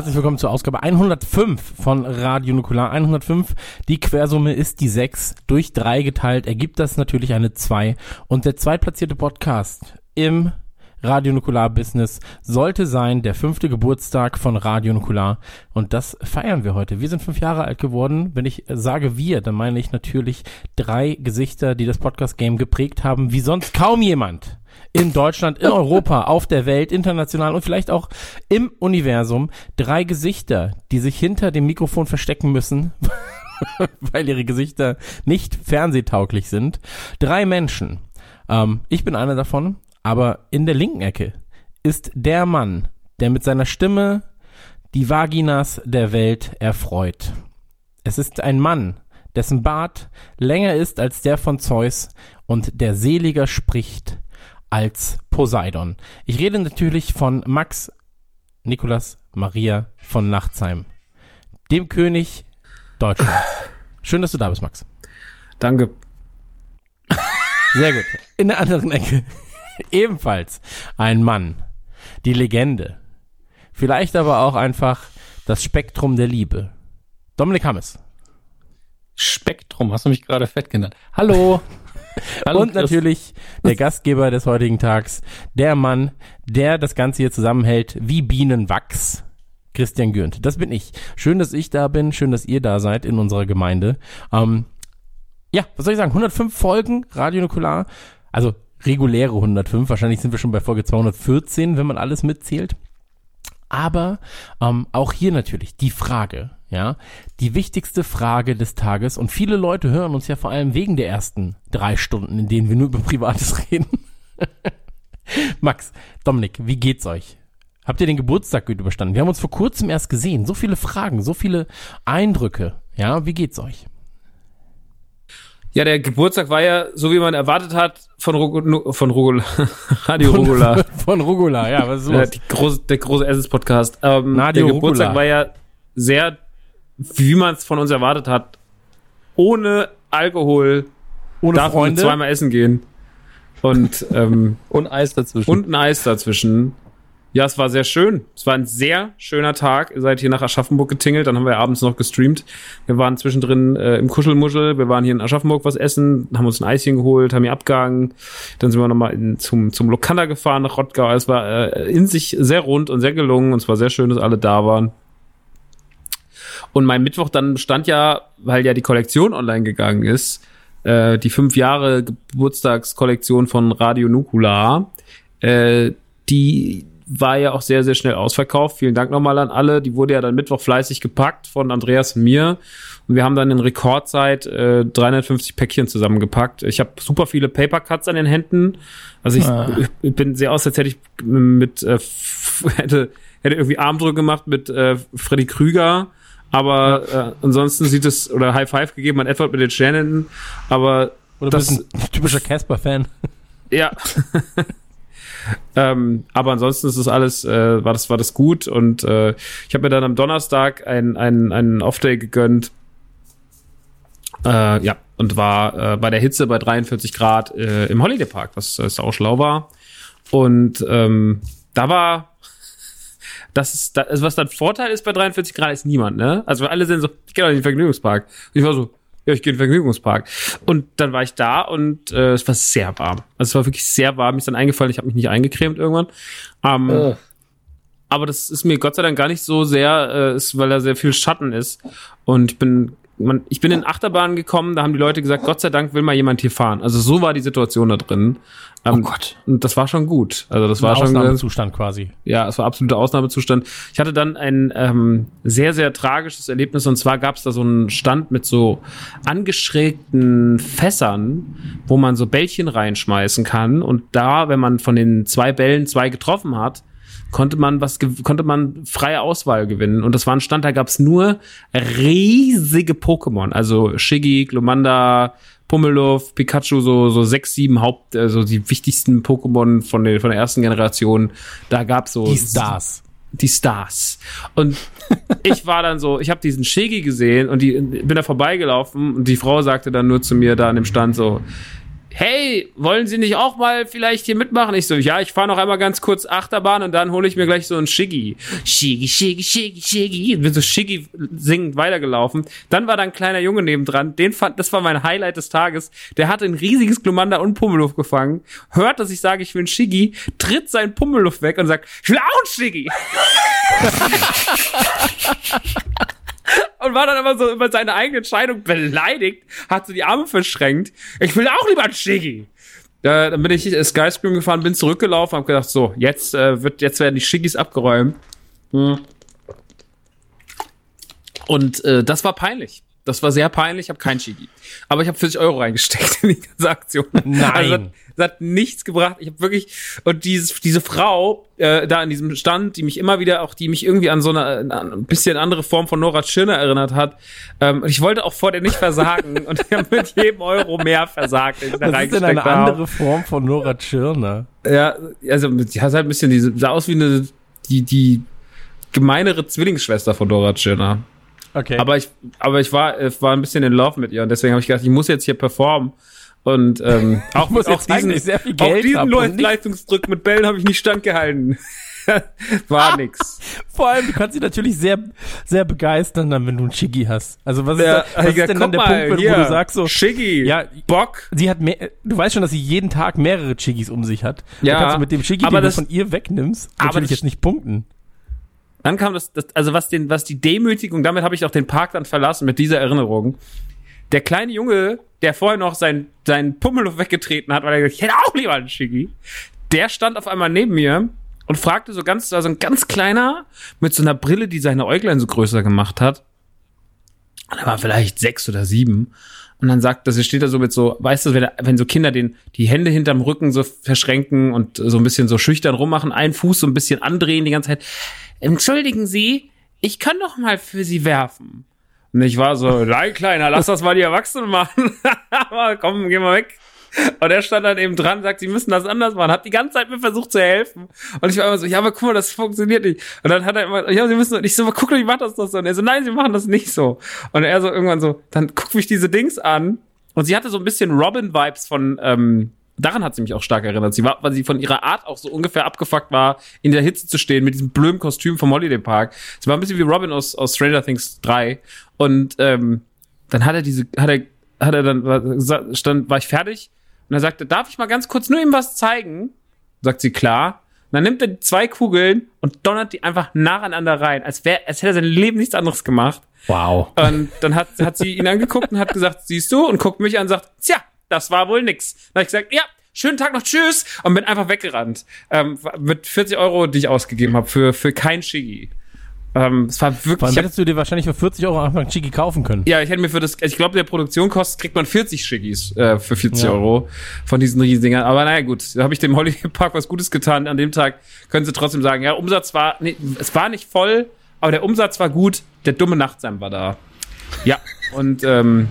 Herzlich willkommen zur Ausgabe 105 von Radio Nukular. 105, die Quersumme ist die 6, durch 3 geteilt, ergibt das natürlich eine 2. Und der zweitplatzierte Podcast im Radio Nukular Business sollte sein der fünfte Geburtstag von Radio Nukular. Und das feiern wir heute. Wir sind fünf Jahre alt geworden. Wenn ich sage wir, dann meine ich natürlich drei Gesichter, die das Podcast-Game geprägt haben, wie sonst kaum jemand in Deutschland, in Europa, auf der Welt, international und vielleicht auch im Universum. Drei Gesichter, die sich hinter dem Mikrofon verstecken müssen, weil ihre Gesichter nicht fernsehtauglich sind. Drei Menschen. Ähm, ich bin einer davon, aber in der linken Ecke ist der Mann, der mit seiner Stimme die Vaginas der Welt erfreut. Es ist ein Mann, dessen Bart länger ist als der von Zeus und der seliger spricht als Poseidon. Ich rede natürlich von Max Nikolas Maria von Nachtsheim, dem König Deutschlands. Schön, dass du da bist, Max. Danke. Sehr gut. In der anderen Ecke ebenfalls ein Mann, die Legende. Vielleicht aber auch einfach das Spektrum der Liebe. Dominik Hammes. Spektrum, hast du mich gerade fett genannt. Hallo. Hallo und natürlich der Gastgeber des heutigen Tags, der Mann, der das Ganze hier zusammenhält wie Bienenwachs. Christian Gürnt. Das bin ich. Schön, dass ich da bin. Schön, dass ihr da seid in unserer Gemeinde. Ähm, ja, was soll ich sagen? 105 Folgen Radio Nukular. Also reguläre 105. Wahrscheinlich sind wir schon bei Folge 214, wenn man alles mitzählt. Aber ähm, auch hier natürlich die Frage, ja, die wichtigste Frage des Tages. Und viele Leute hören uns ja vor allem wegen der ersten drei Stunden, in denen wir nur über Privates reden. Max, Dominik, wie geht's euch? Habt ihr den Geburtstag gut überstanden? Wir haben uns vor kurzem erst gesehen. So viele Fragen, so viele Eindrücke. Ja, wie geht's euch? Ja, der Geburtstag war ja, so wie man erwartet hat, von, Rugo, von Rugula, Radio von, Rugula. Von Rugula, ja, was ist los? Ja, große, der große Essenspodcast. Ähm, der Geburtstag Rugula. war ja sehr, wie man es von uns erwartet hat, ohne Alkohol, ohne darf Freunde, zweimal essen gehen und ähm, und Eis dazwischen und ein Eis dazwischen. Ja, es war sehr schön. Es war ein sehr schöner Tag. Ihr seid hier nach Aschaffenburg getingelt, dann haben wir abends noch gestreamt. Wir waren zwischendrin äh, im Kuschelmuschel, wir waren hier in Aschaffenburg was essen, haben uns ein Eischen geholt, haben hier abgehangen. Dann sind wir nochmal zum, zum Lokanda gefahren nach Rottgau. Es war äh, in sich sehr rund und sehr gelungen und es war sehr schön, dass alle da waren. Und mein Mittwoch dann stand ja, weil ja die Kollektion online gegangen ist, äh, die fünf Jahre Geburtstagskollektion von Radio Nukula, äh, die war ja auch sehr, sehr schnell ausverkauft. Vielen Dank nochmal an alle. Die wurde ja dann Mittwoch fleißig gepackt von Andreas und mir. Und wir haben dann in Rekordzeit äh, 350 Päckchen zusammengepackt. Ich habe super viele Papercuts an den Händen. Also ich, ah. ich bin sehr aus, als hätte ich mit äh, hätte, hätte irgendwie Armdrücke gemacht mit äh, Freddy Krüger. Aber äh, ansonsten sieht es, oder High Five gegeben an Edward mit den Sternenden, aber oder das ist ein typischer Casper-Fan. Ja. ähm, aber ansonsten ist das alles, äh, war das, war das gut und äh, ich habe mir dann am Donnerstag einen, einen, einen Off-Day gegönnt. Äh, ja, und war äh, bei der Hitze bei 43 Grad äh, im Holiday Park, was äh, auch schlau war. Und ähm, da war das ist, das, also was dann Vorteil ist bei 43 Grad, ist niemand, ne? Also alle sind so, ich gehe doch in den Vergnügungspark. Und ich war so, ja, ich gehe in den Vergnügungspark. Und dann war ich da und äh, es war sehr warm. Also es war wirklich sehr warm. Mir ist dann eingefallen, ich habe mich nicht eingecremt irgendwann. Ähm, äh. Aber das ist mir Gott sei Dank gar nicht so sehr, äh, ist, weil da sehr viel Schatten ist. Und ich bin man, ich bin in Achterbahn gekommen, da haben die Leute gesagt, Gott sei Dank will mal jemand hier fahren. Also so war die Situation da drin. Ähm, Oh Gott. Und das war schon gut. Also das war Ein schon Ausnahmezustand quasi. ja, es war absoluter Ausnahmezustand. Ich hatte dann ein ähm, sehr, sehr tragisches Erlebnis und zwar gab es da so einen Stand mit so angeschrägten Fässern, wo man so Bällchen reinschmeißen kann und da, wenn man von den zwei Bällen zwei getroffen hat, konnte man was konnte man freie Auswahl gewinnen und das war ein Stand, da gab es nur riesige Pokémon, also Shiggy, Glumanda, Pummeluff, Pikachu, so, so sechs, sieben Haupt, also die wichtigsten Pokémon von der, von der ersten Generation. Da gab's so Die Stars. die Stars. Und ich war dann so, ich habe diesen Shiggy gesehen und die bin da vorbeigelaufen und die Frau sagte dann nur zu mir da an dem Stand so, hey, wollen Sie nicht auch mal vielleicht hier mitmachen? Ich so, ja, ich fahre noch einmal ganz kurz Achterbahn und dann hole ich mir gleich so ein Shiggy. Shiggy, Shiggy, Shiggy, Shiggy. Bin so Shiggy singend weitergelaufen. Dann war da ein kleiner Junge nebendran. Den fand, das war mein Highlight des Tages. Der hatte ein riesiges Glumanda und Pummeluff gefangen. Hört, dass ich sage, ich will ein Shiggy, tritt seinen Pummeluff weg und sagt, ich will auch ein Shiggy. und war dann immer so über seine eigene Entscheidung beleidigt, hat so die Arme verschränkt. Ich will auch lieber ein Shiggy. Äh, dann bin ich äh, Skyscream gefahren, bin zurückgelaufen, hab gedacht, so, jetzt äh, wird, jetzt werden die Shiggys abgeräumt. Hm. Und äh, das war peinlich. Das war sehr peinlich, ich habe kein Shiggy. Aber ich habe 40 Euro reingesteckt in die ganze Aktion. Nein. Also, das, das hat nichts gebracht. Ich habe wirklich und dieses, diese Frau äh, da an diesem Stand, die mich immer wieder auch, die mich irgendwie an so eine an ein bisschen andere Form von Nora Tschirner erinnert hat. Ähm, ich wollte auch vor der nicht versagen und ich habe mit jedem Euro mehr versagt, den ich da Was ist denn reingesteckt eine habe. andere Form von Nora Tschirner? Ja, also die hat halt ein bisschen diese sah aus wie eine die die gemeinere Zwillingsschwester von Dora Tschirner. Okay. Aber ich, aber ich war, äh, war ein bisschen in Love mit ihr und deswegen habe ich gedacht, ich muss jetzt hier performen. Und ähm, auch, muss auch ich sehr viel auch Geld diesen hab und nicht- Leistungsdruck mit Bällen habe ich nicht standgehalten. war nix. Vor allem, du kannst sie natürlich sehr, sehr begeistern, dann, wenn du einen Shiggy hast. Also was ist, Ja, da, was ist ja, denn dann der mal, Punkt, hier, wo du sagst so, Shiggy, Ja, Bock. sie hat mehr, du weißt schon, dass sie jeden Tag mehrere Chiggis um sich hat. Ja, Dann kannst du mit dem Shiggy, aber den das- du von ihr wegnimmst, aber natürlich das- jetzt nicht punkten. Dann kam das, das also was den, was die Demütigung, damit habe ich auch den Park dann verlassen mit dieser Erinnerung. Der kleine Junge, der vorher noch sein, sein Pummeluff weggetreten hat, weil er gesagt, ich hätte auch lieber einen Shiggy, der stand auf einmal neben mir und fragte so ganz, also ein ganz kleiner, mit so einer Brille, die seine Äuglein so größer gemacht hat. Und er war vielleicht sechs oder sieben. Und dann sagt, das steht da so mit so, weißt du, wenn, wenn so Kinder den, die Hände hinterm Rücken so verschränken und so ein bisschen so schüchtern rummachen, einen Fuß so ein bisschen andrehen die ganze Zeit. Entschuldigen Sie, ich kann doch mal für Sie werfen. Und ich war so, nein, Kleiner, lass das mal die Erwachsenen machen. Komm, geh mal weg. Und er stand dann eben dran, sagt, sie müssen das anders machen, hat die ganze Zeit mir versucht zu helfen. Und ich war immer so, ja, aber guck mal, das funktioniert nicht. Und dann hat er immer, ja, sie müssen, und ich so, guck mal, ich mach das doch so. Und er so, nein, sie machen das nicht so. Und er so irgendwann so, dann guck mich diese Dings an. Und sie hatte so ein bisschen Robin-Vibes von, ähm, daran hat sie mich auch stark erinnert. Sie war, weil sie von ihrer Art auch so ungefähr abgefuckt war, in der Hitze zu stehen, mit diesem blöden Kostüm vom Holiday Park. Sie war ein bisschen wie Robin aus, aus Stranger Things 3. Und, ähm, dann hat er diese, hat er, hat er dann, war- stand, war ich fertig? Und er sagte, darf ich mal ganz kurz nur ihm was zeigen? Sagt sie, klar. Und dann nimmt er zwei Kugeln und donnert die einfach nacheinander rein, als wäre, als hätte er sein Leben nichts anderes gemacht. Wow. Und dann hat, hat sie ihn angeguckt und hat gesagt, siehst du? Und guckt mich an und sagt, tja, das war wohl nix. Dann habe ich gesagt, ja, schönen Tag noch, tschüss. Und bin einfach weggerannt. Ähm, mit 40 Euro, die ich ausgegeben habe für, für kein Shiggy. Ähm, es war wirklich, hab, hättest du dir wahrscheinlich für 40 Euro einfach einen Shiggy kaufen können. ja, ich hätte mir für das, ich glaube, der Produktionskost kriegt man 40 Schiggis äh, für 40 Ja. Euro von diesen Riesendingern. Aber naja, gut, da habe ich dem Holiday Park was Gutes getan. An dem Tag können sie trotzdem sagen, ja, Umsatz war, nee, es war nicht voll, aber der Umsatz war gut. Der dumme Nachtsam war da. Ja, und ähm,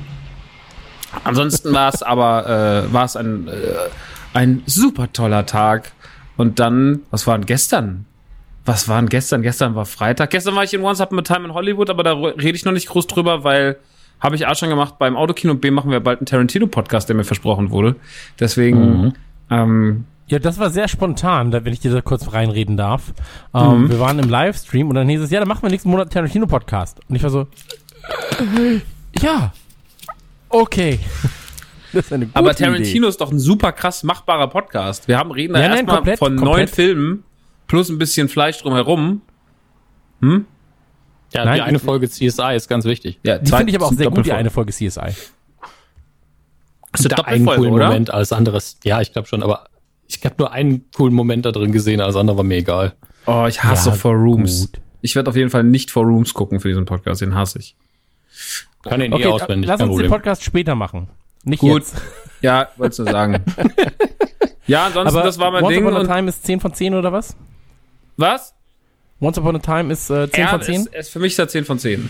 ansonsten war es aber, äh, war es ein, äh, ein super toller Tag. Und dann, was war denn gestern? Was war denn gestern? Gestern war Freitag. Gestern war ich in Once Upon a Time in Hollywood, aber da rede ich noch nicht groß drüber, weil habe ich A schon gemacht beim Autokino B machen wir bald einen Tarantino-Podcast, der mir versprochen wurde. Deswegen, ähm, Ja, das war sehr spontan, da, wenn ich dir da kurz reinreden darf. Ähm, Mhm. Wir waren im Livestream und dann hieß es, ja, dann machen wir nächsten Monat Tarantino-Podcast. Und ich war so, ja, okay. Das ist eine gute aber Idee. Tarantino ist doch ein super krass machbarer Podcast. Wir haben reden da Ja, erstmal komplett, von neun komplett. Filmen plus ein bisschen Fleisch drumherum. Hm? Ja, Nein, die eine Folge CSI ist ganz wichtig. Ja, Die finde ich aber auch sehr gut, die eine Folge CSI. Ist eine da einen coolen oder? Moment als anderes. Ja, ich glaube schon, aber ich habe nur einen coolen Moment da drin gesehen, alles andere war mir egal. Oh, ich hasse Ja, For Rooms. gut. Ich werde auf jeden Fall nicht For Rooms gucken für diesen Podcast, den hasse ich. Kann den Okay, eh auswendig, lass uns den. Podcast später machen. Nicht Gut. jetzt. Ja, wolltest du sagen. ja, ansonsten, Aber das war mein Once Ding. Upon a Time ist 10 von 10 oder was? was? Once Upon a Time ist äh, 10 Ja, von 10? Es, es, für mich ist er 10 von 10.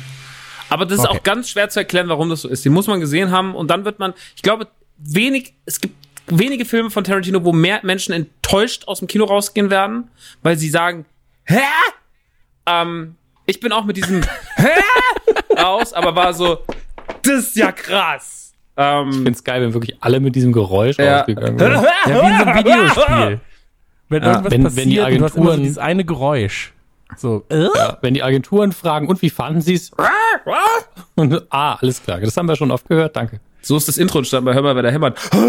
Aber das ist Okay. auch ganz schwer zu erklären, warum das so ist. Den muss man gesehen haben und dann wird man, ich glaube, wenig, es gibt wenige Filme von Tarantino, wo mehr Menschen enttäuscht aus dem Kino rausgehen werden, weil sie sagen, hä? Ähm, ich bin auch mit diesem hä? raus, aber war so, das ist ja krass. Ich Ähm, find's geil, wenn wirklich alle mit diesem Geräusch Ja. rausgegangen wären. Ja, wie in so einem Videospiel. Wenn Ja, irgendwas wenn- passiert wenn die und du hast immer so Agenturen- dieses eine Geräusch. So, äh? Ja, wenn die Agenturen fragen, und wie fanden sie's? Und, ah, alles klar, das haben wir schon oft gehört, danke. so ist das Intro entstanden bei Hör mal, wer da hämmert.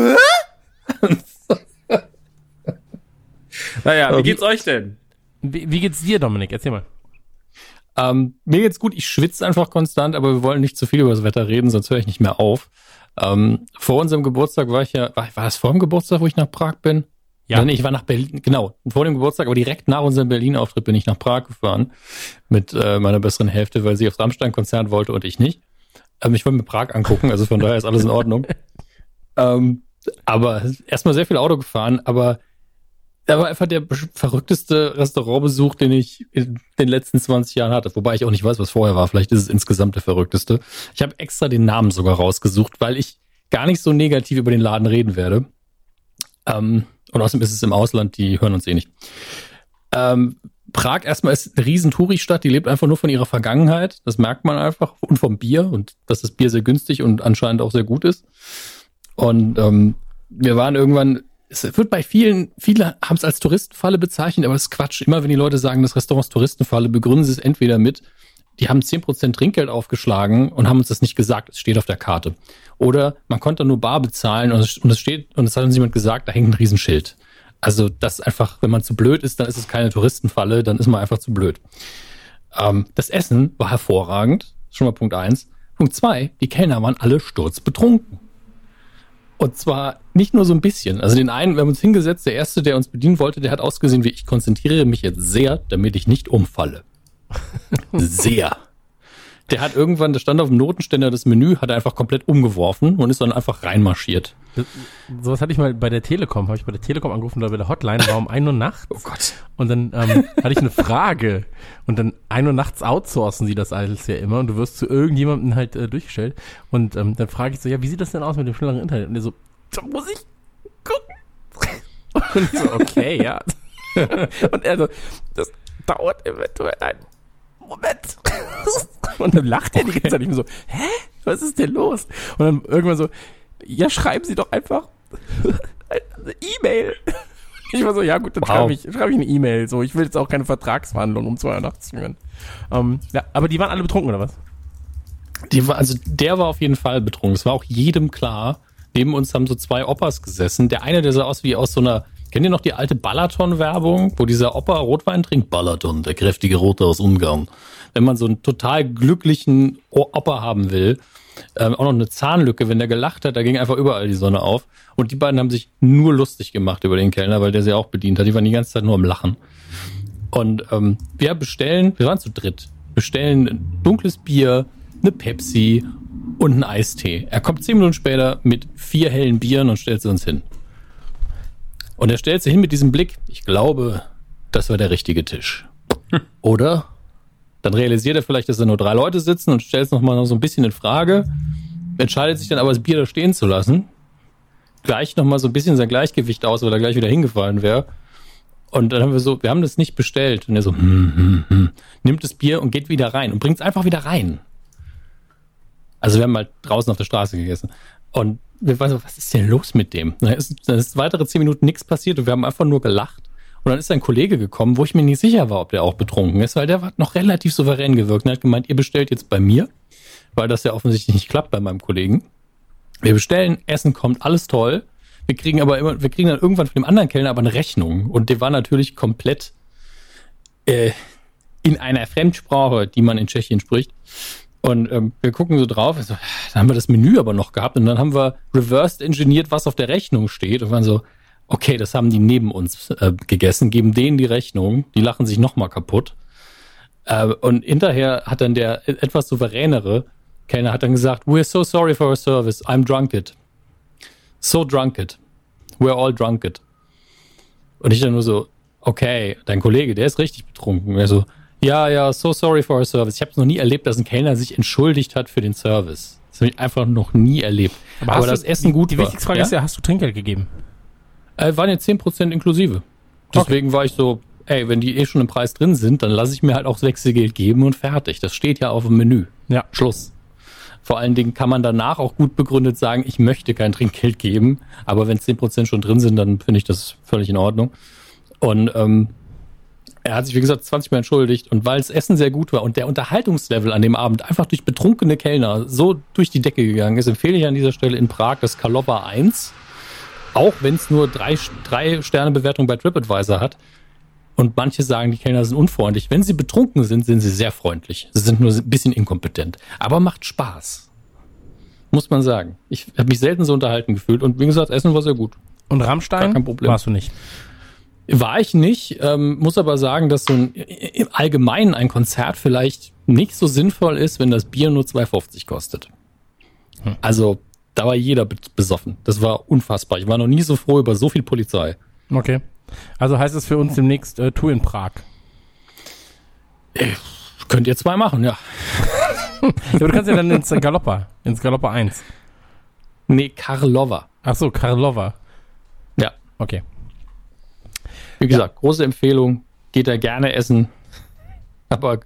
naja, wie geht's euch denn? Wie, wie geht's dir, Dominik? Erzähl mal. Ähm, mir geht's gut, ich schwitze einfach konstant, aber wir wollen nicht zu viel über das Wetter reden, sonst höre ich nicht mehr auf. Ähm, vor unserem Geburtstag war ich ja, war, war das vor dem Geburtstag, wo ich nach Prag bin? Ja. Nee, ich war nach Berlin, genau, vor dem Geburtstag, aber direkt nach unserem Berlin-Auftritt bin ich nach Prag gefahren mit äh, meiner besseren Hälfte, weil sie aufs Rammstein-Konzert wollte und ich nicht. Ähm, ich wollte mir Prag angucken, also von daher ist alles in Ordnung. ähm, aber erstmal sehr viel Auto gefahren, aber da war einfach der verrückteste Restaurantbesuch, den ich in den letzten 20 Jahren hatte. Wobei ich auch nicht weiß, was vorher war. Vielleicht ist es insgesamt der verrückteste. Ich habe extra den Namen sogar rausgesucht, weil ich gar nicht so negativ über den Laden reden werde. Ähm, und außerdem ist es im Ausland, die hören uns eh nicht. Ähm, Prag erstmal ist eine riesen Touri-Stadt, die lebt einfach nur von ihrer Vergangenheit. Das merkt man einfach. Und vom Bier und dass das Bier sehr günstig und anscheinend auch sehr gut ist. Und ähm, wir waren irgendwann, es wird bei vielen, viele haben es als Touristenfalle bezeichnet, aber das ist Quatsch. Immer wenn die Leute sagen, das Restaurant ist Touristenfalle, begründen sie es entweder mit, die haben 10% Trinkgeld aufgeschlagen und haben uns das nicht gesagt, es steht auf der Karte. Oder man konnte nur bar bezahlen und es, und es steht, und es hat uns jemand gesagt, da hängt ein Riesenschild. Also das einfach, wenn man zu blöd ist, dann ist es keine Touristenfalle, dann ist man einfach zu blöd. Ähm, das Essen war hervorragend, schon mal Punkt eins. Punkt zwei: die Kellner waren alle sturzbetrunken. Und zwar nicht nur so ein bisschen. Also den einen, wir haben uns hingesetzt, der erste, der uns bedienen wollte, der hat ausgesehen wie ich konzentriere mich jetzt sehr, damit ich nicht umfalle. sehr. Der hat irgendwann, der stand auf dem Notenständer das Menü, hat er einfach komplett umgeworfen und ist dann einfach reinmarschiert. Das, sowas hatte ich mal bei der Telekom, habe ich bei der Telekom angerufen, da bei der Hotline, war um 1 Uhr nachts. Oh Gott. Und dann ähm, hatte ich eine Frage. Und dann 1 Uhr nachts outsourcen sie das alles ja immer. Und du wirst zu irgendjemandem halt äh, durchgestellt. Und ähm, dann frage ich so, ja, wie sieht das denn aus mit dem schnelleren Internet? Und der so, da muss ich gucken. Und ich so, okay, ja. Und er so, das dauert eventuell einen Moment. Und dann lacht er die ganze Zeit. Ich bin so, hä? Was ist denn los? Und dann irgendwann so, ja, schreiben Sie doch einfach eine E-Mail. Ich war so, ja gut, dann Wow. schreibe ich, schreibe ich eine E-Mail. So, ich will jetzt auch keine Vertragsverhandlung um 2 Uhr nachts führen. Ähm, ja, aber die waren alle betrunken, oder was? Die war, also der war auf jeden Fall betrunken. Es war auch jedem klar. Neben uns haben so zwei Opas gesessen. Der eine, der sah aus wie aus so einer, kennt ihr noch die alte Balaton-Werbung, wo dieser Opa Rotwein trinkt? Balaton, der kräftige Rote aus Ungarn. Wenn man so einen total glücklichen Opa haben will, ähm, auch noch eine Zahnlücke, wenn der gelacht hat, da ging einfach überall die Sonne auf. Und die beiden haben sich nur lustig gemacht über den Kellner, weil der sie auch bedient hat. Die waren die ganze Zeit nur am Lachen. Und ähm, wir bestellen, wir waren zu dritt, bestellen ein dunkles Bier, eine Pepsi und einen Eistee. Er kommt zehn Minuten später mit vier hellen Bieren und stellt sie uns hin. Und er stellt sie hin mit diesem Blick, ich glaube, das war der richtige Tisch. Oder? Dann realisiert er vielleicht, dass da nur drei Leute sitzen und stellt es nochmal noch so ein bisschen in Frage, entscheidet sich dann aber, das Bier da stehen zu lassen, gleicht nochmal so ein bisschen sein Gleichgewicht aus, weil er gleich wieder hingefallen wäre. Und dann haben wir so, wir haben das nicht bestellt. Und er so, hm, hm, hm, nimmt das Bier und geht wieder rein und bringt es einfach wieder rein. Also wir haben halt draußen auf der Straße gegessen. Und wir waren so, was ist denn los mit dem? Dann ist, dann ist weitere zehn Minuten nichts passiert und wir haben einfach nur gelacht. Und dann ist ein Kollege gekommen, wo ich mir nicht sicher war, ob der auch betrunken ist, weil der hat noch relativ souverän gewirkt und hat gemeint, ihr bestellt jetzt bei mir, weil das ja offensichtlich nicht klappt bei meinem Kollegen. Wir bestellen, Essen kommt, alles toll. Wir kriegen aber immer, wir kriegen dann irgendwann von dem anderen Kellner aber eine Rechnung. Und der war natürlich komplett äh, in einer Fremdsprache, die man in Tschechien spricht. Und ähm, wir gucken so drauf, so, dann haben wir das Menü aber noch gehabt und dann haben wir reversed engineert, was auf der Rechnung steht und waren so, okay, das haben die neben uns äh, gegessen, geben denen die Rechnung, die lachen sich nochmal kaputt. Äh, und hinterher hat dann der etwas souveränere Kellner hat dann gesagt, we're so sorry for our service, I'm drunk it. So drunk it. We're all drunk it. Und ich dann nur so, okay, dein Kollege, der ist richtig betrunken. Er so, ja, ja, so sorry for our service. Ich habe es noch nie erlebt, dass ein Kellner sich entschuldigt hat für den Service. Das habe ich einfach noch nie erlebt. Aber, Aber das du, Essen die, gut Die war. wichtigste Frage ja? ist ja, hast du Trinkgeld gegeben? Äh, waren jetzt 10% inklusive. Deswegen war ich so, ey, wenn die eh schon im Preis drin sind, dann lasse ich mir halt auch Wechselgeld geben und fertig. Das steht ja auf dem Menü. Ja. Schluss. Vor allen Dingen kann man danach auch gut begründet sagen, ich möchte kein Trinkgeld geben, aber wenn 10% schon drin sind, dann finde ich das völlig in Ordnung. Und ähm, er hat sich, wie gesagt, 20 Mal entschuldigt und weil das Essen sehr gut war und der Unterhaltungslevel an dem Abend einfach durch betrunkene Kellner so durch die Decke gegangen ist, empfehle ich an dieser Stelle in Prag das Kalova 1. Auch wenn es nur drei, drei Sterne Bewertung bei TripAdvisor hat. Und manche sagen, die Kellner sind unfreundlich. Wenn sie betrunken sind, sind sie sehr freundlich. Sie sind nur ein bisschen inkompetent. Aber macht Spaß. Muss man sagen. Ich habe mich selten so unterhalten gefühlt. Und wie gesagt, Essen war sehr gut. Und Rammstein Gar kein Problem. warst du nicht. War ich nicht, ähm, muss aber sagen, dass so ein, im Allgemeinen ein Konzert vielleicht nicht so sinnvoll ist, wenn das Bier nur 2,50 kostet. Also, da war jeder be- besoffen. Das war unfassbar. Ich war noch nie so froh über so viel Polizei. Okay. Also heißt es für uns demnächst äh, Tour in Prag. Könnt ihr zwei machen, ja. Ja, aber du kannst ja dann ins Galoppa, ins Galoppa 1. Nee, Karlova. Ach so, Karlova. Ja. Okay. Wie gesagt, große Empfehlung. Geht da gerne essen. Aber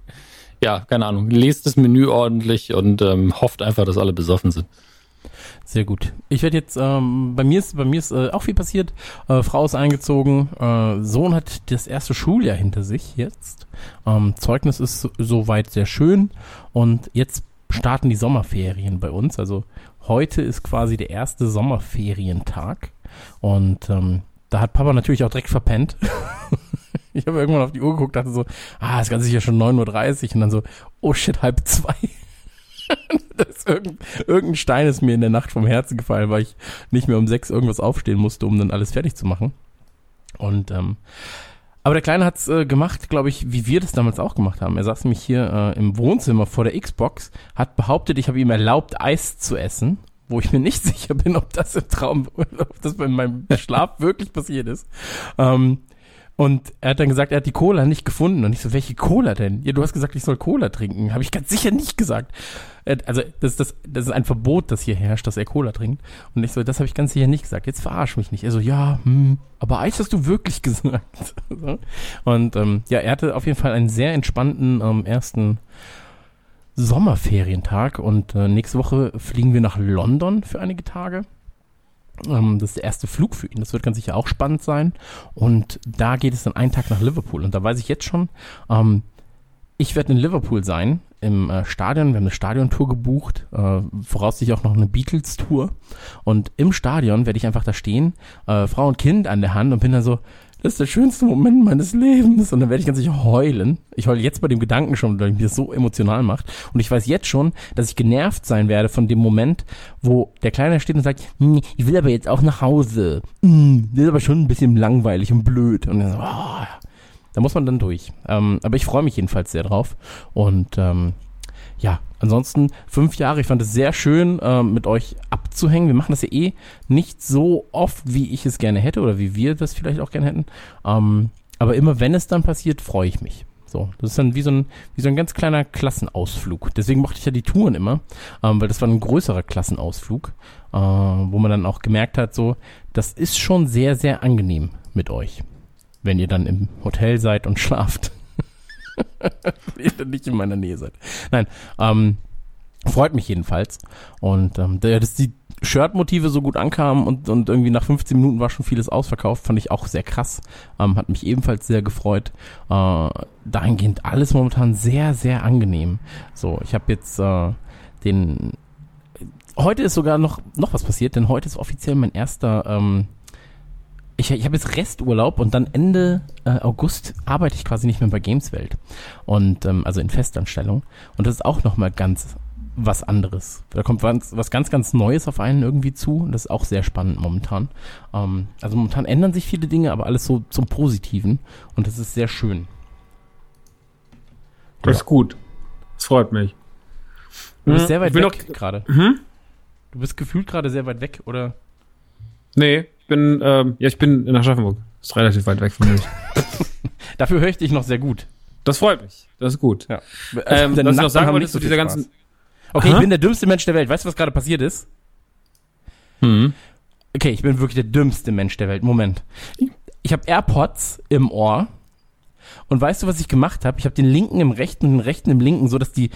ja, keine Ahnung. Lest das Menü ordentlich und ähm, hofft einfach, dass alle besoffen sind. Sehr gut. Ich werde jetzt, ähm, bei mir ist, bei mir ist äh, auch viel passiert. Äh, Frau ist eingezogen, äh, Sohn hat das erste Schuljahr hinter sich jetzt. Ähm, Zeugnis ist so- soweit sehr schön und jetzt starten die Sommerferien bei uns. Also heute ist quasi der erste Sommerferientag und ähm, da hat Papa natürlich auch direkt verpennt. ich habe irgendwann auf die Uhr geguckt, dachte so, ah, ist ja schon 9.30 Uhr und dann so, oh shit, halb zwei. das irgendein Stein ist mir in der Nacht vom Herzen gefallen, weil ich nicht mehr um sechs irgendwas aufstehen musste, um dann alles fertig zu machen. Und ähm, aber der Kleine hat's äh, gemacht, glaube ich, wie wir das damals auch gemacht haben. Er saß nämlich hier äh, im Wohnzimmer vor der Xbox, hat behauptet, ich habe ihm erlaubt, Eis zu essen, wo ich mir nicht sicher bin, ob das im Traum, ob das bei meinem Schlaf wirklich passiert ist. Ähm, und er hat dann gesagt, er hat die Cola nicht gefunden. Und ich so, welche Cola denn? Ja, du hast gesagt, ich soll Cola trinken. Habe ich ganz sicher nicht gesagt. Also, das, das, das ist ein Verbot, das hier herrscht, dass er Cola trinkt. Und ich so, das habe ich ganz sicher nicht gesagt. Jetzt verarsch mich nicht. Er so, ja, hm, aber Eis hast du wirklich gesagt. Und ähm, ja, er hatte auf jeden Fall einen sehr entspannten ähm, ersten Sommerferientag. Und äh, nächste Woche fliegen wir nach London für einige Tage. Ähm, das ist der erste Flug für ihn. Das wird ganz sicher auch spannend sein. Und da geht es dann einen Tag nach Liverpool. Und da weiß ich jetzt schon, ähm, ich werde in Liverpool sein, im äh, Stadion. Wir haben eine Stadiontour gebucht, äh, voraussichtlich auch noch eine Beatles-Tour. Und im Stadion werde ich einfach da stehen, äh, Frau und Kind an der Hand und bin dann so, das ist der schönste Moment meines Lebens. Und dann werde ich ganz sicher heulen. Ich heule jetzt bei dem Gedanken schon, weil mich das so emotional macht. Und ich weiß jetzt schon, dass ich genervt sein werde von dem Moment, wo der Kleine steht und sagt, "Hm, ich will aber jetzt auch nach Hause. Hm, das ist aber schon ein bisschen langweilig und blöd. Und dann so, oh, da muss man dann durch. Ähm, aber ich freue mich jedenfalls sehr drauf. Und ähm, ja, ansonsten fünf Jahre. Ich fand es sehr schön, ähm, mit euch abzuhängen. Wir machen das ja eh nicht so oft, wie ich es gerne hätte oder wie wir das vielleicht auch gerne hätten. Ähm, aber immer wenn es dann passiert, freue ich mich. So, das ist dann wie so ein, wie so ein ganz kleiner Klassenausflug. Deswegen mochte ich ja die Touren immer, ähm, weil das war ein größerer Klassenausflug, äh, wo man dann auch gemerkt hat, so, das ist schon sehr, sehr angenehm mit euch, wenn ihr dann im Hotel seid und schlaft. ihr nicht in meiner Nähe seid. Nein, ähm, freut mich jedenfalls. Und ähm, da- dass die Shirt-Motive so gut ankamen und, und irgendwie nach 15 Minuten war schon vieles ausverkauft, fand ich auch sehr krass. Ähm, hat mich ebenfalls sehr gefreut. Äh, dahingehend alles momentan sehr, sehr angenehm. So, ich habe jetzt äh, den. Heute ist sogar noch, noch was passiert, denn heute ist offiziell mein erster ähm, ich, ich habe jetzt Resturlaub und dann Ende äh, August arbeite ich quasi nicht mehr bei Gameswelt. Und ähm, also in Festanstellung. Und das ist auch nochmal ganz was anderes. Da kommt was, was ganz, ganz Neues auf einen irgendwie zu. Und das ist auch sehr spannend momentan. Ähm, also momentan ändern sich viele Dinge, aber alles so zum Positiven. Und das ist sehr schön. Das ist gut. Das freut mich. Du bist sehr weit weg gerade. Mhm. Du bist gefühlt gerade sehr weit weg, oder? Nee, ich bin, ähm, ja, ich bin in Aschaffenburg. Ist relativ weit weg von mir. Dafür höre ich dich noch sehr gut. Das freut mich. Das ist gut. Ja. Ähm, Deine was ich noch sagen wollte nicht zu viel dieser ganzen, Okay, Aha. ich bin der dümmste Mensch der Welt. Weißt du, was gerade passiert ist? Hm. Okay, ich bin wirklich der dümmste Mensch der Welt. Moment. Ich habe AirPods im Ohr. Und weißt du, was ich gemacht habe? Ich habe den linken im rechten und den rechten im linken, so dass die,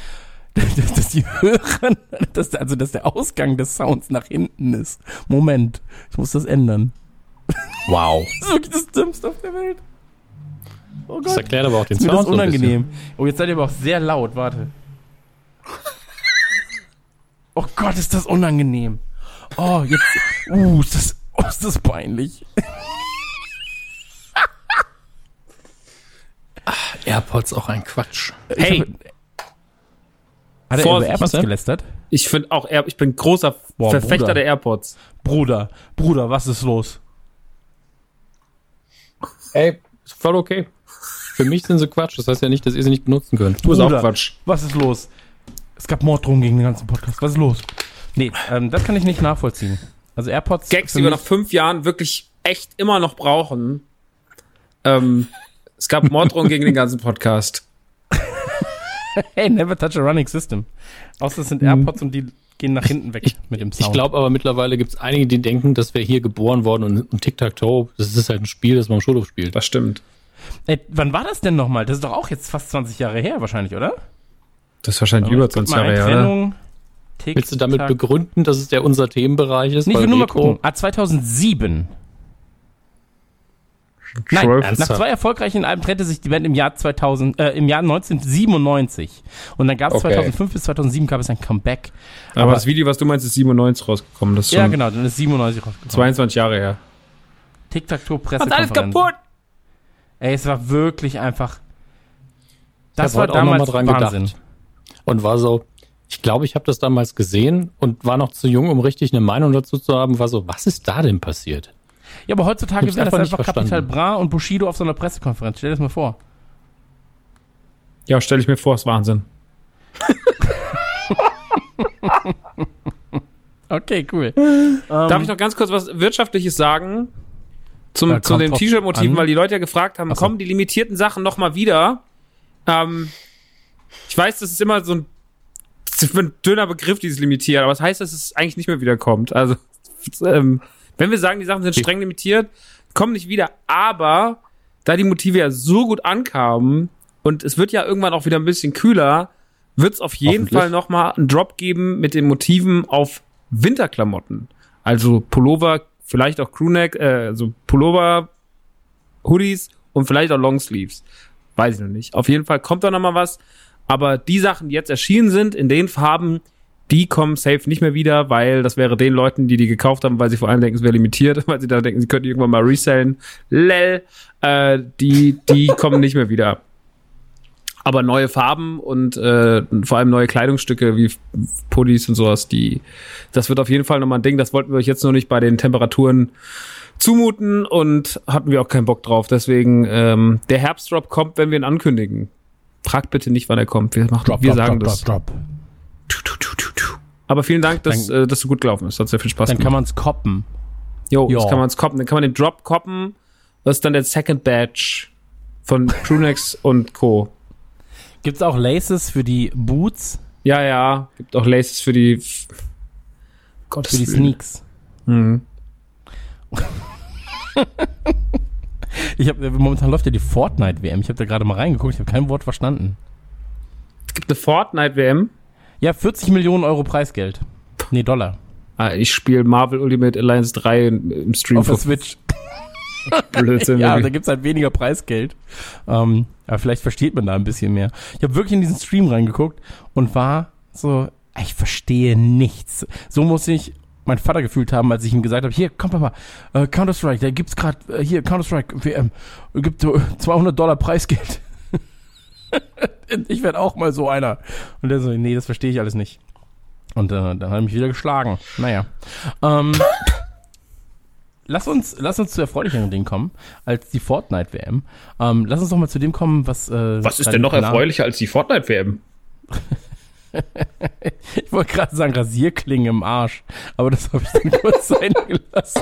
dass, dass die hören, dass, also dass der Ausgang des Sounds nach hinten ist. Moment, ich muss das ändern. Wow. Das ist wirklich das Dümmste auf der Welt. Oh Das Gott, erklärt aber auch den ist das Sound so ein bisschen. unangenehm. Oh, jetzt seid ihr aber auch sehr laut. Warte. Oh Gott, ist das unangenehm. Oh, jetzt. Uh, ist das, oh, ist das peinlich. AirPods auch ein Quatsch. Hey. Ich hab- Hat er Vorsicht, über AirPods was denn? gelästert? ich finde auch, Air, ich bin großer Boah, Verfechter Bruder. der AirPods. Bruder, Bruder, was ist los? Ey, ist voll okay. Für mich sind sie Quatsch. Das heißt ja nicht, dass ihr sie nicht benutzen könnt. Du bist auch Bruder. Quatsch. Was ist los? Es gab Morddrohungen gegen den ganzen Podcast. Was ist los? Nee, ähm, das kann ich nicht nachvollziehen. Also AirPods. Gags, die wir nach fünf Jahren wirklich echt immer noch brauchen. Ähm, es gab Morddrohungen gegen den ganzen Podcast. Hey, never touch a running system. Außer es sind AirPods und die gehen nach hinten weg mit dem Sound. Ich glaube aber mittlerweile gibt es einige, die denken, dass wir hier geboren worden und, und Tic-Tac-Toe, das ist halt ein Spiel, das man im Schulhof spielt. Das stimmt. Ey, wann war das denn nochmal? Das ist doch auch jetzt fast 20 Jahre her wahrscheinlich, oder? Das ist wahrscheinlich über 20 Jahre her, Willst du damit begründen, dass es der unser Themenbereich ist? Ich will nur mal gucken. Ah, 2007. Nein, Zwölf. nach zwei erfolgreichen Alben trennte sich die Band im Jahr 2000, äh, im Jahr 1997. Und dann gab es Okay. 2005 bis 2007 gab es ein Comeback. Aber, Aber- das Video, was du meinst, ist 97 rausgekommen. Das ist Ja, genau, dann ist 97 rausgekommen. 22 Jahre her. Tic-Tac-Toe Macht Pressekonferenz. alles kaputt! Ey, es war wirklich einfach. Das war damals mal dran Wahnsinn. gedacht. Und war so, ich glaube, ich habe das damals gesehen und war noch zu jung, um richtig eine Meinung dazu zu haben, war so, was ist da denn passiert? Ja, aber heutzutage wäre das einfach Capital verstanden. Bra und Bushido auf so einer Pressekonferenz. Stell dir das mal vor. Ja, stelle ich mir vor, ist Wahnsinn. Okay, cool. Darf ich noch ganz kurz was Wirtschaftliches sagen? Zum, Ja, zu den T-Shirt-Motiven, weil die Leute ja gefragt haben, so. kommen die limitierten Sachen noch mal wieder? Ähm, ich weiß, das ist immer so ein, ein dünner Begriff, dieses limitiert, aber das heißt, dass es eigentlich nicht mehr wiederkommt. Also, ähm, wenn wir sagen, die Sachen sind streng limitiert, kommen nicht wieder, aber da die Motive ja so gut ankamen und es wird ja irgendwann auch wieder ein bisschen kühler, wird es auf jeden. Fall noch mal einen Drop geben mit den Motiven auf Winterklamotten. Also Pullover, vielleicht auch Crewneck, äh, also Pullover, Hoodies und vielleicht auch Longsleeves. Weiß ich noch nicht. Auf jeden Fall kommt da noch mal was. Aber die Sachen, die jetzt erschienen sind, in den Farben, die kommen safe nicht mehr wieder, weil das wäre den Leuten, die die gekauft haben, weil sie vor allem denken, es wäre limitiert, weil sie da denken, sie könnten irgendwann mal resellen. Lel, äh, die, die kommen nicht mehr wieder. Aber neue Farben und äh, vor allem neue Kleidungsstücke wie Pullis und sowas, die, das wird auf jeden Fall nochmal ein Ding. Das wollten wir euch jetzt noch nicht bei den Temperaturen zumuten und hatten wir auch keinen Bock drauf. Deswegen, ähm, der Herbstdrop kommt, wenn wir ihn ankündigen. Fragt bitte nicht, wann er kommt. Wir, machen, wir sagen das. drop. Tu, tu, tu, tu, tu. Aber vielen Dank, dass Dann- äh, das so gut gelaufen ist. Hat sehr viel Spaß Dann kann gemacht. man es koppen. Jo, das Ja. kann man es koppen. Dann kann man den Drop koppen. Das ist dann der Second Batch von Prunex und Co. Gibt's auch Laces für die Boots, Ja, ja. Gibt auch Laces für die. Gottes für die. Sneaks? Mhm. Ich habe momentan läuft ja die Fortnite WM. Ich habe da gerade mal reingeguckt. Ich habe kein Wort verstanden. Es gibt eine Fortnite-WM. Ja, 40 Millionen Euro Preisgeld. Nee, Dollar. Ah, ich spiele Marvel Ultimate Alliance 3 im, Stream. Auf der Switch. Blödsinn. Ja, da gibt's halt weniger Preisgeld. Ähm, aber vielleicht versteht man da ein bisschen mehr. Ich habe wirklich in diesen Stream reingeguckt und war so, ich verstehe nichts. So muss ich mein Vater gefühlt haben, als ich ihm gesagt habe, hier, komm Papa, äh, Counter-Strike, da gibt's gerade, äh, hier, Counter-Strike, WM, gibt so 200 Dollar Preisgeld. ich werde auch mal so einer. Und der so, nee, das verstehe ich alles nicht. Und äh, dann hat er mich wieder geschlagen. Naja. Ähm, lass uns, lass uns zu erfreulicheren Dingen kommen als die Fortnite-WM. Ähm, lass uns doch mal zu dem kommen, was. Äh, Was ist denn noch erfreulicher als die Fortnite-WM? Ich wollte gerade sagen, Rasierklingen im Arsch. Aber das habe ich dann kurz sein gelassen.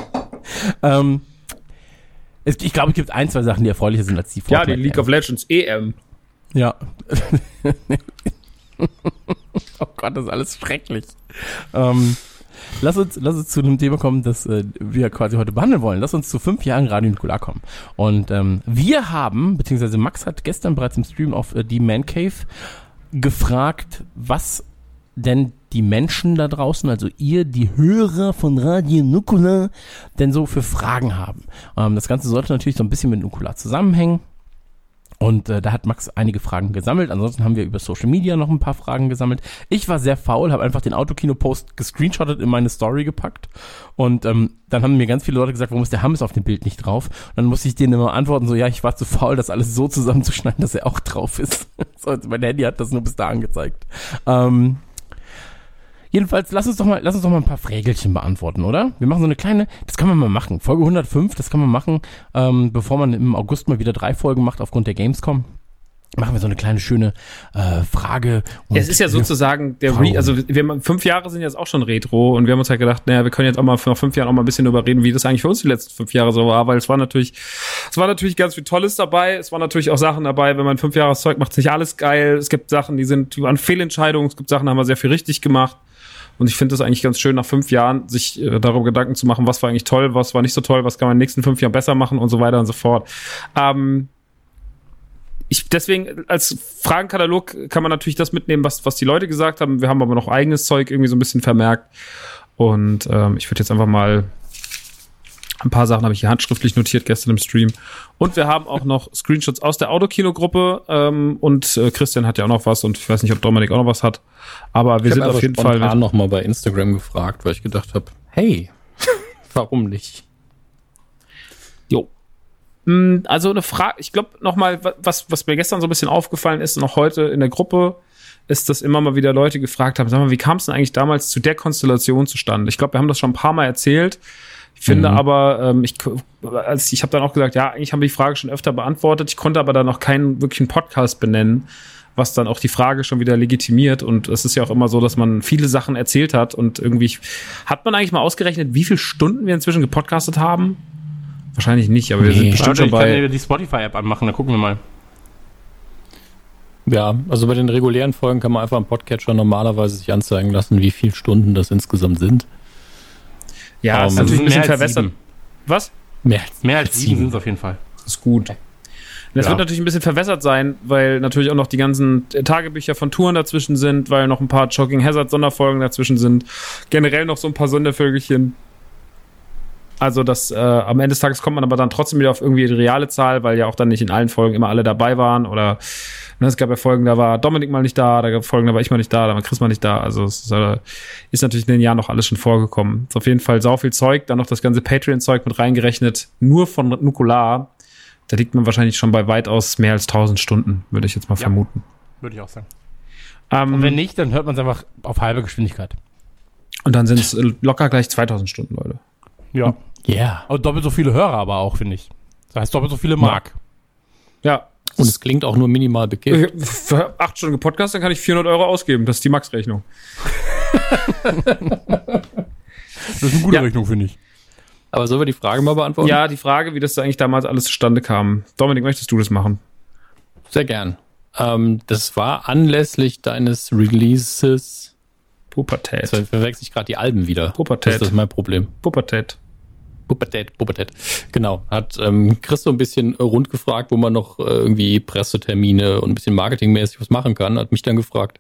Ähm, es, ich glaube, es gibt ein, zwei Sachen, die erfreulicher sind als die Ja, Fortnite. die League of Legends EM. Ja. oh Gott, das ist alles schrecklich. Ähm, lass, uns, lass uns zu einem Thema kommen, das äh, wir quasi heute behandeln wollen. Lass uns zu fünf Jahren Radio Nukular kommen. Und ähm, wir haben, beziehungsweise Max hat gestern bereits im Stream auf äh, die Man Cave gefragt, was denn die Menschen da draußen, also ihr, die Hörer von Radio Nukular, denn so für Fragen haben. Ähm, das Ganze sollte natürlich so ein bisschen mit Nukular zusammenhängen. Und äh, da hat Max einige Fragen gesammelt. Ansonsten haben wir über Social Media noch ein paar Fragen gesammelt. Ich war sehr faul, habe einfach den Autokino-Post gescreenshottet in meine Story gepackt. Und ähm, dann haben mir ganz viele Leute gesagt, warum ist der Hammes auf dem Bild nicht drauf? Und dann musste ich denen immer antworten, so, ja, ich war zu faul, das alles so zusammenzuschneiden, dass er auch drauf ist. so, mein Handy hat das nur bis da angezeigt. Ähm, Jedenfalls, lass uns doch mal, lass uns doch mal ein paar Frägelchen beantworten, oder? Wir machen so eine kleine, das kann man mal machen. Folge 105, das kann man machen, ähm, bevor man im August mal wieder drei Folgen macht aufgrund der Gamescom. Machen wir so eine kleine schöne äh, Frage. Es ist ja sozusagen der? Re also wir haben, fünf Jahre sind jetzt auch schon Retro und wir haben uns halt gedacht, naja, wir können jetzt auch mal nach fünf Jahren auch mal ein bisschen darüber reden, wie das eigentlich für uns die letzten fünf Jahre so war, weil es war natürlich, es war natürlich ganz viel Tolles dabei, es waren natürlich auch Sachen dabei, wenn man fünf Jahre Zeug macht, ist nicht alles geil, es gibt Sachen, die sind, die waren Fehlentscheidungen, es gibt Sachen, da haben wir sehr viel richtig gemacht und ich finde es eigentlich ganz schön, nach fünf Jahren sich äh, darüber Gedanken zu machen, was war eigentlich toll, was war nicht so toll, was kann man in den nächsten fünf Jahren besser machen und so weiter und so fort. Ähm, ich, deswegen, als Fragenkatalog kann man natürlich das mitnehmen, was, was die Leute gesagt haben. Wir haben aber noch eigenes Zeug irgendwie so ein bisschen vermerkt. Und ähm, ich würde jetzt einfach mal ein paar Sachen habe ich hier handschriftlich notiert gestern im Stream. Und wir haben auch noch Screenshots aus der Autokino-Gruppe. Ähm, und äh, Christian hat ja auch noch was und ich weiß nicht, ob Dominik auch noch was hat. Aber wir Ich sind habe auf jeden Fall. spontan noch mal bei Instagram gefragt, weil ich gedacht habe, hey, warum nicht? Jo. Mm, Also eine Frage, ich glaube nochmal, was, was mir gestern so ein bisschen aufgefallen ist, noch heute in der Gruppe, ist, dass immer mal wieder Leute gefragt haben, sag mal, wie kam es denn eigentlich damals zu der Konstellation zustande? Ich glaube, wir haben das schon ein paar Mal erzählt. Ich finde Mhm. aber, ähm, ich, als ich habe dann auch gesagt, ja, eigentlich haben wir die Frage schon öfter beantwortet. Ich konnte aber dann noch keinen wirklichen Podcast benennen, was dann auch die Frage schon wieder legitimiert. Und es ist ja auch immer so, dass man viele Sachen erzählt hat und irgendwie hat man eigentlich mal ausgerechnet, wie viele Stunden wir inzwischen gepodcastet haben? Wahrscheinlich nicht, aber wir Nee. sind bestimmt Warte, schon ich kann bei. dir die Spotify-App anmachen, dann gucken wir mal. Ja, also bei den regulären Folgen kann man einfach im Podcatcher normalerweise sich anzeigen lassen, wie viele Stunden das insgesamt sind. Ja, Ähm, ist natürlich ein bisschen verwässert. sieben. Was? Mehr als, Mehr als sieben sind es auf jeden Fall. Das ist gut. Das Ja. wird natürlich ein bisschen verwässert sein, weil natürlich auch noch die ganzen Tagebücher von Touren dazwischen sind, weil noch ein paar Jogging Hazard Sonderfolgen dazwischen sind. Generell noch so ein paar Sondervögelchen. Also das äh, am Ende des Tages kommt man aber dann trotzdem wieder auf irgendwie die reale Zahl, weil ja auch dann nicht in allen Folgen immer alle dabei waren oder ne, es gab ja Folgen, da war Dominik mal nicht da, da gab Folgen, da war ich mal nicht da, da war Chris mal nicht da. Also es ist, äh, ist natürlich in den Jahren noch alles schon vorgekommen. Ist auf jeden Fall sau viel Zeug, dann noch das ganze Patreon-Zeug mit reingerechnet, nur von Nukular. Da liegt man wahrscheinlich schon bei weitaus mehr als 1000 Stunden, würde ich jetzt mal Ja. vermuten. Würde ich auch sagen. Ähm, Und wenn nicht, dann hört man es einfach auf halbe Geschwindigkeit. und dann sind es locker gleich 2000 Stunden, Leute. Ja. Yeah. Aber doppelt so viele Hörer aber auch, finde ich. Das heißt doppelt so viele Mark. Ja, Und es klingt auch nur minimal bekifft. für acht Stunden Podcast, dann kann ich 400 Euro ausgeben. Das ist die Max-Rechnung. Das ist eine gute Ja. Rechnung, finde ich. Aber sollen wir die Frage mal beantworten? Ja, die Frage, wie das eigentlich damals alles zustande kam. Dominik, möchtest du das machen? Sehr gern. Ähm, das war anlässlich deines Releases. Pubertät. Jetzt verwechsel ich gerade die Alben wieder. Pubertät. Das ist mein Problem. Pubertät. Pubertät, Pubertät. Genau. Hat ähm, Chris so ein bisschen äh, rund gefragt, wo man noch äh, irgendwie Pressetermine und ein bisschen marketingmäßig was machen kann. Hat mich dann gefragt,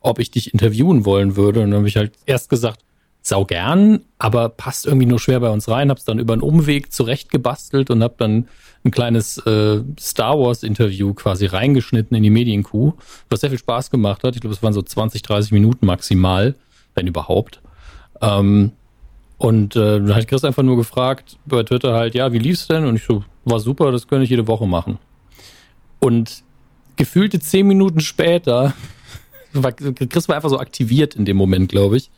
ob ich dich interviewen wollen würde. Und dann habe ich halt erst gesagt, sau gern, aber passt irgendwie nur schwer bei uns rein. Hab's dann über einen Umweg zurechtgebastelt und hab dann ein kleines äh, Star Wars Interview quasi reingeschnitten in die Medienkuh, was sehr viel Spaß gemacht hat. Ich glaube, es waren so 20, 30 Minuten maximal, wenn überhaupt. Ähm, Und äh, dann hat Chris einfach nur gefragt bei Twitter halt, ja, wie lief's denn? Und ich so, war super, das könnte ich jede Woche machen. Und gefühlte zehn Minuten später, Chris war einfach so aktiviert in dem Moment, glaube ich,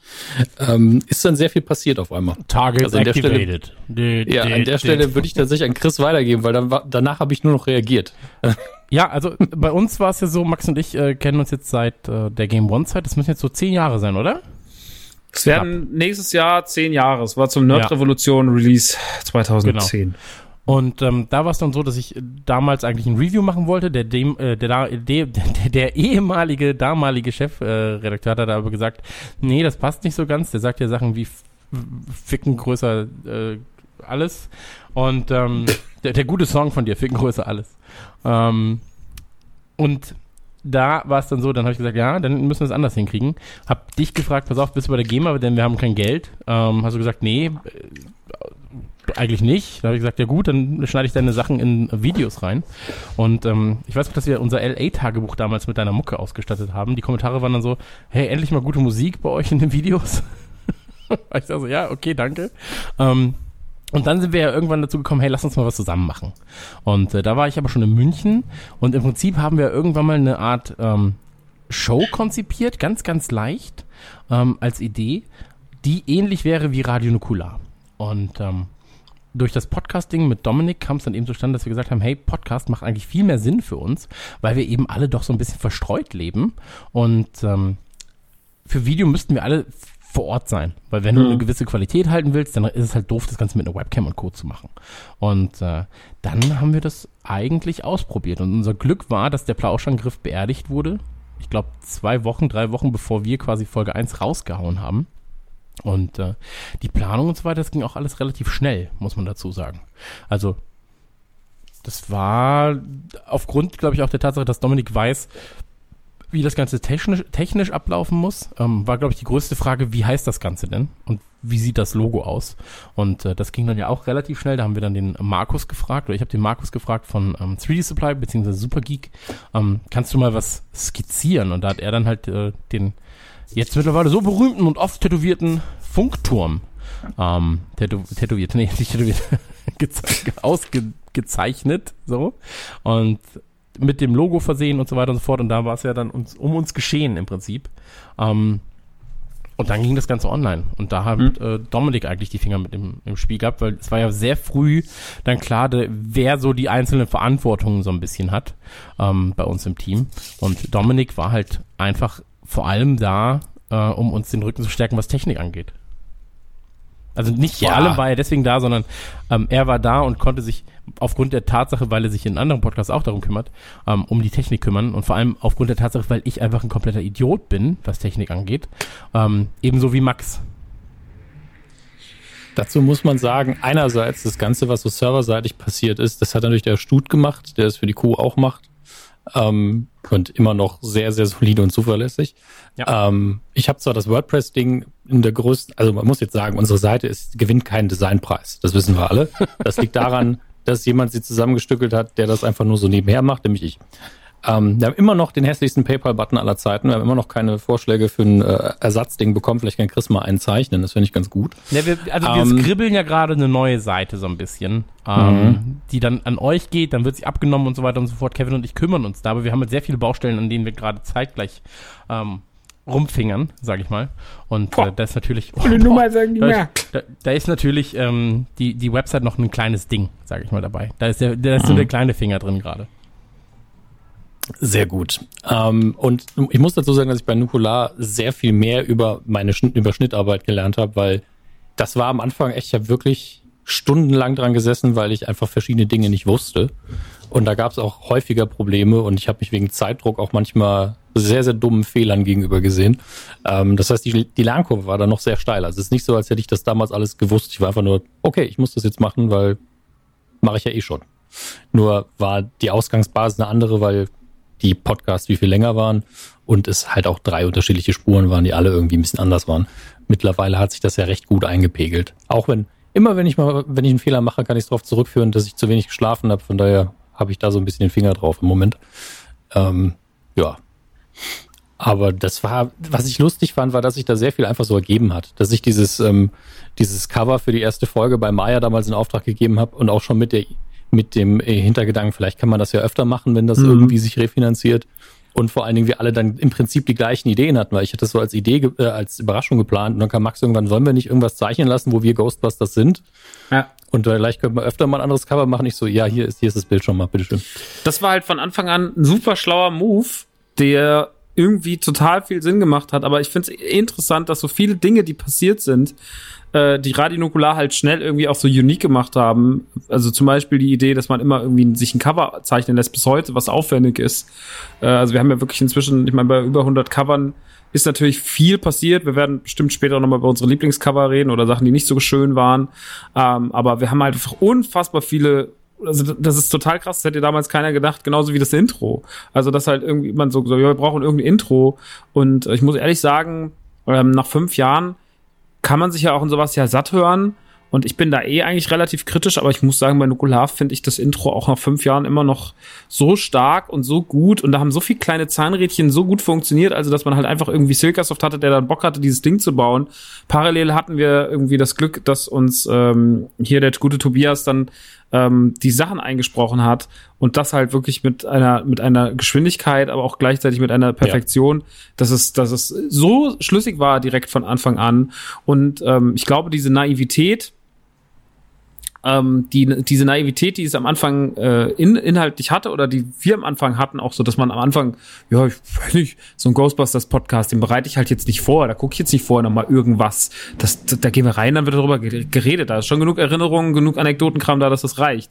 ähm, ist dann sehr viel passiert auf einmal. Target Also an der Stelle- activated. Dü- Ja, an der dü- Stelle würde ich tatsächlich an Chris weitergeben, weil dann war, danach habe ich nur noch reagiert. Ja, also bei uns war es ja so, Max und ich äh, kennen uns jetzt seit äh, der Game One-Zeit. Das müssen jetzt so zehn Jahre sein, oder? Es werden nächstes Jahr zehn Jahre. Es war zum Nerd Ja. Revolution Release 2010. Und ähm, da war es dann so, dass ich damals eigentlich ein Review machen wollte. Der, dem, äh, der, da- der, der, ehemalige, damalige Chefredakteur äh, hat aber gesagt, nee, das passt nicht so ganz. Der sagt ja Sachen wie Ficken größer äh, alles. Und ähm, der, der gute Song von dir, Ficken größer alles. Ähm, und da war es dann so, dann habe ich gesagt, ja, dann müssen wir es anders hinkriegen. Hab dich gefragt, pass auf, bist du bei der GEMA, denn wir haben kein Geld. Ähm, hast du gesagt, nee, äh, eigentlich nicht. Da habe ich gesagt, ja gut, dann schneide ich deine Sachen in Videos rein. Und ähm, ich weiß noch, dass wir unser LA-Tagebuch damals mit deiner Mucke ausgestattet haben. Die Kommentare waren dann so, hey, endlich mal gute Musik bei euch in den Videos. ich sag so, ja, okay, danke. Ähm, und dann sind wir ja irgendwann dazu gekommen, hey, lass uns mal was zusammen machen. Und äh, da war ich aber schon in München und im Prinzip haben wir irgendwann mal eine Art ähm, Show konzipiert, ganz, ganz leicht ähm, als Idee, die ähnlich wäre wie Radio Nukular. Und ähm, durch das Podcasting mit Dominik kam es dann eben zustande, dass wir gesagt haben, hey, Podcast macht eigentlich viel mehr Sinn für uns, weil wir eben alle doch so ein bisschen verstreut leben. Und ähm, für Video müssten wir alle vor Ort sein. Weil wenn du eine gewisse Qualität halten willst, dann ist es halt doof, das Ganze mit einer Webcam und Co. zu machen. Und äh, dann haben wir das eigentlich ausprobiert. Und unser Glück war, dass der Plauschangriff beerdigt wurde. Ich glaube, zwei Wochen, drei Wochen, bevor wir quasi Folge 1 rausgehauen haben. Und äh, die Planung und so weiter, das ging auch alles relativ schnell, muss man dazu sagen. Also, das war aufgrund, glaube ich, auch der Tatsache, dass Dominik weiß, wie das Ganze technisch, technisch ablaufen muss, ähm, war, glaube ich, die größte Frage, wie heißt das Ganze denn? Und wie sieht das Logo aus? Und äh, das ging dann ja auch relativ schnell. Da haben wir dann den Markus gefragt, oder ich habe den Markus gefragt von ähm, 3D Supply bzw. Supergeek, ähm, kannst du mal was skizzieren? Und da hat er dann halt äh, den jetzt mittlerweile so berühmten und oft tätowierten Funkturm ähm, tätow tätowiert, nee, nicht tätowiert, geze ausgezeichnet, so. Und mit dem Logo versehen und so weiter und so fort. Und da war es ja dann uns, um uns geschehen im Prinzip. Ähm, und dann ging das Ganze online. Und da hat äh, Dominik eigentlich die Finger mit im, im Spiel gehabt, weil es war ja sehr früh dann klar, de, wer so die einzelnen Verantwortungen so ein bisschen hat ähm, bei uns im Team. Und Dominik war halt einfach vor allem da, äh, um uns den Rücken zu stärken, was Technik angeht. Also nicht vor allem war er deswegen da, sondern ähm, er war da und konnte sich aufgrund der Tatsache, weil er sich in anderen Podcasts auch darum kümmert, ähm, um die Technik kümmern und vor allem aufgrund der Tatsache, weil ich einfach ein kompletter Idiot bin, was Technik angeht, ähm, ebenso wie Max. Dazu muss man sagen, einerseits das Ganze, was so serverseitig passiert ist, das hat natürlich der Stut gemacht, der es für die Kuh auch macht. Ähm, und immer noch sehr, sehr solide und zuverlässig. Ja. Ähm, ich habe zwar das WordPress-Ding in der größten, also man muss jetzt sagen, unsere Seite ist, gewinnt keinen Designpreis. Das wissen wir alle. Das liegt daran, dass jemand sie zusammengestückelt hat, der das einfach nur so nebenher macht, nämlich ich. Ähm, wir haben immer noch den hässlichsten PayPal-Button aller Zeiten. Wir haben immer noch keine Vorschläge für ein äh, Ersatzding bekommen. Vielleicht kann Chris mal einen zeichnen. Das finde ich ganz gut. Ne, wir, also wir Ähm. skribbeln ja gerade eine neue Seite so ein bisschen, ähm, die dann an euch geht, dann wird sie abgenommen und so weiter und so fort. Kevin und ich kümmern uns da, aber wir haben halt sehr viele Baustellen, an denen wir gerade zeitgleich ähm, rumfingern, sage ich mal. Und äh, das ist natürlich. Oh, boah, sagen die da, ist, da, da ist natürlich ähm, die, die Website noch ein kleines Ding, sage ich mal dabei. Da ist, der, da ist so der kleine Finger drin gerade. Sehr gut. Ähm, und ich muss dazu sagen, dass ich bei Nukular sehr viel mehr über meine Schnitt, über Schnittarbeit gelernt habe, weil das war am Anfang echt, ich habe wirklich stundenlang dran gesessen, weil ich einfach verschiedene Dinge nicht wusste. Und da gab es auch häufiger Probleme und ich habe mich wegen Zeitdruck auch manchmal sehr, sehr dummen Fehlern gegenüber gesehen. Ähm, das heißt, die, die Lernkurve war da noch sehr steil. Also es ist nicht so, als hätte ich das damals alles gewusst. Ich war einfach nur, okay, ich muss das jetzt machen, weil mache ich ja eh schon. Nur war die Ausgangsbasis eine andere, weil die Podcasts wie viel länger waren und es halt auch drei unterschiedliche Spuren waren, die alle irgendwie ein bisschen anders waren. Mittlerweile hat sich das ja recht gut eingepegelt. Auch wenn, immer wenn ich mal, wenn ich einen Fehler mache, kann ich es darauf zurückführen, dass ich zu wenig geschlafen habe. Von daher habe ich da so ein bisschen den Finger drauf im Moment. Ähm, ja. Aber das war, was ich lustig fand, war, dass sich da sehr viel einfach so ergeben hat. Dass ich dieses, ähm, dieses Cover für die erste Folge bei Maya damals in Auftrag gegeben habe und auch schon mit der, mit dem äh, Hintergedanken, vielleicht kann man das ja öfter machen, wenn das mhm. irgendwie sich refinanziert. Und vor allen Dingen wir alle dann im Prinzip die gleichen Ideen hatten, weil ich hatte das so als Idee, äh, als Überraschung geplant. Und dann kam Max irgendwann, sollen wir nicht irgendwas zeichnen lassen, wo wir Ghostbusters sind? Ja. Und vielleicht könnte man öfter mal ein anderes Cover machen. Ich so, ja, hier ist, hier ist das Bild schon mal, bitteschön. Das war halt von Anfang an ein super schlauer Move, der irgendwie total viel Sinn gemacht hat. Aber ich finde es interessant, dass so viele Dinge, die passiert sind, äh, die Radionukular halt schnell irgendwie auch so unique gemacht haben. Also zum Beispiel die Idee, dass man immer irgendwie sich ein Cover zeichnen lässt bis heute, was aufwendig ist. Äh, also wir haben ja wirklich inzwischen, ich meine, bei über 100 Covern ist natürlich viel passiert. Wir werden bestimmt später nochmal über unsere Lieblingscover reden oder Sachen, die nicht so schön waren. Ähm, aber wir haben halt einfach unfassbar viele also das ist total krass, das hätte damals keiner gedacht, genauso wie das Intro. Also dass halt irgendwie man so, so wir brauchen irgendein Intro. Und ich muss ehrlich sagen, ähm, nach fünf Jahren kann man sich ja auch in sowas ja satt hören. Und ich bin da eh eigentlich relativ kritisch, aber ich muss sagen, bei Nukular finde ich das Intro auch nach fünf Jahren immer noch so stark und so gut. Und da haben so viele kleine Zahnrädchen so gut funktioniert, also dass man halt einfach irgendwie Silkasoft hatte, der dann Bock hatte, dieses Ding zu bauen. Parallel hatten wir irgendwie das Glück, dass uns ähm, hier der gute Tobias dann ähm, die Sachen eingesprochen hat und das halt wirklich mit einer mit einer Geschwindigkeit, aber auch gleichzeitig mit einer Perfektion, ja. dass es dass es so schlüssig war direkt von Anfang an und ähm, ich glaube diese Naivität ähm, die, diese Naivität, die es am Anfang äh, in, inhaltlich hatte oder die wir am Anfang hatten, auch so, dass man am Anfang, ja, ich weiß nicht, so ein Ghostbusters-Podcast, den bereite ich halt jetzt nicht vor, da gucke ich jetzt nicht vorher nochmal irgendwas. Das, da, da gehen wir rein, dann wird darüber geredet. Da ist schon genug Erinnerungen, genug Anekdotenkram da, dass das reicht.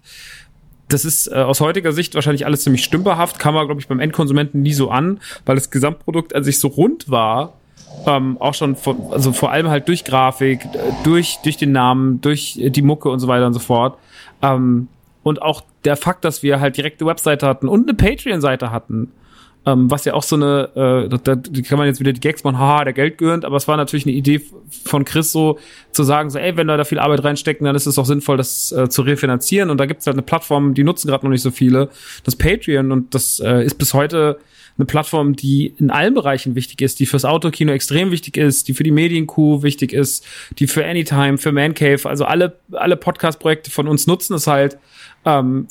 Das ist äh, aus heutiger Sicht wahrscheinlich alles ziemlich stümperhaft, kam aber, glaube ich, beim Endkonsumenten nie so an, weil das Gesamtprodukt an sich so rund war, ähm, auch schon von, also vor allem halt durch Grafik, durch, durch den Namen, durch die Mucke und so weiter und so fort. Ähm, und auch der Fakt, dass wir halt direkt eine Webseite hatten und eine Patreon-Seite hatten, ähm, was ja auch so eine, äh, da, da kann man jetzt wieder die Gags machen, haha, der Geld gehört, aber es war natürlich eine Idee von Chris so, zu sagen, so, ey, wenn wir da viel Arbeit reinstecken, dann ist es auch sinnvoll, das äh, zu refinanzieren. Und da gibt es halt eine Plattform, die nutzen gerade noch nicht so viele, das Patreon, und das äh, ist bis heute eine Plattform, die in allen Bereichen wichtig ist, die fürs Autokino extrem wichtig ist, die für die Medienkuh wichtig ist, die für Anytime, für Man Cave, also alle, alle Podcast-Projekte von uns nutzen es halt. Ähm,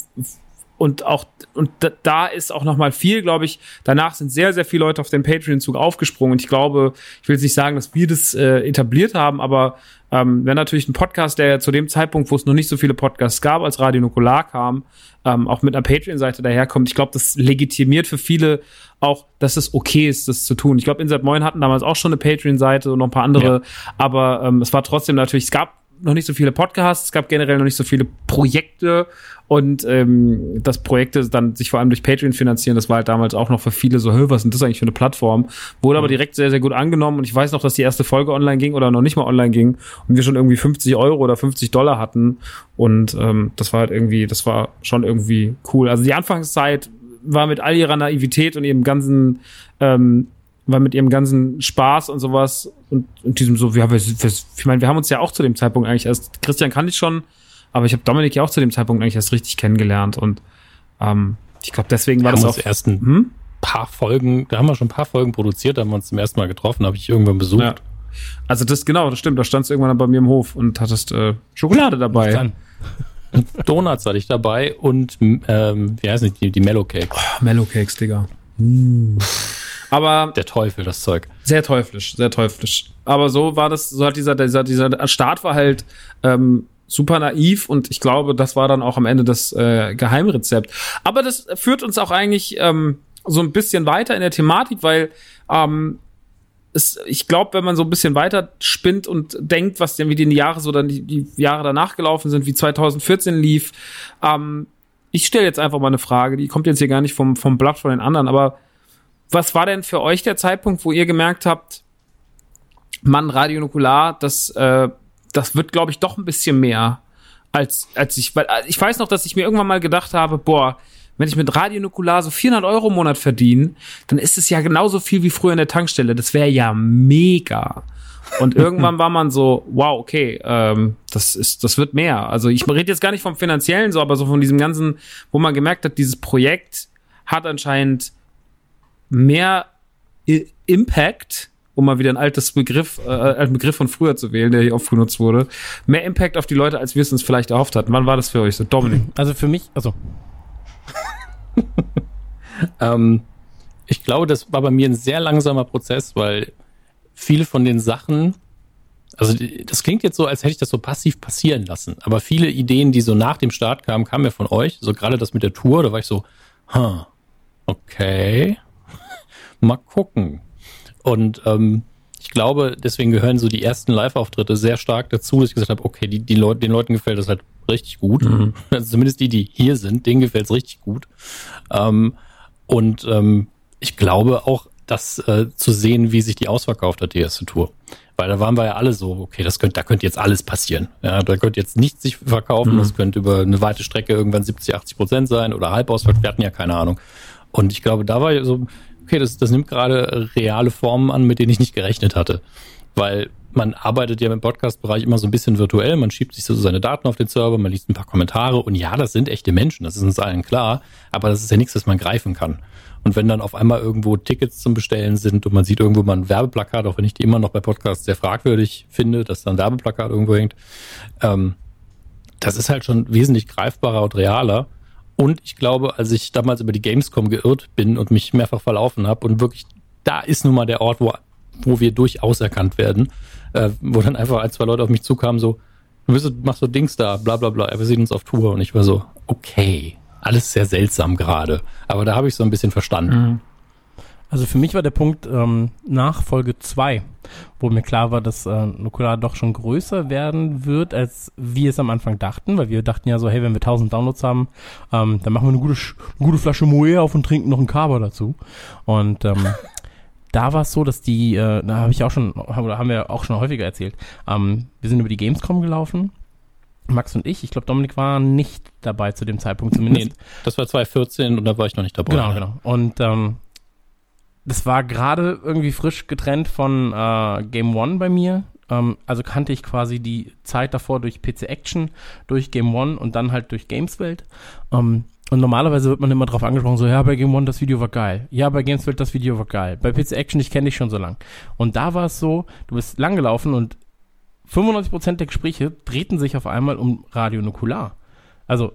und auch und da ist auch noch mal viel, glaube ich. Danach sind sehr sehr viele Leute auf den Patreon-Zug aufgesprungen und ich glaube, ich will jetzt nicht sagen, dass wir das äh, etabliert haben, aber ähm, wäre natürlich ein Podcast, der zu dem Zeitpunkt, wo es noch nicht so viele Podcasts gab, als Radio Nukular kam, ähm, auch mit einer Patreon-Seite daherkommt. Ich glaube, das legitimiert für viele auch, dass es okay ist, das zu tun. Ich glaube, Inside Moin hatten damals auch schon eine Patreon-Seite und noch ein paar andere, ja. aber ähm, es war trotzdem natürlich, es gab noch nicht so viele Podcasts, es gab generell noch nicht so viele Projekte und ähm, das Projekte dann sich vor allem durch Patreon finanzieren, das war halt damals auch noch für viele so, was ist das eigentlich für eine Plattform? Wurde mhm. aber direkt sehr, sehr gut angenommen und ich weiß noch, dass die erste Folge online ging oder noch nicht mal online ging und wir schon irgendwie 50 Euro oder 50 Dollar hatten und ähm, das war halt irgendwie, das war schon irgendwie cool. Also die Anfangszeit war mit all ihrer Naivität und ihrem ganzen ähm, war mit ihrem ganzen Spaß und sowas und, und diesem so, ja, wir, wir, ich meine, wir haben uns ja auch zu dem Zeitpunkt eigentlich erst, Christian kann ich schon, aber ich habe Dominik ja auch zu dem Zeitpunkt eigentlich erst richtig kennengelernt und ähm, ich glaube, deswegen war das auch ersten hm? paar Folgen, da haben wir schon ein paar Folgen produziert, da haben wir uns zum ersten Mal getroffen, habe ich irgendwann besucht. Ja. Also das genau, das stimmt, da standst du irgendwann bei mir im Hof und hattest äh, Schokolade dabei. Donuts hatte ich dabei und ähm, wie heißen die, die Mellow Cake. Oh, Mellow Cakes, Digga. Mm. Aber der Teufel, das Zeug. Sehr teuflisch, sehr teuflisch. Aber so war das, so hat dieser, dieser, dieser Start war halt ähm, super naiv und ich glaube, das war dann auch am Ende das äh, Geheimrezept. Aber das führt uns auch eigentlich ähm, so ein bisschen weiter in der Thematik, weil ähm, es, ich glaube, wenn man so ein bisschen weiter spinnt und denkt, was denn wie die Jahre so dann die, die Jahre danach gelaufen sind, wie 2014 lief, ähm, ich stelle jetzt einfach mal eine Frage, die kommt jetzt hier gar nicht vom, vom Blatt von den anderen, aber was war denn für euch der Zeitpunkt, wo ihr gemerkt habt, Mann, Radio Nukular, das, äh, das wird, glaube ich, doch ein bisschen mehr als, als ich, weil äh, ich weiß noch, dass ich mir irgendwann mal gedacht habe, boah, wenn ich mit Radio Nukular so 400 Euro im Monat verdiene, dann ist es ja genauso viel wie früher in der Tankstelle. Das wäre ja mega. Und irgendwann war man so, wow, okay, ähm, das ist, das wird mehr. Also ich rede jetzt gar nicht vom finanziellen so, aber so von diesem ganzen, wo man gemerkt hat, dieses Projekt hat anscheinend mehr I Impact, um mal wieder ein altes Begriff, äh, alten Begriff von früher zu wählen, der hier oft genutzt wurde, mehr Impact auf die Leute, als wir es uns vielleicht erhofft hatten. Wann war das für euch so? Dominik? Also für mich, also Ähm, ich glaube, das war bei mir ein sehr langsamer Prozess, weil viele von den Sachen, also das klingt jetzt so, als hätte ich das so passiv passieren lassen, aber viele Ideen, die so nach dem Start kamen, kamen ja von euch. So gerade das mit der Tour, da war ich so, huh, okay, mal gucken. Und ähm, ich glaube, deswegen gehören so die ersten Live-Auftritte sehr stark dazu, dass ich gesagt habe, okay, die, die Leute, den Leuten gefällt das halt richtig gut. Also zumindest die, die hier sind, denen gefällt es richtig gut. Ähm, und ähm, ich glaube auch, das äh, zu sehen, wie sich die ausverkauft hat, die erste Tour. Weil da waren wir ja alle so, okay, das könnte, da könnte jetzt alles passieren. Ja, da könnte jetzt nichts sich verkaufen, das könnte über eine weite Strecke irgendwann 70, 80 Prozent sein oder halb ausverkauft, wir hatten ja keine Ahnung. Und ich glaube, da war ja so, okay, das, das nimmt gerade reale Formen an, mit denen ich nicht gerechnet hatte. Weil man arbeitet ja im Podcast-Bereich immer so ein bisschen virtuell, man schiebt sich so seine Daten auf den Server, man liest ein paar Kommentare und ja, das sind echte Menschen, das ist uns allen klar, aber das ist ja nichts, das man greifen kann. Und wenn dann auf einmal irgendwo Tickets zum Bestellen sind und man sieht irgendwo mal ein Werbeplakat, auch wenn ich die immer noch bei Podcasts sehr fragwürdig finde, dass da ein Werbeplakat irgendwo hängt, ähm, das ist halt schon wesentlich greifbarer und realer. Und ich glaube, als ich damals über die Gamescom geirrt bin und mich mehrfach verlaufen habe und wirklich, da ist nun mal der Ort, wo, wo wir durchaus erkannt werden, äh, wo dann einfach ein, zwei Leute auf mich zukamen, so, du bist, machst so Dings da, bla bla bla, wir sehen uns auf Tour. Und ich war so, okay, alles sehr seltsam gerade. Aber da habe ich so ein bisschen verstanden. Also für mich war der Punkt ähm, nach Folge 2, wo mir klar war, dass äh, Nukular doch schon größer werden wird, als wir es am Anfang dachten, weil wir dachten ja so, hey, wenn wir 1000 Downloads haben, ähm, dann machen wir eine gute, eine gute Flasche Moe auf und trinken noch einen Kaba dazu. Und ähm, da war es so, dass die, äh, da habe ich auch schon, oder haben wir auch schon häufiger erzählt, ähm, wir sind über die Gamescom gelaufen, Max und ich, ich glaube Dominik war nicht dabei zu dem Zeitpunkt zumindest. Nee, das war 2014 und da war ich noch nicht dabei. Genau, genau. Und ähm, das war gerade irgendwie frisch getrennt von äh, Game One bei mir. Ähm, also kannte ich quasi die Zeit davor durch PC Action, durch Game One und dann halt durch Gameswelt. Ähm, und normalerweise wird man immer drauf angesprochen, so, ja, bei Game One das Video war geil. Ja, bei Gameswelt das Video war geil. Bei PC Action, ich kenne dich schon so lang. Und da war es so, du bist lang gelaufen und 95% der Gespräche drehten sich auf einmal um Radio Nukular. Also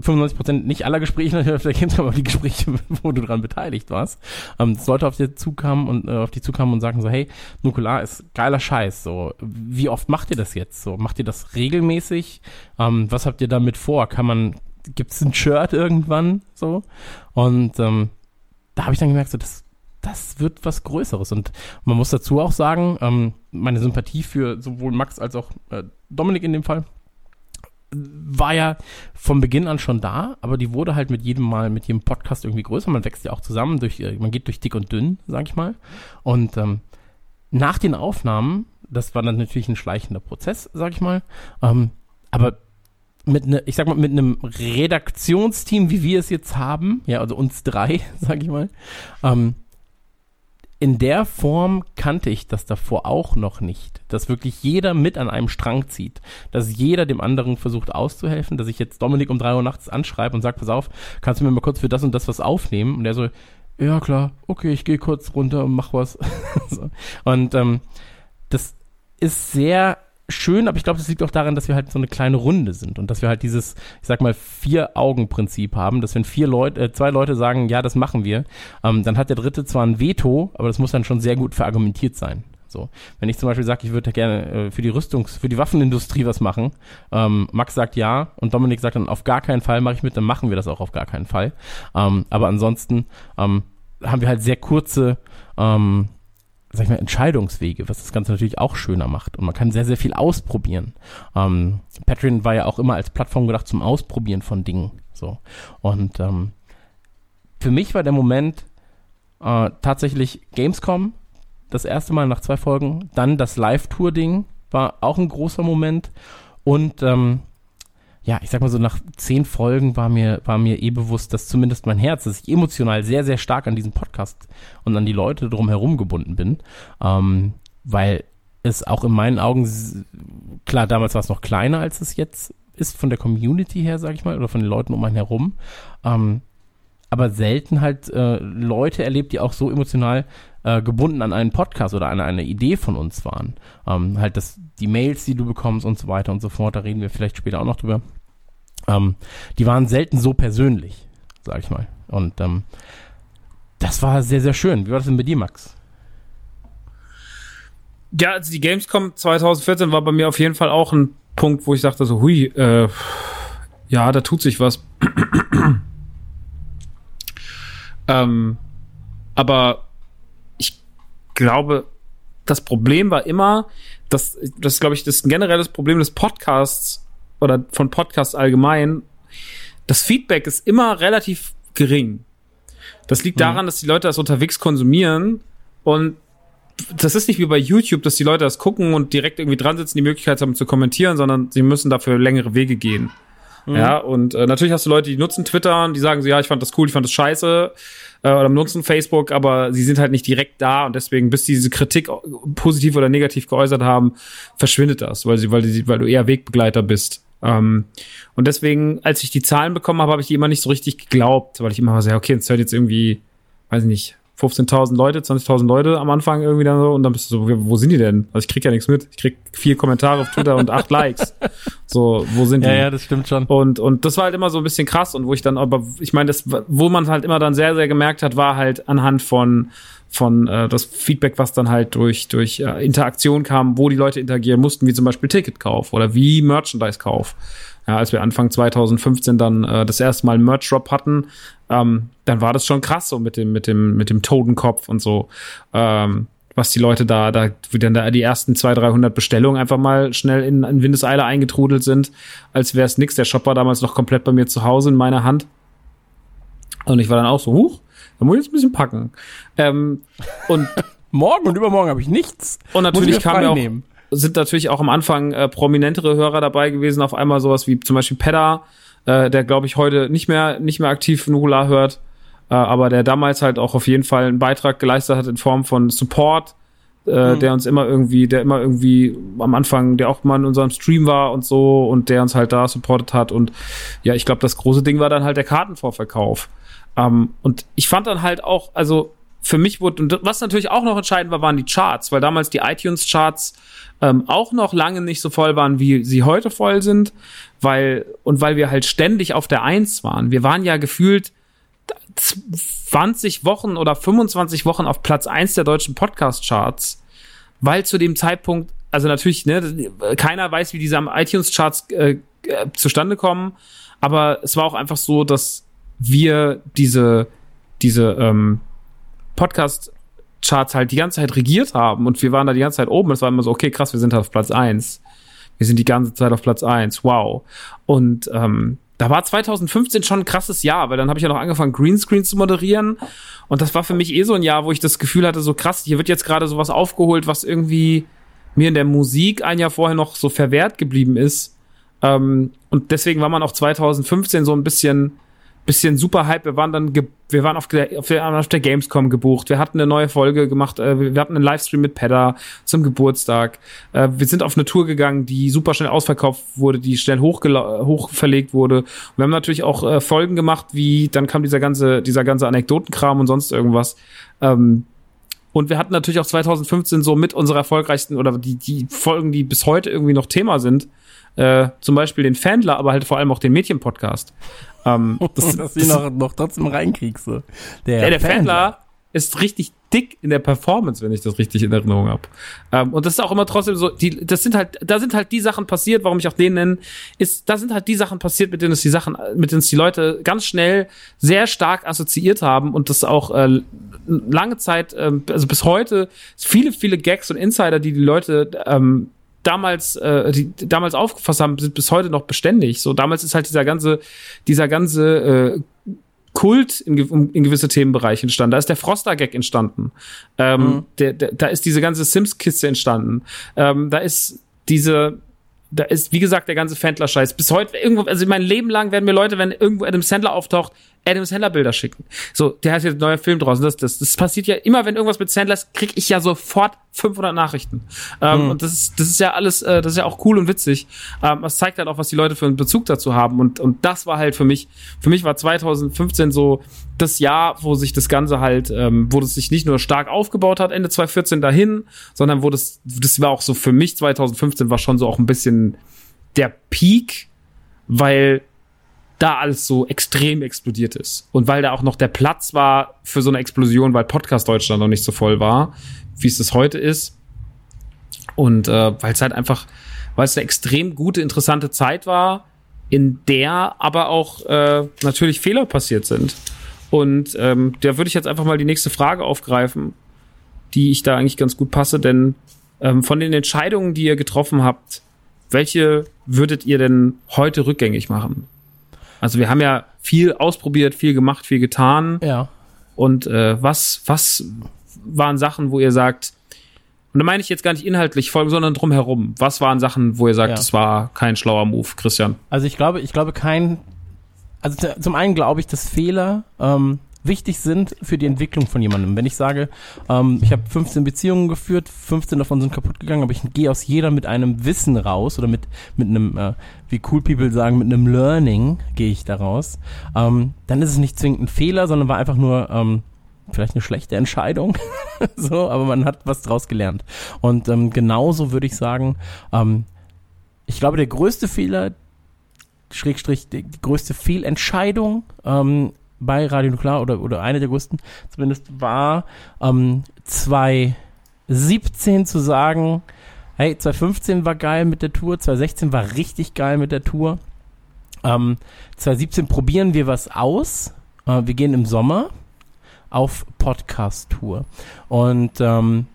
95% nicht aller Gespräche natürlich auf der Gamescom, aber die Gespräche, wo du dran beteiligt warst. Ähm, dass Leute auf dir zukamen und äh, auf die zukamen und sagten so, hey, Nukular ist geiler Scheiß. So, wie oft macht ihr das jetzt? So, macht ihr das regelmäßig? Ähm, was habt ihr damit vor? Kann man, gibt's ein Shirt irgendwann? So. Und ähm, da habe ich dann gemerkt, so, das, das wird was Größeres. Und man muss dazu auch sagen, ähm, meine Sympathie für sowohl Max als auch äh, Dominik in dem Fall war ja von Beginn an schon da, aber die wurde halt mit jedem Mal, mit jedem Podcast irgendwie größer. Man wächst ja auch zusammen, durch, äh, man geht durch dick und dünn, sag ich mal. Und ähm, nach den Aufnahmen, das war dann natürlich ein schleichender Prozess, sag ich mal, ähm, aber mit ne, ich sag mal, mit einem Redaktionsteam, wie wir es jetzt haben, ja, also uns drei, sag ich mal, ähm, in der Form kannte ich das davor auch noch nicht, dass wirklich jeder mit an einem Strang zieht, dass jeder dem anderen versucht auszuhelfen, dass ich jetzt Dominik um drei Uhr nachts anschreibe und sage, pass auf, kannst du mir mal kurz für das und das was aufnehmen? Und der so, ja klar, okay, ich gehe kurz runter und mach was. so. Und ähm, das ist sehr schön, aber ich glaube, das liegt auch daran, dass wir halt so eine kleine Runde sind und dass wir halt dieses, ich sag mal, Vier-Augen-Prinzip haben, dass wenn vier Leute, äh, zwei Leute sagen, ja, das machen wir, ähm, dann hat der dritte zwar ein Veto, aber das muss dann schon sehr gut verargumentiert sein. So, wenn ich zum Beispiel sage, ich würde gerne äh, für die Rüstungs-, für die Waffenindustrie was machen, ähm, Max sagt ja und Dominik sagt dann auf gar keinen Fall mache ich mit, dann machen wir das auch auf gar keinen Fall. Ähm, aber ansonsten ähm, haben wir halt sehr kurze ähm, sag ich mal, Entscheidungswege, was das Ganze natürlich auch schöner macht. Und man kann sehr, sehr viel ausprobieren. Ähm, Patreon war ja auch immer als Plattform gedacht zum Ausprobieren von Dingen. So. Und ähm, für mich war der Moment äh, tatsächlich Gamescom, das erste Mal nach zwei Folgen. Dann das Live-Tour-Ding war auch ein großer Moment. Und ähm, ja, ich sag mal so, nach zehn Folgen war mir, war mir eh bewusst, dass zumindest mein Herz, dass ich emotional sehr, sehr stark an diesen Podcast und an die Leute drumherum gebunden bin. Ähm, weil es auch in meinen Augen, klar, damals war es noch kleiner, als es jetzt ist, von der Community her, sag ich mal, oder von den Leuten um einen herum. Ähm, aber selten halt äh, Leute erlebt, die auch so emotional äh, gebunden an einen Podcast oder an eine Idee von uns waren. Ähm, halt das, die Mails, die du bekommst und so weiter und so fort, da reden wir vielleicht später auch noch drüber. Ähm, die waren selten so persönlich, sag ich mal. Und ähm, das war sehr, sehr schön. Wie war das denn bei dir, Max? Ja, also die Gamescom 2014 war bei mir auf jeden Fall auch ein Punkt, wo ich dachte so, hui, äh, ja, da tut sich was. ähm, aber ich glaube, das Problem war immer, dass das glaube ich das generelles Problem des Podcasts oder von Podcasts allgemein. Das Feedback ist immer relativ gering. Das liegt mhm. daran, dass die Leute das unterwegs konsumieren und das ist nicht wie bei YouTube, dass die Leute das gucken und direkt irgendwie dran sitzen, die Möglichkeit haben zu kommentieren, sondern sie müssen dafür längere Wege gehen. Mhm. Ja, und äh, natürlich hast du Leute, die nutzen Twitter und die sagen so, ja, ich fand das cool, ich fand das scheiße, äh, oder nutzen Facebook, aber sie sind halt nicht direkt da und deswegen, bis diese Kritik positiv oder negativ geäußert haben, verschwindet das, weil sie, weil, die, weil du eher Wegbegleiter bist. Ähm, und deswegen, als ich die Zahlen bekommen habe, habe ich die immer nicht so richtig geglaubt, weil ich immer so, ja, okay, jetzt hört jetzt irgendwie, weiß ich nicht, 15.000 Leute, 20.000 Leute am Anfang irgendwie dann so und dann bist du so, wo sind die denn? Also ich krieg ja nichts mit. Ich krieg vier Kommentare auf Twitter und acht Likes. So, wo sind die? Ja, ja, das stimmt schon. Und, und das war halt immer so ein bisschen krass und wo ich dann, aber ich meine, das, wo man halt immer dann sehr, sehr gemerkt hat, war halt anhand von, von äh, das Feedback, was dann halt durch, durch äh, Interaktion kam, wo die Leute interagieren mussten, wie zum Beispiel Ticketkauf oder wie Merchandise-Kauf. Ja, als wir Anfang 2015 dann äh, das erste Mal Merch Drop hatten, ähm, dann war das schon krass so mit dem mit dem mit dem Totenkopf und so. Ähm, was die Leute da, da, wie dann da die ersten 200, 300 Bestellungen einfach mal schnell in, in Windeseile eingetrudelt sind, als wäre es nix. Der Shop war damals noch komplett bei mir zu Hause in meiner Hand. Und ich war dann auch so, huch, da muss ich jetzt ein bisschen packen. Ähm, und morgen und übermorgen habe ich nichts. Und natürlich kam ja auch, sind natürlich auch am Anfang äh, prominentere Hörer dabei gewesen, auf einmal sowas wie zum Beispiel Pedda, äh, der glaube ich heute nicht mehr nicht mehr aktiv Nukular hört, äh, aber der damals halt auch auf jeden Fall einen Beitrag geleistet hat in Form von Support, äh, mhm. der uns immer irgendwie, der immer irgendwie am Anfang, der auch mal in unserem Stream war und so und der uns halt da supportet hat und ja, ich glaube, das große Ding war dann halt der Kartenvorverkauf. Ähm, und ich fand dann halt auch, also für mich wurde, und was natürlich auch noch entscheidend war, waren die Charts, weil damals die iTunes-Charts ähm, auch noch lange nicht so voll waren, wie sie heute voll sind, weil, und weil wir halt ständig auf der Eins waren. Wir waren ja gefühlt 20 Wochen oder 25 Wochen auf Platz eins der deutschen Podcast-Charts, weil zu dem Zeitpunkt, also natürlich, ne, keiner weiß, wie diese iTunes-Charts äh, äh, zustande kommen, aber es war auch einfach so, dass wir diese, diese ähm, Podcast Charts halt die ganze Zeit regiert haben und wir waren da die ganze Zeit oben. Es war immer so, okay, krass, wir sind halt auf Platz eins. Wir sind die ganze Zeit auf Platz eins. Wow. Und ähm, da war 2015 schon ein krasses Jahr, weil dann habe ich ja noch angefangen, Greenscreen zu moderieren. Und das war für mich eh so ein Jahr, wo ich das Gefühl hatte, so krass, hier wird jetzt gerade sowas aufgeholt, was irgendwie mir in der Musik ein Jahr vorher noch so verwehrt geblieben ist. Ähm, und deswegen war man auch 2015 so ein bisschen bisschen super Hype. Wir waren dann, wir waren auf der, auf der, auf der Gamescom gebucht. Wir hatten eine neue Folge gemacht. Äh, wir hatten einen Livestream mit Pedda zum Geburtstag. Äh, wir sind auf eine Tour gegangen, die super schnell ausverkauft wurde, die schnell hochverlegt wurde. Und wir haben natürlich auch äh, Folgen gemacht, wie dann kam dieser ganze, dieser ganze Anekdotenkram und sonst irgendwas. Ähm, und wir hatten natürlich auch 2015 so mit unserer erfolgreichsten oder die, die Folgen, die bis heute irgendwie noch Thema sind. Äh, zum Beispiel den Fandler, aber halt vor allem auch den Mädchen-Podcast. Ähm, das, Dass du ihn noch, noch trotzdem reinkriegst. So. Der, ja, der Fandler ist richtig dick in der Performance, wenn ich das richtig in Erinnerung habe. Ähm, und das ist auch immer trotzdem so, die, das sind halt, da sind halt die Sachen passiert, warum ich auch den nenne, ist, da sind halt die Sachen passiert, mit denen es die Sachen, mit denen es die Leute ganz schnell sehr stark assoziiert haben und das auch äh, lange Zeit, äh, also bis heute, viele, viele Gags und Insider, die die Leute ähm, damals, äh, die damals aufgefasst haben, sind bis heute noch beständig. So damals ist halt dieser ganze, dieser ganze äh, Kult in, in gewisse Themenbereiche entstanden. Da ist der Froster-Gag entstanden. Ähm, mhm. der, der, da ist diese ganze Sims-Kiste entstanden. Ähm, da ist diese, da ist, wie gesagt, der ganze Fandler-Scheiß. Bis heute, irgendwo, also mein Leben lang werden mir Leute, wenn irgendwo Adam Sandler auftaucht, Adam Sandler Bilder schicken. So, der hat jetzt neuer Film draußen. Das, das, das passiert ja immer, wenn irgendwas mit Sandler ist, krieg ich ja sofort 500 Nachrichten. Ähm, Mhm. Und das ist, das ist ja alles, äh, das ist ja auch cool und witzig. Ähm, das zeigt halt auch, was die Leute für einen Bezug dazu haben. Und, und das war halt für mich, für mich war 2015 so das Jahr, wo sich das Ganze halt, ähm, wo das sich nicht nur stark aufgebaut hat, Ende 2014 dahin, sondern wo das, das war auch so für mich 2015 war schon so auch ein bisschen der Peak, weil da alles so extrem explodiert ist. Und weil da auch noch der Platz war für so eine Explosion, weil Podcast Deutschland noch nicht so voll war, wie es das heute ist. Und äh, weil es halt einfach, weil es eine extrem gute, interessante Zeit war, in der aber auch äh, natürlich Fehler passiert sind. Und ähm, da würde ich jetzt einfach mal die nächste Frage aufgreifen, die ich da eigentlich ganz gut passe, denn ähm, von den Entscheidungen, die ihr getroffen habt, welche würdet ihr denn heute rückgängig machen? Also wir haben ja viel ausprobiert, viel gemacht, viel getan. Ja. Und äh, was, was waren Sachen, wo ihr sagt, und da meine ich jetzt gar nicht inhaltlich folgen, sondern drumherum. Was waren Sachen, wo ihr sagt, Ja. das war kein schlauer Move, Christian? Also ich glaube, ich glaube kein, also zum einen glaube ich, dass Fehler ähm, wichtig sind für die Entwicklung von jemandem. Wenn ich sage, ähm, ich habe 15 Beziehungen geführt, 15 davon sind kaputt gegangen, aber ich gehe aus jeder mit einem Wissen raus oder mit mit einem, äh, wie cool people sagen, mit einem Learning gehe ich da raus, ähm, dann ist es nicht zwingend ein Fehler, sondern war einfach nur ähm, vielleicht eine schlechte Entscheidung, so, aber man hat was draus gelernt. Und ähm, genauso würde ich sagen, ähm, ich glaube, der größte Fehler, Schrägstrich, die, größte Fehlentscheidung ähm, bei Radio Nuklear oder, oder eine der größten zumindest war, ähm, 2017 zu sagen, hey, 2015 war geil mit der Tour, 2016 war richtig geil mit der Tour. Ähm, 2017 probieren wir was aus. Äh, wir gehen im Sommer auf Podcast-Tour. Und ähm,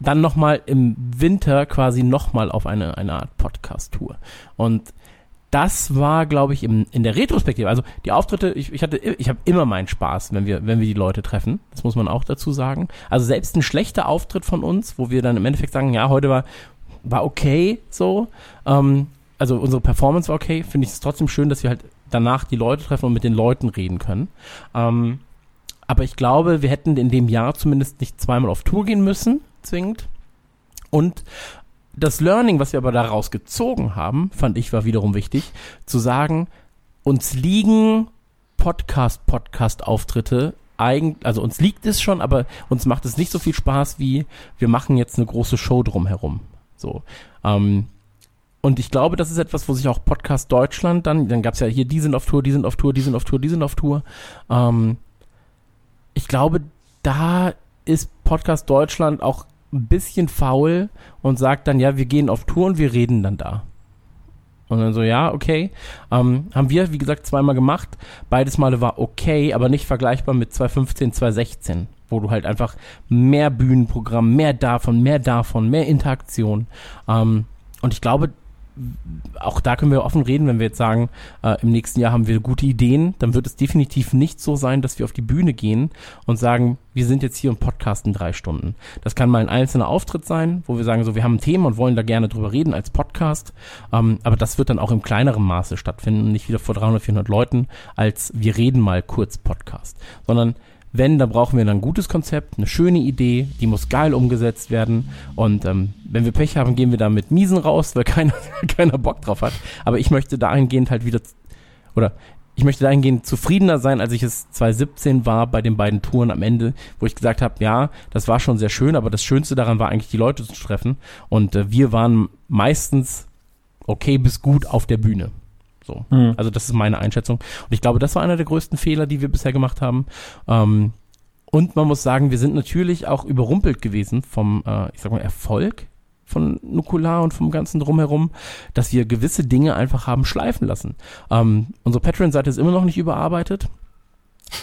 dann nochmal im Winter quasi nochmal auf eine, eine Art Podcast-Tour. Und das war, glaube ich, im, in der Retrospektive, also die Auftritte, ich, ich hatte, ich habe immer meinen Spaß, wenn wir, wenn wir die Leute treffen. Das muss man auch dazu sagen. Also selbst ein schlechter Auftritt von uns, wo wir dann im Endeffekt sagen, ja, heute war, war okay, so. Ähm, also unsere Performance war okay, finde ich es trotzdem schön, dass wir halt danach die Leute treffen und mit den Leuten reden können. Ähm, aber ich glaube, wir hätten in dem Jahr zumindest nicht zweimal auf Tour gehen müssen, zwingend. Und das Learning, was wir aber daraus gezogen haben, fand ich, war wiederum wichtig, zu sagen, uns liegen Podcast-Podcast-Auftritte eigentlich, also uns liegt es schon, aber uns macht es nicht so viel Spaß wie wir machen jetzt eine große Show drumherum. So. Ähm, und ich glaube, das ist etwas, wo sich auch Podcast Deutschland dann, dann gab es ja hier, die sind auf Tour, die sind auf Tour, die sind auf Tour, die sind auf Tour. Ähm, ich glaube, da ist Podcast Deutschland auch ein bisschen faul und sagt dann, ja, wir gehen auf Tour und wir reden dann da. Und dann so, ja, okay. Ähm, haben wir, wie gesagt, zweimal gemacht. Beides Male war okay, aber nicht vergleichbar mit 2015, 2016, wo du halt einfach mehr Bühnenprogramm, mehr davon, mehr davon, mehr Interaktion. Ähm, und ich glaube, auch da können wir offen reden, wenn wir jetzt sagen, äh, im nächsten Jahr haben wir gute Ideen, dann wird es definitiv nicht so sein, dass wir auf die Bühne gehen und sagen, wir sind jetzt hier und podcasten drei Stunden. Das kann mal ein einzelner Auftritt sein, wo wir sagen, so, wir haben ein Thema und wollen da gerne drüber reden als Podcast, ähm, aber das wird dann auch im kleineren Maße stattfinden, nicht wieder vor 300, 400 Leuten, als wir reden mal kurz Podcast, sondern wenn, dann brauchen wir dann ein gutes Konzept, eine schöne Idee, die muss geil umgesetzt werden. Und ähm, wenn wir Pech haben, gehen wir da mit Miesen raus, weil keiner, keiner Bock drauf hat. Aber ich möchte dahingehend halt wieder, oder ich möchte dahingehend zufriedener sein, als ich es 2017 war bei den beiden Touren am Ende, wo ich gesagt habe, ja, das war schon sehr schön, aber das Schönste daran war eigentlich die Leute zu treffen. Und äh, wir waren meistens okay bis gut auf der Bühne. So. Mhm. Also das ist meine Einschätzung. Und ich glaube, das war einer der größten Fehler, die wir bisher gemacht haben. Ähm, und man muss sagen, wir sind natürlich auch überrumpelt gewesen vom, äh, ich sag mal, Erfolg von Nukular und vom ganzen drumherum, dass wir gewisse Dinge einfach haben schleifen lassen. Ähm, unsere Patreon-Seite ist immer noch nicht überarbeitet.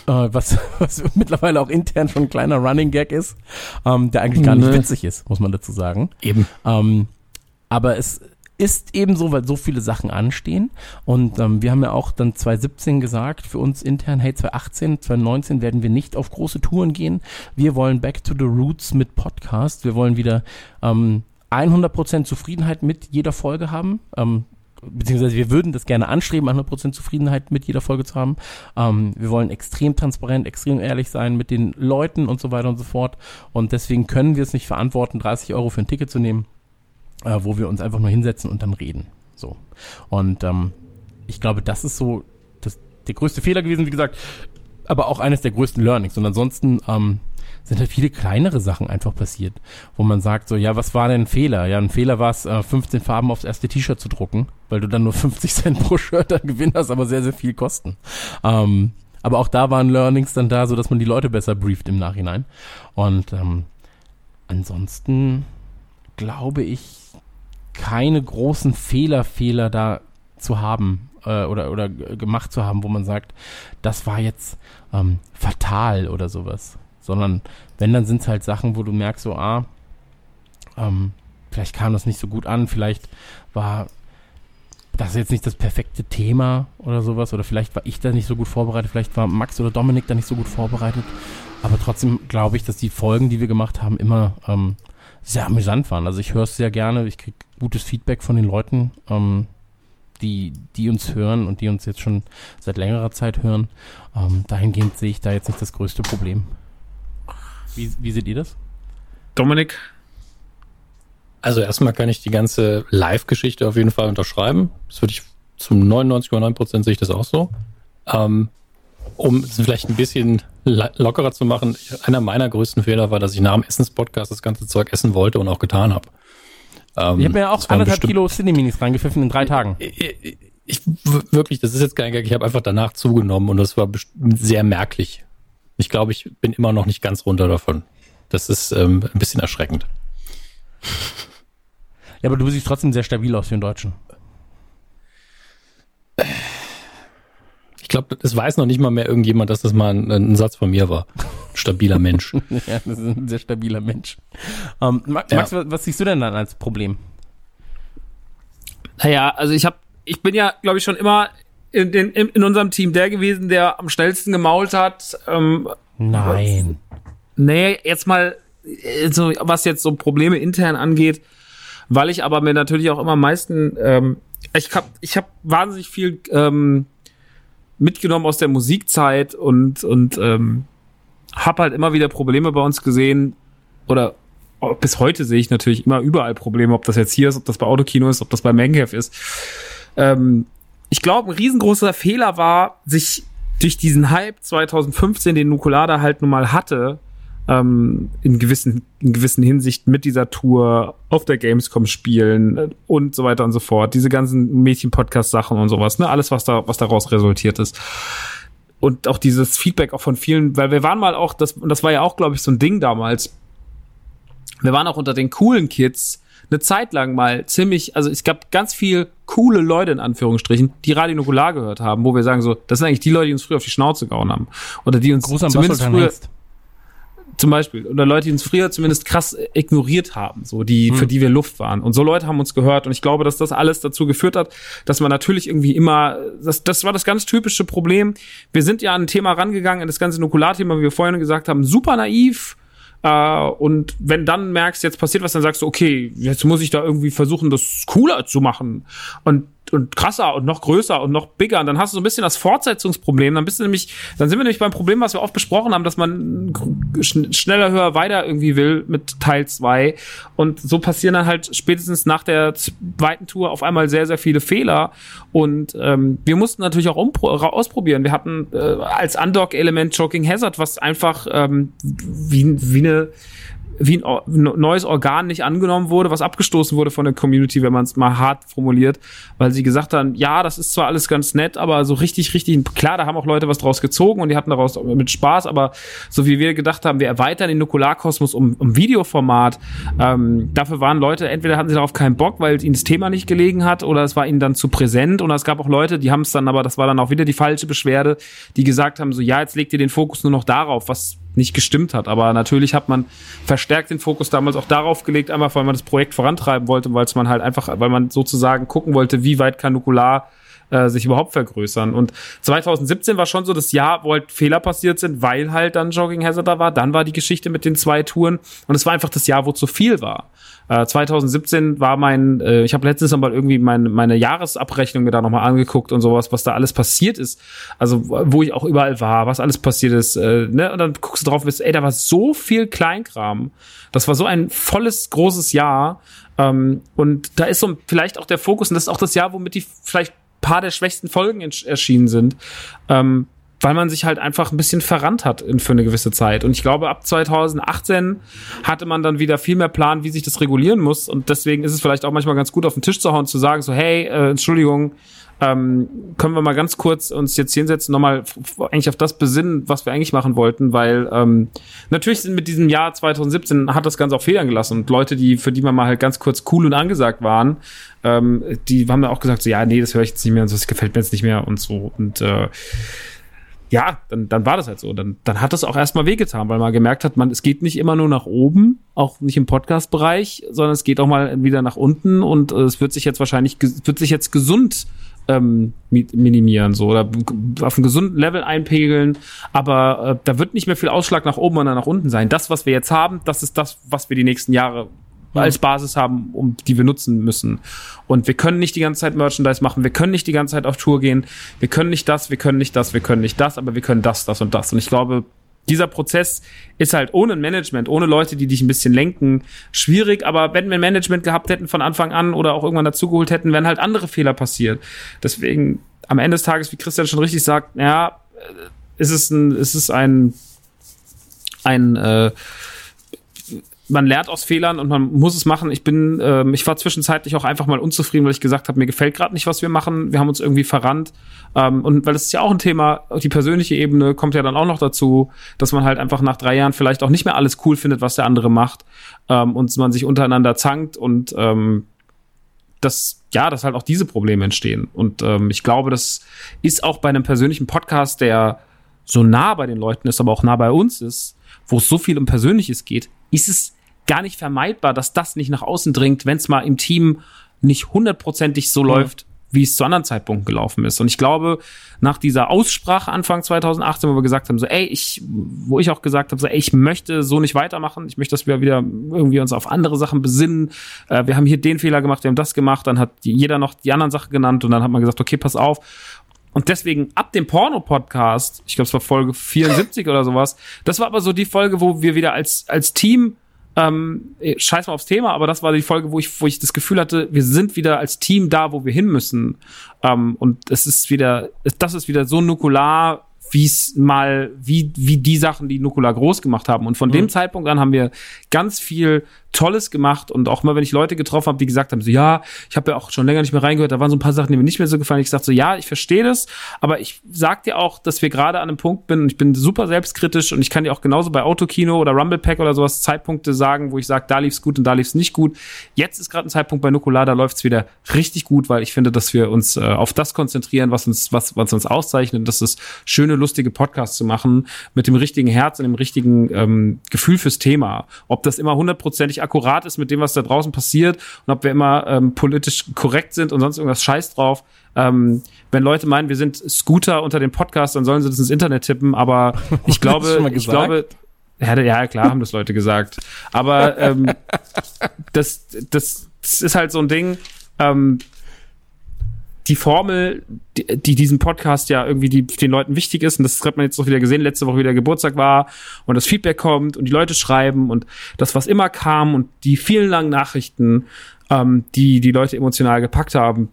Äh, was, was mittlerweile auch intern schon ein kleiner Running Gag ist, ähm, der eigentlich gar nicht Nee. witzig ist, muss man dazu sagen. Eben. Ähm, aber es ist eben so, weil so viele Sachen anstehen. Und ähm, wir haben ja auch dann 2017 gesagt, für uns intern, hey, 2018, 2019 werden wir nicht auf große Touren gehen. Wir wollen back to the roots mit Podcast. Wir wollen wieder ähm, 100% Zufriedenheit mit jeder Folge haben. Ähm, beziehungsweise wir würden das gerne anstreben, 100% Zufriedenheit mit jeder Folge zu haben. Ähm, wir wollen extrem transparent, extrem ehrlich sein mit den Leuten und so weiter und so fort. Und deswegen können wir es nicht verantworten, 30 Euro für ein Ticket zu nehmen, äh, wo wir uns einfach nur hinsetzen und dann reden. So. Und ähm, ich glaube, das ist so das, der größte Fehler gewesen, wie gesagt, aber auch eines der größten Learnings. Und ansonsten ähm, sind halt viele kleinere Sachen einfach passiert, wo man sagt so, ja, was war denn ein Fehler? Ja, ein Fehler war es, äh, 15 Farben aufs erste T-Shirt zu drucken, weil du dann nur 50 Cent pro Shirt dann Gewinn hast, aber sehr, sehr viel kosten. Ähm, aber auch da waren Learnings dann da, so dass man die Leute besser brieft im Nachhinein. Und ähm, ansonsten glaube ich, keine großen Fehler, Fehler da zu haben äh, oder, oder gemacht zu haben, wo man sagt, das war jetzt ähm, fatal oder sowas. Sondern wenn, dann sind es halt Sachen, wo du merkst, so, ah, ähm, vielleicht kam das nicht so gut an, vielleicht war das jetzt nicht das perfekte Thema oder sowas, oder vielleicht war ich da nicht so gut vorbereitet, vielleicht war Max oder Dominik da nicht so gut vorbereitet, aber trotzdem glaube ich, dass die Folgen, die wir gemacht haben, immer ähm, sehr amüsant waren. Also ich höre es sehr gerne, ich kriege gutes Feedback von den Leuten, ähm, die, die uns hören und die uns jetzt schon seit längerer Zeit hören. Ähm, dahingehend sehe ich da jetzt nicht das größte Problem. Wie, wie seht ihr das? Dominik? Also erstmal kann ich die ganze Live-Geschichte auf jeden Fall unterschreiben. Das würde ich zum 99,9 Prozent sehe ich das auch so. Ähm, um vielleicht ein bisschen lockerer zu machen, einer meiner größten Fehler war, dass ich nach dem Essenspodcast das ganze Zeug essen wollte und auch getan habe. Ähm, ich habe mir auch anderthalb Kilo Cineminis reingepfiffen in drei Tagen. Ich, ich, wirklich, das ist jetzt kein Gag, ich habe einfach danach zugenommen und das war sehr merklich. Ich glaube, ich bin immer noch nicht ganz runter davon. Das ist ähm, ein bisschen erschreckend. Ja, aber du siehst trotzdem sehr stabil aus für einen Deutschen. Glaube, es weiß noch nicht mal mehr irgendjemand, dass das mal ein, ein Satz von mir war. Stabiler Mensch. ja, das ist ein sehr stabiler Mensch. Ähm, Max, ja. was, was siehst du denn dann als Problem? Naja, also ich habe, ich bin ja, glaube ich, schon immer in, in, in unserem Team der gewesen, der am schnellsten gemault hat. Ähm, Nein. Nee, jetzt mal, so, was jetzt so Probleme intern angeht, weil ich aber mir natürlich auch immer am meisten, ähm, ich hab, ich hab wahnsinnig viel ähm, mitgenommen aus der Musikzeit und, und ähm, hab halt immer wieder Probleme bei uns gesehen oder bis heute sehe ich natürlich immer überall Probleme, ob das jetzt hier ist, ob das bei Autokino ist, ob das bei Mangcave ist. Ähm, ich glaube, ein riesengroßer Fehler war, sich durch diesen Hype 2015, den Nukulada halt nun mal hatte, ähm, in gewissen, in gewissen Hinsichten mit dieser Tour auf der Gamescom spielen äh, und so weiter und so fort. Diese ganzen Mädchen-Podcast-Sachen und sowas, ne? Alles, was da, was daraus resultiert ist. Und auch dieses Feedback auch von vielen, weil wir waren mal auch, das, und das war ja auch, glaube ich, so ein Ding damals. Wir waren auch unter den coolen Kids, eine Zeit lang mal ziemlich, also es gab ganz viel coole Leute in Anführungsstrichen, die Radio Nukular gehört haben, wo wir sagen so, das sind eigentlich die Leute, die uns früher auf die Schnauze gehauen haben. Oder die uns Groß zumindest früher, Hengst. Zum Beispiel, oder Leute, die uns früher zumindest krass ignoriert haben, so die, hm. für die wir Luft waren. Und so Leute haben uns gehört. Und ich glaube, dass das alles dazu geführt hat, dass man natürlich irgendwie immer, das, das war das ganz typische Problem. Wir sind ja an ein Thema rangegangen, an das ganze Nukularthema, wie wir vorhin gesagt haben, super naiv, äh, und wenn dann merkst, jetzt passiert was, dann sagst du, okay, jetzt muss ich da irgendwie versuchen, das cooler zu machen. Und und krasser und noch größer und noch bigger. Und dann hast du so ein bisschen das Fortsetzungsproblem. Dann bist du nämlich, dann sind wir nämlich beim Problem, was wir oft besprochen haben, dass man schneller, höher, weiter irgendwie will mit Teil zwei Und so passieren dann halt spätestens nach der zweiten Tour auf einmal sehr, sehr viele Fehler. Und ähm, wir mussten natürlich auch ausprobieren. Wir hatten äh, als Undock-Element Choking Hazard, was einfach ähm, wie, wie eine wie ein neues Organ nicht angenommen wurde, was abgestoßen wurde von der Community, wenn man es mal hart formuliert, weil sie gesagt haben, ja, das ist zwar alles ganz nett, aber so richtig, richtig, klar, da haben auch Leute was draus gezogen und die hatten daraus mit Spaß, aber so wie wir gedacht haben, wir erweitern den Nukularkosmos um, um Videoformat, ähm, dafür waren Leute, entweder hatten sie darauf keinen Bock, weil ihnen das Thema nicht gelegen hat, oder es war ihnen dann zu präsent, und es gab auch Leute, die haben es dann, aber das war dann auch wieder die falsche Beschwerde, die gesagt haben, so, ja, jetzt legt ihr den Fokus nur noch darauf, was nicht gestimmt hat. Aber natürlich hat man verstärkt den Fokus damals auch darauf gelegt, einmal weil man das Projekt vorantreiben wollte, weil es man halt einfach, weil man sozusagen gucken wollte, wie weit kann Nukular äh, sich überhaupt vergrößern. Und 2017 war schon so das Jahr, wo halt Fehler passiert sind, weil halt dann Jogging Hazard da war. Dann war die Geschichte mit den zwei Touren und es war einfach das Jahr, wo zu viel war. Äh, 2017 war mein, äh, ich habe letztens noch mal irgendwie mein, meine Jahresabrechnung mir da nochmal angeguckt und sowas, was da alles passiert ist. Also wo ich auch überall war, was alles passiert ist. Äh, ne? Und dann guckst du drauf und bist, ey, da war so viel Kleinkram. Das war so ein volles, großes Jahr. Ähm, und da ist so vielleicht auch der Fokus, und das ist auch das Jahr, womit die vielleicht paar der schwächsten Folgen erschienen sind. Ähm, weil man sich halt einfach ein bisschen verrannt hat in, für eine gewisse Zeit. Und ich glaube, ab 2018 hatte man dann wieder viel mehr Plan, wie sich das regulieren muss. Und deswegen ist es vielleicht auch manchmal ganz gut, auf den Tisch zu hauen, zu sagen, so, hey, äh, Entschuldigung, ähm, können wir mal ganz kurz uns jetzt hinsetzen, nochmal eigentlich auf das besinnen, was wir eigentlich machen wollten, weil ähm, natürlich sind mit diesem Jahr 2017 hat das Ganze auch Fehlern gelassen und Leute, die für die man mal halt ganz kurz cool und angesagt waren, ähm, die haben dann auch gesagt, so ja, nee, das höre ich jetzt nicht mehr und so, das gefällt mir jetzt nicht mehr und so und äh, ja, dann, dann war das halt so. Dann, dann hat das auch erstmal wehgetan, weil man gemerkt hat, man, es geht nicht immer nur nach oben, auch nicht im Podcast-Bereich, sondern es geht auch mal wieder nach unten und äh, es wird sich jetzt wahrscheinlich, wird sich jetzt gesund ähm, minimieren, so oder auf einem gesunden Level einpegeln, aber äh, da wird nicht mehr viel Ausschlag nach oben oder nach unten sein. Das, was wir jetzt haben, das ist das, was wir die nächsten Jahre mhm. als Basis haben, um die wir nutzen müssen. Und wir können nicht die ganze Zeit Merchandise machen, wir können nicht die ganze Zeit auf Tour gehen, wir können nicht das, wir können nicht das, wir können nicht das, aber wir können das, das und das. Und ich glaube, dieser Prozess ist halt ohne Management, ohne Leute, die dich ein bisschen lenken, schwierig. Aber wenn wir Management gehabt hätten von Anfang an oder auch irgendwann dazugeholt hätten, wären halt andere Fehler passiert. Deswegen am Ende des Tages, wie Christian schon richtig sagt, ja, ist es ein, ist es ein, ein äh, man lernt aus Fehlern und man muss es machen. Ich bin, äh, ich war zwischenzeitlich auch einfach mal unzufrieden, weil ich gesagt habe, mir gefällt gerade nicht, was wir machen. Wir haben uns irgendwie verrannt. Ähm, und weil das ist ja auch ein Thema, die persönliche Ebene kommt ja dann auch noch dazu, dass man halt einfach nach drei Jahren vielleicht auch nicht mehr alles cool findet, was der andere macht. Ähm, und man sich untereinander zankt und ähm, dass ja, dass halt auch diese Probleme entstehen. Und ähm, ich glaube, das ist auch bei einem persönlichen Podcast, der so nah bei den Leuten ist, aber auch nah bei uns ist, wo es so viel um Persönliches geht, ist es gar nicht vermeidbar, dass das nicht nach außen dringt, wenn es mal im Team nicht hundertprozentig so mhm. läuft, wie es zu anderen Zeitpunkten gelaufen ist. Und ich glaube, nach dieser Aussprache Anfang 2018, wo wir gesagt haben, so, ey, ich, wo ich auch gesagt habe, so, ey, ich möchte so nicht weitermachen. Ich möchte, dass wir wieder irgendwie uns auf andere Sachen besinnen. Äh, wir haben hier den Fehler gemacht, wir haben das gemacht. Dann hat jeder noch die anderen Sachen genannt und dann hat man gesagt, okay, pass auf. Und deswegen ab dem Porno-Podcast, ich glaube, es war Folge 74 oder sowas, das war aber so die Folge, wo wir wieder als, als Team ähm, scheiß mal aufs Thema, aber das war die Folge, wo ich, wo ich das Gefühl hatte, wir sind wieder als Team da, wo wir hin müssen. Ähm, und es ist wieder, das ist wieder so nukular wie es mal, wie, wie die Sachen, die Nukula groß gemacht haben. Und von mhm. dem Zeitpunkt an haben wir ganz viel Tolles gemacht und auch mal, wenn ich Leute getroffen habe, die gesagt haben, so ja, ich habe ja auch schon länger nicht mehr reingehört, da waren so ein paar Sachen, die mir nicht mehr so gefallen. Ich sagte so, ja, ich verstehe das, aber ich sag dir auch, dass wir gerade an einem Punkt bin und ich bin super selbstkritisch und ich kann dir auch genauso bei Autokino oder Rumble Pack oder sowas Zeitpunkte sagen, wo ich sage, da lief's gut und da lief's nicht gut. Jetzt ist gerade ein Zeitpunkt bei Nukular, da läuft's wieder richtig gut, weil ich finde, dass wir uns äh, auf das konzentrieren, was uns, was, was uns auszeichnet. Das ist schöne, lustige Podcasts zu machen mit dem richtigen Herz und dem richtigen ähm, Gefühl fürs Thema. Ob das immer hundertprozentig akkurat ist mit dem, was da draußen passiert und ob wir immer ähm, politisch korrekt sind und sonst irgendwas Scheiß drauf. Ähm, wenn Leute meinen, wir sind Scooter unter dem Podcast, dann sollen sie das ins Internet tippen, aber ich glaube, ich glaube, ja, ja, klar haben das Leute gesagt. Aber ähm, das, das, das ist halt so ein Ding. Ähm, die Formel, die, die diesem Podcast ja irgendwie die, den Leuten wichtig ist, und das hat man jetzt auch wieder gesehen, letzte Woche wieder Geburtstag war und das Feedback kommt und die Leute schreiben und das, was immer kam und die vielen langen Nachrichten, ähm, die die Leute emotional gepackt haben,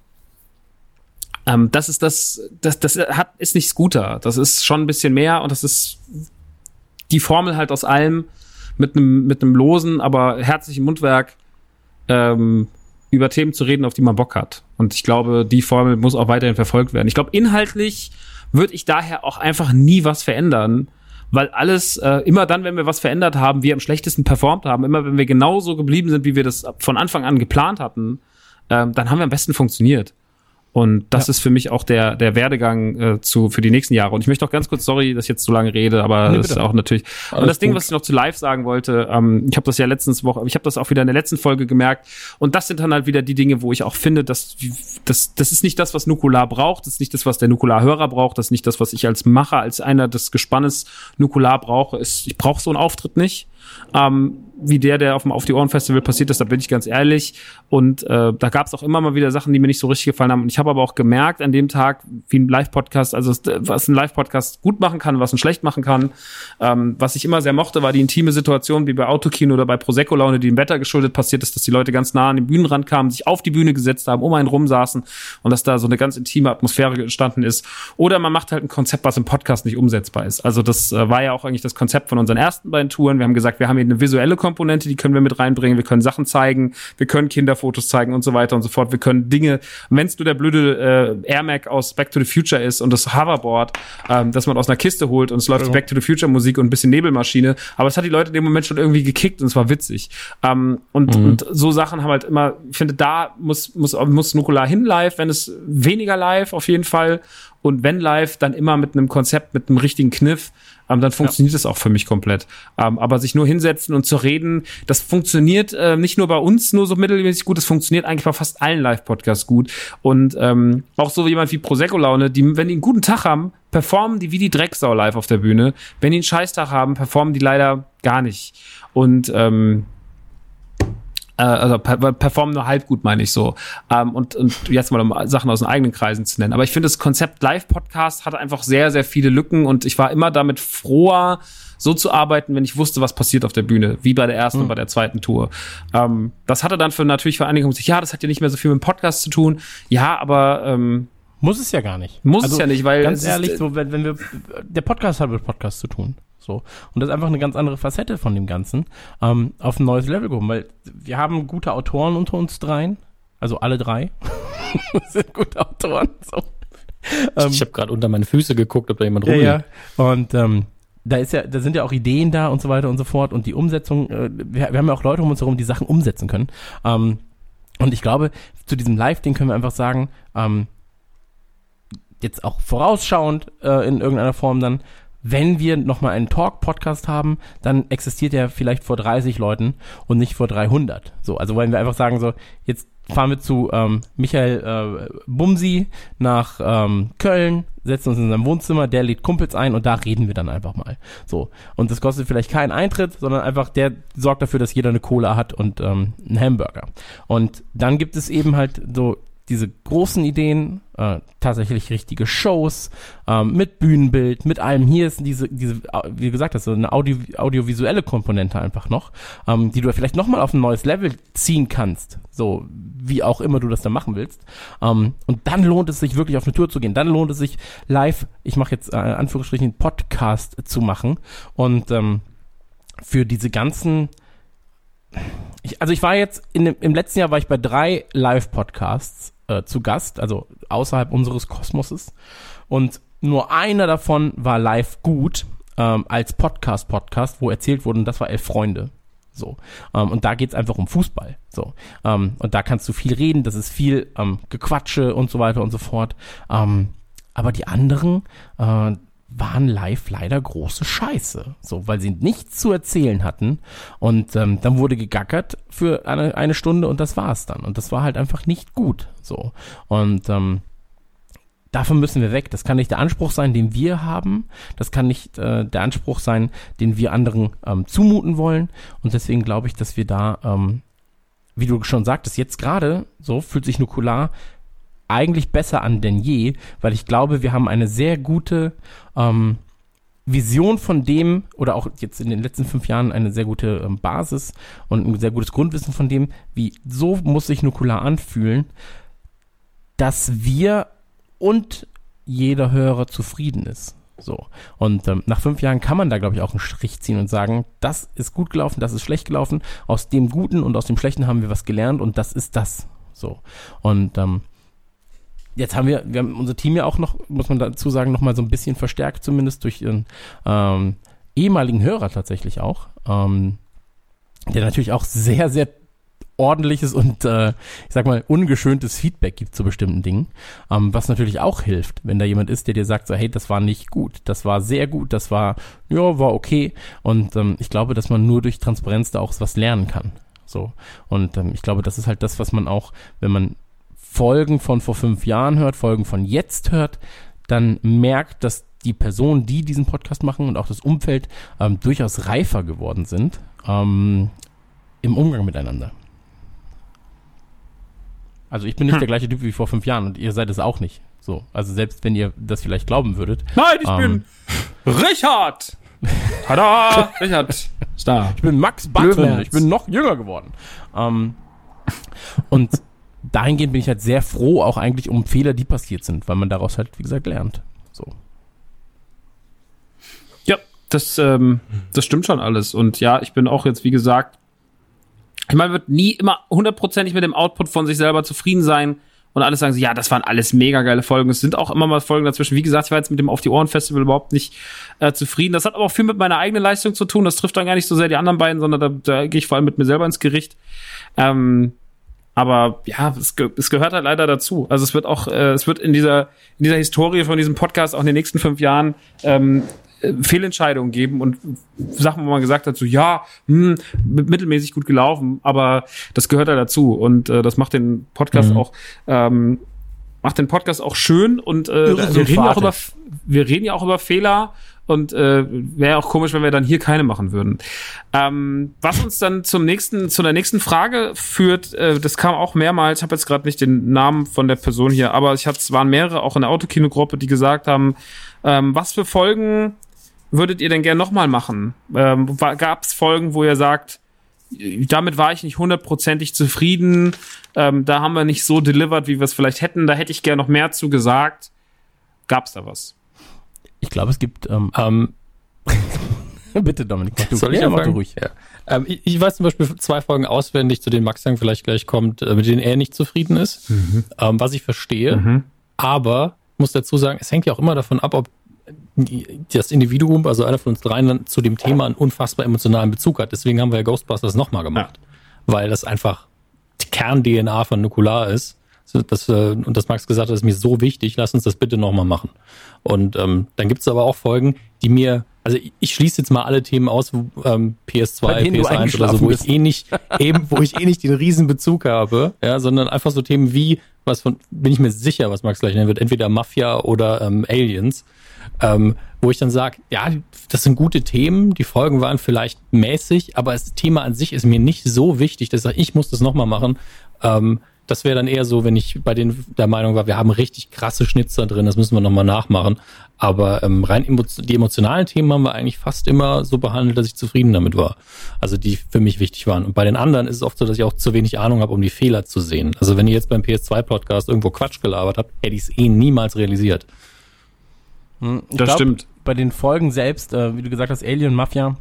ähm, das ist das, das, das hat, ist nicht Scooter. Das ist schon ein bisschen mehr und das ist die Formel halt aus allem mit einem, mit einem losen, aber herzlichen Mundwerk, ähm, über Themen zu reden, auf die man Bock hat. Und ich glaube, die Formel muss auch weiterhin verfolgt werden. Ich glaube, inhaltlich würde ich daher auch einfach nie was verändern, weil alles, äh, immer dann, wenn wir was verändert haben, wir am schlechtesten performt haben, immer wenn wir genauso geblieben sind, wie wir das von Anfang an geplant hatten, äh, dann haben wir am besten funktioniert. Und das Ja. ist für mich auch der, der Werdegang äh, zu, für die nächsten Jahre. Und ich möchte auch ganz kurz, sorry, dass ich jetzt so lange rede, aber Nee, das ist auch natürlich. und Alles das Ding, gut. was ich noch zu live sagen wollte, ähm, ich habe das ja letztens Woche, ich habe das auch wieder in der letzten Folge gemerkt. Und das sind dann halt wieder die Dinge, wo ich auch finde, dass das, das ist nicht das, was Nukular braucht, das ist nicht das, was der Nukular-Hörer braucht, das ist nicht das, was ich als Macher, als einer des Gespannes Nukular brauche. Ist, ich brauche so einen Auftritt nicht. Ähm, wie der, der auf dem Auf die Ohren Festival passiert ist, da bin ich ganz ehrlich. Und äh, da gab es auch immer mal wieder Sachen, die mir nicht so richtig gefallen haben. Und ich habe aber auch gemerkt an dem Tag, wie ein Live-Podcast, also was ein Live-Podcast gut machen kann, was ein schlecht machen kann. Ähm, was ich immer sehr mochte, war die intime Situation, wie bei Autokino oder bei Prosecco-Laune, die dem Wetter geschuldet passiert ist, dass die Leute ganz nah an den Bühnenrand kamen, sich auf die Bühne gesetzt haben, um einen rum saßen und dass da so eine ganz intime Atmosphäre entstanden ist. Oder man macht halt ein Konzept, was im Podcast nicht umsetzbar ist. Also das äh, war ja auch eigentlich das Konzept von unseren ersten beiden Touren. Wir haben gesagt, wir haben hier eine visuelle Komponente, die können wir mit reinbringen. Wir können Sachen zeigen, wir können Kinderfotos zeigen und so weiter und so fort. Wir können Dinge, wenn es nur der blöde äh, Air Mac aus Back to the Future ist und das Hoverboard, ähm, das man aus einer Kiste holt und es läuft Back to the Future Musik und ein bisschen Nebelmaschine. Aber es hat die Leute in dem Moment schon irgendwie gekickt und es war witzig. Ähm, und, und so Sachen haben halt immer, ich finde, da muss, muss, muss Nukular hin live, wenn es weniger live auf jeden Fall. Und wenn live, dann immer mit einem Konzept, mit einem richtigen Kniff, ähm, dann funktioniert es auch für mich komplett. Ähm, aber sich nur hinsetzen und zu reden, das funktioniert äh, nicht nur bei uns nur so mittelmäßig gut, das funktioniert eigentlich bei fast allen Live-Podcasts gut. Und ähm, auch so jemand wie Prosecco-Laune, die, wenn die einen guten Tag haben, performen die wie die Drecksau live auf der Bühne. Wenn die einen Scheißtag haben, performen die leider gar nicht. Und ähm, äh, also per performen nur halb gut, meine ich so. Ähm, und, und jetzt mal um Sachen aus den eigenen Kreisen zu nennen. Aber ich finde, das Konzept Live-Podcast hatte einfach sehr, sehr viele Lücken und ich war immer damit froher, so zu arbeiten, wenn ich wusste, was passiert auf der Bühne, wie bei der ersten und bei der zweiten Tour. Ähm, das hatte dann für natürlich für einige gesagt, ja, das hat ja nicht mehr so viel mit dem Podcast zu tun. Ja, aber ähm, Muss es ja gar nicht. Muss es ja nicht, weil ganz ehrlich, so wenn, wenn wir der Podcast hat mit Podcast zu tun, so und das ist einfach eine ganz andere Facette von dem Ganzen ähm, auf ein neues Level gehoben, weil wir haben gute Autoren unter uns dreien, also alle drei sind gute Autoren. So. Ähm, ich habe gerade unter meine Füße geguckt, ob da jemand ja, rumliegt. ja. Und ähm, da ist ja, da sind ja auch Ideen da und so weiter und so fort und die Umsetzung, äh, wir, wir haben ja auch Leute um uns herum, die Sachen umsetzen können. Ähm, und ich glaube, zu diesem Live-Ding können wir einfach sagen, ähm, jetzt auch vorausschauend äh, in irgendeiner Form dann, wenn wir nochmal einen Talk-Podcast haben, dann existiert er vielleicht vor 30 Leuten und nicht vor 300. So, also wollen wir einfach sagen so, jetzt fahren wir zu ähm, Michael äh, Bumsi nach ähm, Köln, setzen uns in sein Wohnzimmer, der lädt Kumpels ein und da reden wir dann einfach mal. So. Und das kostet vielleicht keinen Eintritt, sondern einfach der sorgt dafür, dass jeder eine Cola hat und ähm, einen Hamburger. Und dann gibt es eben halt so diese großen Ideen, äh, tatsächlich richtige Shows, ähm, mit Bühnenbild, mit allem. Hier ist diese, diese, wie gesagt, das so eine Audio, audiovisuelle Komponente einfach noch, ähm, die du vielleicht nochmal auf ein neues Level ziehen kannst. So, wie auch immer du das dann machen willst. Ähm, und dann lohnt es sich wirklich auf eine Tour zu gehen. Dann lohnt es sich live, ich mache jetzt äh, Anführungsstrichen Podcast zu machen. Und ähm, für diese ganzen ich, also ich war jetzt in im letzten Jahr war ich bei drei Live-Podcasts äh, zu Gast, also außerhalb unseres Kosmoses. Und nur einer davon war live gut ähm, als Podcast-Podcast, wo erzählt wurde, und das war Elf Freunde. So. Ähm, und da geht's einfach um Fußball. So. Ähm, und da kannst du viel reden, das ist viel ähm, Gequatsche und so weiter und so fort. Ähm, aber die anderen, äh, waren live leider große Scheiße. So, weil sie nichts zu erzählen hatten. Und ähm, dann wurde gegackert für eine, eine Stunde und das war's dann. Und das war halt einfach nicht gut. So. Und ähm, davon müssen wir weg. Das kann nicht der Anspruch sein, den wir haben. Das kann nicht äh, der Anspruch sein, den wir anderen ähm, zumuten wollen. Und deswegen glaube ich, dass wir da, ähm, wie du schon sagtest, jetzt gerade, so fühlt sich Nukular eigentlich besser an denn je, weil ich glaube, wir haben eine sehr gute ähm, Vision von dem, oder auch jetzt in den letzten fünf Jahren eine sehr gute ähm, Basis und ein sehr gutes Grundwissen von dem, wie so muss sich Nukular anfühlen, dass wir und jeder Hörer zufrieden ist. So. Und ähm, nach fünf Jahren kann man da, glaube ich, auch einen Strich ziehen und sagen, das ist gut gelaufen, das ist schlecht gelaufen. Aus dem Guten und aus dem Schlechten haben wir was gelernt und das ist das. So. Und ähm, jetzt haben wir, wir haben unser Team ja auch noch, muss man dazu sagen, noch mal so ein bisschen verstärkt, zumindest durch ihren ähm, ehemaligen Hörer tatsächlich auch, ähm, der natürlich auch sehr, sehr ordentliches und äh, ich sag mal ungeschöntes Feedback gibt zu bestimmten Dingen, ähm, was natürlich auch hilft, wenn da jemand ist, der dir sagt so hey, das war nicht gut, das war sehr gut, das war ja war okay und ähm, ich glaube, dass man nur durch Transparenz da auch was lernen kann. So und ähm, ich glaube, das ist halt das, was man auch, wenn man Folgen von vor fünf Jahren hört, Folgen von jetzt hört, dann merkt, dass die Personen, die diesen Podcast machen und auch das Umfeld ähm, durchaus reifer geworden sind ähm, im Umgang miteinander. Also ich bin nicht hm. der gleiche Typ wie vor fünf Jahren und ihr seid es auch nicht. So, also selbst wenn ihr das vielleicht glauben würdet. Nein, ich ähm, bin Richard. Tada, Richard Star. Ich bin Max Button. Ich bin noch jünger geworden. Ähm, und dahingehend bin ich halt sehr froh, auch eigentlich um Fehler, die passiert sind, weil man daraus halt, wie gesagt, lernt. So. Ja, das, ähm, das stimmt schon alles. Und ja, ich bin auch jetzt, wie gesagt, ich meine, man wird nie immer hundertprozentig mit dem Output von sich selber zufrieden sein und alles sagen sie, ja, das waren alles mega geile Folgen. Es sind auch immer mal Folgen dazwischen. Wie gesagt, ich war jetzt mit dem Auf die Ohren Festival überhaupt nicht äh, zufrieden. Das hat aber auch viel mit meiner eigenen Leistung zu tun. Das trifft dann gar nicht so sehr die anderen beiden, sondern da, da gehe ich vor allem mit mir selber ins Gericht. Ähm, aber ja, es, ge es gehört halt leider dazu. Also es wird auch, äh, es wird in dieser, in dieser Historie von diesem Podcast auch in den nächsten fünf Jahren ähm, äh, Fehlentscheidungen geben und Sachen, wo man gesagt hat, so ja, hm, mittelmäßig gut gelaufen, aber das gehört halt dazu und äh, das macht den Podcast mhm. auch ähm, macht den Podcast auch schön und äh, wir reden ja auch über wir reden ja auch über Fehler und äh, wäre auch komisch, wenn wir dann hier keine machen würden. Ähm, was uns dann zum nächsten, zu der nächsten Frage führt, äh, das kam auch mehrmals, ich habe jetzt gerade nicht den Namen von der Person hier, aber ich hatte, es waren mehrere auch in der Autokinogruppe, die gesagt haben, ähm, was für Folgen würdet ihr denn gern nochmal machen? Ähm, Gab es Folgen, wo ihr sagt, damit war ich nicht hundertprozentig zufrieden, ähm, da haben wir nicht so delivered, wie wir es vielleicht hätten, da hätte ich gern noch mehr zu gesagt. Gab es da was? Ich glaube, es gibt. Ähm, ähm, Bitte, Dominik, mach du. Soll ich ja, mach du ruhig. Ja. Ähm, ich, ich, weiß zum Beispiel zwei Folgen auswendig, zu denen Max dann vielleicht gleich kommt, äh, mit denen er nicht zufrieden ist, mhm. ähm, was ich verstehe. Mhm. Aber muss dazu sagen, es hängt ja auch immer davon ab, ob das Individuum, also einer von uns dreien, zu dem Thema einen unfassbar emotionalen Bezug hat. Deswegen haben wir ja Ghostbusters nochmal gemacht. Ja. Weil das einfach die Kern-DNA von Nukular ist. Das, äh, und das Max gesagt hat, ist mir so wichtig, lass uns das bitte nochmal machen. Und ähm, dann gibt es aber auch Folgen, die mir, also ich, ich schließe jetzt mal alle Themen aus, ähm, PS2, PS1 oder so, wo ich eh nicht, eben, wo ich eh nicht den riesen Bezug habe, ja, sondern einfach so Themen wie, was von, bin ich mir sicher, was Max gleich nennen wird, entweder Mafia oder ähm, Aliens, ähm, wo ich dann sage, ja, das sind gute Themen, die Folgen waren vielleicht mäßig, aber das Thema an sich ist mir nicht so wichtig, dass ich, sage, ich muss das nochmal machen. Ähm, das wäre dann eher so, wenn ich bei den der Meinung war, wir haben richtig krasse Schnitzer drin, das müssen wir nochmal nachmachen. Aber ähm, rein emo die emotionalen Themen haben wir eigentlich fast immer so behandelt, dass ich zufrieden damit war. Also die für mich wichtig waren. Und bei den anderen ist es oft so, dass ich auch zu wenig Ahnung habe, um die Fehler zu sehen. Also wenn ihr jetzt beim PS2-Podcast irgendwo Quatsch gelabert habt, hätte ich es eh niemals realisiert. Hm, das glaub, stimmt. Bei den Folgen selbst, äh, wie du gesagt hast, Alien Mafia,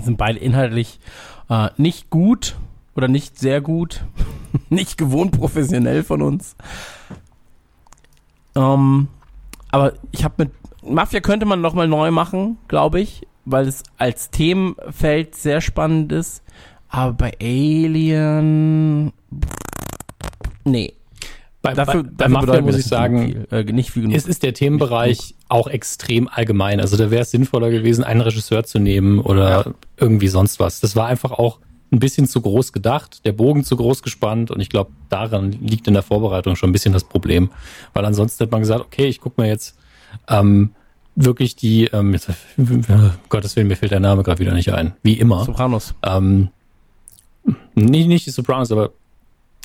sind beide inhaltlich äh, nicht gut oder nicht sehr gut, nicht gewohnt professionell von uns. Ähm, aber ich habe mit Mafia könnte man noch mal neu machen, glaube ich, weil es als Themenfeld sehr spannend ist. Aber bei Alien, nee. Bei, dafür, bei, bei Mafia muss ich sagen, viel, äh, nicht viel genug. Es ist der Themenbereich auch extrem allgemein. Also da wäre es sinnvoller gewesen, einen Regisseur zu nehmen oder ja. irgendwie sonst was. Das war einfach auch ein bisschen zu groß gedacht, der Bogen zu groß gespannt und ich glaube, daran liegt in der Vorbereitung schon ein bisschen das Problem. Weil ansonsten hat man gesagt, okay, ich gucke mir jetzt ähm, wirklich die, ähm, jetzt, um Gottes Willen, mir fällt der Name gerade wieder nicht ein. Wie immer. Sopranos. Ähm, nicht, nicht die Sopranos, aber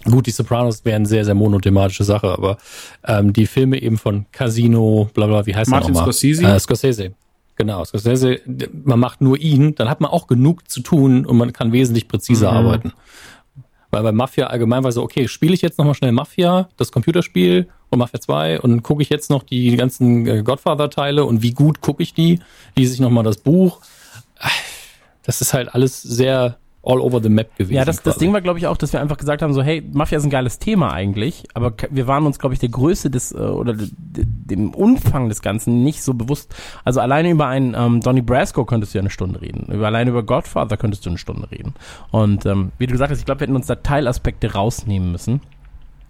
gut, die Sopranos wären sehr, sehr monothematische Sache, aber ähm, die Filme eben von Casino, bla bla, wie heißt Martin der nochmal? Scorsese? Äh, Scorsese. Genau, Scorsese, man macht nur ihn, dann hat man auch genug zu tun und man kann wesentlich präziser mhm. arbeiten. Weil bei Mafia allgemein war so, okay, spiele ich jetzt nochmal schnell Mafia, das Computerspiel und Mafia 2 und gucke ich jetzt noch die ganzen äh, Godfather-Teile und wie gut gucke ich die, lese ich nochmal das Buch. Das ist halt alles sehr all over the map gewesen. Ja, das, das. Ding war, glaube ich, auch, dass wir einfach gesagt haben, so, hey, Mafia ist ein geiles Thema eigentlich, aber wir waren uns, glaube ich, der Größe des, äh, oder dem Umfang des Ganzen nicht so bewusst. Also alleine über einen ähm, Donny Brasco könntest du ja eine Stunde reden. Über, alleine über Godfather könntest du eine Stunde reden. Und ähm, wie du gesagt hast, ich glaube, wir hätten uns da Teilaspekte rausnehmen müssen.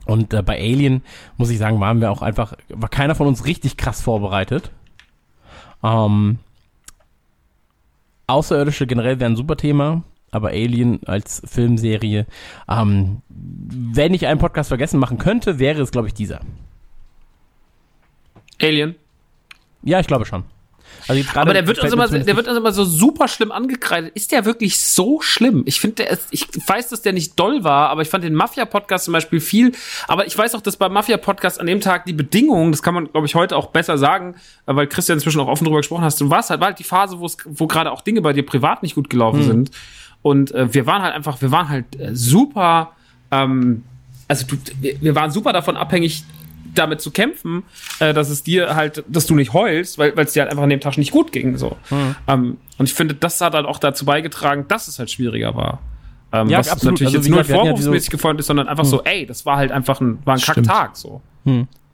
Und äh, bei Alien, muss ich sagen, waren wir auch einfach, war keiner von uns richtig krass vorbereitet. Ähm, Außerirdische generell wären ein super Thema, aber Alien als Filmserie, ähm, wenn ich einen Podcast vergessen machen könnte, wäre es, glaube ich, dieser. Alien. Ja, ich glaube schon. Also Aber der wird uns immer, der wird uns immer so super schlimm angekreidet. Ist der wirklich so schlimm? Ich finde, ich weiß, dass der nicht doll war, aber ich fand den Mafia-Podcast zum Beispiel viel. Aber ich weiß auch, dass beim Mafia-Podcast an dem Tag die Bedingungen, das kann man, glaube ich, heute auch besser sagen, äh, weil Christian inzwischen auch offen drüber gesprochen hast. Du warst halt, war halt die Phase, wo es, wo gerade auch Dinge bei dir privat nicht gut gelaufen Hm. sind. Und äh, wir waren halt einfach, wir waren halt äh, super, ähm, also du, wir, waren super davon abhängig, damit zu kämpfen, äh, dass es dir halt, dass du nicht heulst, weil es dir halt einfach an dem Tag nicht gut ging. So. Hm. Ähm, und ich finde, das hat halt auch dazu beigetragen, dass es halt schwieriger war. Ähm, Ja, was absolut. natürlich Also, jetzt nur vorwurfsmäßig gefreut ist, sondern einfach so, ey, das war halt einfach ein, war ein. Kacktag. So.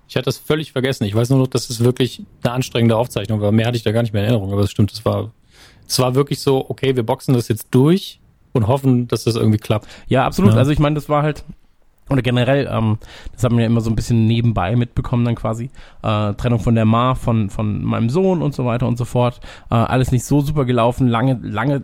Ich hatte das völlig vergessen. Ich weiß nur noch, dass es wirklich eine anstrengende Aufzeichnung war. Mehr hatte ich da gar nicht mehr in Erinnerung, aber es stimmt, es war, es war wirklich so, okay, wir boxen das jetzt durch und hoffen, dass das irgendwie klappt. Ja, absolut. Ja. Also ich meine, das war halt, oder generell, ähm, das haben wir ja immer so ein bisschen nebenbei mitbekommen dann quasi. Äh, Trennung von der Ma, von, von meinem Sohn und so weiter und so fort. Äh, alles nicht so super gelaufen, lange, lange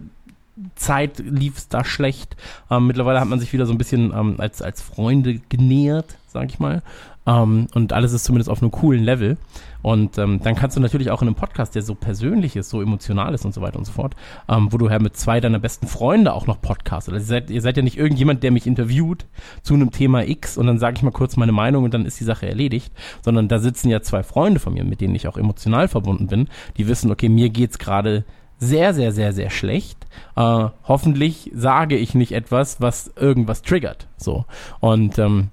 Zeit lief es da schlecht. Ähm, mittlerweile hat man sich wieder so ein bisschen ähm, als, als Freunde genähert, sag ich mal. Ähm, und alles ist zumindest auf einem coolen Level. Und ähm, dann kannst du natürlich auch in einem Podcast, der so persönlich ist, so emotional ist und so weiter und so fort, ähm, wo du ja mit zwei deiner besten Freunde auch noch podcastest. Also ihr seid, ihr seid ja nicht irgendjemand, der mich interviewt zu einem Thema X und dann sage ich mal kurz meine Meinung und dann ist die Sache erledigt, sondern da sitzen ja zwei Freunde von mir, mit denen ich auch emotional verbunden bin, die wissen, okay, mir geht's gerade sehr, sehr, sehr, sehr schlecht. Äh, hoffentlich sage ich nicht etwas, was irgendwas triggert. So. Und ähm,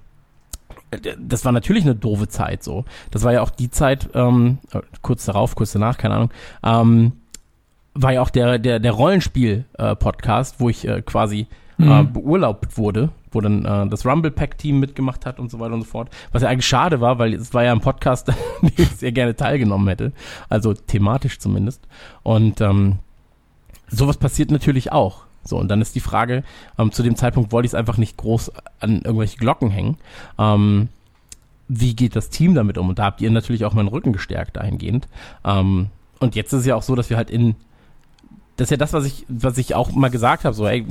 das war natürlich eine doofe Zeit so. Das war ja auch die Zeit, ähm, äh, kurz darauf, kurz danach, keine Ahnung, ähm, war ja auch der, der, der Rollenspiel-Podcast, wo ich äh, quasi äh, beurlaubt wurde, wo dann äh, das Rumble Pack-Team mitgemacht hat und so weiter und so fort. Was ja eigentlich schade war, weil es war ja ein Podcast, an dem ich sehr gerne teilgenommen hätte. Also thematisch zumindest. Und ähm, sowas passiert natürlich auch. So, und dann ist die Frage, ähm, zu dem Zeitpunkt wollte ich es einfach nicht groß an irgendwelche Glocken hängen. Ähm, wie geht das Team damit um? Und da habt ihr natürlich auch meinen Rücken gestärkt dahingehend. Ähm, und jetzt ist es ja auch so, dass wir halt in das ist ja das, was ich, was ich auch mal gesagt habe, so, ey,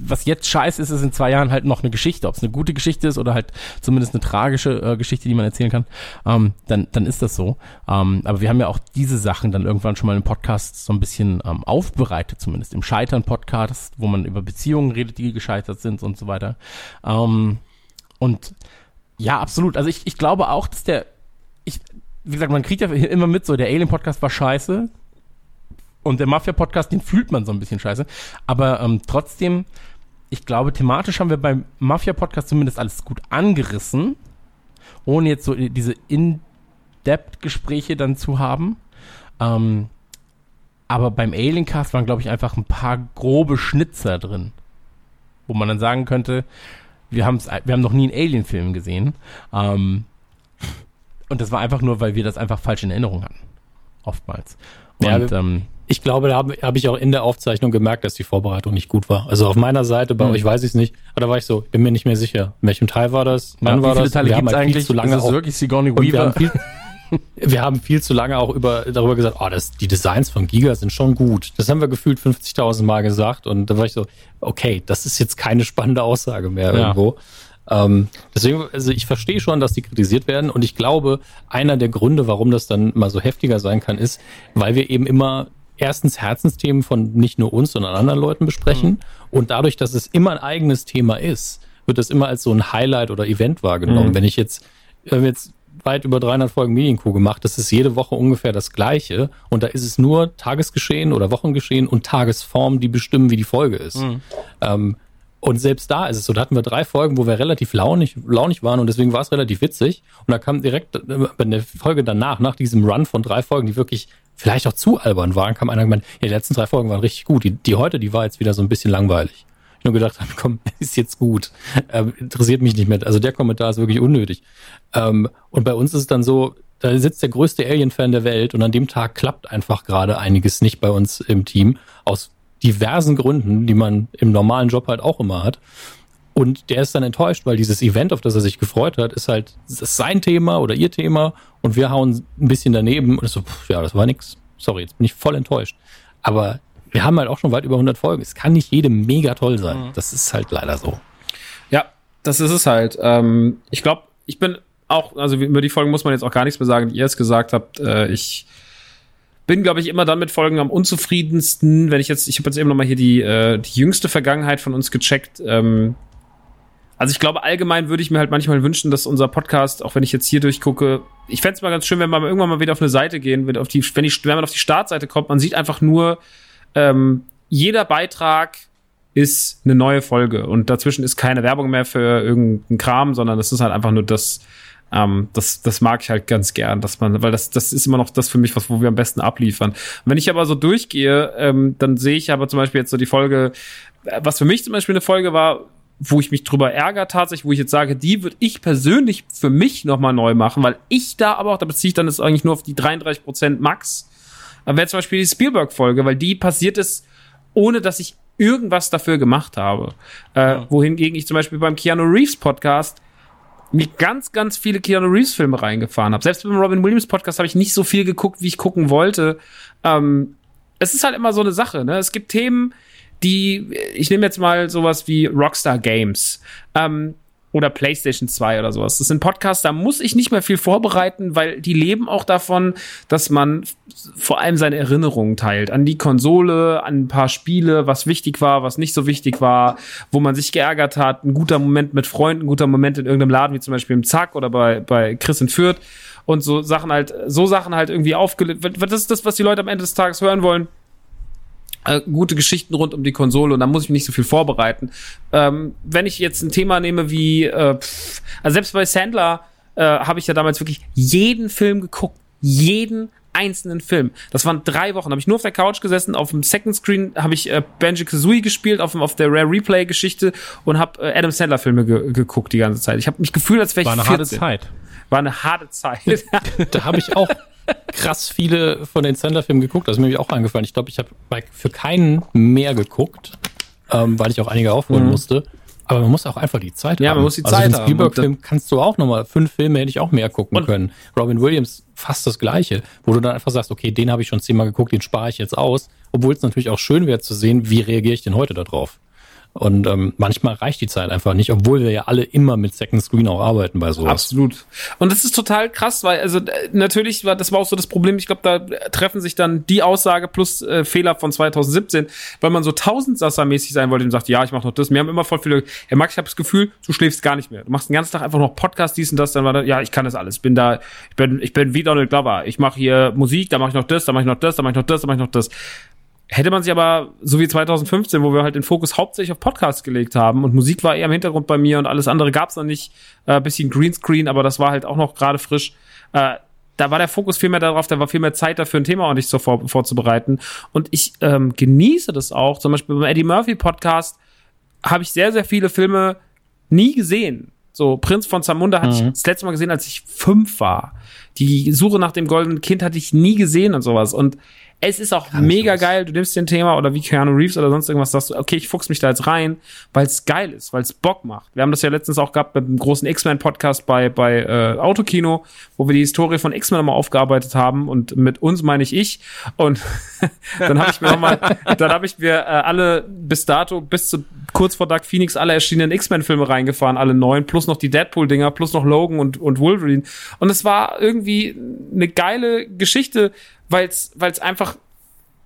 was jetzt scheiße ist, ist in zwei Jahren halt noch eine Geschichte. Ob es eine gute Geschichte ist oder halt zumindest eine tragische äh, Geschichte, die man erzählen kann, ähm, dann, dann ist das so. Ähm, aber wir haben ja auch diese Sachen dann irgendwann schon mal im Podcast so ein bisschen ähm, aufbereitet, zumindest im Scheitern-Podcast, wo man über Beziehungen redet, die gescheitert sind und so weiter. Ähm, und ja, absolut. Also ich, ich glaube auch, dass der, ich, wie gesagt, man kriegt ja immer mit, so der Alien-Podcast war scheiße, und der Mafia-Podcast, den fühlt man so ein bisschen scheiße. Aber ähm, trotzdem, ich glaube, thematisch haben wir beim Mafia-Podcast zumindest alles gut angerissen, ohne jetzt so diese In-Depth-Gespräche dann zu haben. Ähm, aber beim Alien-Cast waren, glaube ich, einfach ein paar grobe Schnitzer drin. Wo man dann sagen könnte, wir, haben's, wir haben noch nie einen Alien-Film gesehen. Ähm, und das war einfach nur, weil wir das einfach falsch in Erinnerung hatten. Oftmals. Und Ja, ähm, Ich glaube, da habe hab ich auch in der Aufzeichnung gemerkt, dass die Vorbereitung nicht gut war. Also auf meiner Seite, bei Hm. euch weiß ich es nicht, aber da war ich so, bin mir nicht mehr sicher. In welchem Teil war das? Wann Ja, war das? Teile wir haben halt viel eigentlich? zu lange ist auch, wirklich Sigourney und wir haben Weaver? viel, wir haben viel zu lange auch über, darüber gesagt, oh, das, die Designs von Giga sind schon gut. Das haben wir gefühlt 50.000 Mal gesagt und da war ich so, okay, das ist jetzt keine spannende Aussage mehr Ja. irgendwo. Ähm, deswegen, also ich verstehe schon, dass die kritisiert werden und ich glaube, einer der Gründe, warum das dann mal so heftiger sein kann, ist, weil wir eben immer erstens Herzensthemen von nicht nur uns, sondern anderen Leuten besprechen und dadurch, dass es immer ein eigenes Thema ist, wird das immer als so ein Highlight oder Event wahrgenommen. Mhm. Wenn ich jetzt, wir haben jetzt weit über 300 Folgen Medienkuh gemacht, das ist jede Woche ungefähr das Gleiche und da ist es nur Tagesgeschehen oder Wochengeschehen und Tagesform, die bestimmen, wie die Folge ist. Ähm, und selbst da ist es so, da hatten wir drei Folgen, wo wir relativ launig, launig waren und deswegen war es relativ witzig. Und da kam direkt äh, bei der Folge danach, nach diesem Run von drei Folgen, die wirklich vielleicht auch zu albern waren, kam einer gemeint, ja, die letzten drei Folgen waren richtig gut. Die, die heute, die war jetzt wieder so ein bisschen langweilig. nur gedacht habe, komm, ist jetzt gut. Ähm, interessiert mich nicht mehr. Also der Kommentar ist wirklich unnötig. Ähm, und bei uns ist es dann so, da sitzt der größte Alien-Fan der Welt und an dem Tag klappt einfach gerade einiges nicht bei uns im Team. Aus diversen Gründen, die man im normalen Job halt auch immer hat. Und der ist dann enttäuscht, weil dieses Event, auf das er sich gefreut hat, ist halt ist sein Thema oder ihr Thema und wir hauen ein bisschen daneben und so, pff, ja, das war nix. Sorry, jetzt bin ich voll enttäuscht. Aber wir haben halt auch schon weit über 100 Folgen. Es kann nicht jedem mega toll sein. Mhm. Das ist halt leider so. Ja, das ist es halt. Ähm, ich glaube, ich bin auch, also über die Folgen muss man jetzt auch gar nichts mehr sagen, die ihr es gesagt habt. Äh, ich bin, glaube ich, immer dann mit Folgen am unzufriedensten, wenn ich jetzt, ich habe jetzt eben noch mal hier die, äh, die jüngste Vergangenheit von uns gecheckt. Ähm, also ich glaube, allgemein würde ich mir halt manchmal wünschen, dass unser Podcast, auch wenn ich jetzt hier durchgucke, ich fände es mal ganz schön, wenn man irgendwann mal wieder auf eine Seite gehen, wenn, auf die, wenn, ich, wenn man auf die Startseite kommt, man sieht einfach nur, ähm, jeder Beitrag ist eine neue Folge und dazwischen ist keine Werbung mehr für irgendeinen Kram, sondern das ist halt einfach nur das, ähm, das, das mag ich halt ganz gern, dass man, weil das, das ist immer noch das für mich, was wo wir am besten abliefern. wenn ich aber so durchgehe, ähm, dann sehe ich aber zum Beispiel jetzt so die Folge, äh, was für mich zum Beispiel eine Folge war, wo ich mich drüber ärgere tatsächlich, wo ich jetzt sage, die würde ich persönlich für mich nochmal neu machen, weil ich da aber auch, da beziehe ich dann das eigentlich nur auf die 33% Max, wäre zum Beispiel die Spielberg-Folge, weil die passiert ist, ohne dass ich irgendwas dafür gemacht habe. Äh, ja. Wohingegen ich zum Beispiel beim Keanu Reeves Podcast mir ganz, ganz viele Keanu Reeves Filme reingefahren habe. Selbst beim Robin Williams Podcast habe ich nicht so viel geguckt, wie ich gucken wollte. Ähm, es ist halt immer so eine Sache. Ne? Es gibt Themen, die, ich nehme jetzt mal sowas wie Rockstar Games. Ähm, oder PlayStation 2 oder sowas. Das sind Podcasts, da muss ich nicht mehr viel vorbereiten, weil die leben auch davon, dass man vor allem seine Erinnerungen teilt. An die Konsole, an ein paar Spiele, was wichtig war, was nicht so wichtig war, wo man sich geärgert hat, ein guter Moment mit Freunden, ein guter Moment in irgendeinem Laden, wie zum Beispiel im Zack oder bei, bei Chris in Fürth. Und so Sachen halt, so Sachen halt irgendwie aufgelegt. Das ist das, was die Leute am Ende des Tages hören wollen äh, gute Geschichten rund um die Konsole und da muss ich mich nicht so viel vorbereiten. Ähm, wenn ich jetzt ein Thema nehme wie, äh, pff, also selbst bei Sandler äh, habe ich ja damals wirklich jeden Film geguckt, jeden einzelnen Film. Das waren drei Wochen. Habe ich nur auf der Couch gesessen, auf dem Second Screen habe ich äh, Banjo Kazooie gespielt, auf, auf der Rare Replay Geschichte und habe äh, Adam Sandler Filme ge geguckt die ganze Zeit. Ich habe mich gefühlt, als wäre ich War eine 14. harte Zeit. War eine harte Zeit. da habe ich auch krass viele von den Sandler-Filmen geguckt. Das ist mir auch angefallen. Ich glaube, ich habe für keinen mehr geguckt, ähm, weil ich auch einige aufholen mhm. musste. Aber man muss auch einfach die Zeit ja, haben. Ja, man muss die also Zeit haben. Spielberg-Film kannst du auch nochmal, fünf Filme hätte ich auch mehr gucken und können. Robin Williams fast das Gleiche, wo du dann einfach sagst, okay, den habe ich schon zehnmal geguckt, den spare ich jetzt aus. Obwohl es natürlich auch schön wäre zu sehen, wie reagiere ich denn heute darauf. Und ähm, manchmal reicht die Zeit einfach nicht, obwohl wir ja alle immer mit Second Screen auch arbeiten bei sowas. Absolut. Und das ist total krass, weil also äh, natürlich war das war auch so das Problem. Ich glaube, da treffen sich dann die Aussage plus äh, Fehler von 2017, weil man so Tausendsasser-mäßig sein wollte und sagt, ja, ich mache noch das. Wir haben immer voll viele. Herr Max, ich habe das Gefühl, du schläfst gar nicht mehr. Du machst den ganzen Tag einfach noch Podcast, dies und das. Dann war da, ja, ich kann das alles. Bin da, ich bin, ich bin wie Donald Glover. Ich mache hier Musik, da mache ich noch das, da mache ich noch das, da mache ich noch das, da mache ich noch das. Hätte man sich aber, so wie 2015, wo wir halt den Fokus hauptsächlich auf Podcasts gelegt haben und Musik war eher im Hintergrund bei mir und alles andere gab's noch nicht, äh, bisschen Greenscreen, aber das war halt auch noch gerade frisch. Äh, da war der Fokus viel mehr darauf, da war viel mehr Zeit dafür, ein Thema ordentlich so vor, vorzubereiten. Und ich ähm, genieße das auch. Zum Beispiel beim Eddie Murphy Podcast habe ich sehr, sehr viele Filme nie gesehen. So, Prinz von Zamunda hatte mhm. ich das letzte Mal gesehen, als ich fünf war. Die Suche nach dem goldenen Kind hatte ich nie gesehen und sowas. Und es ist auch mega geil, du nimmst dir ein Thema oder wie Keanu Reeves oder sonst irgendwas, sagst du, okay, ich fuchs mich da jetzt rein, weil es geil ist, weil es Bock macht. Wir haben das ja letztens auch gehabt mit dem großen X-Men-Podcast bei, bei äh, Autokino, wo wir die Historie von X-Men nochmal aufgearbeitet haben und mit uns meine ich ich. Und dann habe ich mir nochmal, dann habe ich mir äh, alle bis dato, bis zu kurz vor Dark Phoenix alle erschienenen X-Men-Filme reingefahren, alle neun, plus noch die Deadpool-Dinger, plus noch Logan und, und Wolverine. Und es war irgendwie eine geile Geschichte, weil es einfach,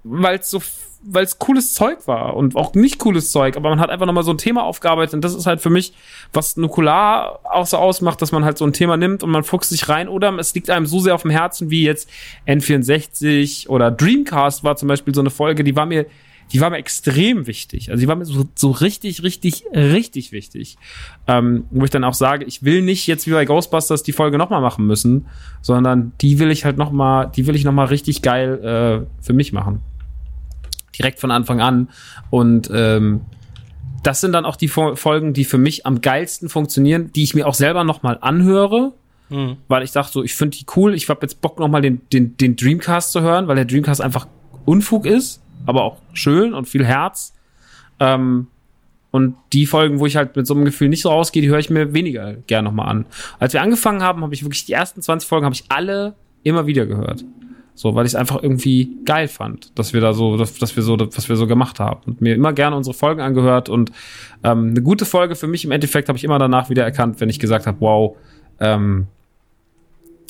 weil es so, weil es cooles Zeug war und auch nicht cooles Zeug, aber man hat einfach nochmal so ein Thema aufgearbeitet und das ist halt für mich, was Nukular auch so ausmacht, dass man halt so ein Thema nimmt und man fuchst sich rein oder es liegt einem so sehr auf dem Herzen wie jetzt N64 oder Dreamcast war zum Beispiel so eine Folge, die war mir die war mir extrem wichtig. Also die war mir so, so richtig, richtig, richtig wichtig. Ähm, wo ich dann auch sage, ich will nicht jetzt wie bei Ghostbusters die Folge nochmal machen müssen, sondern die will ich halt nochmal, die will ich nochmal richtig geil äh, für mich machen. Direkt von Anfang an. Und ähm, das sind dann auch die Folgen, die für mich am geilsten funktionieren, die ich mir auch selber nochmal anhöre, mhm. weil ich dachte so, ich finde die cool, ich habe jetzt Bock nochmal den, den, den Dreamcast zu hören, weil der Dreamcast einfach Unfug ist, aber auch schön und viel Herz. Ähm, und die Folgen, wo ich halt mit so einem Gefühl nicht so rausgehe, die höre ich mir weniger gern nochmal an. Als wir angefangen haben, habe ich wirklich die ersten 20 Folgen habe ich alle immer wieder gehört. So, weil ich es einfach irgendwie geil fand, dass wir da so, dass, dass wir so, was wir so gemacht haben. Und mir immer gerne unsere Folgen angehört. Und ähm, eine gute Folge für mich im Endeffekt habe ich immer danach wieder erkannt, wenn ich gesagt habe, wow, ähm,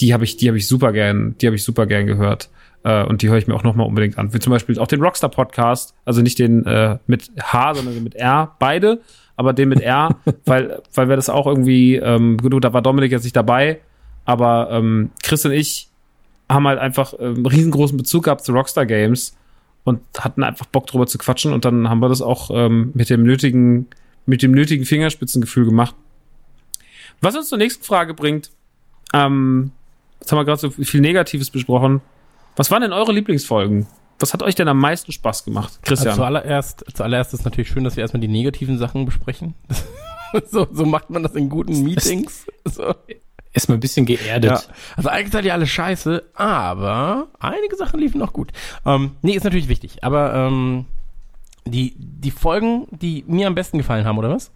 die habe ich, die habe ich super gern, die habe ich super gern gehört. Äh, und die höre ich mir auch nochmal unbedingt an. Wie zum Beispiel auch den Rockstar Podcast, also nicht den äh, mit H, sondern den mit R, beide, aber den mit R, weil, weil wir das auch irgendwie, ähm, gut, da war Dominik jetzt nicht dabei, aber ähm, Chris und ich haben halt einfach ähm, riesengroßen Bezug gehabt zu Rockstar Games und hatten einfach Bock drüber zu quatschen und dann haben wir das auch ähm, mit dem nötigen, mit dem nötigen Fingerspitzengefühl gemacht. Was uns zur nächsten Frage bringt, ähm, jetzt haben wir gerade so viel Negatives besprochen. Was waren denn eure Lieblingsfolgen? Was hat euch denn am meisten Spaß gemacht, Christian? Also zuallererst, zuallererst ist natürlich schön, dass wir erstmal die negativen Sachen besprechen. so, so macht man das in guten Meetings. So ist mal ein bisschen geerdet. Ja. Also eigentlich seid ihr alle scheiße, aber einige Sachen liefen noch gut. Ähm, nee, ist natürlich wichtig. Aber ähm, die, die Folgen, die mir am besten gefallen haben, oder was?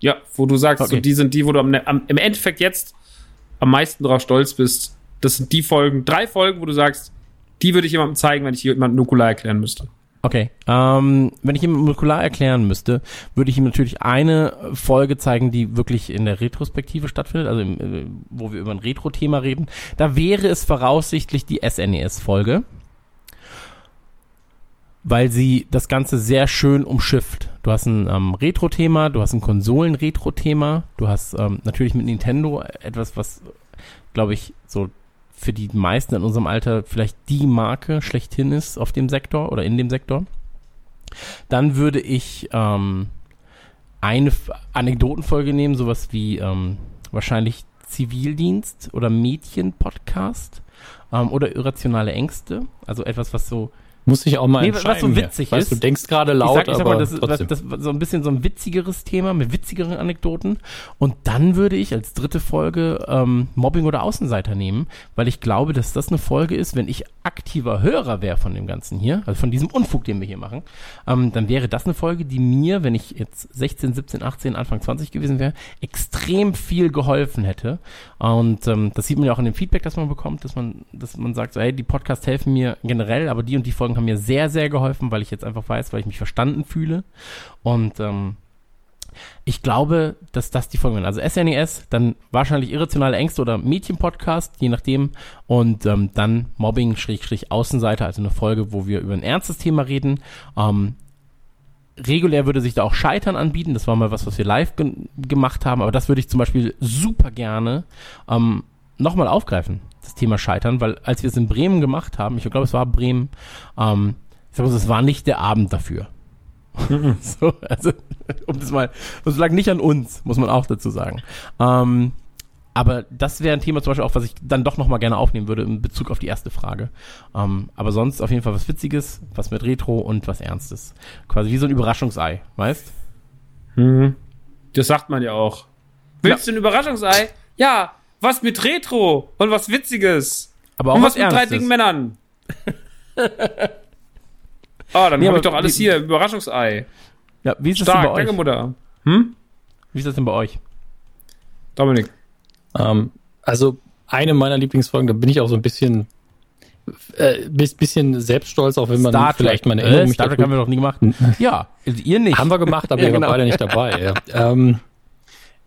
Ja, wo du sagst, okay. so, die sind die, wo du am, am, im Endeffekt jetzt am meisten drauf stolz bist. Das sind die Folgen, drei Folgen, wo du sagst, die würde ich jemandem zeigen, wenn ich jemandem Nukular erklären müsste. Okay. Ähm, wenn ich ihm molekular erklären müsste, würde ich ihm natürlich eine Folge zeigen, die wirklich in der Retrospektive stattfindet, also im, äh, wo wir über ein Retro-Thema reden. Da wäre es voraussichtlich die SNES-Folge, weil sie das Ganze sehr schön umschifft. Du hast ein ähm, Retro-Thema, du hast ein Konsolen-Retro-Thema, du hast ähm, natürlich mit Nintendo etwas, was, glaube ich, so für die meisten in unserem Alter vielleicht die Marke schlechthin ist auf dem Sektor oder in dem Sektor. Dann würde ich ähm, eine Anekdotenfolge nehmen, sowas wie ähm, wahrscheinlich Zivildienst oder Mädchen-Podcast ähm, oder irrationale Ängste. Also etwas, was so muss ich auch mal nee, was so witzig hier. ist. Weißt, du denkst gerade laut, ich sag, ich sag mal, das, trotzdem. Das, das so ein bisschen so ein witzigeres Thema mit witzigeren Anekdoten. Und dann würde ich als dritte Folge ähm, Mobbing oder Außenseiter nehmen, weil ich glaube, dass das eine Folge ist, wenn ich aktiver Hörer wäre von dem Ganzen hier, also von diesem Unfug, den wir hier machen, ähm, dann wäre das eine Folge, die mir, wenn ich jetzt 16, 17, 18, Anfang 20 gewesen wäre, extrem viel geholfen hätte. Und ähm, das sieht man ja auch in dem Feedback, das man bekommt, dass man, dass man sagt, so, hey, die Podcasts helfen mir generell, aber die und die Folgen Folgen haben mir sehr, sehr geholfen, weil ich jetzt einfach weiß, weil ich mich verstanden fühle. Und ähm, ich glaube, dass das die Folgen sind. Also SNES, e dann wahrscheinlich irrationale Ängste oder Mädchen-Podcast, je nachdem. Und ähm, dann Mobbing, Schrägstrich, Außenseiter, also eine Folge, wo wir über ein ernstes Thema reden. Ähm, regulär würde sich da auch Scheitern anbieten. Das war mal was, was wir live ge gemacht haben. Aber das würde ich zum Beispiel super gerne ähm, nochmal aufgreifen das Thema Scheitern, weil als wir es in Bremen gemacht haben, ich glaube, es war Bremen, ähm, ich sag mal, es war nicht der Abend dafür. Mhm. so, also, um das mal, das lag nicht an uns, muss man auch dazu sagen. Ähm, aber das wäre ein Thema zum Beispiel auch, was ich dann doch nochmal gerne aufnehmen würde in Bezug auf die erste Frage. Ähm, aber sonst auf jeden Fall was Witziges, was mit Retro und was Ernstes. Quasi wie so ein Überraschungsei, weißt? Mhm. Das sagt man ja auch. Willst ja. du ein Überraschungsei? Ja, was mit Retro und was Witziges. Aber auch und was, was mit drei dicken Männern. oh, dann nee, habe ich doch alles wie, hier. Überraschungsei. Ja, wie ist Stark, das denn bei euch? Danke, Mutter. Hm? Wie ist das denn bei euch? Dominik. Ähm, also, eine meiner Lieblingsfolgen, da bin ich auch so ein bisschen äh, bisschen selbststolz, auch wenn man Star vielleicht meine Erinnerung äh, Star Trek haben wir noch nie gemacht. ja, ihr nicht. Haben wir gemacht, aber ja, ihr genau. wart beide nicht dabei. Ja. Ähm,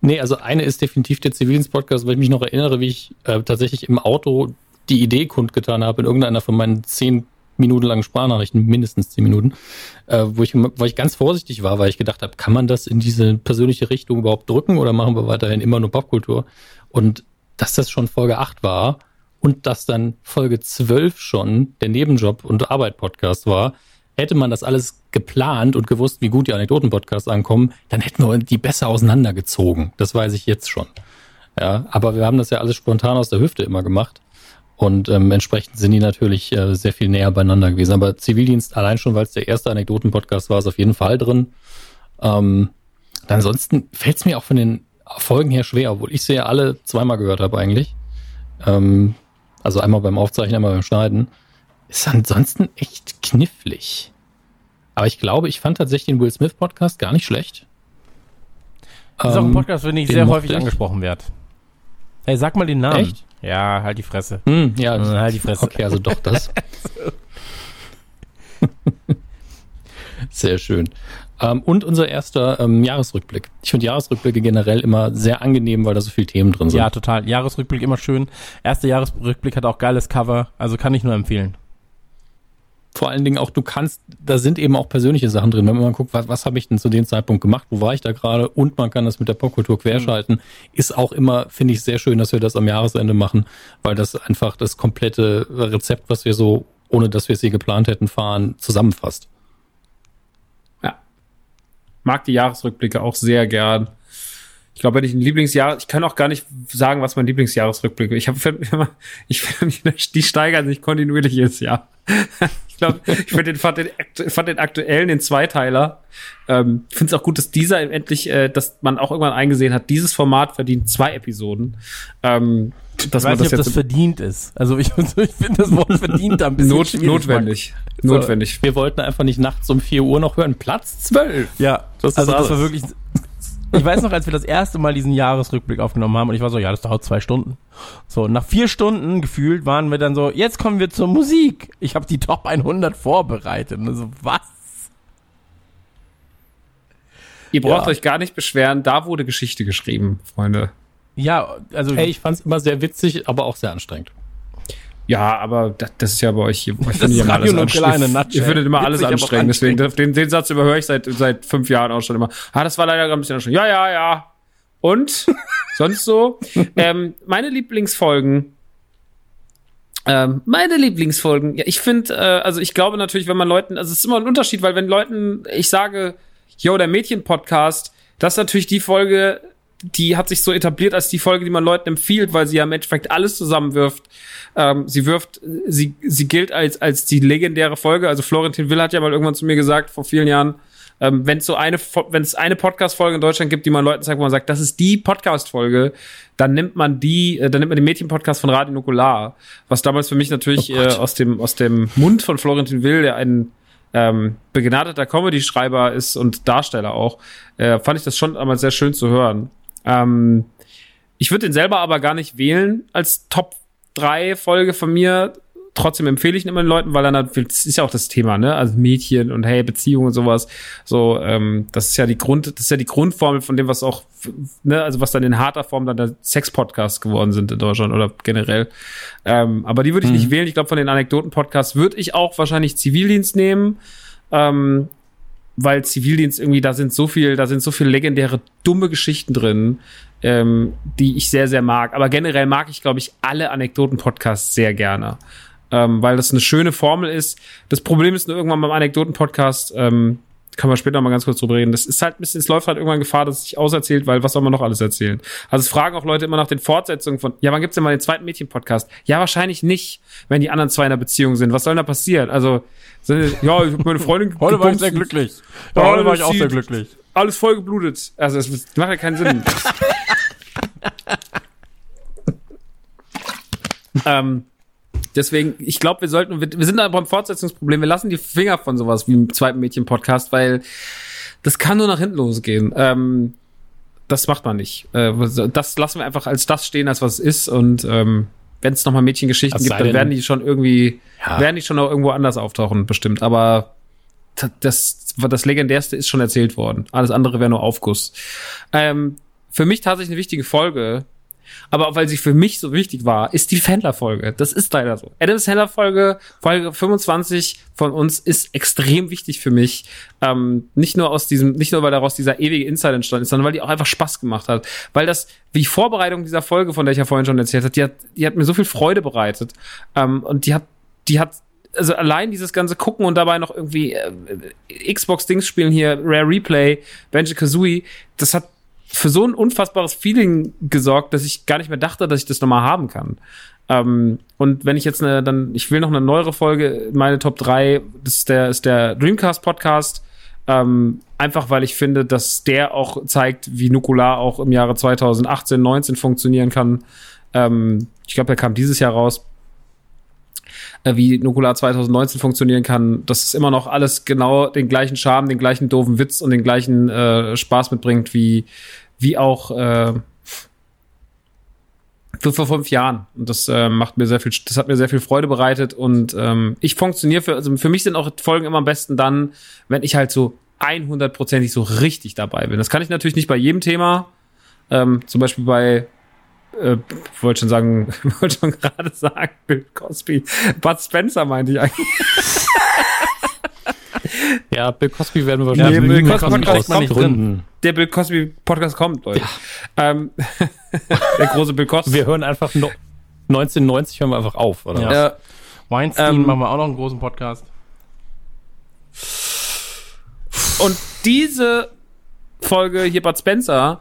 Nee, also eine ist definitiv der Zivildienst-Podcast, weil ich mich noch erinnere, wie ich äh, tatsächlich im Auto die Idee kundgetan habe in irgendeiner von meinen zehn Minuten langen Sprachnachrichten, mindestens zehn Minuten, äh, wo, ich, wo ich ganz vorsichtig war, weil ich gedacht habe, kann man das in diese persönliche Richtung überhaupt drücken oder machen wir weiterhin immer nur Popkultur? Und dass das schon Folge 8 war und dass dann Folge 12 schon der Nebenjob und Arbeit-Podcast war, hätte man das alles geplant und gewusst, wie gut die Anekdoten-Podcasts ankommen, dann hätten wir die besser auseinandergezogen. Das weiß ich jetzt schon. Ja, aber wir haben das ja alles spontan aus der Hüfte immer gemacht. Und ähm, entsprechend sind die natürlich äh, sehr viel näher beieinander gewesen. Aber Zivildienst allein schon, weil es der erste Anekdoten-Podcast war, ist auf jeden Fall drin. Ähm, ansonsten fällt es mir auch von den Folgen her schwer, obwohl ich sie ja alle zweimal gehört habe eigentlich. Ähm, also einmal beim Aufzeichnen, einmal beim Schneiden. Ist ansonsten echt knifflig. Aber ich glaube, ich fand tatsächlich den Will Smith Podcast gar nicht schlecht. Das ist auch ein Podcast, wenn ich den sehr häufig ich. angesprochen werde. Hey, sag mal den Namen. Echt? Ja, halt die Fresse. Hm, ja, Äh, halt die Fresse. Okay, also doch das. Sehr schön. Ähm, und unser erster ähm, Jahresrückblick. Ich finde Jahresrückblicke generell immer sehr angenehm, weil da so viele Themen drin sind. Ja, total. Jahresrückblick immer schön. Erster Jahresrückblick hat auch geiles Cover, also kann ich nur empfehlen. Vor allen Dingen auch, du kannst, da sind eben auch persönliche Sachen drin. Wenn man guckt, was, was habe ich denn zu dem Zeitpunkt gemacht, wo war ich da gerade und man kann das mit der Popkultur querschalten, ist auch immer, finde ich, sehr schön, dass wir das am Jahresende machen, weil das einfach das komplette Rezept, was wir so, ohne dass wir es je geplant hätten, fahren, zusammenfasst. Ja. Mag die Jahresrückblicke auch sehr gern. Ich glaube, wenn ich ein Lieblingsjahr, ich kann auch gar nicht sagen, was mein Lieblingsjahresrückblick ist. Ich habe immer, ich finde, die steigern sich kontinuierlich jedes Jahr. Ich glaube, ich find den, fand, den, fand den aktuellen, den Zweiteiler. Ähm, finde es auch gut, dass dieser endlich, äh, dass man auch irgendwann eingesehen hat, dieses Format verdient zwei Episoden. Ähm, dass Ich weiß man nicht, das ob das jetzt verdient ist. Also ich, ich finde das Wort verdient ein bisschen not, schwierig. notwendig. So. Notwendig. Wir wollten einfach nicht nachts um 4 Uhr noch hören. Platz 12. Ja, Das ist also das war wirklich. Ich weiß noch, als wir das erste Mal diesen Jahresrückblick aufgenommen haben und ich war so, ja, das dauert zwei Stunden. So, nach vier Stunden gefühlt waren wir dann so, jetzt kommen wir zur Musik. Ich habe die Top 100 vorbereitet. Und so, was? Ihr braucht Ja. euch gar nicht beschweren, da wurde Geschichte geschrieben, Freunde. Ja, also Hey, ich fand's immer sehr witzig, aber auch sehr anstrengend. Ja, aber das, das ist ja bei euch hier. Ich ist finde ja immer Radio alles anstrengend. nutshell. Ihr findet immer alles anstrengend. Deswegen, den, den Satz überhöre ich seit, seit fünf Jahren auch schon immer. Ah, das war leider gerade ein bisschen anstrengend. Ja, ja, ja. Und? Sonst so? ähm, meine Lieblingsfolgen. Ähm, meine Lieblingsfolgen. Ja, ich finde, äh, also ich glaube natürlich, wenn man Leuten, also es ist immer ein Unterschied, weil wenn Leuten, ich sage, yo, der Mädchen-Podcast, das ist natürlich die Folge, die hat sich so etabliert als die Folge, die man Leuten empfiehlt, weil sie ja im Endeffekt alles zusammenwirft. Ähm, sie wirft, sie, sie gilt als, als die legendäre Folge. Also Florentin Will hat ja mal irgendwann zu mir gesagt, vor vielen Jahren, ähm, wenn es so eine, wenn es eine Podcast-Folge in Deutschland gibt, die man Leuten zeigt, wo man sagt, das ist die Podcast-Folge, dann nimmt man die, äh, dann nimmt man den Mädchen-Podcast von Radio Nukular, was damals für mich natürlich Oh äh, aus dem aus dem Mund von Florentin Will, der ein ähm, begnadeter Comedy-Schreiber ist und Darsteller auch, äh, fand ich das schon einmal sehr schön zu hören. Ähm, ich würde den selber aber gar nicht wählen als Top 3 Folge von mir. Trotzdem empfehle ich ihn immer den Leuten, weil dann hat, das ist ja auch das Thema, ne? Also Mädchen und hey, Beziehung und sowas. So, ähm, das ist ja die Grund, das ist ja die Grundformel von dem, was auch, ne, also was dann in harter Form dann der Sex-Podcast geworden sind in Deutschland oder generell. Ähm, aber die würde ich nicht wählen. Ich glaube, von den Anekdoten-Podcasts würde ich auch wahrscheinlich Zivildienst nehmen. Ähm, weil Zivildienst irgendwie, da sind so viel, da sind so viele legendäre, dumme Geschichten drin, ähm, die ich sehr, sehr mag. Aber generell mag ich, glaube ich, alle Anekdoten-Podcasts sehr gerne. Ähm, weil das eine schöne Formel ist. Das Problem ist nur irgendwann beim Anekdoten-Podcast, ähm, kann man später mal ganz kurz drüber reden. Das ist halt ein bisschen, es läuft halt irgendwann Gefahr, dass es sich auserzählt, weil was soll man noch alles erzählen? Also es fragen auch Leute immer nach den Fortsetzungen von, ja, wann gibt's denn mal den zweiten Mädchen-Podcast? Ja, wahrscheinlich nicht, wenn die anderen zwei in einer Beziehung sind. Was soll denn da passieren? Also, sind- ja, ich hab meine Freundin Heute war ich sehr glücklich. Ja, heute war ich auch sehr glücklich. Alles voll geblutet. Also, es macht ja keinen Sinn. ähm, deswegen, ich glaube, wir sollten, wir, wir sind da beim Fortsetzungsproblem. Wir lassen die Finger von sowas wie im zweiten Mädchen-Podcast, weil das kann nur nach hinten losgehen. Ähm, das macht man nicht. Äh, das lassen wir einfach als das stehen, als was es ist. Und ähm, wenn es nochmal Mädchengeschichten Es gibt, dann werden die schon irgendwie, Ja. werden die schon auch irgendwo anders auftauchen, bestimmt. Aber das, das Legendärste ist schon erzählt worden. Alles andere wäre nur Aufguss. Ähm, für mich tatsächlich eine wichtige Folge, aber auch weil sie für mich so wichtig war, ist die Fendler-Folge. Das ist leider so. Adams Sandler-Folge, Folge 25 von uns, ist extrem wichtig für mich. Ähm, nicht nur aus diesem, nicht nur weil daraus dieser ewige Insight entstanden ist, sondern weil die auch einfach Spaß gemacht hat. Weil das, wie Vorbereitung dieser Folge, von der ich ja vorhin schon erzählt habe, die hat, die hat mir so viel Freude bereitet. Ähm, und die hat, die hat also allein dieses ganze Gucken und dabei noch irgendwie äh, Xbox-Dings spielen hier, Rare Replay, Banjo Kazooie, das hat für so ein unfassbares Feeling gesorgt, dass ich gar nicht mehr dachte, dass ich das nochmal haben kann. Ähm, und wenn ich jetzt eine, dann, ich will noch eine neuere Folge, meine Top 3, das ist der, ist der Dreamcast Podcast, Ähm, einfach weil ich finde, dass der auch zeigt, wie Nukular auch im Jahre 2018, 19 funktionieren kann. Ähm, ich glaube, er kam dieses Jahr raus. Äh, wie Nukular 2019 funktionieren kann, dass es immer noch alles genau den gleichen Charme, den gleichen doofen Witz und den gleichen äh, Spaß mitbringt, wie, wie auch äh, für vor fünf Jahren. Und das äh, macht mir sehr viel, das hat mir sehr viel Freude bereitet. Und ähm, ich funktioniere für, also für mich sind auch Folgen immer am besten dann, wenn ich halt so 100%ig so richtig dabei bin. Das kann ich natürlich nicht bei jedem Thema. Ähm, zum Beispiel bei äh, wollte schon sagen, wollte schon gerade sagen, Bill Cosby. Bud Spencer meinte ich eigentlich. Ja, Bill Cosby werden wir wahrscheinlich Nee, Bill nicht Cosby Podcast kommt drin. Der Bill Cosby Podcast kommt, Leute. Ähm, der große Bill Cosby. Wir hören einfach no 1990 hören wir einfach auf, oder? Ja. was? Ja, Weinstein Ähm, machen wir auch noch einen großen Podcast. und diese Folge hier Bud Spencer,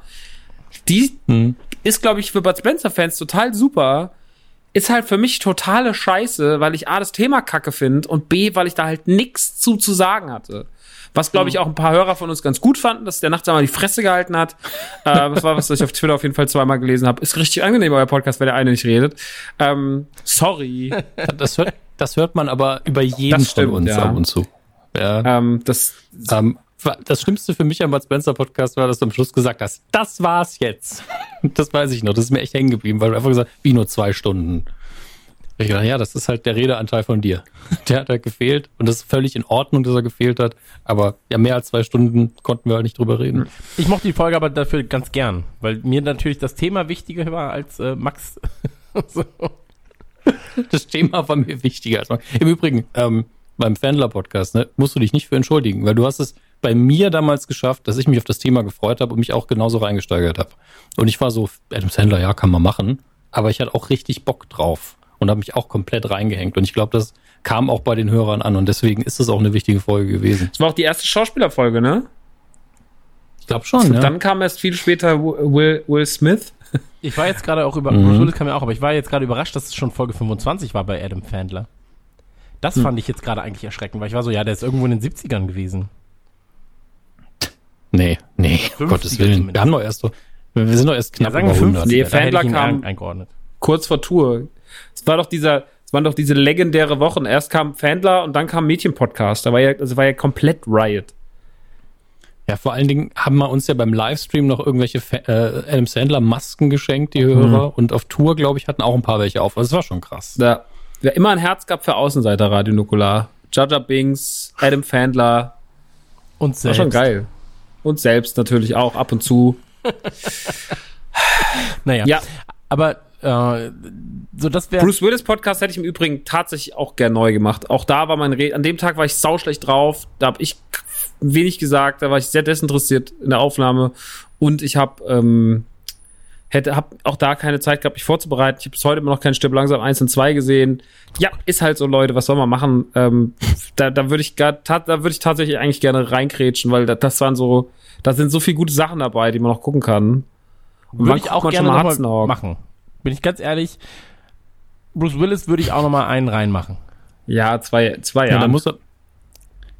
die Hm. Ist, glaube ich, für Bud Spencer-Fans total super. Ist halt für mich totale Scheiße, weil ich A, das Thema kacke finde und B, weil ich da halt nichts zu zu sagen hatte. Was, glaube ich, auch ein paar Hörer von uns ganz gut fanden, dass der nachts einmal die Fresse gehalten hat. äh, das war was, was ich auf Twitter auf jeden Fall zweimal gelesen habe. Ist richtig angenehm, euer Podcast, wenn der eine nicht redet. Ähm, sorry. Das hört, das hört man aber über jeden Das stimmt, von uns ja. ab und zu. Ja. ähm, das, Ähm, das Schlimmste für mich am Bud Spencer Podcast war, dass du am Schluss gesagt hast, das war's jetzt. Das weiß ich noch. Das ist mir echt hängen geblieben, weil du einfach gesagt hast, wie nur zwei Stunden. Ich dachte, ja, das ist halt der Redeanteil von dir. Der hat halt gefehlt und das ist völlig in Ordnung, dass er gefehlt hat. Aber ja, mehr als zwei Stunden konnten wir halt nicht drüber reden. Ich mochte die Folge aber dafür ganz gern, weil mir natürlich das Thema wichtiger war als äh, Max. so. Das Thema war mir wichtiger. Als Im Übrigen, ähm, beim Fandler-Podcast, ne, musst du dich nicht für entschuldigen, weil du hast es bei mir damals geschafft, dass ich mich auf das Thema gefreut habe und mich auch genauso reingesteigert habe. Und ich war so, Adam Sandler, ja, kann man machen, aber ich hatte auch richtig Bock drauf und habe mich auch komplett reingehängt. Und ich glaube, das kam auch bei den Hörern an und deswegen ist es auch eine wichtige Folge gewesen. das war auch die erste Schauspielerfolge, ne? Ich glaube schon, Und ja. dann kam erst viel später Will, Will Smith. Ich war jetzt gerade auch über, Mhm. Kam ja auch, aber ich war jetzt gerade überrascht, dass es schon Folge 25 war bei Adam Fandler. Das Hm. fand ich jetzt gerade eigentlich erschreckend, weil ich war so, ja, der ist irgendwo in den 70ern gewesen. Nee, nee, um 50er Gottes Willen. zumindest. Wir haben doch erst so, wir sind doch erst knapp ja, über 100. 50. Nee, Fandler kam- ein- eingeordnet. kurz vor Tour. Es war doch dieser, es waren doch diese legendäre Wochen. Erst kam Fandler und dann kam Mädchenpodcast. Da war ja, also war ja komplett Riot. Ja, vor allen Dingen haben wir uns ja beim Livestream noch irgendwelche Fa äh, Adam Sandler Masken geschenkt, die Hörer. Und auf Tour, glaube ich, hatten auch ein paar welche auf. Also das war schon krass. Da, wer immer ein Herz gab für Außenseiter Radio Nukular. Jaja Bings, Adam Fandler. Und War selbst. schon geil. Und selbst natürlich auch ab und zu. Naja. Ja, Aber äh, so das wäre. Bruce Willis Podcast hätte ich im Übrigen tatsächlich auch gern neu gemacht. Auch da war mein Re an dem Tag war ich sauschlecht drauf. Da habe ich wenig gesagt, da war ich sehr desinteressiert in der Aufnahme und ich habe ähm, hätte hab auch da keine Zeit gehabt, mich vorzubereiten. Ich habe bis heute immer noch kein Stimme langsam 1 und 2 gesehen. Ja, ist halt so, Leute, was soll man machen? Ähm, da da würde ich gar, ta da würde ich tatsächlich eigentlich gerne reinkrätschen, weil da, das waren so, da sind so viele gute Sachen dabei, die man noch gucken kann. Und Würde ich auch gerne mal machen. Bin ich ganz ehrlich. Bruce Willis würde ich auch noch mal einen reinmachen. Ja, zwei, zwei Ja, Jahre. dann, muss er,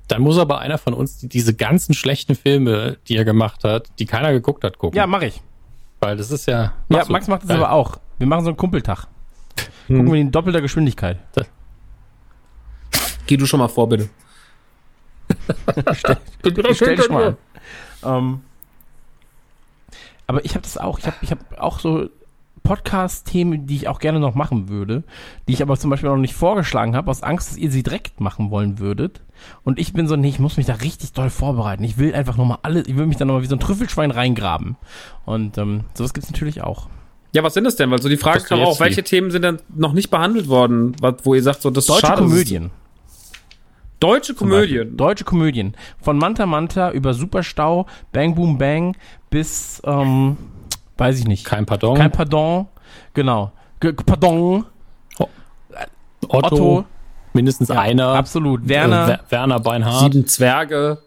dann muss aber einer von uns die, diese ganzen schlechten Filme, die er gemacht hat, die keiner geguckt hat, gucken. Ja, mache ich. Weil das ist ja. Ja. Max macht das Geil. aber auch. Wir machen so einen Kumpeltag. Gucken wir in doppelter Geschwindigkeit. Geh du schon mal vor, bitte. Ich stell dich mal an. Ähm, aber ich habe das auch. Ich habe ich hab auch so Podcast-Themen, die ich auch gerne noch machen würde, die ich aber zum Beispiel noch nicht vorgeschlagen habe, aus Angst, dass ihr sie direkt machen wollen würdet. Und ich bin so, nee, ich muss mich da richtig doll vorbereiten. Ich will einfach nochmal alle, ich will mich da nochmal wie so ein Trüffelschwein reingraben. Und ähm, sowas gibt's natürlich auch. Ja, was sind das denn? Weil so die Frage kam auch, welche Themen sind denn noch nicht behandelt worden, wo ihr sagt, so das ist Deutsche schade, Komödien. Deutsche. Komödien. Deutsche Komödien. Von Manta Manta über Superstau, Bang Boom Bang bis, ähm, weiß ich nicht. Kein Pardon. Kein Pardon. Genau. Ge Pardon. Otto, Otto. Mindestens einer. Absolut. Werner. Äh, Wer- Werner Beinhardt. Sieben Zwerge,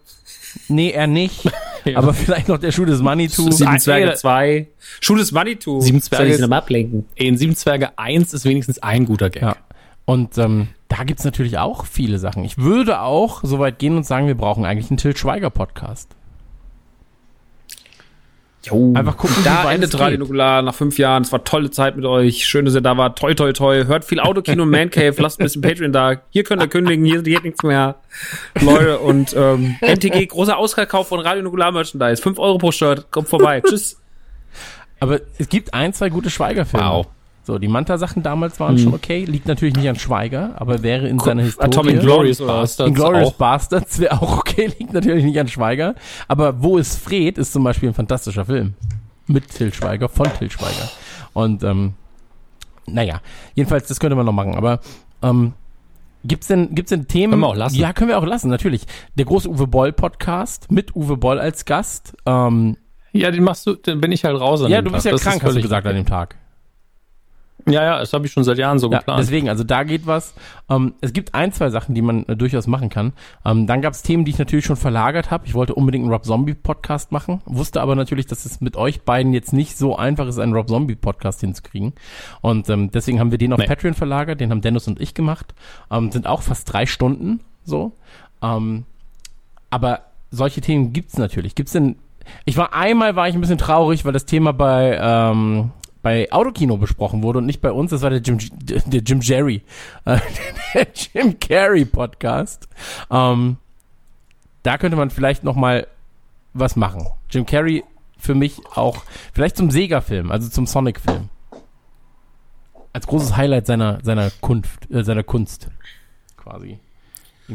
nee, er nicht. Ja. Aber vielleicht noch der Schuh des Manitou. Sieben Zwerge ey, 2, Schuh des Manitou. Sieben Zwerge Soll ich ablenken? In Sieben Zwerge 1 ist wenigstens ein guter Gag. Ja. Und ähm, da gibt's natürlich auch viele Sachen. Ich würde auch so weit gehen und sagen, wir brauchen eigentlich einen Till Schweiger Podcast. Jo. Einfach gucken, wie da weit endet Radio. Nukular nach fünf Jahren. Es war tolle Zeit mit euch. Schön, dass ihr da wart. Toi, toi, toi. Hört viel Autokino Man Cave. Lasst ein bisschen Patreon da. Hier könnt ihr kündigen. Hier geht nichts mehr. Leute und ähm, NTG, großer Ausverkauf von Radio Nukular Merchandise. Fünf Euro pro Shirt. Kommt vorbei. Tschüss. Aber es gibt ein, zwei gute Schweiger-Filme. Wow. So, die Manta-Sachen damals waren schon okay. Liegt natürlich nicht an Schweiger, aber wäre in seiner Historie... Atomic Glorious? Bastards Inglourious auch. Bastards wäre auch okay, liegt natürlich nicht an Schweiger. Aber Wo ist Fred ist zum Beispiel ein fantastischer Film. Mit Till Schweiger, von Till Schweiger. Und, ähm, naja, jedenfalls, das könnte man noch machen. Aber, ähm, gibt's denn, gibt's denn Themen? Können wir auch lassen. Ja, können wir auch lassen, natürlich. Der große Uwe Boll Podcast mit Uwe Boll als Gast. Ähm, Ja, den machst du, dann bin ich halt raus an ja, du bist Tag. ja Das krank, hast du gesagt an dem Tag. Ja, ja, das habe ich schon seit Jahren so Ja, geplant. deswegen, also da geht was. Ähm, es gibt ein, zwei Sachen, die man äh, durchaus machen kann. Ähm, dann gab es Themen, die ich natürlich schon verlagert habe. Ich wollte unbedingt einen Rob Zombie Podcast machen, wusste aber natürlich, dass es mit euch beiden jetzt nicht so einfach ist, einen Rob Zombie Podcast hinzukriegen. Und ähm, deswegen haben wir den auf Nee. Patreon verlagert, den haben Dennis und ich gemacht. Ähm, sind auch fast drei Stunden so. Ähm, aber solche Themen gibt's natürlich. Gibt's denn? Ich war einmal war ich ein bisschen traurig, weil das Thema bei ähm, bei Autokino besprochen wurde und nicht bei uns. Das war der Jim der Jim Jerry, äh, der Jim Carrey Podcast. Ähm, da könnte man vielleicht noch mal was machen. Jim Carrey für mich auch vielleicht zum Sega-Film, also zum Sonic-Film. Als großes Highlight seiner seiner Kunst, äh, seiner Kunst quasi.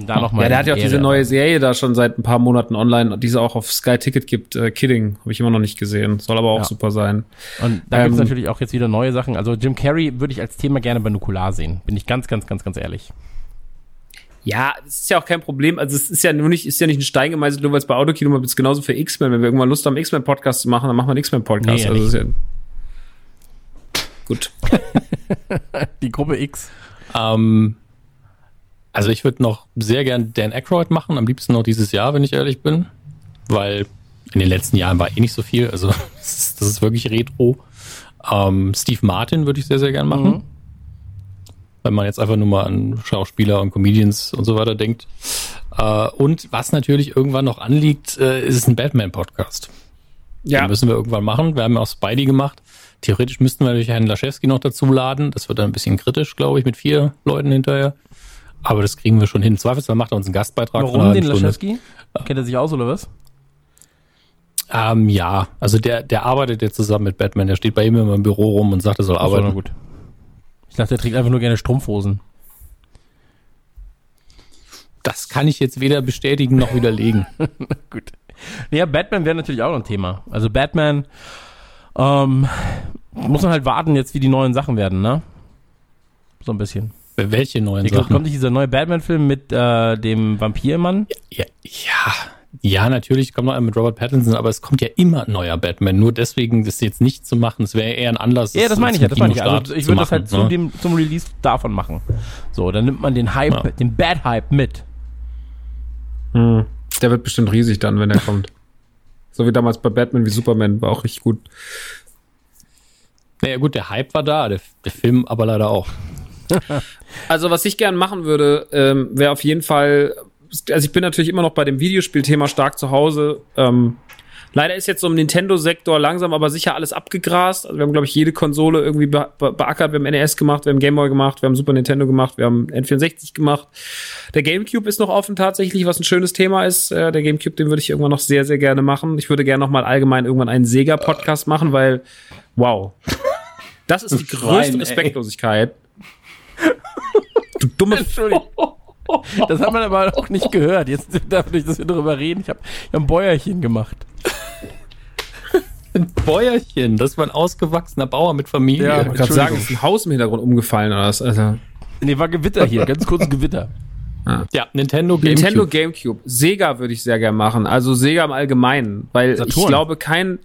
Da noch mal Ja, der hat ja auch die diese neue Serie da schon seit ein paar Monaten online, die es auch auf Sky Ticket gibt. Äh, Kidding, habe ich immer noch nicht gesehen. Soll aber auch Ja. super sein. Und da gibt's Ähm, natürlich auch jetzt wieder neue Sachen. Also Jim Carrey würde ich als Thema gerne bei Nukular sehen. Bin ich ganz, ganz, ganz, ganz ehrlich. Ja, das ist ja auch kein Problem. Also es ist ja nur nicht, ist ja nicht ein Stein gemeißelt, nur weil es bei Autokino mal ist genauso für X-Men. Wenn wir irgendwann Lust haben, X-Men-Podcast zu machen, dann machen wir einen X-Men-Podcast. Nee, ja also ist ja Gut. Die Gruppe X. Ähm, also ich würde noch sehr gern Dan Aykroyd machen, am liebsten noch dieses Jahr, wenn ich ehrlich bin. Weil in den letzten Jahren war eh nicht so viel. Also das ist, wirklich Retro. Ähm, Steve Martin würde ich sehr, sehr gern machen. Mhm. Wenn man jetzt einfach nur mal an Schauspieler und Comedians und so weiter denkt. Äh, und was natürlich irgendwann noch anliegt, äh, ist ein Batman-Podcast. Ja, Den müssen wir irgendwann machen. Wir haben ja auch Spidey gemacht. Theoretisch müssten wir natürlich Herrn Laschewski noch dazu laden. Das wird dann ein bisschen kritisch, glaube ich, mit vier Leuten hinterher. Aber das kriegen wir schon hin. Im Zweifelsfall macht er uns einen Gastbeitrag. Warum den. Laschewski? Kennt er sich aus oder was? Ähm, ja, also der, der arbeitet jetzt zusammen mit Batman. Der steht bei ihm immer im Büro rum und sagt, er soll arbeiten. gut. Ich dachte, er trägt einfach nur gerne Strumpfhosen. Das kann ich jetzt weder bestätigen noch widerlegen. Gut. Ja, Batman wäre natürlich auch noch ein Thema. Also Batman, ähm, muss man halt warten jetzt, wie die neuen Sachen werden, ne? So ein bisschen. Welche neuen Hier kommt Sachen? nicht dieser neue Batman-Film mit äh, dem Vampirmann. Ja, ja, ja, natürlich kommt noch einer mit Robert Pattinson, aber es kommt ja immer ein neuer Batman. Nur deswegen das jetzt nicht zu machen, es wäre eher ein Anlass. Ja, das meine ich ja, das meine ich. Also ich würde das halt zu ne? dem, zum Release davon machen. So, dann nimmt man den Hype, Ja. den Bad-Hype mit. hm. der wird bestimmt riesig dann, wenn er kommt. So wie damals bei Batman wie Superman, war auch richtig gut. Naja, gut, der Hype war da, der, der Film aber leider auch. Also, was ich gern machen würde, ähm, wäre auf jeden Fall, also ich bin natürlich immer noch bei dem Videospielthema stark zu Hause. Ähm, leider ist jetzt so im Nintendo-Sektor langsam aber sicher alles abgegrast. Also wir haben, glaube ich, jede Konsole irgendwie be be beackert. Wir haben NES gemacht, wir haben Game Boy gemacht, wir haben Super Nintendo gemacht, wir haben N64 gemacht. Der GameCube ist noch offen tatsächlich, was ein schönes Thema ist. Äh, der GameCube, den würde ich irgendwann noch sehr, sehr gerne machen. Ich würde gerne noch mal allgemein irgendwann einen Sega-Podcast machen, weil, wow. Das ist die größte. Respektlosigkeit. Du dumme Entschuldigung. Das hat man aber auch nicht gehört. Jetzt dadurch, dass wir darüber reden. Ich habe ich hab ein Bäuerchen gemacht. Ein Bäuerchen, das war ein ausgewachsener Bauer mit Familie. Ja, Ich wollte gerade sagen, ist ein Haus im Hintergrund umgefallen oder was? Also, Nee, war Gewitter hier. Ganz kurz Gewitter. Ja, Nintendo GameCube. Nintendo GameCube. Sega würde ich sehr gern machen. Also Sega im Allgemeinen. Weil ich Saturn. glaube, kein,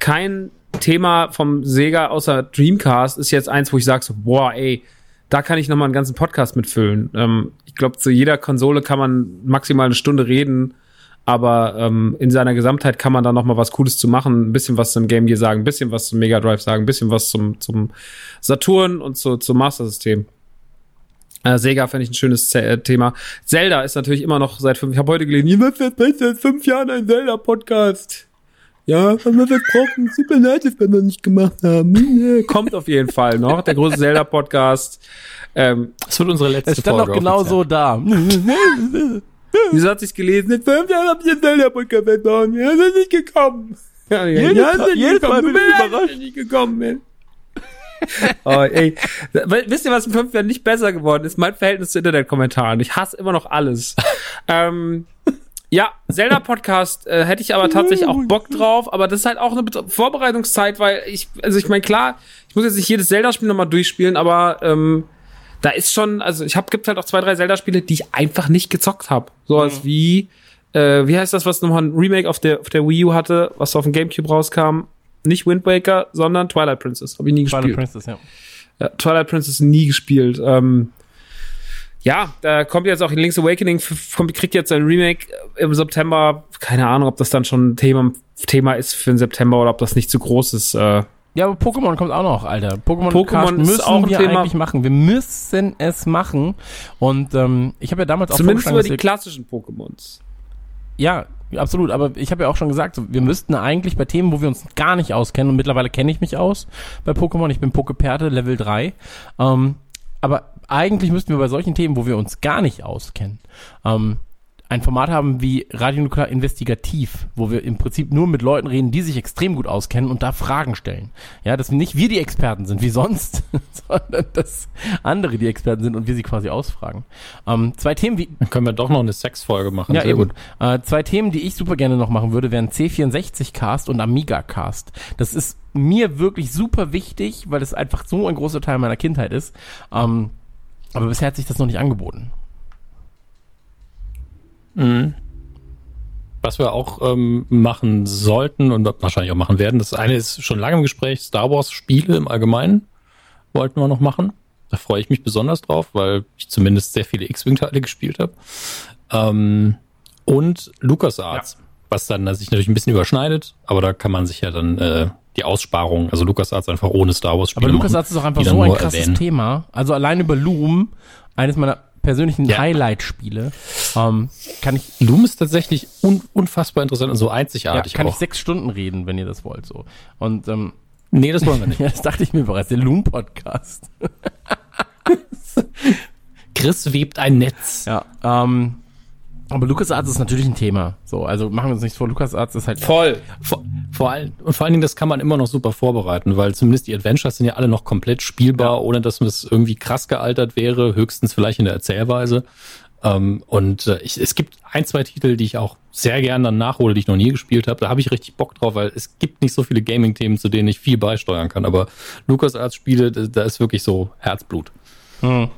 kein Thema vom Sega außer Dreamcast ist jetzt eins, wo ich sage so, boah, ey, da kann ich noch mal einen ganzen Podcast mitfüllen. Ähm, ich glaube, zu jeder Konsole kann man maximal eine Stunde reden, aber ähm, in seiner Gesamtheit kann man da noch mal was Cooles zu machen, ein bisschen was zum Game Gear sagen, ein bisschen was zum Mega Drive sagen, ein bisschen was zum, zum Saturn und zu, zum Master System. Äh, Sega finde ich ein schönes Z äh, Thema. Zelda ist natürlich immer noch seit fünf, ich habe heute gelesen, jemand wird besser seit fünf Jahren ein Zelda-Podcast. Ja, haben wir versprochen, super leid, dass wir noch nicht gemacht haben. Kommt auf jeden Fall noch, der große Zelda-Podcast. Ähm, Das wird unsere letzte Es stand Folge. doch genau so da. wieso hat sich's gelesen? Seit fünf Jahren habt ihr einen Zelda-Podcast verbaut. Ja, ist nicht gekommen. Ja, ja, Jedes ja, jedes. Mal bin ich überrascht. nicht gekommen bin. oh, ey. Wisst ihr, was in fünf Jahren nicht besser geworden ist? Mein Verhältnis zu Internetkommentaren. Ich hasse immer noch alles. ähm, ja, Zelda-Podcast äh, hätte ich aber tatsächlich auch Bock drauf, aber das ist halt auch eine Vorbereitungszeit, weil ich, also ich meine, klar, ich muss jetzt nicht jedes Zelda-Spiel nochmal durchspielen, aber ähm, da ist schon, also ich habe gibt halt auch zwei, drei Zelda-Spiele, die ich einfach nicht gezockt habe. So als wie, äh, wie heißt das, was nochmal ein Remake auf der, auf der Wii U hatte, was auf dem Gamecube rauskam? Nicht Wind Waker, sondern Twilight Princess. Habe ich nie Final gespielt. Princess, ja. Ja, Twilight Princess nie gespielt. Ähm, ja, da kommt jetzt auch Link's Awakening, kriegt jetzt ein Remake im September. Keine Ahnung, ob das dann schon ein Thema, Thema ist für den September oder ob das nicht zu groß ist. Äh, Ja, aber Pokémon kommt auch noch, Alter. Pokémon, Pokémon müssen auch ein wir Thema. eigentlich machen. Wir müssen es machen. Und ähm, ich habe ja damals auch zumindest über die klassischen Pokémons. Ja, absolut. Aber ich habe ja auch schon gesagt, so, wir müssten eigentlich bei Themen, wo wir uns gar nicht auskennen, und mittlerweile kenne ich mich aus bei Pokémon, ich bin Pokeperte Level 3, ähm, aber eigentlich müssten wir bei solchen Themen, wo wir uns gar nicht auskennen, ähm, ein Format haben wie Radio Nuklear Investigativ, wo wir im Prinzip nur mit Leuten reden, die sich extrem gut auskennen und da Fragen stellen. Ja, dass nicht wir die Experten sind, wie sonst, sondern dass andere die Experten sind und wir sie quasi ausfragen. Ähm, zwei Themen wie Dann können wir doch noch eine Sexfolge machen. ja, Sehr eben. gut. Äh, zwei Themen, die ich super gerne noch machen würde, wären C64-Cast und Amiga-Cast. Das ist mir wirklich super wichtig, weil es einfach so ein großer Teil meiner Kindheit ist. Ähm, aber bisher hat sich das noch nicht angeboten. Was wir auch ähm, machen sollten und wahrscheinlich auch machen werden, das eine ist schon lange im Gespräch, Star Wars Spiele im Allgemeinen wollten wir noch machen. Da freue ich mich besonders drauf, weil ich zumindest sehr viele X-Wing-Teile gespielt habe. Ähm, und LucasArts, was dann sich natürlich ein bisschen überschneidet, aber da kann man sich ja dann äh, die Aussparung, also LucasArts einfach ohne Star Wars Spiele Aber LucasArts ist auch einfach so ein krasses erwähnen. Thema. Also allein über Loom, eines meiner persönlichen Ja. Highlight-Spiele, ähm, kann ich Loom ist tatsächlich un unfassbar interessant und so ja, einzigartig kann auch. ich sechs Stunden reden, wenn ihr das wollt. So. Und ähm, nee, das wollen wir nicht. ja, das dachte ich mir bereits, der Loom-Podcast. Chris webt ein Netz. Ja, ähm, aber LucasArts ist natürlich ein Thema. So, also machen wir uns nichts vor, LucasArts ist halt Voll. Vor, vor, allem, und vor allen Dingen, das kann man immer noch super vorbereiten, weil zumindest die Adventures sind ja alle noch komplett spielbar, ohne dass es irgendwie krass gealtert wäre, höchstens vielleicht in der Erzählweise. Ähm, und äh, ich, es gibt ein, zwei Titel, die ich auch sehr gern dann nachhole, die ich noch nie gespielt habe. Da habe ich richtig Bock drauf, weil es gibt nicht so viele Gaming-Themen, zu denen ich viel beisteuern kann. Aber LucasArts-Spiele, da, da ist wirklich so Herzblut. Hm.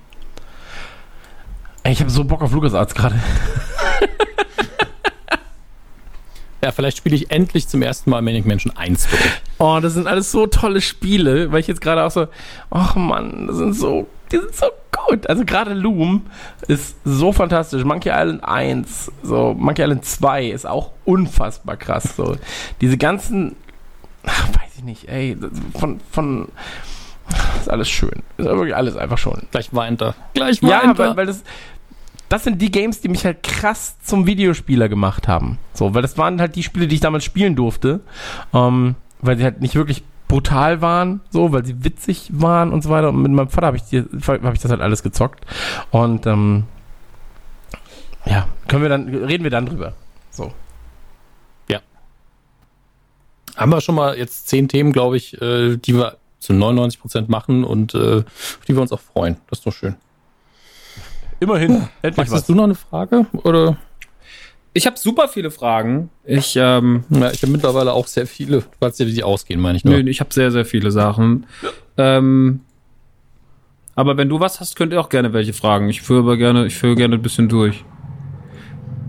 Ey, ich habe so Bock auf LucasArts gerade. Ja, vielleicht spiele ich endlich zum ersten Mal Manic Mansion 1 durch. Oh, das sind alles so tolle Spiele, weil ich jetzt gerade auch so, ach Mann, das sind so, die sind so gut. Also gerade Loom ist so fantastisch. Monkey Island 1, so Monkey Island 2 ist auch unfassbar krass. So diese ganzen, ach, weiß ich nicht, ey, von von ist alles schön. Ist wirklich alles einfach schön. Gleich weint er. Gleich Ja, weint weil, er. weil das, das sind die Games, die mich halt krass zum Videospieler gemacht haben. So, weil das waren halt die Spiele, die ich damals spielen durfte. Ähm, weil sie halt nicht wirklich brutal waren, so, weil sie witzig waren und so weiter. Und mit meinem Vater habe ich, hab ich das halt alles gezockt. Und ähm, ja, können wir dann, reden wir dann drüber. So. haben wir schon mal jetzt zehn Themen, glaube ich, äh, die wir zu 99 Prozent machen und äh, auf die wir uns auch freuen. Das ist doch schön. Immerhin, endlich Max, was. hast du noch eine Frage? Oder? Ich habe super viele Fragen. Ich, ähm, Ja, ich habe mittlerweile auch sehr viele. Du weißt ja, wie die ausgehen, meine ich nur. nö, ich habe sehr, sehr viele Sachen. Ähm, aber wenn du was hast, könnt ihr auch gerne welche fragen. Ich führe aber gerne, ich führe gerne ein bisschen durch.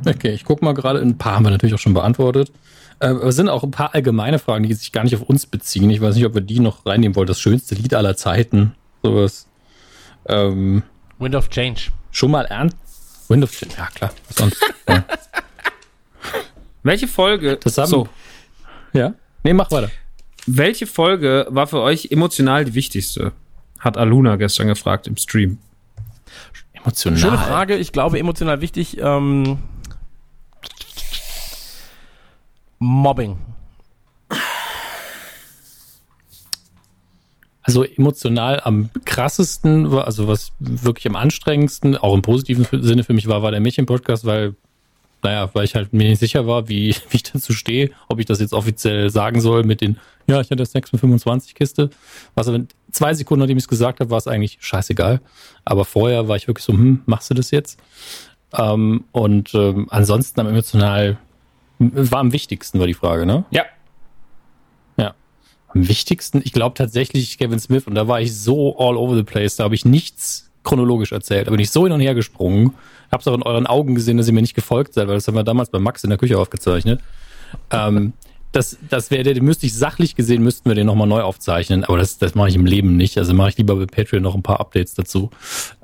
Okay, ich gucke mal gerade. Ein paar haben wir natürlich auch schon beantwortet. Äh, aber es sind auch ein paar allgemeine Fragen, die sich gar nicht auf uns beziehen. Ich weiß nicht, ob wir die noch reinnehmen wollen. Das schönste Lied aller Zeiten. Sowas. Ähm, Wind of Change. Schon mal ernst. Wind of Change. Ja, klar. Was sonst? ja. Welche Folge? Das haben- so, ja? Nee, mach weiter. welche Folge war für euch emotional die wichtigste? Hat Aluna gestern gefragt im Stream. Emotional. Schöne Frage, ich glaube emotional wichtig. Ähm, Mobbing. Also emotional am krassesten, war- also was wirklich am anstrengendsten, auch im positiven Sinne für mich war, war der Mädchen-Podcast, weil, naja, weil ich halt mir nicht sicher war, wie, wie ich dazu stehe, ob ich das jetzt offiziell sagen soll mit den, ja, ich hatte Sex mit 25 Kiste. Was aber zwei Sekunden, nachdem ich es gesagt habe, war es eigentlich scheißegal. Aber vorher war ich wirklich so, hm, machst du das jetzt? Ähm, und ähm, ansonsten am emotional war am wichtigsten, war die Frage, ne? Ja. Am wichtigsten, ich glaube tatsächlich Kevin Smith und da war ich so all over the place, da habe ich nichts chronologisch erzählt, da bin ich so hin und her gesprungen. Hab's auch in euren Augen gesehen, dass ihr mir nicht gefolgt seid, weil das haben wir damals bei Max in der Küche aufgezeichnet. ähm, das, das wäre den müsste ich sachlich gesehen, müssten wir den nochmal neu aufzeichnen, aber das, das mache ich im Leben nicht. Also mache ich lieber bei Patreon noch ein paar Updates dazu.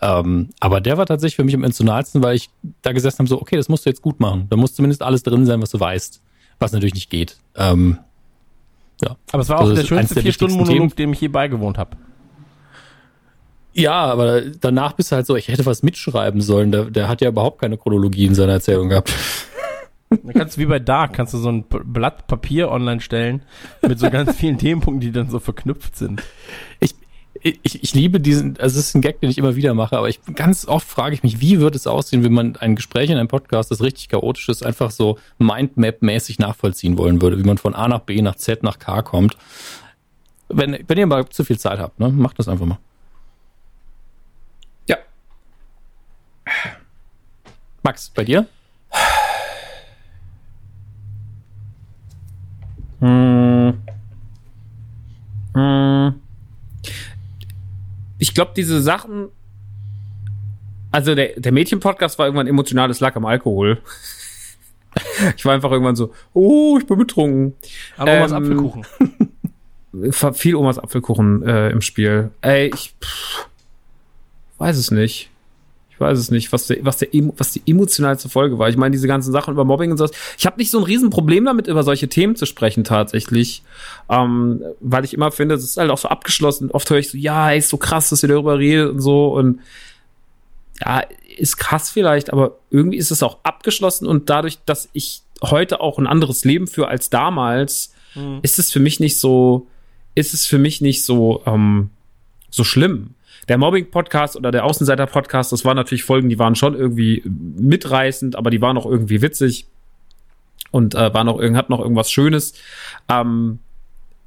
Ähm, aber der war tatsächlich für mich am emotionalsten, weil ich da gesessen habe, so, okay, das musst du jetzt gut machen. Da muss zumindest alles drin sein, was du weißt. Was natürlich nicht geht. Ähm, ja. Aber es war auch Also der schönste der vier Stunden wichtigsten Monolog, dem ich je beigewohnt habe. Ja, aber danach bist du halt so, ich hätte was mitschreiben sollen. Der, der hat ja überhaupt keine Chronologie in seiner Erzählung gehabt. Dann kannst du wie bei Dark, kannst du so ein Blatt Papier online stellen mit so ganz vielen Themenpunkten, die dann so verknüpft sind. Ich, ich, ich liebe diesen, also es ist ein Gag, den ich immer wieder mache, aber ich ganz oft frage ich mich, wie wird es aussehen, wenn man ein Gespräch in einem Podcast, das richtig chaotisch ist, einfach so Mindmap-mäßig nachvollziehen wollen würde, wie man von A nach B nach Z nach K kommt. Wenn, wenn ihr mal zu viel Zeit habt, ne, macht das einfach mal. Ja. Max, bei dir? Hm. Hm. Ich glaube, diese Sachen. Also der, der Mädchen-Podcast war irgendwann emotionales Lack am Alkohol. ich war einfach irgendwann so, oh, ich bin betrunken. Aber ähm, Ähm, Apfelkuchen. Viel Omas Apfelkuchen äh, im Spiel. Ey, ich pff, weiß es nicht. Ich weiß es nicht, was, der, was, der, was die emotionalste Folge war. Ich meine, diese ganzen Sachen über Mobbing und sowas. Ich habe nicht so ein Riesenproblem damit, über solche Themen zu sprechen tatsächlich. Ähm, weil ich immer finde, es ist halt auch so abgeschlossen. Oft höre ich so, ja, ey, ist so krass, dass ihr darüber redet und so. Und ja, ist krass vielleicht, aber irgendwie ist es auch abgeschlossen und dadurch, dass ich heute auch ein anderes Leben führe als damals, ist es für mich nicht so, ist es für mich nicht so, ähm, so schlimm. Der Mobbing-Podcast oder der Außenseiter-Podcast, das waren natürlich Folgen, die waren schon irgendwie mitreißend, aber die waren auch irgendwie witzig und äh, war noch, irgend- hat noch irgendwas Schönes. Ähm,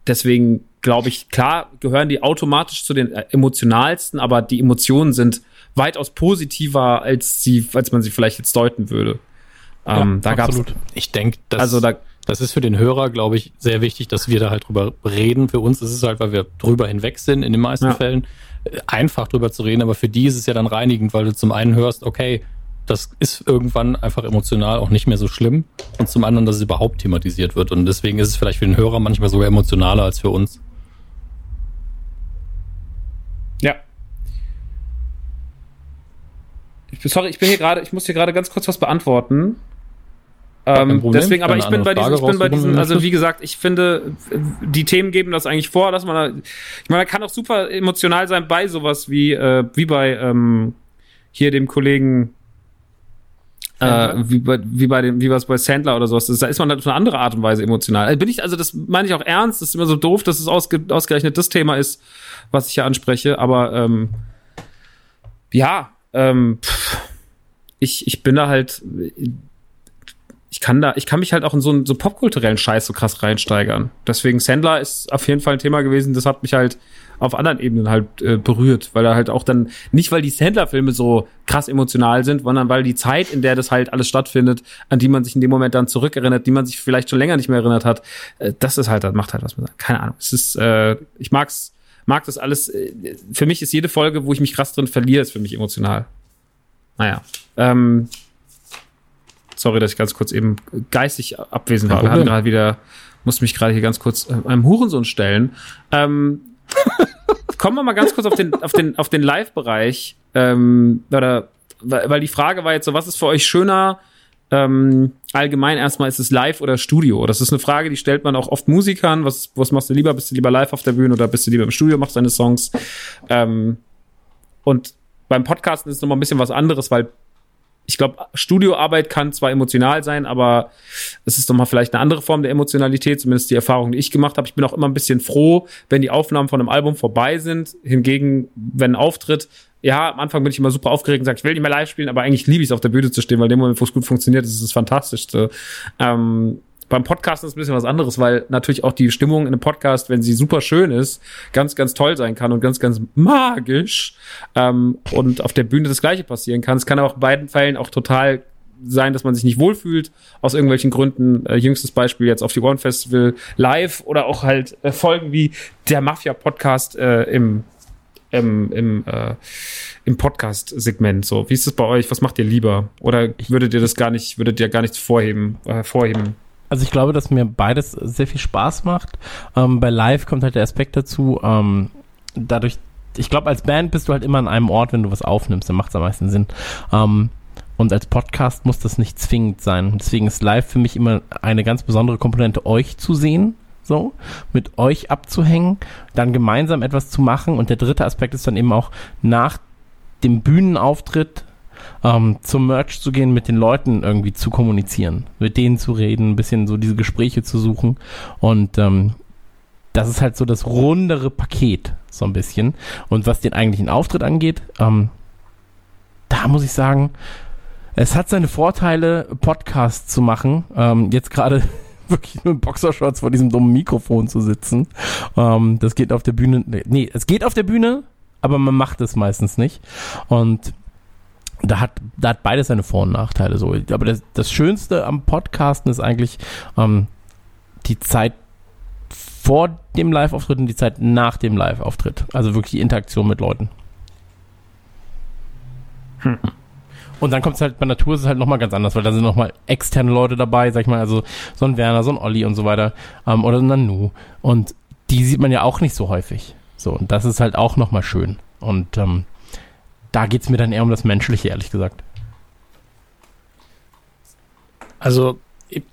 deswegen glaube ich, klar gehören die automatisch zu den äh, emotionalsten, aber die Emotionen sind weitaus positiver, als sie, als man sie vielleicht jetzt deuten würde. Ähm, da gab's, absolut. Ich denke, das, also da, das ist für den Hörer, glaube ich, sehr wichtig, dass wir da halt drüber reden. Für uns ist es halt, weil wir drüber hinweg sind in den meisten Ja. Fällen, einfach drüber zu reden. Aber für die ist es ja dann reinigend, weil du zum einen hörst, okay, das ist irgendwann einfach emotional auch nicht mehr so schlimm. Und zum anderen, dass es überhaupt thematisiert wird. Und deswegen ist es vielleicht für den Hörer manchmal sogar emotionaler als für uns. Ja. Ich bin, sorry, ich bin hier gerade, ich muss hier gerade ganz kurz was beantworten. Ähm, deswegen, aber ich bin bei diesen, ich bin bei diesen, also wie gesagt, ich finde, die Themen geben das eigentlich vor, dass man da, ich meine, man kann auch super emotional sein bei sowas wie, äh, wie bei ähm, hier dem Kollegen, äh, wie bei, wie bei dem, wie was bei Sandler oder sowas. Das, da ist man halt auf eine andere Art und Weise emotional. Also bin ich, also das meine ich auch ernst. Das ist immer so doof, dass es ausge, ausgerechnet das Thema ist, was ich hier anspreche. Aber ähm, ja, ähm, pff, ich, ich bin da halt, ich kann da, ich kann mich halt auch in so einen so popkulturellen Scheiß so krass reinsteigern. Deswegen Sandler ist auf jeden Fall ein Thema gewesen, das hat mich halt auf anderen Ebenen halt äh, berührt, weil er halt auch dann, nicht weil die Sandler-Filme so krass emotional sind, sondern weil die Zeit, in der das halt alles stattfindet, an die man sich in dem Moment dann zurückerinnert, die man sich vielleicht schon länger nicht mehr erinnert hat, äh, das ist halt, das macht halt was mit. Keine Ahnung. Es ist, äh, ich mag's, mag das alles. äh, Für mich ist jede Folge, wo ich mich krass drin verliere, ist für mich emotional. Naja. Ähm, sorry, dass ich ganz kurz eben geistig abwesend war. Problem. gerade wieder, muss mich gerade hier ganz kurz äh, einem Hurensohn stellen. Ähm, kommen wir mal ganz kurz auf den, auf den, auf den Live-Bereich. Ähm, oder, weil, weil die Frage war jetzt so, was ist für euch schöner? Ähm, allgemein erstmal ist es live oder Studio? Das ist eine Frage, die stellt man auch oft Musikern. Was, was machst du lieber? Bist du lieber live auf der Bühne oder bist du lieber im Studio, machst deine Songs? Ähm, und beim Podcasten ist es nochmal ein bisschen was anderes, weil ich glaube, Studioarbeit kann zwar emotional sein, aber es ist doch mal vielleicht eine andere Form der Emotionalität, zumindest die Erfahrung, die ich gemacht habe. Ich bin auch immer ein bisschen froh, wenn die Aufnahmen von einem Album vorbei sind. Hingegen, wenn ein Auftritt, ja, am Anfang bin ich immer super aufgeregt und sage, ich will nicht mehr live spielen, aber eigentlich liebe ich es, auf der Bühne zu stehen, weil in dem Moment, wo es gut funktioniert, ist es das Fantastischste. Ähm, beim Podcast ist es ein bisschen was anderes, weil natürlich auch die Stimmung in einem Podcast, wenn sie super schön ist, ganz, ganz toll sein kann und ganz, ganz magisch. Ähm, und auf der Bühne das Gleiche passieren kann. Es kann auch in beiden Fällen auch total sein, dass man sich nicht wohlfühlt, aus irgendwelchen Gründen. Äh, jüngstes Beispiel jetzt auf die One Festival live oder auch halt äh, Folgen wie der Mafia-Podcast äh, im im, im, äh, im Podcast-Segment. So, wie ist es bei euch? Was macht ihr lieber? Oder würdet ihr das gar nicht, würdet ihr gar nichts vorheben, äh, vorheben? Also ich glaube, dass mir beides sehr viel Spaß macht. Ähm, bei Live kommt halt der Aspekt dazu, ähm, dadurch, ich glaube, als Band bist du halt immer an einem Ort, wenn du was aufnimmst, dann macht es am meisten Sinn. Ähm, und als Podcast muss das nicht zwingend sein. Deswegen ist Live für mich immer eine ganz besondere Komponente, euch zu sehen, so, mit euch abzuhängen, dann gemeinsam etwas zu machen. Und der dritte Aspekt ist dann eben auch nach dem Bühnenauftritt ähm, zum Merch zu gehen, mit den Leuten irgendwie zu kommunizieren, mit denen zu reden, ein bisschen so diese Gespräche zu suchen. Und ähm, das ist halt so das rundere Paket, so ein bisschen. Und was den eigentlichen Auftritt angeht, ähm, da muss ich sagen, es hat seine Vorteile, Podcasts zu machen. Ähm, jetzt gerade wirklich nur in Boxershorts vor diesem dummen Mikrofon zu sitzen. Ähm, das geht auf der Bühne. Nee, es geht auf der Bühne, aber man macht es meistens nicht. Und da hat, da hat beides seine Vor- und Nachteile so. Aber das, das Schönste am Podcasten ist eigentlich ähm, die Zeit vor dem Live-Auftritt und die Zeit nach dem Live-Auftritt. Also wirklich die Interaktion mit Leuten. Hm. Und dann kommt es halt, bei Natur ist es halt nochmal ganz anders, weil da sind nochmal externe Leute dabei, sag ich mal, also so ein Werner, so ein Olli und so weiter, ähm, oder ein Nanu. Und die sieht man ja auch nicht so häufig. So, und das ist halt auch nochmal schön. Und ähm, da geht es mir dann eher um das Menschliche, ehrlich gesagt. Also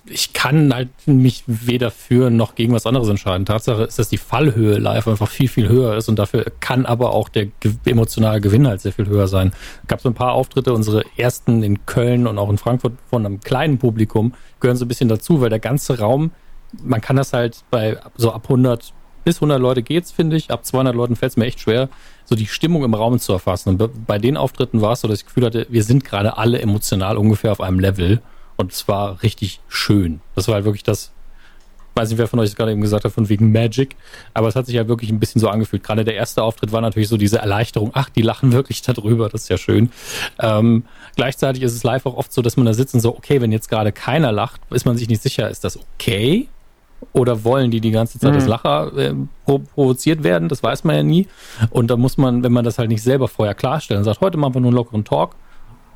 ich kann halt mich weder für noch gegen was anderes entscheiden. Tatsache ist, dass die Fallhöhe live einfach viel, viel höher ist und dafür kann aber auch der emotionale Gewinn halt sehr viel höher sein. Es gab so ein paar Auftritte, unsere ersten in Köln und auch in Frankfurt von einem kleinen Publikum gehören so ein bisschen dazu, weil der ganze Raum, man kann das halt bei so ab 100 bis 100 Leute geht's, finde ich. Ab 200 Leuten fällt es mir echt schwer, so die Stimmung im Raum zu erfassen. Und bei den Auftritten war es so, dass ich das Gefühl hatte, wir sind gerade alle emotional ungefähr auf einem Level. Und es war richtig schön. Das war halt wirklich das, weiß nicht, wer von euch es gerade eben gesagt hat, von wegen Magic. Aber es hat sich ja wirklich ein bisschen so angefühlt. Gerade der erste Auftritt war natürlich so diese Erleichterung. Ach, die lachen wirklich darüber. Das ist ja schön. Ähm, gleichzeitig ist es live auch oft so, dass man da sitzt und so, okay, wenn jetzt gerade keiner lacht, ist man sich nicht sicher, ist das okay? Oder wollen die die ganze Zeit mhm. das Lacher äh, provoziert werden? Das weiß man ja nie. Und da muss man, wenn man das halt nicht selber vorher klarstellen, sagt, heute machen wir nur einen lockeren Talk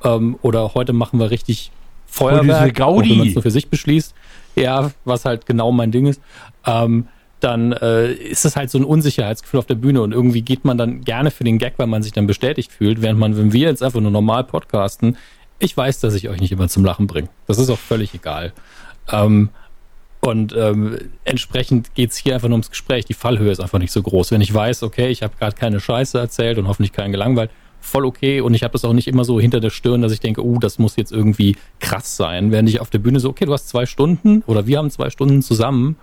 ähm, oder heute machen wir richtig Feuerwerk, Gaudi. wenn man es nur für sich beschließt, ja, was halt genau mein Ding ist, ähm, dann äh, ist es halt so ein Unsicherheitsgefühl auf der Bühne und irgendwie geht man dann gerne für den Gag, weil man sich dann bestätigt fühlt, während man, wenn wir jetzt einfach nur normal podcasten, ich weiß, dass ich euch nicht immer zum Lachen bringe. Das ist auch völlig egal. Ähm, und ähm, entsprechend geht's hier einfach nur ums Gespräch. Die Fallhöhe ist einfach nicht so groß. Wenn ich weiß, okay, ich habe gerade keine Scheiße erzählt und hoffentlich keinen gelangweilt, voll okay. Und ich habe das auch nicht immer so hinter der Stirn, dass ich denke, oh, das muss jetzt irgendwie krass sein. Während ich auf der Bühne so, okay, du hast zwei Stunden oder wir haben zwei Stunden zusammen.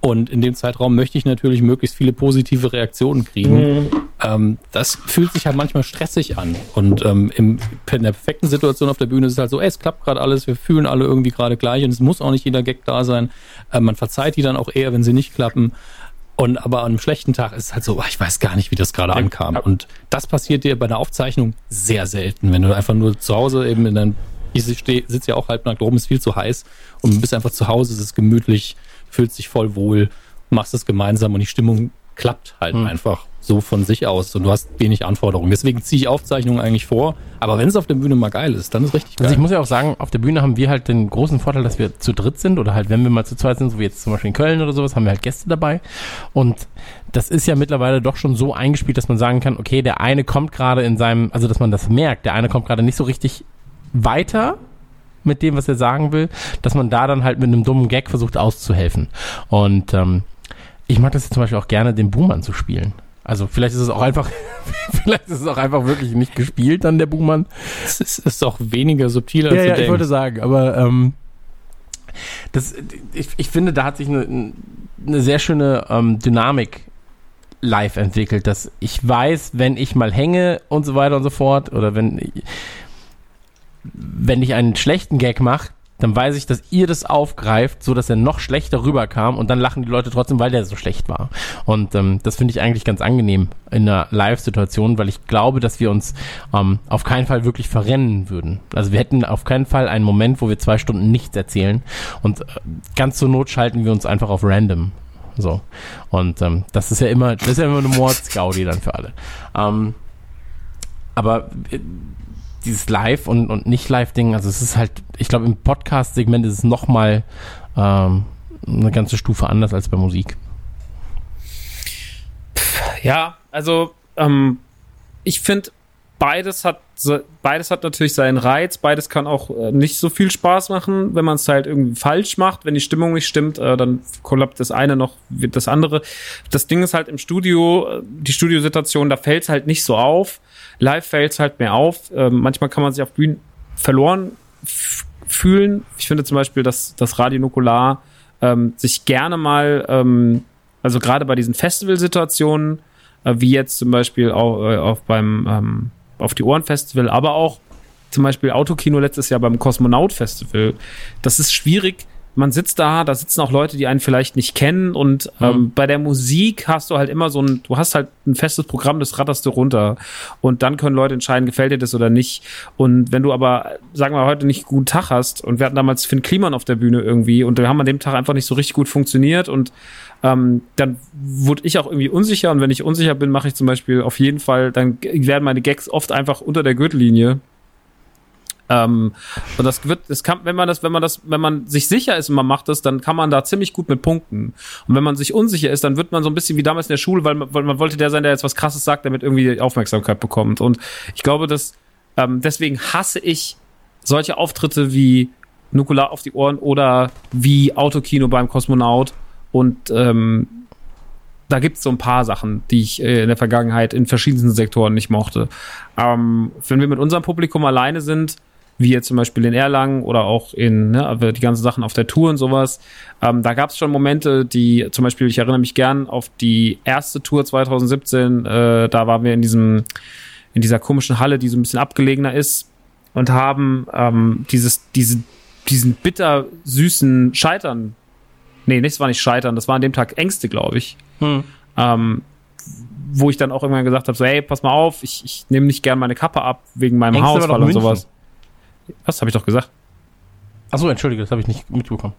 Und in dem Zeitraum möchte ich natürlich möglichst viele positive Reaktionen kriegen. Mhm. Ähm, das fühlt sich halt manchmal stressig an. Und ähm, im, in der perfekten Situation auf der Bühne ist es halt so, ey, es klappt gerade alles, wir fühlen alle irgendwie gerade gleich und es muss auch nicht jeder Gag da sein. Äh, man verzeiht die dann auch eher, wenn sie nicht klappen. Und aber an einem schlechten Tag ist es halt so, oh, ich weiß gar nicht, wie das gerade ankam. Und das passiert dir bei einer Aufzeichnung sehr selten, wenn du einfach nur zu Hause eben in deinem, ich sitze ja auch halbnackt oben, ist viel zu heiß und bist einfach zu Hause, es ist gemütlich, fühlst dich voll wohl, machst es gemeinsam und die Stimmung klappt halt hm. einfach so von sich aus und du hast wenig Anforderungen. Deswegen ziehe ich Aufzeichnungen eigentlich vor. Aber wenn es auf der Bühne mal geil ist, dann ist richtig geil. Also ich muss ja auch sagen, auf der Bühne haben wir halt den großen Vorteil, dass wir zu dritt sind oder halt, wenn wir mal zu zweit sind, so wie jetzt zum Beispiel in Köln oder sowas, haben wir halt Gäste dabei. Und das ist ja mittlerweile doch schon so eingespielt, dass man sagen kann, okay, der eine kommt gerade in seinem, also dass man das merkt, der eine kommt gerade nicht so richtig weiter mit dem, was er sagen will, dass man da dann halt mit einem dummen Gag versucht auszuhelfen. Und ähm, ich mag das jetzt zum Beispiel auch gerne, den Boomern zu spielen. Also vielleicht ist es auch einfach, Vielleicht ist es auch einfach wirklich nicht gespielt, dann der Buhmann. Es ist, ist auch weniger subtil als Ja, du ja, ich denkst. wollte sagen, aber ähm, das, ich, ich finde, da hat sich eine, eine sehr schöne ähm, Dynamik live entwickelt, dass ich weiß, wenn ich mal hänge und so weiter und so fort, oder wenn, wenn ich einen schlechten Gag mache, dann weiß ich, dass ihr das aufgreift, so dass er noch schlechter rüberkam und dann lachen die Leute trotzdem, weil der so schlecht war. Und ähm, das finde ich eigentlich ganz angenehm in einer Live-Situation, weil ich glaube, dass wir uns ähm, auf keinen Fall wirklich verrennen würden. Also wir hätten auf keinen Fall einen Moment, wo wir zwei Stunden nichts erzählen und äh, ganz zur Not schalten wir uns einfach auf random. So. Und ähm, das ist ja immer, das ist ja immer eine Mordsgaudi dann für alle. Ähm, aber äh, dieses Live- und, und Nicht-Live-Ding, also es ist halt, ich glaube, im Podcast-Segment ist es nochmal ähm, eine ganze Stufe anders als bei Musik. Ja, also ähm, ich finde, beides hat beides hat natürlich seinen Reiz, beides kann auch äh, nicht so viel Spaß machen, wenn man es halt irgendwie falsch macht, wenn die Stimmung nicht stimmt, äh, dann kollabt das eine noch wird das andere. Das Ding ist halt im Studio, äh, die Studiosituation, da fällt es halt nicht so auf. Live fällt es halt mehr auf. Ähm, manchmal kann man sich auf Bühnen verloren fühlen. Ich finde zum Beispiel, dass das Radio Nukular ähm, sich gerne mal, ähm, also gerade bei diesen Festivalsituationen, äh, wie jetzt zum Beispiel auch, äh, auf beim ähm, auf die Ohren Festival, aber auch zum Beispiel Autokino letztes Jahr beim Kosmonaut Festival. Das ist schwierig. Man sitzt da, da sitzen auch Leute, die einen vielleicht nicht kennen und ähm, bei der Musik hast du halt immer so ein, du hast halt ein festes Programm, das ratterst du runter und dann können Leute entscheiden, gefällt dir das oder nicht. Und wenn du aber, sagen wir heute nicht guten Tag hast und wir hatten damals Finn Kliman auf der Bühne irgendwie und wir haben an dem Tag einfach nicht so richtig gut funktioniert und ähm, dann wurde ich auch irgendwie unsicher und wenn ich unsicher bin, mache ich zum Beispiel auf jeden Fall, dann werden meine Gags oft einfach unter der Gürtellinie. Ähm, und das wird, das kann, wenn man das, wenn man das, wenn man sich sicher ist und man macht das, dann kann man da ziemlich gut mit punkten. Und wenn man sich unsicher ist, dann wird man so ein bisschen wie damals in der Schule, weil man, weil man wollte der sein, der jetzt was Krasses sagt, damit irgendwie Aufmerksamkeit bekommt. Und ich glaube, dass ähm, deswegen hasse ich solche Auftritte wie Nukular auf die Ohren oder wie Autokino beim Kosmonaut. Und ähm, da gibt es so ein paar Sachen, die ich äh, in der Vergangenheit in verschiedensten Sektoren nicht mochte. Ähm, wenn wir mit unserem Publikum alleine sind, wie jetzt zum Beispiel in Erlangen oder auch in ne, die ganzen Sachen auf der Tour und sowas, ähm, da gab es schon Momente, die zum Beispiel, ich erinnere mich gern auf die erste Tour 2017, äh, da waren wir in diesem in dieser komischen Halle, die so ein bisschen abgelegener ist und haben ähm, dieses diese diesen bitter süßen Scheitern Nee, das war nicht Scheitern, das war an dem Tag Ängste, glaube ich. Hm. Ähm, wo ich dann auch irgendwann gesagt habe, so, hey, pass mal auf, ich, ich nehme nicht gern meine Kappe ab wegen meinem Ängste doch und sowas. Was habe ich doch gesagt? Achso, entschuldige, das habe ich nicht mitbekommen.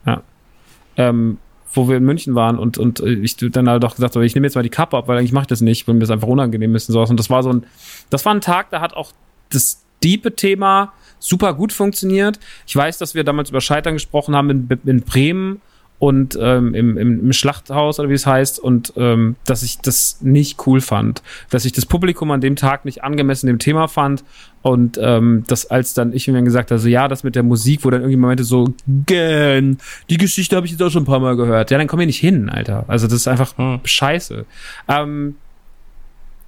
Ähm, wo wir in München waren und, und äh, ich dann halt auch gesagt habe, ich nehme jetzt mal die Kappe ab, weil eigentlich mache ich das nicht, weil mir das einfach unangenehm ist und sowas. Und das war so ein, das war ein Tag, da hat auch das diepe Thema super gut funktioniert. Ich weiß, dass wir damals über Scheitern gesprochen haben in, in Bremen und ähm, im, im, Schlachthaus oder wie es heißt und ähm, dass ich das nicht cool fand, dass ich das Publikum an dem Tag nicht angemessen dem Thema fand und ähm, das als dann ich mir gesagt habe, so ja, das mit der Musik, wo dann irgendwie Momente so, gern, die Geschichte habe ich jetzt auch schon ein paar Mal gehört. Ja, dann komm ich nicht hin, Alter. Also das ist einfach Hm. scheiße. Ähm,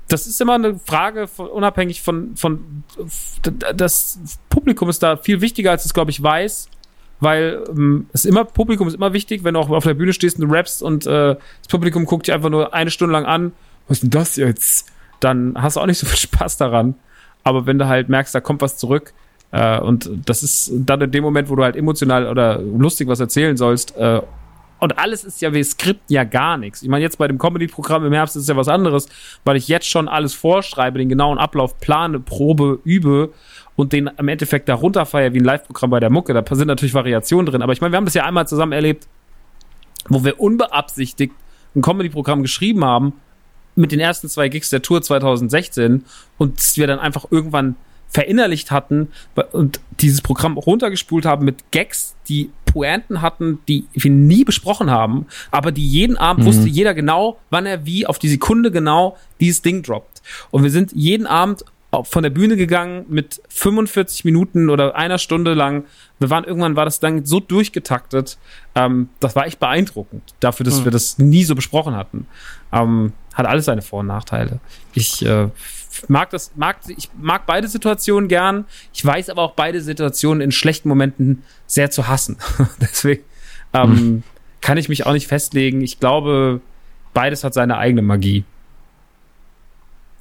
das ist immer eine Frage von, unabhängig von, von das Publikum ist da viel wichtiger, als es, glaube ich, weiß. Weil ähm, es immer, Publikum ist immer wichtig, wenn du auch auf der Bühne stehst und du rappst und äh, das Publikum guckt dich einfach nur eine Stunde lang an, was ist denn das jetzt? Dann hast du auch nicht so viel Spaß daran. Aber wenn du halt merkst, da kommt was zurück, äh, und das ist dann in dem Moment, wo du halt emotional oder lustig was erzählen sollst, äh, und alles ist ja, wir skripten ja gar nichts. Ich meine, jetzt bei dem Comedy-Programm im Herbst ist es ja was anderes, weil ich jetzt schon alles vorschreibe, den genauen Ablauf plane, probe, übe und den im Endeffekt da runterfeiere wie ein Live-Programm bei der Mucke. Da sind natürlich Variationen drin. Aber ich meine, wir haben das ja einmal zusammen erlebt, wo wir unbeabsichtigt ein Comedy-Programm geschrieben haben mit den ersten zwei Gigs der Tour 2016 und wir dann einfach irgendwann verinnerlicht hatten und dieses Programm runtergespult haben mit Gags, die Pointen hatten, die wir nie besprochen haben, aber die jeden Abend wusste jeder genau, wann er wie auf die Sekunde genau dieses Ding droppt. Und wir sind jeden Abend von der Bühne gegangen mit 45 Minuten oder einer Stunde lang. Wir waren irgendwann war das dann so durchgetaktet. Ähm, das war echt beeindruckend dafür, dass wir das nie so besprochen hatten. Ähm, hat alles seine Vor- und Nachteile. Ich äh, mag das, mag, ich mag beide Situationen gern. Ich weiß aber auch beide Situationen in schlechten Momenten sehr zu hassen. Deswegen ähm, hm. kann ich mich auch nicht festlegen. Ich glaube, beides hat seine eigene Magie.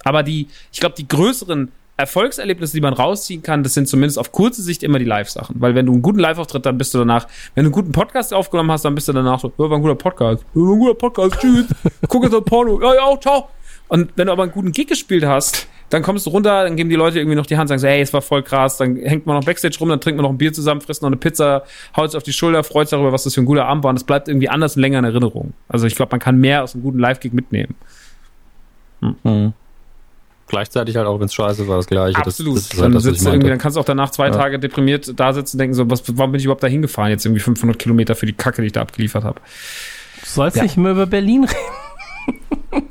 Aber die, ich glaube, die größeren Erfolgserlebnisse, die man rausziehen kann, das sind zumindest auf kurze Sicht immer die Live-Sachen. Weil wenn du einen guten Live-Auftritt, dann bist du danach, wenn du einen guten Podcast aufgenommen hast, dann bist du danach so, war ein guter Podcast. War ein guter Podcast, tschüss. Guck jetzt auf Porno. Ja, ja, ciao. Und wenn du aber einen guten Gig gespielt hast, dann kommst du runter, dann geben die Leute irgendwie noch die Hand, sagen so, hey, es war voll krass, dann hängt man noch Backstage rum, dann trinkt man noch ein Bier zusammen, frisst noch eine Pizza, haut sich auf die Schulter, freut sich darüber, was das für ein guter Abend war und es bleibt irgendwie anders und länger in Erinnerung. Also ich glaube, man kann mehr aus einem guten Live-Gig mitnehmen. Hm. Mhm. Gleichzeitig halt auch, wenn es scheiße war, das gleiche. Absolut. Das, das dann, halt das, irgendwie, dann kannst du auch danach zwei ja. Tage deprimiert da sitzen und denken, so, was, warum bin ich überhaupt da hingefahren? Jetzt irgendwie 500 Kilometer für die Kacke, die ich da abgeliefert habe. Du sollst ja. nicht mehr über Berlin reden.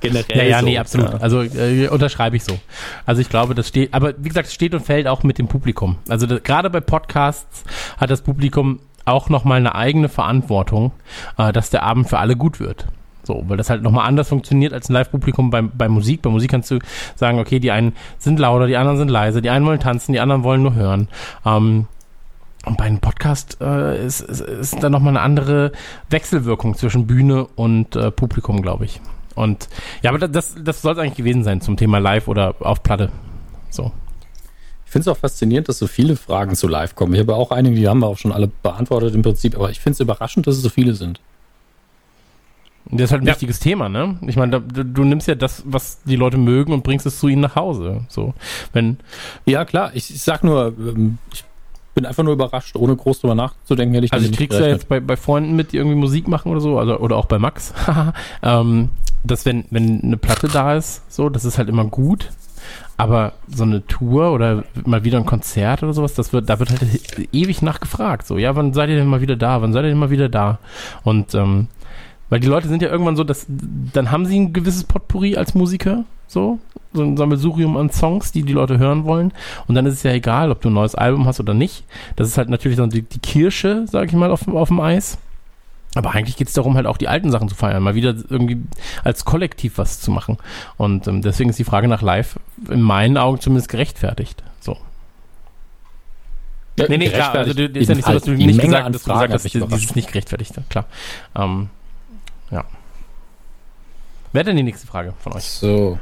Generell. Ja, ja, so, nee, absolut. Ja. Also äh, unterschreibe ich so. Also ich glaube, das steht, aber wie gesagt, es steht und fällt auch mit dem Publikum. Also gerade bei Podcasts hat das Publikum auch nochmal eine eigene Verantwortung, äh, dass der Abend für alle gut wird. So, weil das halt nochmal anders funktioniert als ein Live-Publikum bei, bei Musik. Bei Musik kannst du sagen, okay, die einen sind lauter, die anderen sind leise, die einen wollen tanzen, die anderen wollen nur hören. Ähm, und bei einem Podcast äh, ist, ist, ist da nochmal eine andere Wechselwirkung zwischen Bühne und äh, Publikum, glaube ich. Und ja, aber das, das soll es eigentlich gewesen sein zum Thema Live oder auf Platte. So. Ich finde es auch faszinierend, dass so viele Fragen zu Live kommen. Ich habe auch einige, die haben wir auch schon alle beantwortet im Prinzip, aber ich finde es überraschend, dass es so viele sind. Das ist halt ein ja. wichtiges Thema, ne? Ich meine, du, du, nimmst ja das, was die Leute mögen und bringst es zu ihnen nach Hause. So, wenn. Ja, klar. Ich, ich sag nur, ähm, ich bin einfach nur überrascht, ohne groß drüber nachzudenken, hätte ich Also ich krieg's ja jetzt bei, bei Freunden mit, die irgendwie Musik machen oder so, also, oder auch bei Max, ähm, dass wenn, wenn eine Platte da ist, so, das ist halt immer gut. Aber so eine Tour oder mal wieder ein Konzert oder sowas, das wird, da wird halt ewig nachgefragt. So, ja, wann seid ihr denn mal wieder da? Wann seid ihr denn mal wieder da? Und ähm, weil die Leute sind ja irgendwann so, dass dann haben sie ein gewisses Potpourri als Musiker, so, so ein Sammelsurium an Songs, die die Leute hören wollen. Und dann ist es ja egal, ob du ein neues Album hast oder nicht. Das ist halt natürlich so die, die Kirsche, sag ich mal, auf, auf dem Eis. Aber eigentlich geht es darum, halt auch die alten Sachen zu feiern, mal wieder irgendwie als Kollektiv was zu machen. Und ähm, deswegen ist die Frage nach Live in meinen Augen zumindest gerechtfertigt. So. Ja, nee, nee, klar, also du, ist ja nicht so, dass du nicht gesagt, dass du gesagt hast, das ist nicht gerechtfertigt, klar. Ähm. Wer hat denn die nächste Frage von euch? So.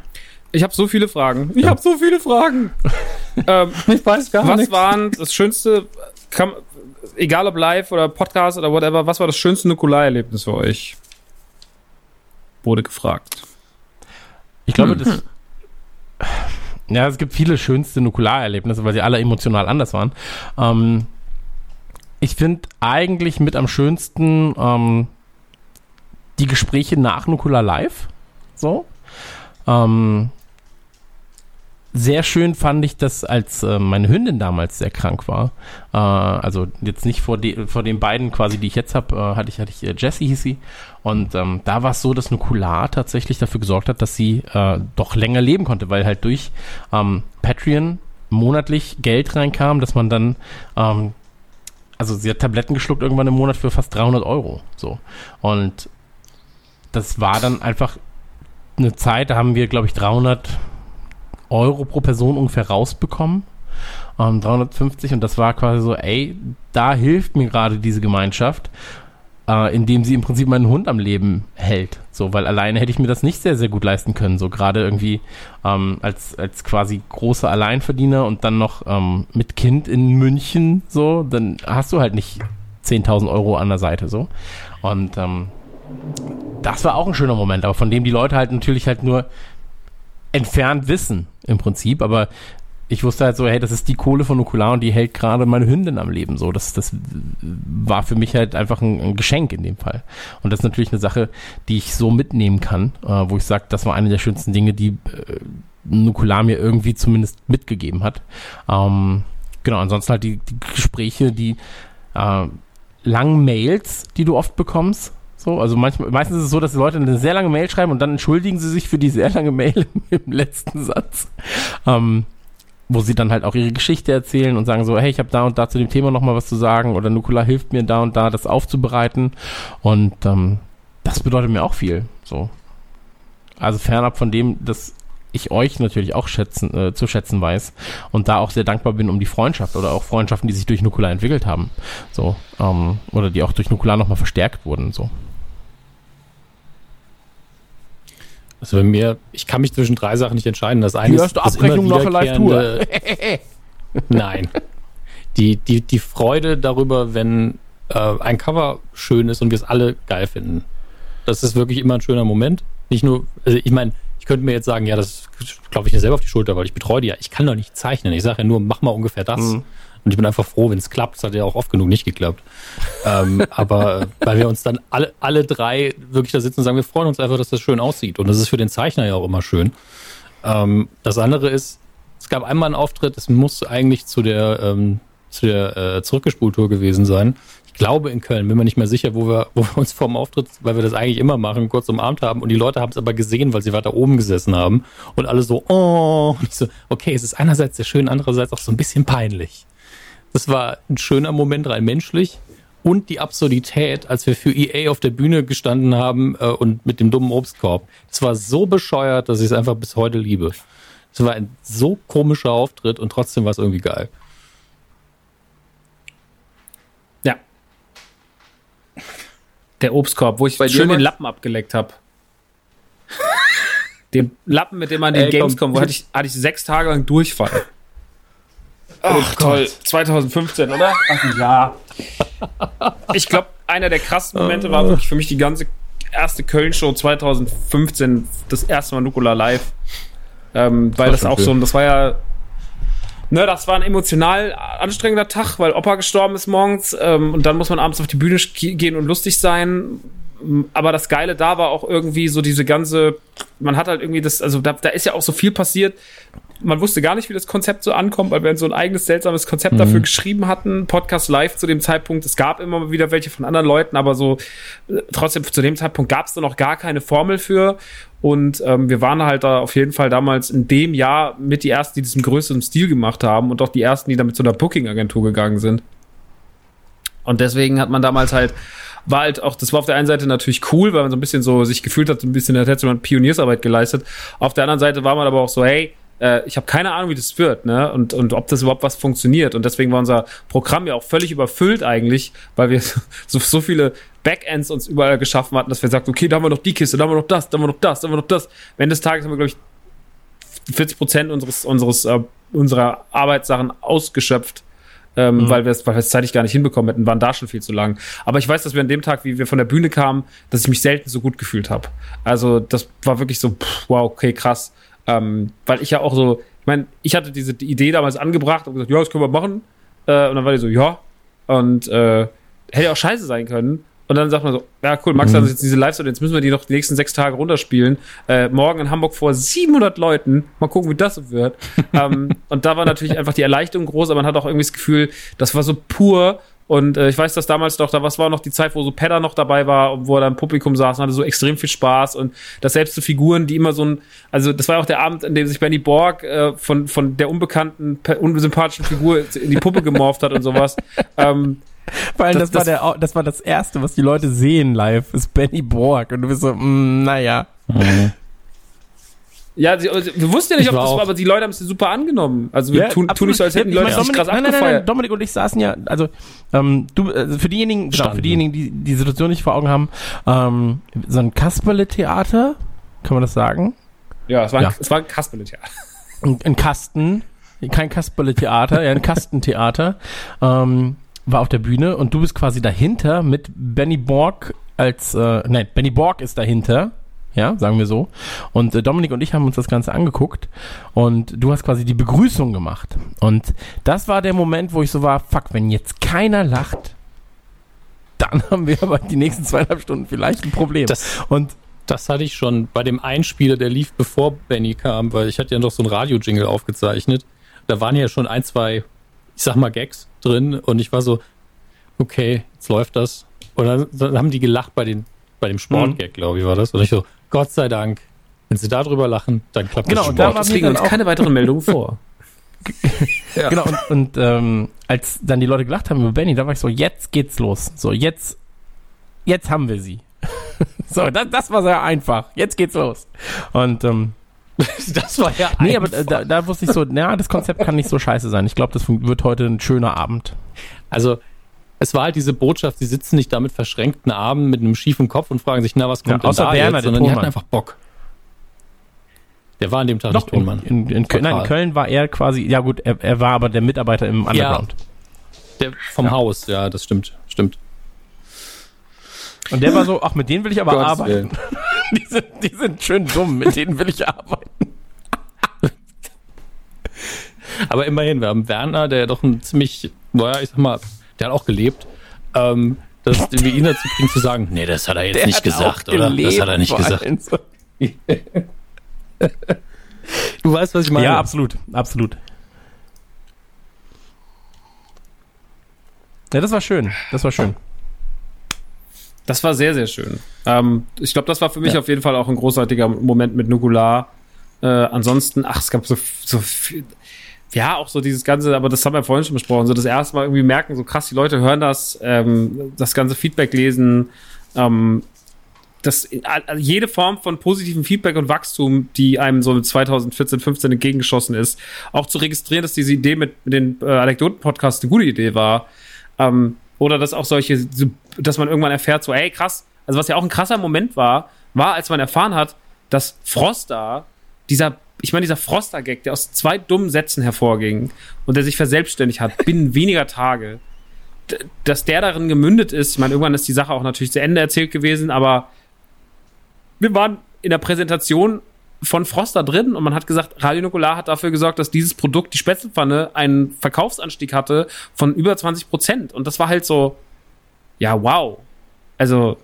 Ich habe so viele Fragen. Ich ja. habe so viele Fragen. ähm, ich weiß gar was nichts. Was waren das schönste, kann, egal ob live oder Podcast oder whatever, was war das schönste Nukular-Erlebnis für euch? Wurde gefragt. Ich glaube, hm. das. Ja, es gibt viele schönste Nukularerlebnisse, weil sie alle emotional anders waren. Ähm, ich finde eigentlich mit am schönsten ähm, die Gespräche nach Nukular Live. So. Ähm, sehr schön fand ich das, als äh, meine Hündin damals sehr krank war. Äh, also jetzt nicht vor, de vor den beiden quasi, die ich jetzt habe, äh, hatte ich, hatte ich äh, Jessie hieß sie. Und ähm, da war es so, dass Nukular tatsächlich dafür gesorgt hat, dass sie äh, doch länger leben konnte, weil halt durch ähm, Patreon monatlich Geld reinkam, dass man dann ähm, also sie hat Tabletten geschluckt irgendwann im Monat für fast 300 Euro. So. Und das war dann einfach eine Zeit, da haben wir, glaube ich, 300 Euro pro Person ungefähr rausbekommen. Ähm, 350 und das war quasi so, ey, da hilft mir gerade diese Gemeinschaft, äh, indem sie im Prinzip meinen Hund am Leben hält. So, weil alleine hätte ich mir das nicht sehr, sehr gut leisten können. So gerade irgendwie ähm, als, als quasi großer Alleinverdiener und dann noch ähm, mit Kind in München, so, dann hast du halt nicht 10.000 Euro an der Seite, so. Und ähm, das war auch ein schöner Moment, aber von dem die Leute halt natürlich halt nur entfernt wissen, im Prinzip. Aber ich wusste halt so, hey, das ist die Kohle von Nukular und die hält gerade meine Hündin am Leben. So, das, das war für mich halt einfach ein, ein Geschenk in dem Fall. Und das ist natürlich eine Sache, die ich so mitnehmen kann, äh, wo ich sage, das war eine der schönsten Dinge, die äh, Nukular mir irgendwie zumindest mitgegeben hat. Ähm, genau, ansonsten halt die, die Gespräche, die äh, langen Mails, die du oft bekommst, so, also manchmal, meistens ist es so, dass die Leute eine sehr lange Mail schreiben und dann entschuldigen sie sich für die sehr lange Mail im letzten Satz. Ähm, wo sie dann halt auch ihre Geschichte erzählen und sagen so, hey, ich habe da und da zu dem Thema nochmal was zu sagen oder Nukula hilft mir da und da, das aufzubereiten. Und ähm, das bedeutet mir auch viel. So. Also fernab von dem, dass ich euch natürlich auch schätzen, äh, zu schätzen weiß und da auch sehr dankbar bin um die Freundschaft oder auch Freundschaften, die sich durch Nukular entwickelt haben. So, ähm, oder die auch durch Nukular nochmal verstärkt wurden. So. Also bei mir, ich kann mich zwischen drei Sachen nicht entscheiden. Das eine Die ist erste das Abrechnung nach der Live-Tour. wiederkehrende- Nein. Die, die, die Freude darüber, wenn äh, ein Cover schön ist und wir es alle geil finden. Das ist wirklich immer ein schöner Moment. Nicht nur, also ich meine, ich könnte mir jetzt sagen, ja, das glaube ich mir selber auf die Schulter, weil ich betreue die ja. Ich kann doch nicht zeichnen. Ich sage ja nur, mach mal ungefähr das. Mhm. Und ich bin einfach froh, wenn es klappt. Es hat ja auch oft genug nicht geklappt. ähm, aber äh, weil wir uns dann alle, alle drei wirklich da sitzen und sagen, wir freuen uns einfach, dass das schön aussieht. Und das ist für den Zeichner ja auch immer schön. Ähm, das andere ist, es gab einmal einen Auftritt, es muss eigentlich zu der, ähm, zu der äh, Zurückgespultour gewesen sein. Ich glaube in Köln, bin mir nicht mehr sicher, wo wir, wo wir uns vorm Auftritt, weil wir das eigentlich immer machen, kurz umarmt haben und die Leute haben es aber gesehen, weil sie weiter oben gesessen haben und alle so, oh, und ich so, okay, es ist einerseits sehr schön, andererseits auch so ein bisschen peinlich. Das war ein schöner Moment rein menschlich und die Absurdität, als wir für EA auf der Bühne gestanden haben äh, und mit dem dummen Obstkorb. Das war so bescheuert, dass ich es einfach bis heute liebe. Es war ein so komischer Auftritt und trotzdem war es irgendwie geil. Ja. Der Obstkorb, wo ich Bei schön den? Lappen abgeleckt habe. den Lappen, mit dem man den Ey. Gamescom, wo hatte ich, hatte ich sechs Tage lang Durchfall. Ach, toll. 2015, oder? Ach ja. Ich glaube, einer der krassesten Momente war wirklich für mich die ganze erste Köln-Show 2015, das erste Mal Nukula live. Ähm, weil das schon auch schön. so ein, das war ja Ne, das war ein emotional anstrengender Tag, weil Opa gestorben ist morgens ähm, und dann muss man abends auf die Bühne gehen und lustig sein. Aber das Geile da war auch irgendwie so diese ganze, man hat halt irgendwie das, also da, da ist ja auch so viel passiert. Man wusste gar nicht, wie das Konzept so ankommt, weil wir so ein eigenes seltsames Konzept dafür geschrieben hatten. Podcast live zu dem Zeitpunkt. Es gab immer wieder welche von anderen Leuten, aber so äh, trotzdem zu dem Zeitpunkt gab es da noch gar keine Formel für. Und ähm, wir waren halt da auf jeden Fall damals in dem Jahr mit die ersten, die im größeren Stil gemacht haben und auch die ersten, die da mit so einer Booking-Agentur gegangen sind. Und deswegen hat man damals halt, war halt auch, das war auf der einen Seite natürlich cool, weil man so ein bisschen so sich gefühlt hat, so ein bisschen, als hätte man Pioniersarbeit geleistet. Auf der anderen Seite war man aber auch so, hey, äh, ich habe keine Ahnung, wie das wird, ne? Und, und ob das überhaupt was funktioniert. Und deswegen war unser Programm ja auch völlig überfüllt eigentlich, weil wir so, so viele Backends uns überall geschaffen hatten, dass wir sagten, okay, da haben wir noch die Kiste, da haben wir noch das, da haben wir noch das, da haben wir noch das. Am Ende des Tages haben wir, glaube ich, 40 Prozent unseres, unseres, äh, unserer Arbeitssachen ausgeschöpft, ähm, weil wir es weil wir es zeitlich gar nicht hinbekommen hätten, waren da schon viel zu lang. Aber ich weiß, dass wir an dem Tag, wie wir von der Bühne kamen, dass ich mich selten so gut gefühlt habe. Also das war wirklich so, pff, wow, okay, krass. Ähm, weil ich ja auch so, ich meine, ich hatte diese Idee damals angebracht und gesagt, ja, das können wir machen. Äh, und dann war die so, ja. Und äh, hätte auch scheiße sein können. Und dann sagt man so, ja cool, Max hat uns jetzt diese live jetzt müssen wir die noch die nächsten sechs Tage runterspielen. Äh, morgen in Hamburg vor 700 Leuten. Mal gucken, wie das so wird. ähm, und da war natürlich einfach die Erleichterung groß, aber man hat auch irgendwie das Gefühl, das war so pur. Und äh, ich weiß, dass damals doch, da was war noch die Zeit, wo so Pedder noch dabei war, und wo er da im Publikum saß und hatte so extrem viel Spaß. Und das selbst so Figuren, die immer so ein, also das war auch der Abend, in dem sich Benny Borg äh, von, von der unbekannten, unsympathischen Figur in die Puppe gemorpht hat und sowas. ähm, Weil das, Das- war das- der, das war das erste, was die Leute sehen live, ist Benny Borg. Und du bist so, mm, naja. Ja, sie, also, wir wussten ja nicht, Ich ob war das auch- war, aber die Leute haben es super angenommen. Also wir tun, tun nicht so, als hätten die Ja, Leute ich es meine, nicht krass Dominik, nein, nein, nein, abgefeiert. Dominik und ich saßen ja, also ähm, du, äh, für diejenigen, genau, für diejenigen, die die Situation nicht vor Augen haben, ähm, so ein Kasperle-Theater, kann man das sagen? Ja, es war ein, Ja. es war ein Kasperle-Theater. ein, ein Kasten, kein Kasperle-Theater, ja, ein Kastentheater, ähm, war auf der Bühne und du bist quasi dahinter mit Benny Borg als, äh, nein, Benny Borg ist dahinter, ja, sagen wir so. Und äh, Dominik und ich haben uns das Ganze angeguckt und du hast quasi die Begrüßung gemacht. Und das war der Moment, wo ich so war, fuck, wenn jetzt keiner lacht, dann haben wir aber die nächsten zweieinhalb Stunden vielleicht ein Problem. Das, und das hatte ich schon bei dem Einspieler, der lief bevor Benny kam, weil ich hatte ja noch so ein Radio-Jingle aufgezeichnet. Da waren ja schon ein, zwei, ich sag mal, Gags drin und ich war so, okay, jetzt läuft das. Und dann, dann haben die gelacht bei, den, bei dem Sportgag, glaube ich, war das. Und ich so, Gott sei Dank, wenn sie darüber lachen, dann klappt Genau, das und da liegen dann uns auch- keine weiteren Meldungen vor. Genau, und, und ähm, als dann die Leute gelacht haben über Benny, da war ich so, jetzt geht's los. So, jetzt, jetzt haben wir sie. so, das, das war sehr einfach. Jetzt geht's los. Und ähm, das war ja nee, aber da, da wusste ich so, na, das Konzept kann nicht so scheiße sein. Ich glaube, das wird heute ein schöner Abend. Also, es war halt diese Botschaft, sie sitzen nicht da mit verschränkten Armen, mit einem schiefen Kopf und fragen sich, na, was kommt Ja, außer denn da Werner, jetzt? der Sondern die hatten Tonmann. einfach Bock. Der war an dem Tag Doch, nicht in, Tonmann. in, in, Köln, nein, in. Köln war er quasi, ja gut, er, er war aber der Mitarbeiter im Underground. Der vom Haus, ja, das stimmt, stimmt. Und der war so, ach, mit denen will ich aber Gottes arbeiten. Die sind, die sind schön dumm, mit denen will ich arbeiten. Aber immerhin, wir haben Werner, der doch ein ziemlich, naja, ich sag mal, der hat auch gelebt, ähm, das wir ihn dazu kriegen zu sagen, nee, das hat er jetzt Der nicht gesagt, oder? gelebt, das hat er nicht gesagt. so. Du weißt, was ich meine. Ja, absolut, absolut. Ja, das war schön, das war schön. Das war sehr, sehr schön. Ähm, ich glaube, das war für mich Ja. auf jeden Fall auch ein großartiger Moment mit Nukular. Äh, ansonsten, ach, es gab so, so viel, ja, auch so dieses Ganze, aber das haben wir vorhin schon besprochen, so das erste Mal irgendwie merken, so krass, die Leute hören das, ähm, das ganze Feedback lesen, ähm, das, jede Form von positivem Feedback und Wachstum, die einem so 2014, 15 entgegengeschossen ist, auch zu registrieren, dass diese Idee mit, mit den äh, Anekdoten-Podcasts eine gute Idee war. Ähm, oder dass auch solche, so, dass man irgendwann erfährt, so, ey, krass, also was ja auch ein krasser Moment war, war, als man erfahren hat, dass Froster, dieser, ich meine, dieser Froster-Gag, der aus zwei dummen Sätzen hervorging und der sich verselbstständigt hat, binnen weniger Tage, dass der darin gemündet ist, ich meine, irgendwann ist die Sache auch natürlich zu Ende erzählt gewesen, aber wir waren in der Präsentation von Froster drin und man hat gesagt, Radio Nukular hat dafür gesorgt, dass dieses Produkt, die Spätzlepfanne, einen Verkaufsanstieg hatte von über 20 Prozent. Und das war halt so, ja, wow. Also,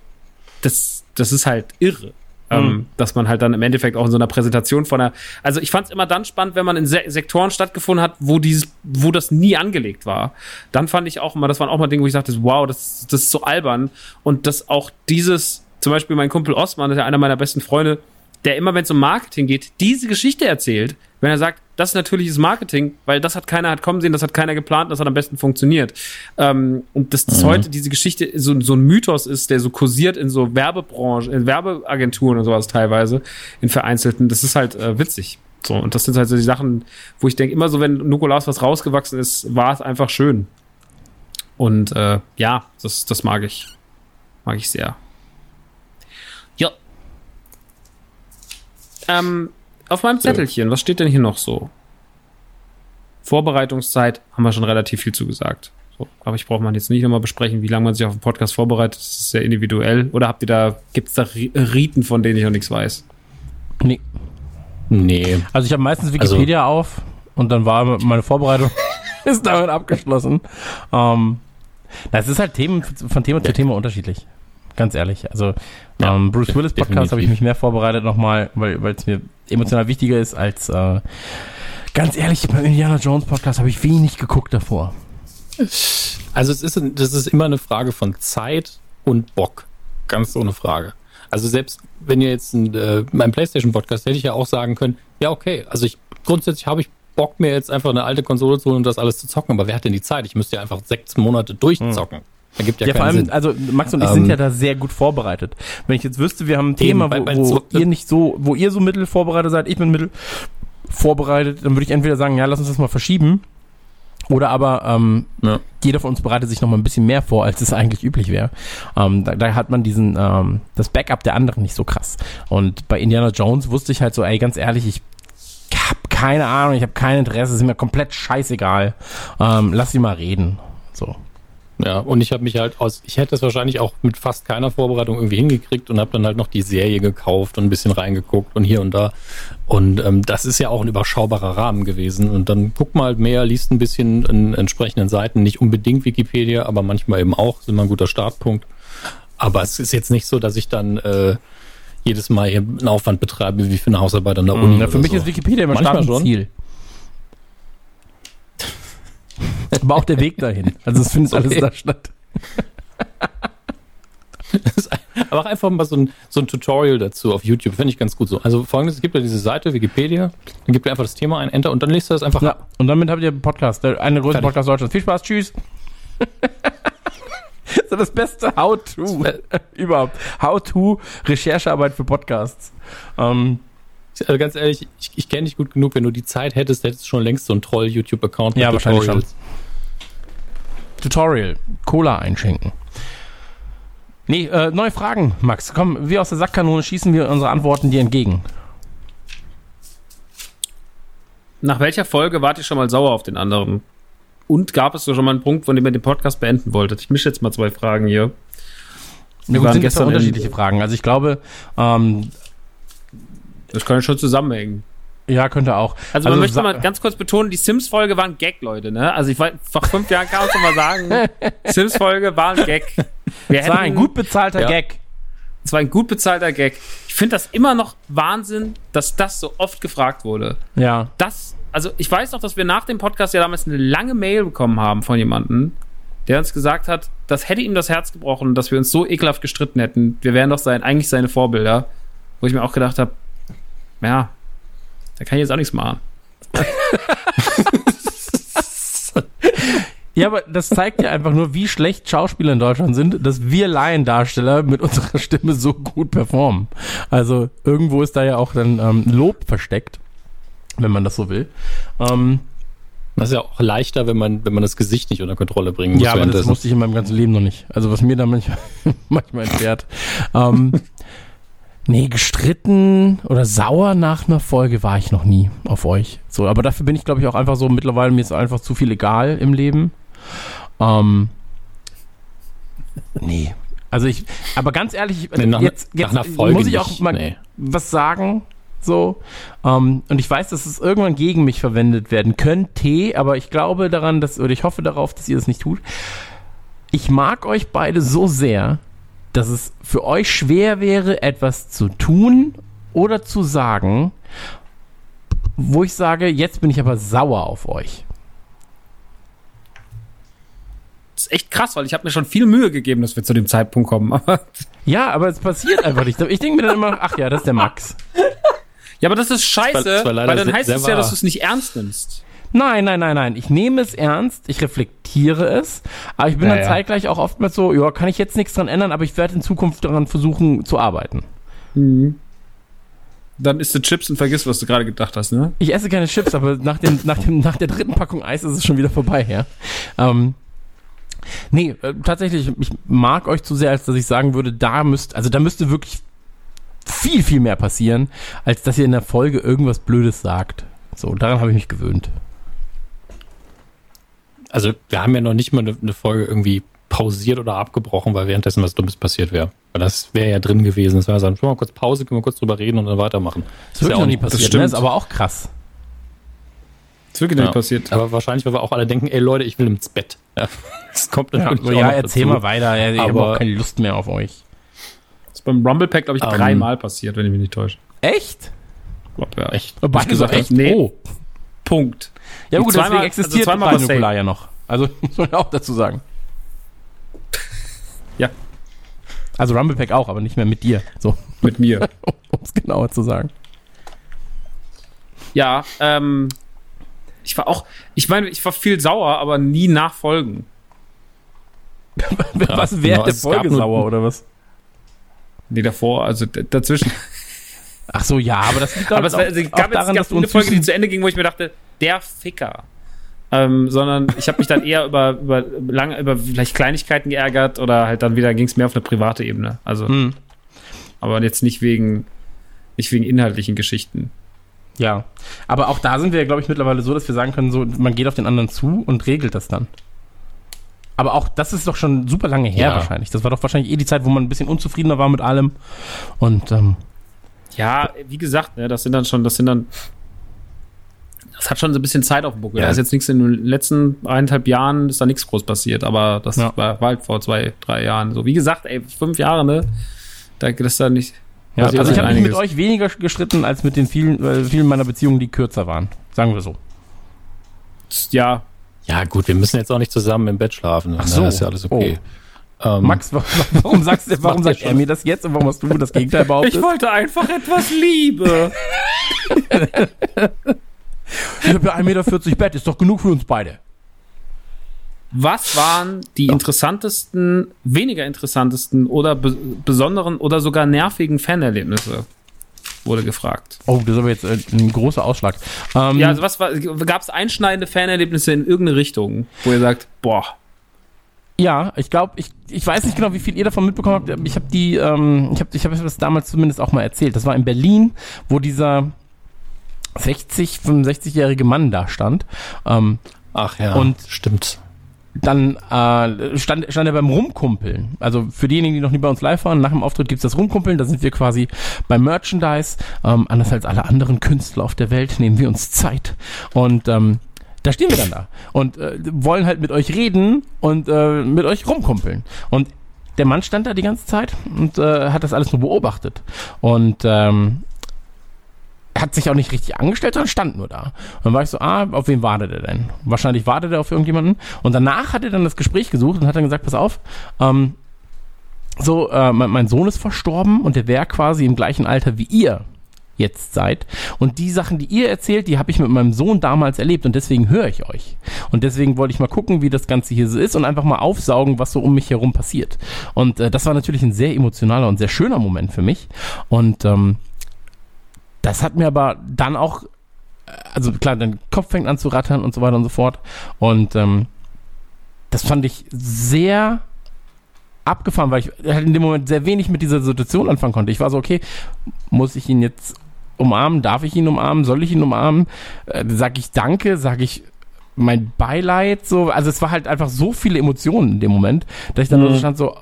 das, das ist halt irre. Ähm, dass man halt dann im Endeffekt auch in so einer Präsentation von einer, also ich fand es immer dann spannend, wenn man in Se Sektoren stattgefunden hat, wo dieses, wo das nie angelegt war. Dann fand ich auch immer, das waren auch mal Dinge, wo ich dachte, wow, das, das ist so albern. Und dass auch dieses, zum Beispiel mein Kumpel Osman, das ist ja einer meiner besten Freunde, der immer, wenn es um Marketing geht, diese Geschichte erzählt, wenn er sagt, das ist natürliches Marketing, weil das hat keiner hat kommen sehen, das hat keiner geplant, das hat am besten funktioniert. Ähm, und dass das heute diese Geschichte so, so ein Mythos ist, der so kursiert in so Werbebranchen, in Werbeagenturen und sowas teilweise, in vereinzelten, das ist halt äh, witzig. So, und das sind halt so die Sachen, wo ich denke, immer so, wenn Nikolaus was rausgewachsen ist, war es einfach schön. Und äh, ja, das, das mag ich. Mag ich sehr. Ähm, auf meinem Zettelchen, was steht denn hier noch so? Vorbereitungszeit haben wir schon relativ viel zugesagt. So, aber ich brauche man jetzt nicht nochmal besprechen, wie lange man sich auf den Podcast vorbereitet. Das ist sehr individuell. Oder habt ihr da, gibt es da Ri- Riten, von denen ich noch nichts weiß? Nee. Nee. Also ich habe meistens Also- Wikipedia auf und dann war meine Vorbereitung ist damit abgeschlossen. Ähm, das ist halt Themen, von Thema zu Thema unterschiedlich. Ganz ehrlich. Also Ja, ähm, Bruce Willis Podcast habe ich mich mehr vorbereitet nochmal, weil es mir emotional wichtiger ist als äh, ganz ehrlich, beim Indiana Jones Podcast habe ich wenig geguckt davor. Also es ist, das ist immer eine Frage von Zeit und Bock. Ganz ohne Frage. Also selbst wenn ihr jetzt ein, äh, mein PlayStation-Podcast hätte ich ja auch sagen können, ja okay, also ich grundsätzlich habe ich Bock mir jetzt einfach eine alte Konsole zu holen und das alles zu zocken, aber wer hat denn die Zeit? Ich müsste ja einfach sechs Monate durchzocken. Da gibt ja, Ja, vor allem, Sinn. also Max und ich Ähm, sind ja da sehr gut vorbereitet. Wenn ich jetzt wüsste, wir haben ein Thema, weil- wo, weil wo so- ihr nicht so, wo ihr so mittel vorbereitet seid, ich bin mittel vorbereitet, dann würde ich entweder sagen, ja, lass uns das mal verschieben. Oder aber ähm, Ja. jeder von uns bereitet sich noch mal ein bisschen mehr vor, als es eigentlich üblich wäre. Ähm, da, da hat man diesen ähm, das Backup der anderen nicht so krass. Und bei Indiana Jones wusste ich halt so, ey, ganz ehrlich, ich habe keine Ahnung, ich habe kein Interesse, ist mir komplett scheißegal. Ähm, lass sie mal reden. So. Ja, und ich habe mich halt aus, ich hätte es wahrscheinlich auch mit fast keiner Vorbereitung irgendwie hingekriegt und habe dann halt noch die Serie gekauft und ein bisschen reingeguckt und hier und da. Und ähm, das ist ja auch ein überschaubarer Rahmen gewesen. Und dann guck mal halt mehr, liest ein bisschen in entsprechenden Seiten, nicht unbedingt Wikipedia, aber manchmal eben auch, ist immer ein guter Startpunkt. Aber es ist jetzt nicht so, dass ich dann äh, jedes Mal hier einen Aufwand betreibe, wie für eine Hausarbeit an der Uni. Ja, für mich so. ist Wikipedia immer Manchmal schon. Ziel. Aber auch der Weg dahin. Also es findet alles Okay. da statt. Aber auch einfach mal so ein, so ein Tutorial dazu auf YouTube, finde ich ganz gut so. Also folgendes, es gibt ja diese Seite, Wikipedia, dann gibt ihr einfach das Thema ein, Enter und dann liest ihr das einfach Ja, ab. und damit habt ihr einen Podcast, der eine größte Fertig. Podcast Deutschlands. Viel Spaß, tschüss. so, das beste How-To überhaupt. How-To Recherchearbeit für Podcasts. Ähm, Also ganz ehrlich, ich, ich kenne dich gut genug, wenn du die Zeit hättest, hättest du schon längst so einen Troll-YouTube-Account Ja, wahrscheinlich schon. Tutorial. Cola einschenken. Nee, äh, neue Fragen, Max. Komm, wie aus der Sackkanone schießen wir unsere Antworten dir entgegen. Nach welcher Folge wart ihr schon mal sauer auf den anderen? Und gab es so schon mal einen Punkt, von dem ihr den Podcast beenden wolltet? Ich mische jetzt mal zwei Fragen hier. Ja, Wir gut, waren sind gestern unterschiedliche Fragen. Also ich glaube, ähm, Das kann ja schon zusammenhängen. ja, könnte auch. Also, man möchte sa- mal ganz kurz betonen, die Sims-Folge war ein Gag, Leute, ne? Also ich war vor fünf Jahren kann man schon mal sagen, Sims-Folge war ein Gag. Wir Es war ein gut bezahlter Ja. Gag. es war ein gut bezahlter Gag. Ich finde das immer noch Wahnsinn, dass das so oft gefragt wurde. Ja. Das, also ich weiß noch, dass wir nach dem Podcast ja damals eine lange Mail bekommen haben von jemandem, der uns gesagt hat, das hätte ihm das Herz gebrochen, dass wir uns so ekelhaft gestritten hätten. Wir wären doch sein, eigentlich seine Vorbilder. Wo ich mir auch gedacht habe, ja, da kann ich jetzt auch nichts machen. Ja, aber das zeigt ja einfach nur, wie schlecht Schauspieler in Deutschland sind, dass wir Laiendarsteller mit unserer Stimme so gut performen. Also irgendwo ist da ja auch dann ähm, Lob versteckt, wenn man das so will. Ähm, Das ist ja auch leichter, wenn man, wenn man das Gesicht nicht unter Kontrolle bringen muss. ja, aber das musste ich in meinem ganzen Leben noch nicht. Also was mir da manchmal, manchmal entfährt. Ähm, nee, gestritten oder sauer nach einer Folge war ich noch nie auf euch. So, aber dafür bin ich, glaube ich, auch einfach so, mittlerweile mir ist einfach zu viel egal im Leben. Ähm, nee. Also ich, aber ganz ehrlich, Nee, nach- jetzt, nach jetzt Folge muss ich auch mal nee. was sagen. So. Ähm, und ich weiß, dass es irgendwann gegen mich verwendet werden könnte, aber ich glaube daran, dass, oder ich hoffe darauf, dass ihr das nicht tut. Ich mag euch beide so sehr, dass es für euch schwer wäre, etwas zu tun oder zu sagen, wo ich sage, jetzt bin ich aber sauer auf euch. Das ist echt krass, weil ich habe mir schon viel Mühe gegeben, dass wir zu dem Zeitpunkt kommen. Aber Ja, aber es passiert einfach nicht. Ich denke mir dann immer, ach ja, das ist der Max. ja, aber das ist scheiße, das war weil dann heißt es ja, dass du es nicht ernst nimmst. Nein, nein, nein, nein. Ich nehme es ernst, ich reflektiere es, aber ich bin Ja, dann zeitgleich auch oftmals so, ja, kann ich jetzt nichts dran ändern, aber ich werde in Zukunft daran versuchen zu arbeiten. Dann isst du Chips und vergisst, was du gerade gedacht hast, ne? Ich esse keine Chips, aber nach, dem, nach, dem, nach der dritten Packung Eis ist es schon wieder vorbei, ja. Ähm, nee, äh, tatsächlich, ich mag euch zu sehr, als dass ich sagen würde, da müsst, also da müsste wirklich viel, viel mehr passieren, als dass ihr in der Folge irgendwas Blödes sagt. So, daran habe ich mich gewöhnt. Also wir haben ja noch nicht mal eine, eine Folge irgendwie pausiert oder abgebrochen, weil währenddessen was Dummes passiert wäre. Weil das wäre ja drin gewesen. Das wäre sagen, schon mal kurz Pause, können wir kurz drüber reden und dann weitermachen. Das ist wirklich ja auch nie nicht- das passiert, stimmt. ne? Ist aber auch krass. Das ist wirklich Ja. nicht passiert. Aber wahrscheinlich, weil wir auch alle denken, ey Leute, ich will ins Bett. Ja, das kommt Ja, natürlich ja noch erzähl dazu. mal weiter. Ja, ich habe Aber- auch keine Lust mehr auf euch. Das ist beim Rumble Pack, glaube ich, Ähm, dreimal passiert, wenn ich mich nicht täusche. Echt? Glaub, ja. Echt? Beide gesagt hast, nee. Oh. Punkt. Ja gut, Zweimal- deswegen existiert also zweimal also Nukular ja noch. Also muss man ja auch dazu sagen. Ja. Also Rumblepack auch, aber nicht mehr mit dir. So, Mit mir. um es genauer zu sagen. ja, ähm, ich war auch, ich meine, ich war viel sauer, aber nie nach Folgen. was während genau, der es Folge sauer oder was? Nee, davor, also dazwischen. Ach so, ja, aber das liegt aber es, war, also, es gab, jetzt, es gab eine Folge, die zu Ende ging, wo ich mir dachte, der Ficker. Ähm, sondern ich habe mich dann eher über, über lange über vielleicht Kleinigkeiten geärgert oder halt dann wieder ging es mehr auf eine private Ebene. Also, Hm, aber jetzt nicht wegen nicht wegen inhaltlichen Geschichten. ja, aber auch da sind wir, glaube ich, mittlerweile so, dass wir sagen können, so man geht auf den anderen zu und regelt das dann. Aber auch das ist doch schon super lange her Ja. wahrscheinlich. Das war doch wahrscheinlich eh die Zeit, wo man ein bisschen unzufriedener war mit allem. Und ähm, Ja, wie gesagt, ne, das sind dann schon, das sind dann das hat schon so ein bisschen Zeit auf dem Buckel. Ja. Da ist jetzt nichts in den letzten eineinhalb Jahren ist da nichts groß passiert, aber das Ja. war, war halt vor zwei, drei Jahren so. Wie gesagt, ey, fünf Jahre, ne? Da das da nicht. ja, also ich habe mich mit euch weniger gestritten als mit den vielen, äh, vielen meiner Beziehungen, die kürzer waren. Sagen wir so. Ja, Ja gut, wir müssen jetzt auch nicht zusammen im Bett schlafen. Ach so. Das ist ja alles okay. Ähm, Max, wa- warum sagst du, warum sagt er mir das jetzt und warum hast du das Gegenteil behauptet? wollte einfach etwas Liebe. Ich habe ja 1,40 Meter Bett, ist doch genug für uns beide. Was waren die interessantesten, weniger interessantesten oder be besonderen oder sogar nervigen Fanerlebnisse? Wurde gefragt. Oh, das ist aber jetzt äh, ein großer Ausschlag. Ähm, ja, also was gab es einschneidende Fanerlebnisse in irgendeine Richtung, wo ihr sagt, boah. Ja, ich glaube, ich, ich weiß nicht genau, wie viel ihr davon mitbekommen habt. Ich habe die, ähm, ich habe ich hab das damals zumindest auch mal erzählt. Das war in Berlin, wo dieser 60, 65-jährige Mann da stand. Ähm, Ach ja, und stimmt dann äh, stand, stand er beim Rumkumpeln. Also für diejenigen, die noch nie bei uns live waren, nach dem Auftritt gibt's das Rumkumpeln. Da sind wir quasi beim Merchandise. Ähm, anders als alle anderen Künstler auf der Welt nehmen wir uns Zeit. Und ähm, da stehen wir dann da und äh, wollen halt mit euch reden und äh, mit euch rumkumpeln. Und der Mann stand da die ganze Zeit und äh, hat das alles nur beobachtet. Und ähm, hat sich auch nicht richtig angestellt, sondern stand nur da. Und dann war ich so, ah, auf wen wartet er denn? Wahrscheinlich wartet er auf irgendjemanden. Und danach hat er dann das Gespräch gesucht und hat dann gesagt, pass auf, ähm, so, äh, mein, mein Sohn ist verstorben und der wäre quasi im gleichen Alter wie ihr jetzt seid. Und die Sachen, die ihr erzählt, die habe ich mit meinem Sohn damals erlebt und deswegen höre ich euch. Und deswegen wollte ich mal gucken, wie das Ganze hier so ist und einfach mal aufsaugen, was so um mich herum passiert. Und äh, das war natürlich ein sehr emotionaler und sehr schöner Moment für mich. Und ähm, das hat mir aber dann auch, also klar, dein Kopf fängt an zu rattern und so weiter und so fort. Und ähm, das fand ich sehr abgefahren, weil ich halt in dem Moment sehr wenig mit dieser Situation anfangen konnte. Ich war so, okay, muss ich ihn jetzt umarmen? Darf ich ihn umarmen? Soll ich ihn umarmen? Äh, sag ich Danke? Sag ich mein Beileid? So, also es war halt einfach so viele Emotionen in dem Moment, dass ich dann mhm. so stand so,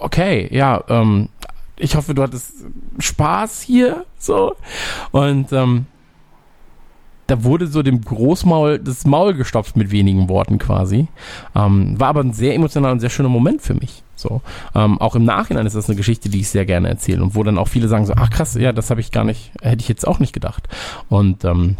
okay, ja, ähm, ich hoffe, du hattest Spaß hier, so. Und ähm, da wurde so dem Großmaul das Maul gestopft mit wenigen Worten quasi. Ähm, war aber ein sehr emotionaler und sehr schöner Moment für mich. So, ähm, auch im Nachhinein ist das eine Geschichte, die ich sehr gerne erzähle und wo dann auch viele sagen so, ach krass, ja, das habe ich gar nicht, hätte ich jetzt auch nicht gedacht. Und ähm,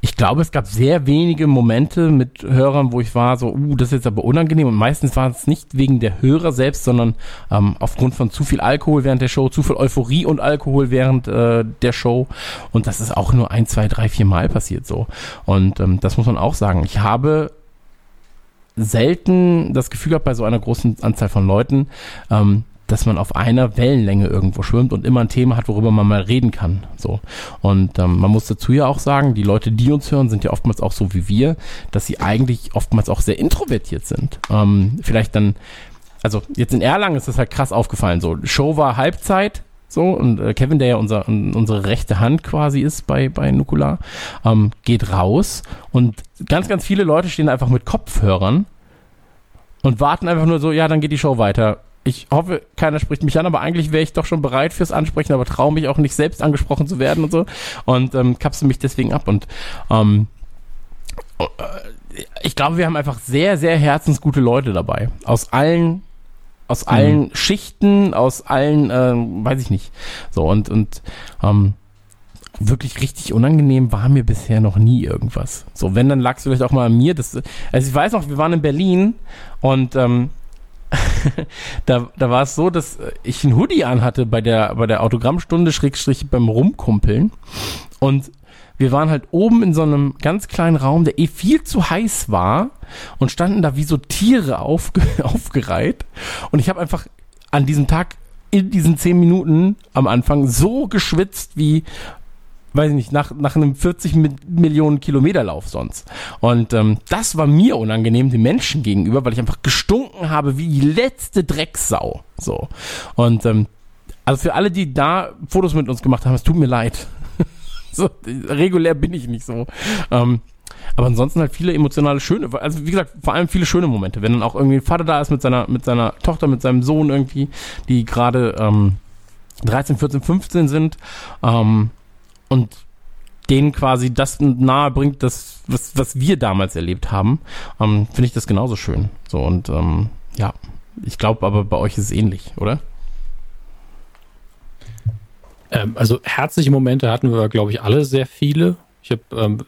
ich glaube, es gab sehr wenige Momente mit Hörern, wo ich war so, uh, das ist jetzt aber unangenehm. Und meistens war es nicht wegen der Hörer selbst, sondern ähm, aufgrund von zu viel Alkohol während der Show, zu viel Euphorie und Alkohol während äh, der Show. Und das ist auch nur ein, zwei, drei, vier Mal passiert so. Und ähm, das muss man auch sagen. Ich habe selten das Gefühl gehabt bei so einer großen Anzahl von Leuten, ähm, dass man auf einer Wellenlänge irgendwo schwimmt und immer ein Thema hat, worüber man mal reden kann. So. Und ähm, man muss dazu ja auch sagen, die Leute, die uns hören, sind ja oftmals auch so wie wir, dass sie eigentlich oftmals auch sehr introvertiert sind. Ähm, vielleicht dann, also jetzt in Erlangen ist das halt krass aufgefallen. So, Show war Halbzeit, so, und äh, Kevin, der ja unser, unsere rechte Hand quasi ist bei, bei Nukular, ähm, geht raus und ganz, ganz viele Leute stehen einfach mit Kopfhörern und warten einfach nur so, ja, dann geht die Show weiter ich hoffe, keiner spricht mich an, aber eigentlich wäre ich doch schon bereit fürs Ansprechen, aber traue mich auch nicht selbst angesprochen zu werden und so. Und ähm, kapsel mich deswegen ab. Und ähm, äh, ich glaube, wir haben einfach sehr, sehr herzensgute Leute dabei. Aus allen, aus mhm. allen Schichten, aus allen, äh, weiß ich nicht. So, und, und ähm, wirklich richtig unangenehm war mir bisher noch nie irgendwas. So, wenn, dann lag es vielleicht auch mal an mir. Das, also ich weiß noch, wir waren in Berlin und ähm, da, da war es so, dass ich ein Hoodie anhatte bei der, bei der Autogrammstunde, Schrägstrich beim Rumkumpeln. Und wir waren halt oben in so einem ganz kleinen Raum, der eh viel zu heiß war und standen da wie so Tiere aufge aufgereiht. Und ich habe einfach an diesem Tag in diesen zehn Minuten am Anfang so geschwitzt wie weiß ich nicht, nach, nach einem 40 Millionen Kilometer Lauf sonst. Und ähm, das war mir unangenehm den Menschen gegenüber, weil ich einfach gestunken habe wie die letzte Drecksau. So. Und ähm, also für alle, die da Fotos mit uns gemacht haben, es tut mir leid. so, regulär bin ich nicht so. Ähm, aber ansonsten halt viele emotionale schöne, also wie gesagt, vor allem viele schöne Momente, wenn dann auch irgendwie ein Vater da ist mit seiner, mit seiner Tochter, mit seinem Sohn irgendwie, die gerade ähm, 13, 14, 15 sind. Ähm, und denen quasi das nahe bringt, das, was, was wir damals erlebt haben, ähm, finde ich das genauso schön. So und ähm, ja, ich glaube aber bei euch ist es ähnlich, oder? Ähm, also herzliche Momente hatten wir, glaube ich, alle sehr viele. Ich habe ähm,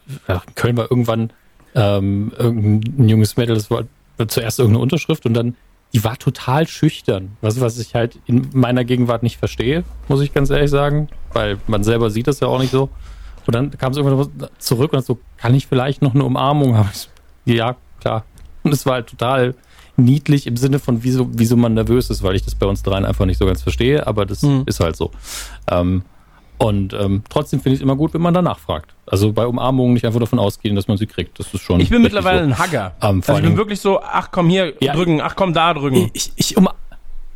Köln war irgendwann ähm, irgendein junges Mädel, das war zuerst irgendeine Unterschrift und dann die war total schüchtern. Was, was ich halt in meiner Gegenwart nicht verstehe, muss ich ganz ehrlich sagen, weil man selber sieht das ja auch nicht so. Und dann kam es irgendwann zurück und so, kann ich vielleicht noch eine Umarmung haben? Ja, klar, Und es war halt total niedlich im Sinne von, wieso, wieso man nervös ist, weil ich das bei uns dreien einfach nicht so ganz verstehe, aber das mhm. ist halt so. Ähm, und ähm, trotzdem finde ich es immer gut, wenn man danach fragt. Also bei Umarmungen nicht einfach davon ausgehen, dass man sie kriegt. Das ist schon. Ich bin mittlerweile so. ein Hugger. Ähm, also ich bin wirklich so, ach komm hier ja, drücken, ach komm da drücken. Ich, ich, um,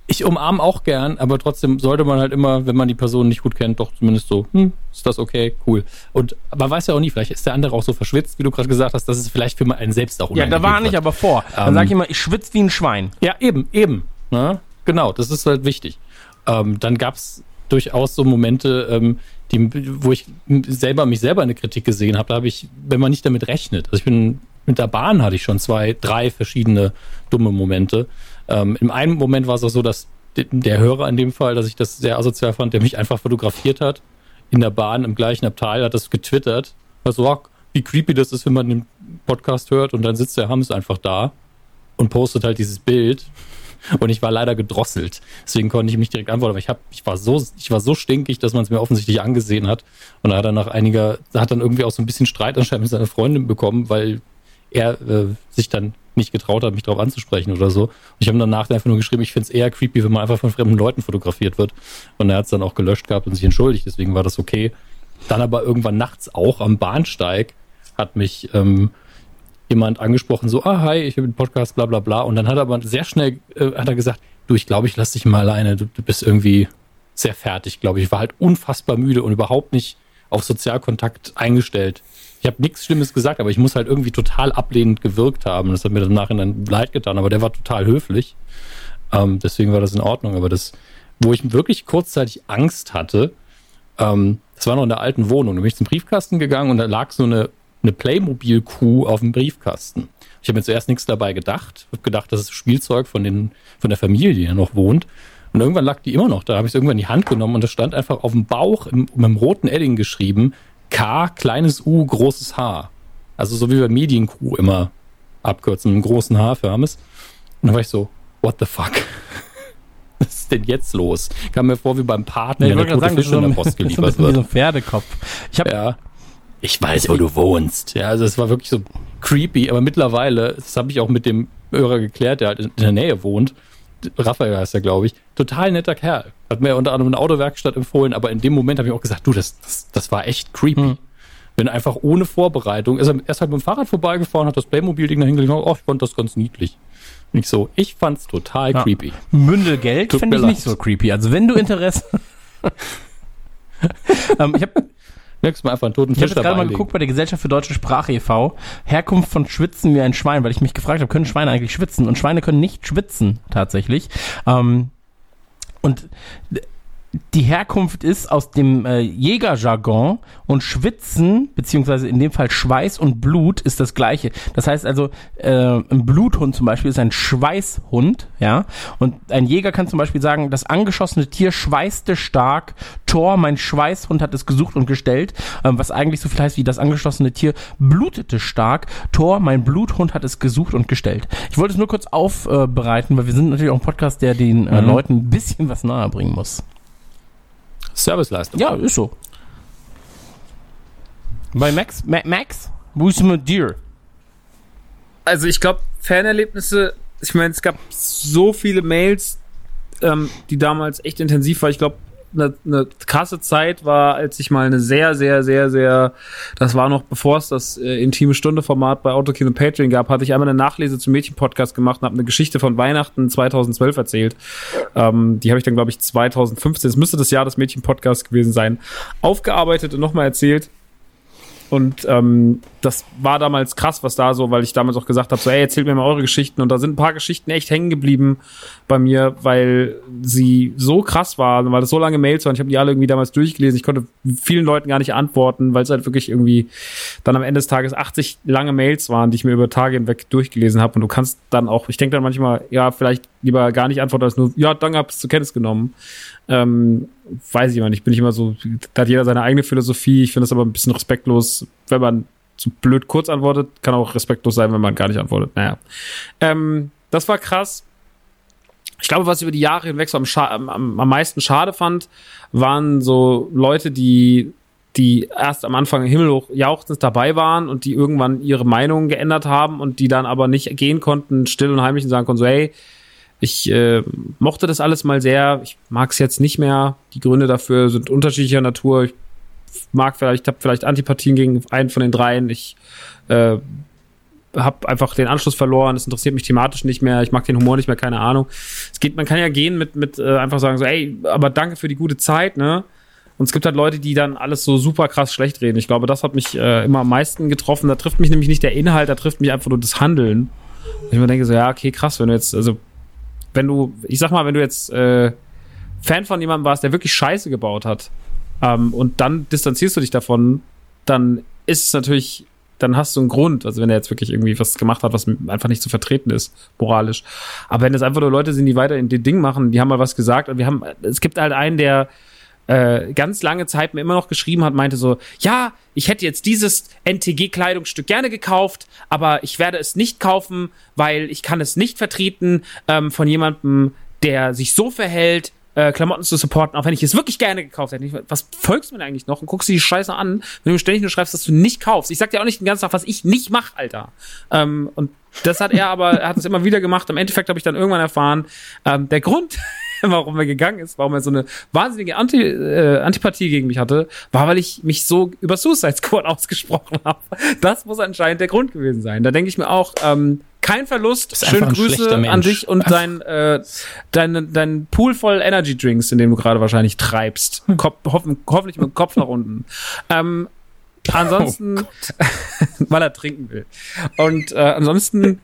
ich umarme auch gern, aber trotzdem sollte man halt immer, wenn man die Person nicht gut kennt, doch zumindest so, hm, ist das okay, cool. Und man weiß ja auch nie, vielleicht ist der andere auch so verschwitzt, wie du gerade gesagt hast, dass es vielleicht für einen selbst auch Ja, da war nicht aber vor. Dann ähm, sage ich immer, ich schwitze wie ein Schwein. Ja, eben, eben. Ne? Genau, das ist halt wichtig. Ähm, dann gab's durchaus so Momente, ähm, die, wo ich selber mich selber eine Kritik gesehen habe, da habe ich, wenn man nicht damit rechnet, also ich bin mit der Bahn hatte ich schon zwei, drei verschiedene dumme Momente. Ähm, Im einen Moment war es auch so, dass der Hörer in dem Fall, dass ich das sehr asozial fand, der mich einfach fotografiert hat in der Bahn im gleichen Abteil, hat das getwittert. Also, oh, wie creepy das ist, wenn man den Podcast hört und dann sitzt der Hams einfach da und postet halt dieses Bild. Und ich war leider gedrosselt. Deswegen konnte ich mich direkt antworten. Aber ich, hab, ich, war so, ich war so stinkig, dass man es mir offensichtlich angesehen hat. Und da hat er nach einiger, hat dann irgendwie auch so ein bisschen Streit anscheinend mit seiner Freundin bekommen, weil er äh, sich dann nicht getraut hat, mich darauf anzusprechen oder so. Und ich habe danach einfach nur geschrieben, ich finde es eher creepy, wenn man einfach von fremden Leuten fotografiert wird. Und er hat es dann auch gelöscht gehabt und sich entschuldigt, deswegen war das okay. Dann aber irgendwann nachts auch am Bahnsteig hat mich ähm, jemand angesprochen, so, ah, hi, ich habe einen Podcast, bla bla bla. Und dann hat er aber sehr schnell äh, hat er gesagt, du, ich glaube, ich lass dich mal alleine, du, du bist irgendwie sehr fertig, glaube ich. Ich war halt unfassbar müde und überhaupt nicht auf Sozialkontakt eingestellt. Ich habe nichts Schlimmes gesagt, aber ich muss halt irgendwie total ablehnend gewirkt haben. Das hat mir im Nachhinein leid getan, aber der war total höflich. Ähm, deswegen war das in Ordnung. Aber das, wo ich wirklich kurzzeitig Angst hatte, ähm, das war noch in der alten Wohnung. Da bin ich zum Briefkasten gegangen und da lag so eine, eine Playmobil-Kuh auf dem Briefkasten. Ich habe mir zuerst nichts dabei gedacht. Ich habe gedacht, das ist Spielzeug von, den, von der Familie, die da noch wohnt. Und irgendwann lag die immer noch da. habe ich es irgendwann in die Hand genommen und da stand einfach auf dem Bauch im, mit einem roten Edding geschrieben, K, kleines U, großes H. Also so wie wir Medienkuh immer abkürzen, mit einem großen H für Hermes. Und dann war ich so, what the fuck? Was ist denn jetzt los? Kam mir vor wie beim Partner, ja, der tote sagen, Fisch so in der Post geliefert wird. Wie so ein Pferdekopf. Ich hab, ja. Ich weiß, wo du wohnst. Ja, also es war wirklich so creepy, aber mittlerweile, das habe ich auch mit dem Hörer geklärt, der halt in der Nähe wohnt, Raphael heißt er, glaube ich, total netter Kerl. Hat mir unter anderem eine Autowerkstatt empfohlen, aber in dem Moment habe ich auch gesagt, du, das, das, das war echt creepy. Hm. Bin einfach ohne Vorbereitung, ist er erst halt mit dem Fahrrad vorbeigefahren, hat das Playmobil-Ding da hingelegt, oh, ich fand das ganz niedlich. Nicht so, ich fand's total ja. creepy. Mündelgeld finde ich leid. nicht so creepy. Also wenn du Interesse. ähm, ich habe Nächstes Mal einfach einen toten Fisch Ich habe gerade mal geguckt bei der Gesellschaft für deutsche Sprache e.V. Herkunft von Schwitzen wie ein Schwein, weil ich mich gefragt habe, können Schweine eigentlich schwitzen? Und Schweine können nicht schwitzen, tatsächlich. Ähm, und die Herkunft ist aus dem äh, Jägerjargon und Schwitzen, beziehungsweise in dem Fall Schweiß und Blut ist das gleiche. Das heißt also, äh, ein Bluthund zum Beispiel ist ein Schweißhund, ja. Und ein Jäger kann zum Beispiel sagen, das angeschossene Tier schweißte stark, Tor, mein Schweißhund hat es gesucht und gestellt, ähm, was eigentlich so viel heißt wie das angeschossene Tier blutete stark, Tor, mein Bluthund hat es gesucht und gestellt. Ich wollte es nur kurz aufbereiten, weil wir sind natürlich auch ein Podcast, der den äh, mhm. Leuten ein bisschen was nahe bringen muss. Serviceleistung. Ja, ist so. Bei Max, Ma Max, wo ist mit dir? Also ich glaube, Fanerlebnisse, ich meine, es gab so viele Mails, ähm, die damals echt intensiv waren. Ich glaube, eine, eine krasse Zeit war, als ich mal eine sehr, sehr, sehr, sehr, das war noch bevor es das äh, intime Stunde-Format bei Autokino Patreon gab, hatte ich einmal eine Nachlese zum Mädchen-Podcast gemacht und habe eine Geschichte von Weihnachten 2012 erzählt. Ähm, die habe ich dann, glaube ich, 2015, es müsste das Jahr des Mädchen-Podcasts gewesen sein, aufgearbeitet und nochmal erzählt. Und ähm, das war damals krass, was da so, weil ich damals auch gesagt habe, so, ey, erzählt mir mal eure Geschichten. Und da sind ein paar Geschichten echt hängen geblieben bei mir, weil sie so krass waren, weil das so lange Mails waren. Ich habe die alle irgendwie damals durchgelesen. Ich konnte vielen Leuten gar nicht antworten, weil es halt wirklich irgendwie dann am Ende des Tages 80 lange Mails waren, die ich mir über Tage hinweg durchgelesen habe. Und du kannst dann auch, ich denke dann manchmal, ja, vielleicht lieber gar nicht antworten als nur, ja, danke, hab's zur Kenntnis genommen. Ähm, weiß ich mal nicht, bin ich immer so, da hat jeder seine eigene Philosophie. Ich finde das aber ein bisschen respektlos, wenn man so blöd kurz antwortet, kann auch respektlos sein, wenn man gar nicht antwortet. Naja. Ähm, das war krass. Ich glaube, was ich über die Jahre hinweg so am, am, am meisten schade fand, waren so Leute, die die erst am Anfang himmelhoch jauchzend dabei waren und die irgendwann ihre Meinung geändert haben und die dann aber nicht gehen konnten, still und heimlich und sagen konnten so, hey, ich äh, mochte das alles mal sehr, ich mag es jetzt nicht mehr. Die Gründe dafür sind unterschiedlicher Natur. Ich mag vielleicht, habe vielleicht Antipathien gegen einen von den dreien. Ich äh, habe einfach den Anschluss verloren. Es interessiert mich thematisch nicht mehr. Ich mag den Humor nicht mehr. Keine Ahnung. Es geht, man kann ja gehen mit mit äh, einfach sagen so, ey, aber danke für die gute Zeit, ne? Und es gibt halt Leute, die dann alles so super krass schlecht reden. Ich glaube, das hat mich äh, immer am meisten getroffen. Da trifft mich nämlich nicht der Inhalt, da trifft mich einfach nur das Handeln. Und ich mir denke so, ja, okay, krass, wenn du jetzt, also, wenn du, ich sag mal, wenn du jetzt äh, Fan von jemandem warst, der wirklich Scheiße gebaut hat, ähm, und dann distanzierst du dich davon, dann ist es natürlich, dann hast du einen Grund, also wenn er jetzt wirklich irgendwie was gemacht hat, was einfach nicht zu vertreten ist, moralisch. Aber wenn es einfach nur Leute sind, die weiter in den Ding machen, die haben mal was gesagt und wir haben, es gibt halt einen, der äh, ganz lange Zeit mir immer noch geschrieben hat, meinte so, ja, ich hätte jetzt dieses NTG-Kleidungsstück gerne gekauft, aber ich werde es nicht kaufen, weil ich kann es nicht vertreten ähm, von jemandem, der sich so verhält, äh, Klamotten zu supporten, auch wenn ich es wirklich gerne gekauft hätte. Was folgst du mir eigentlich noch und guckst dir die Scheiße an, wenn du ständig nur schreibst, dass du nicht kaufst? Ich sag dir auch nicht den ganzen Tag, was ich nicht mache, Alter. Ähm, und das hat er aber, er hat es immer wieder gemacht. Im Endeffekt habe ich dann irgendwann erfahren, ähm, der Grund, warum er gegangen ist, warum er so eine wahnsinnige Anti, äh, Antipathie gegen mich hatte, war, weil ich mich so über Suicide Squad ausgesprochen habe. Das muss anscheinend der Grund gewesen sein. Da denke ich mir auch, ähm, kein Verlust. Schöne Grüße an dich und dein, äh, dein, dein Pool voll Energy Drinks, in dem du gerade wahrscheinlich treibst. Kopf, hoffen, hoffentlich mit dem Kopf nach unten. Ähm, ansonsten, oh weil er trinken will. Und äh, ansonsten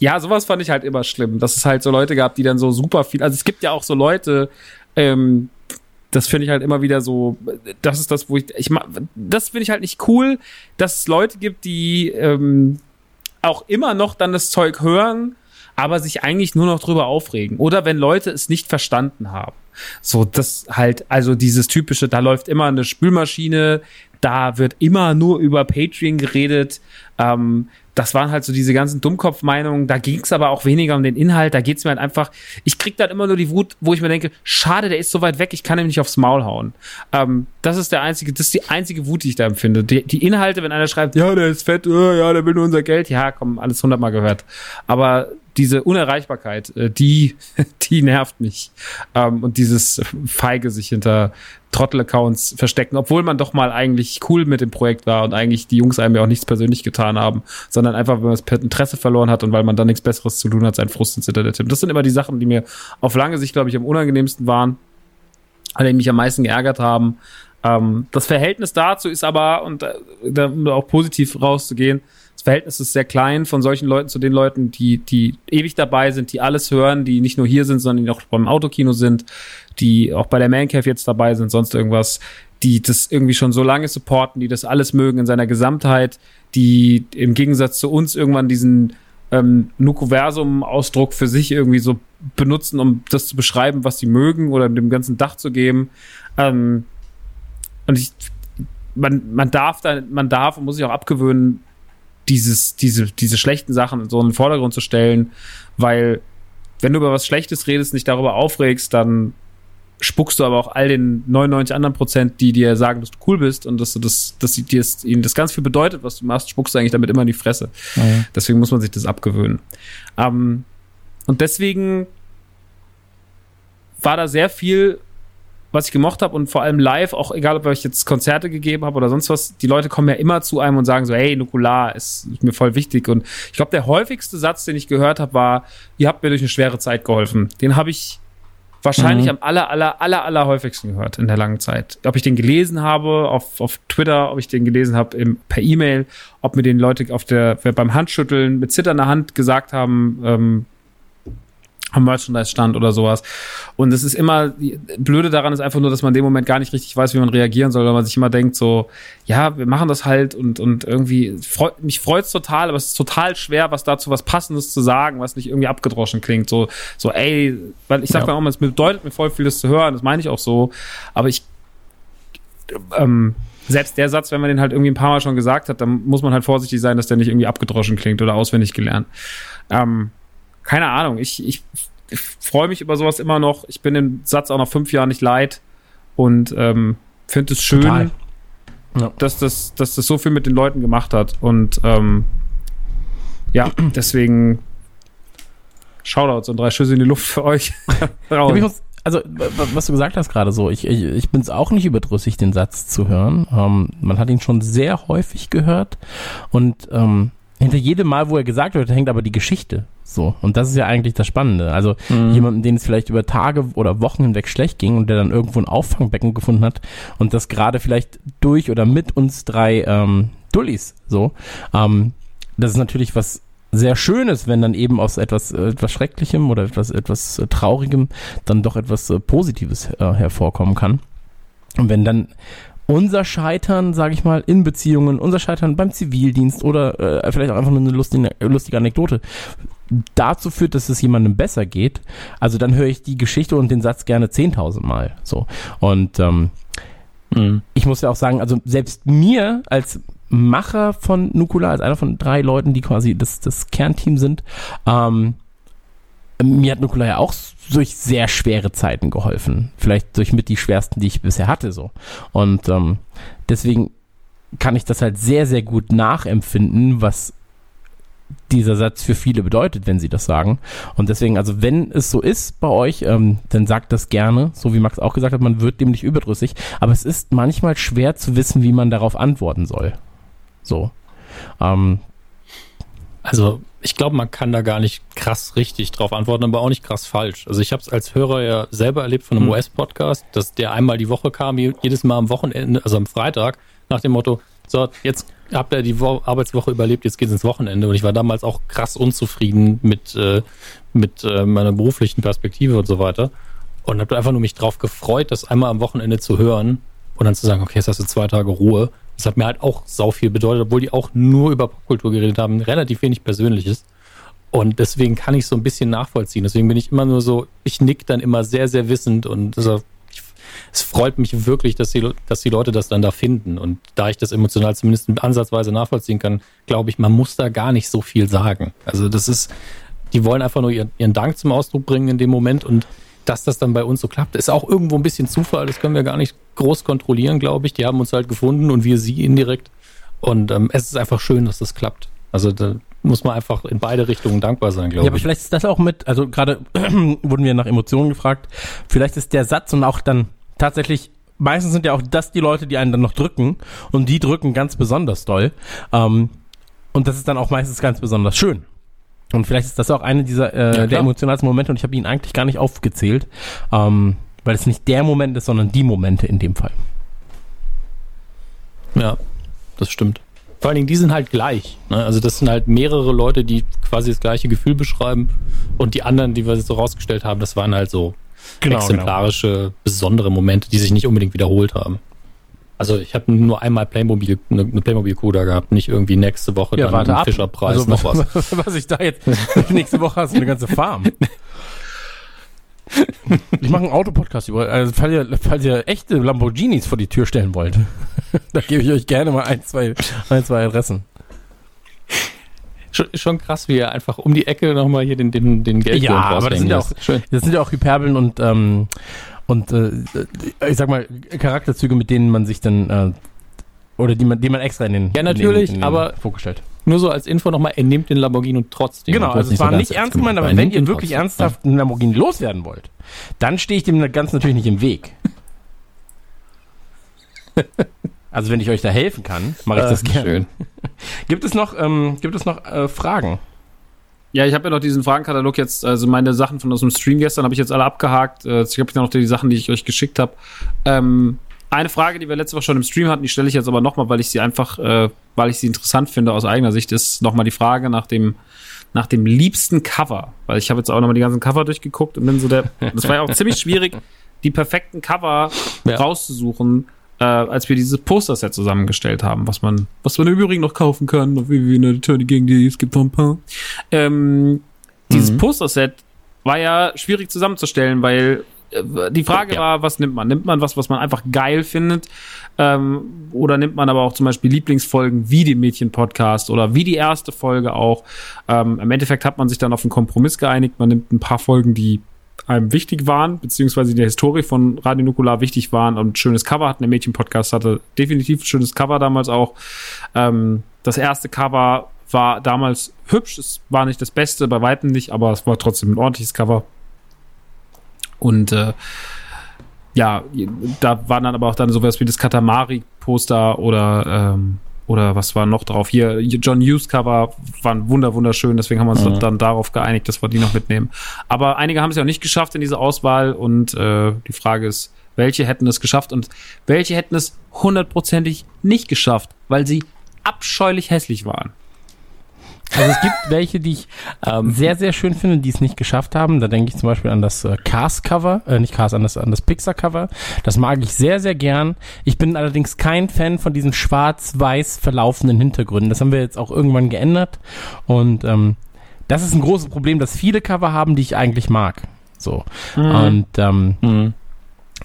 ja, sowas fand ich halt immer schlimm, dass es halt so Leute gab, die dann so super viel, also es gibt ja auch so Leute, ähm, das finde ich halt immer wieder so, das ist das, wo ich, ich das finde ich halt nicht cool, dass es Leute gibt, die ähm, auch immer noch dann das Zeug hören, aber sich eigentlich nur noch drüber aufregen. Oder wenn Leute es nicht verstanden haben. So, das halt, also dieses typische, da läuft immer eine Spülmaschine, da wird immer nur über Patreon geredet. Ähm, das waren halt so diese ganzen Dummkopf-Meinungen. Da ging es aber auch weniger um den Inhalt. Da geht es mir halt einfach. Ich krieg dann immer nur die Wut, wo ich mir denke, schade, der ist so weit weg, ich kann ihm nicht aufs Maul hauen. Ähm, das ist der einzige, das ist die einzige Wut, die ich da empfinde. Die, die Inhalte, wenn einer schreibt, ja, der ist fett, ja, der will nur unser Geld, ja, komm, alles hundertmal gehört. Aber diese Unerreichbarkeit, äh, die, die nervt mich. Ähm, und dieses feige sich hinter Trottel-Accounts verstecken, obwohl man doch mal eigentlich cool mit dem Projekt war und eigentlich die Jungs einem ja auch nichts persönlich getan haben, sondern einfach, wenn man das Interesse verloren hat und weil man dann nichts Besseres zu tun hat, sein Frust ins Internet tippt. Das sind immer die Sachen, die mir auf lange Sicht, glaube ich, am unangenehmsten waren, die mich am meisten geärgert haben. Ähm, das Verhältnis dazu ist aber, und äh, da, auch positiv rauszugehen, Verhältnis ist sehr klein von solchen Leuten zu den Leuten, die, die ewig dabei sind, die alles hören, die nicht nur hier sind, sondern die auch beim Autokino sind, die auch bei der Mancave jetzt dabei sind, sonst irgendwas, die das irgendwie schon so lange supporten, die das alles mögen in seiner Gesamtheit, die im Gegensatz zu uns irgendwann diesen ähm, Nukuversum-Ausdruck für sich irgendwie so benutzen, um das zu beschreiben, was sie mögen oder dem ganzen Dach zu geben. Ähm, und ich, man, man darf da, man darf und muss sich auch abgewöhnen, dieses, diese, diese schlechten Sachen so in den Vordergrund zu stellen, weil wenn du über was Schlechtes redest, nicht darüber aufregst, dann spuckst du aber auch all den 99 anderen Prozent, die dir sagen, dass du cool bist und dass du das, dass sie dir ihnen das ganz viel bedeutet, was du machst, spuckst du eigentlich damit immer in die Fresse. Mhm. Deswegen muss man sich das abgewöhnen. Ähm, und deswegen war da sehr viel was ich gemocht habe und vor allem live, auch egal, ob ich jetzt Konzerte gegeben habe oder sonst was, die Leute kommen ja immer zu einem und sagen so, hey, Nukular ist, ist mir voll wichtig. Und ich glaube, der häufigste Satz, den ich gehört habe, war, ihr habt mir durch eine schwere Zeit geholfen. Den habe ich wahrscheinlich mhm. am aller, aller, aller, aller häufigsten gehört in der langen Zeit. Ob ich den gelesen habe auf, auf Twitter, ob ich den gelesen habe im, per E-Mail, ob mir den Leute auf der, beim Handschütteln mit zitternder Hand gesagt haben, ähm, am Merchandise-Stand oder sowas. Und es ist immer, Blöde daran ist einfach nur, dass man in dem Moment gar nicht richtig weiß, wie man reagieren soll, weil man sich immer denkt so, ja, wir machen das halt und, und irgendwie, freu, mich freut's total, aber es ist total schwer, was dazu was Passendes zu sagen, was nicht irgendwie abgedroschen klingt. So, so, ey, weil ich sag ja. dann auch mal, es bedeutet mir voll vieles zu hören, das meine ich auch so, aber ich, ähm, selbst der Satz, wenn man den halt irgendwie ein paar Mal schon gesagt hat, dann muss man halt vorsichtig sein, dass der nicht irgendwie abgedroschen klingt oder auswendig gelernt. Ähm, keine Ahnung, ich, ich, ich freue mich über sowas immer noch. Ich bin den Satz auch nach fünf Jahren nicht leid und ähm, finde es schön. Ja. dass, das, dass das so viel mit den Leuten gemacht hat. Und ähm, ja, deswegen Shoutouts und drei Schüsse in die Luft für euch. also, was du gesagt hast gerade so, ich, ich, ich bin es auch nicht überdrüssig, den Satz zu hören. Ähm, man hat ihn schon sehr häufig gehört und ähm, hinter jedem Mal, wo er gesagt wird, hängt aber die Geschichte. So. Und das ist ja eigentlich das Spannende. Also mhm. jemanden, den es vielleicht über Tage oder Wochen hinweg schlecht ging und der dann irgendwo ein Auffangbecken gefunden hat und das gerade vielleicht durch oder mit uns drei ähm, Dullis so. Ähm, das ist natürlich was sehr Schönes, wenn dann eben aus etwas, äh, etwas Schrecklichem oder etwas, etwas äh, Traurigem dann doch etwas äh, Positives äh, hervorkommen kann. Und wenn dann unser Scheitern, sage ich mal, in Beziehungen, unser Scheitern beim Zivildienst oder äh, vielleicht auch einfach nur eine lustige, lustige Anekdote dazu führt, dass es jemandem besser geht, also dann höre ich die Geschichte und den Satz gerne 10.000 Mal. So. Und ähm, mhm. ich muss ja auch sagen, also selbst mir als Macher von Nukula, als einer von drei Leuten, die quasi das, das Kernteam sind, ähm, mir hat Nukula ja auch durch sehr schwere Zeiten geholfen. Vielleicht durch mit die schwersten, die ich bisher hatte, so. Und ähm, deswegen kann ich das halt sehr, sehr gut nachempfinden, was dieser Satz für viele bedeutet, wenn sie das sagen. Und deswegen, also wenn es so ist bei euch, ähm, dann sagt das gerne, so wie Max auch gesagt hat, man wird dem nicht überdrüssig. Aber es ist manchmal schwer zu wissen, wie man darauf antworten soll. So. Ähm, also ich glaube, man kann da gar nicht krass richtig drauf antworten, aber auch nicht krass falsch. Also ich habe es als Hörer ja selber erlebt von einem mhm. US-Podcast, dass der einmal die Woche kam, jedes Mal am Wochenende, also am Freitag, nach dem Motto, so, jetzt habt ihr die Wo Arbeitswoche überlebt, jetzt geht's ins Wochenende. Und ich war damals auch krass unzufrieden mit, äh, mit äh, meiner beruflichen Perspektive und so weiter. Und habe einfach nur mich drauf gefreut, das einmal am Wochenende zu hören und dann zu sagen, okay, jetzt hast du zwei Tage Ruhe. Das hat mir halt auch sau viel bedeutet, obwohl die auch nur über Popkultur geredet haben, relativ wenig Persönliches. Und deswegen kann ich so ein bisschen nachvollziehen. Deswegen bin ich immer nur so, ich nick dann immer sehr, sehr wissend und also, es freut mich wirklich, dass die, dass die Leute das dann da finden. Und da ich das emotional zumindest ansatzweise nachvollziehen kann, glaube ich, man muss da gar nicht so viel sagen. Also das ist, die wollen einfach nur ihren, ihren Dank zum Ausdruck bringen in dem Moment und dass das dann bei uns so klappt, ist auch irgendwo ein bisschen Zufall. Das können wir gar nicht groß kontrollieren, glaube ich. Die haben uns halt gefunden und wir sie indirekt. Und ähm, es ist einfach schön, dass das klappt. Also da muss man einfach in beide Richtungen dankbar sein, glaube ich. Ja, aber vielleicht ist das auch mit, also gerade wurden wir nach Emotionen gefragt. Vielleicht ist der Satz und auch dann tatsächlich meistens sind ja auch das die Leute, die einen dann noch drücken und die drücken ganz besonders doll. Ähm, und das ist dann auch meistens ganz besonders schön. Und vielleicht ist das auch eine dieser äh, ja, der emotionalsten Momente und ich habe ihn eigentlich gar nicht aufgezählt, ähm, weil es nicht der Moment ist, sondern die Momente in dem Fall. Ja, das stimmt. Vor allen Dingen, die sind halt gleich. Ne? Also das sind halt mehrere Leute, die quasi das gleiche Gefühl beschreiben und die anderen, die wir so rausgestellt haben, das waren halt so genau, exemplarische, genau. besondere Momente, die sich nicht unbedingt wiederholt haben. Also ich habe nur einmal Playmobil, eine, eine Playmobil-Kuh da gehabt, nicht irgendwie nächste Woche ja, dann einen Fischerpreis, also, noch was. was ich da jetzt, nächste Woche hast du eine ganze Farm. Ich mache einen Autopodcast über, also falls ihr, falls ihr echte Lamborghinis vor die Tür stellen wollt, da gebe ich euch gerne mal ein, zwei, ein, zwei Adressen. Schon, schon krass, wie er einfach um die Ecke nochmal hier den, den, den Geld Ja, aber das sind ja, auch, das sind ja auch Hyperbeln und, ähm, und äh, ich sag mal, Charakterzüge, mit denen man sich dann äh, oder die man, die man extra in den Ja, natürlich, in den, in den aber vorgestellt. Nur so als Info nochmal, er nimmt den Lamborghini und trotzdem. Genau, also es war nicht ernst gemeint, aber wenn ihr wirklich trotzdem. ernsthaft einen Lamborghini loswerden wollt, dann stehe ich dem ganz natürlich nicht im Weg. also wenn ich euch da helfen kann, mache ich das gerne. Schön. gibt es noch, ähm, gibt es noch äh, Fragen? Ja, ich habe ja noch diesen Fragenkatalog jetzt, also meine Sachen von aus dem Stream gestern habe ich jetzt alle abgehakt. Äh, ich habe ja noch die Sachen, die ich euch geschickt habe. Ähm, eine Frage, die wir letzte Woche schon im Stream hatten, die stelle ich jetzt aber nochmal, weil ich sie einfach, äh, weil ich sie interessant finde aus eigener Sicht, ist nochmal die Frage nach dem, nach dem liebsten Cover. Weil ich habe jetzt auch nochmal die ganzen Cover durchgeguckt und bin so der, das war ja auch ziemlich schwierig, die perfekten Cover ja. rauszusuchen äh, als wir dieses Poster-Set zusammengestellt haben, was man, was man im Übrigen noch kaufen kann, auf www.turny es gibt noch ein paar. Ähm, dieses mhm. Poster-Set war ja schwierig zusammenzustellen, weil äh, die Frage ja. war, was nimmt man? Nimmt man was, was man einfach geil findet? Ähm, oder nimmt man aber auch zum Beispiel Lieblingsfolgen wie den Mädchen-Podcast oder wie die erste Folge auch? Ähm, Im Endeffekt hat man sich dann auf einen Kompromiss geeinigt. Man nimmt ein paar Folgen, die einem wichtig waren, beziehungsweise in der Historie von Radio Nukular wichtig waren und ein schönes Cover hatten. Der Mädchen-Podcast hatte definitiv ein schönes Cover damals auch. Ähm, das erste Cover war damals hübsch. Es war nicht das Beste, bei Weitem nicht, aber es war trotzdem ein ordentliches Cover. Und äh, ja, da waren dann aber auch dann sowas wie das Katamari-Poster oder ähm, oder was war noch drauf? Hier, John Hughes Cover waren wunder, wunderschön, deswegen haben wir uns mhm. dann darauf geeinigt, dass wir die noch mitnehmen. Aber einige haben es ja auch nicht geschafft in dieser Auswahl und äh, die Frage ist, welche hätten es geschafft und welche hätten es hundertprozentig nicht geschafft, weil sie abscheulich hässlich waren. Also es gibt welche, die ich ähm, sehr, sehr schön finde, die es nicht geschafft haben. Da denke ich zum Beispiel an das äh, Cars-Cover, äh, nicht Cars, an das, an das Pixar-Cover. Das mag ich sehr, sehr gern. Ich bin allerdings kein Fan von diesen schwarz-weiß verlaufenden Hintergründen. Das haben wir jetzt auch irgendwann geändert. Und ähm, das ist ein großes Problem, dass viele Cover haben, die ich eigentlich mag. So. Mhm. Und ähm, mhm.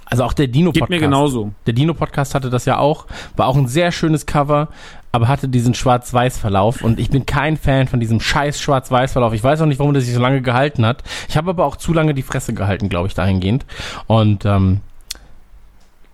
Also auch der Dino-Podcast. Geht mir genauso. Der Dino-Podcast hatte das ja auch. War auch ein sehr schönes Cover aber hatte diesen Schwarz-Weiß-Verlauf und ich bin kein Fan von diesem scheiß Schwarz-Weiß-Verlauf. Ich weiß auch nicht, warum der sich so lange gehalten hat. Ich habe aber auch zu lange die Fresse gehalten, glaube ich, dahingehend. Und ähm,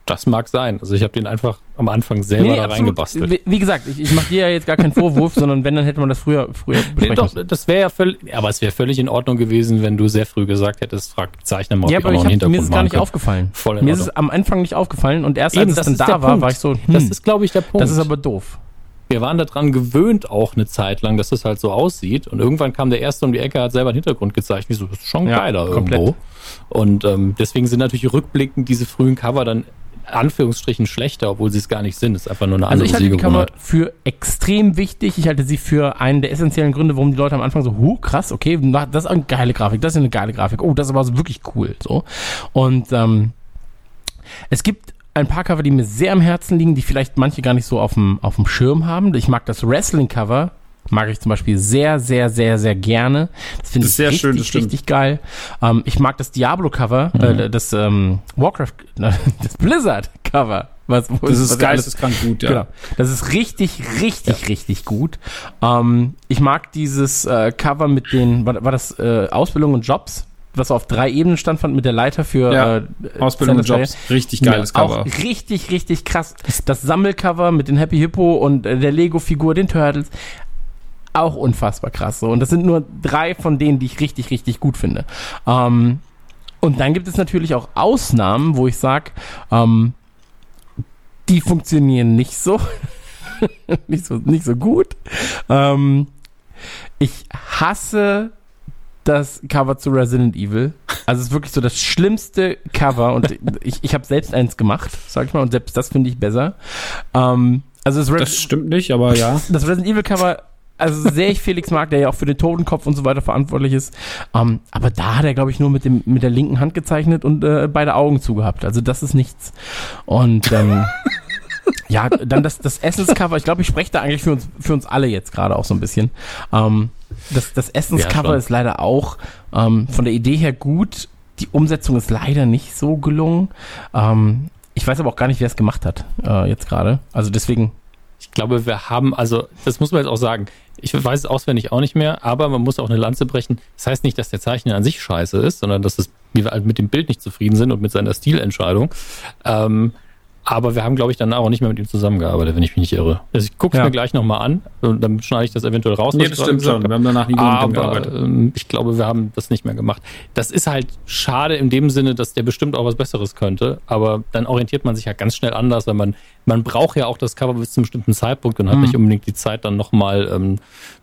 das mag sein. Also ich habe den einfach am Anfang selber nee, da reingebastelt. Wie, wie, gesagt, ich, ich mache dir ja jetzt gar keinen Vorwurf, sondern wenn, dann hätte man das früher, früher nee, doch, das wäre ja völlig, aber es wäre völlig in Ordnung gewesen, wenn du sehr früh gesagt hättest, frag Zeichner mal, ja, aber ich hab, mir ist es gar nicht aufgefallen. Voll mir ist es am Anfang nicht aufgefallen und erst Eben, als es dann da war, Punkt. war ich so, hm, das ist glaube ich der Punkt. Das ist aber doof wir waren daran gewöhnt auch eine Zeit lang, dass das halt so aussieht. Und irgendwann kam der erste um die Ecke, hat selber einen Hintergrund gezeichnet. So, das ist schon ja, geiler komplett. irgendwo. Und ähm, deswegen sind natürlich rückblickend diese frühen Cover dann Anführungsstrichen schlechter, obwohl sie es gar nicht sind. Das ist einfach nur eine andere Also ich halte die Cover für extrem wichtig. Ich halte sie für einen der essentiellen Gründe, warum die Leute am Anfang so, huh, krass, okay, das ist eine geile Grafik, das ist eine geile Grafik. Oh, das ist aber so wirklich cool. So. Und ähm, es gibt ein paar Cover, die mir sehr am Herzen liegen, die vielleicht manche gar nicht so auf dem, auf dem Schirm haben. Ich mag das Wrestling-Cover, mag ich zum Beispiel sehr, sehr, sehr, sehr gerne. Das finde ich sehr richtig, schön, das richtig geil. Ähm, ich mag das Diablo-Cover, mhm. äh, das ähm, Warcraft, das Blizzard-Cover. Was, das ist was geil, das ist ganz gut, ja. Genau. Das ist richtig, richtig, ja. richtig gut. Ähm, ich mag dieses äh, Cover mit den, war, war das äh, Ausbildung und Jobs? Was auf drei Ebenen standfand mit der Leiter für ja, äh, Ausbildung und Jobs. Richtig geiles ja, Cover. Auch richtig, richtig krass. Das Sammelcover mit den Happy Hippo und äh, der Lego-Figur, den Turtles. Auch unfassbar krass. So. Und das sind nur drei von denen, die ich richtig, richtig gut finde. Ähm, und dann gibt es natürlich auch Ausnahmen, wo ich sage, ähm, die funktionieren nicht so. nicht so, nicht so gut. Ähm, ich hasse das Cover zu Resident Evil. Also es ist wirklich so das schlimmste Cover und ich, ich habe selbst eins gemacht, sag ich mal, und selbst das finde ich besser. Ähm, also das, das stimmt nicht, aber ja. Das Resident Evil Cover also sehe ich Felix Mark, der ja auch für den Totenkopf und so weiter verantwortlich ist. Ähm, aber da hat er, glaube ich, nur mit, dem, mit der linken Hand gezeichnet und äh, beide Augen zugehabt. Also das ist nichts. Und ähm, ja, dann das, das Essenscover. Ich glaube, ich spreche da eigentlich für uns, für uns alle jetzt gerade auch so ein bisschen. Ähm, das, das Essenscover ja, ist leider auch ähm, von der Idee her gut. Die Umsetzung ist leider nicht so gelungen. Ähm, ich weiß aber auch gar nicht, wer es gemacht hat, äh, jetzt gerade. Also deswegen. Ich glaube, wir haben, also, das muss man jetzt auch sagen. Ich weiß es auswendig auch nicht mehr, aber man muss auch eine Lanze brechen. Das heißt nicht, dass der Zeichner an sich scheiße ist, sondern dass es, wir halt mit dem Bild nicht zufrieden sind und mit seiner Stilentscheidung. Ähm, aber wir haben, glaube ich, danach auch nicht mehr mit ihm zusammengearbeitet, wenn ich mich nicht irre. Also ich gucke es ja. mir gleich nochmal an und dann schneide ich das eventuell raus. Nee, das stimmt schon. Wir haben danach nie aber, gearbeitet. Ähm, ich glaube, wir haben das nicht mehr gemacht. Das ist halt schade in dem Sinne, dass der bestimmt auch was Besseres könnte. Aber dann orientiert man sich ja ganz schnell anders, weil man, man braucht ja auch das Cover bis zu einem bestimmten Zeitpunkt und hat mhm. nicht unbedingt die Zeit, dann nochmal ähm,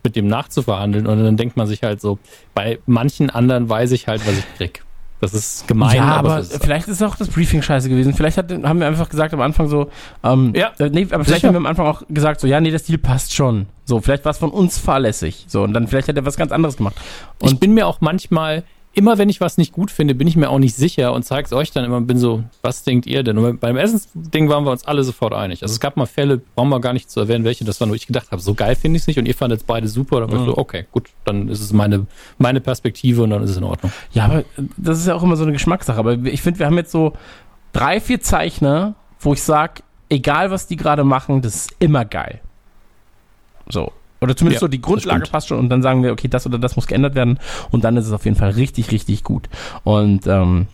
mit dem nachzuverhandeln. Und dann denkt man sich halt so, bei manchen anderen weiß ich halt, was ich krieg. Das ist gemein. Ja, aber, aber ist vielleicht ist auch das Briefing scheiße gewesen. Vielleicht hat, haben wir einfach gesagt am Anfang so, ähm, ja, äh, nee, aber vielleicht sicher. haben wir am Anfang auch gesagt so, ja, nee, der Stil passt schon. So, vielleicht war es von uns fahrlässig. So, und dann vielleicht hat er was ganz anderes gemacht. Und ich bin mir auch manchmal, immer wenn ich was nicht gut finde, bin ich mir auch nicht sicher und zeige es euch dann immer, bin so, was denkt ihr denn? Und beim Essensding waren wir uns alle sofort einig. Also es gab mal Fälle, brauchen wir gar nicht zu erwähnen, welche das waren, wo ich gedacht habe, so geil finde ich es nicht und ihr fandet es beide super. Dann mhm. so, okay, gut, dann ist es meine, meine Perspektive und dann ist es in Ordnung. Ja, aber das ist ja auch immer so eine Geschmackssache. Aber ich finde, wir haben jetzt so drei, vier Zeichner, wo ich sage, egal was die gerade machen, das ist immer geil. So. Oder zumindest Ja, so die Grundlage passt schon und dann sagen wir, okay, das oder das muss geändert werden und dann ist es auf jeden Fall richtig, richtig gut. Und ähm,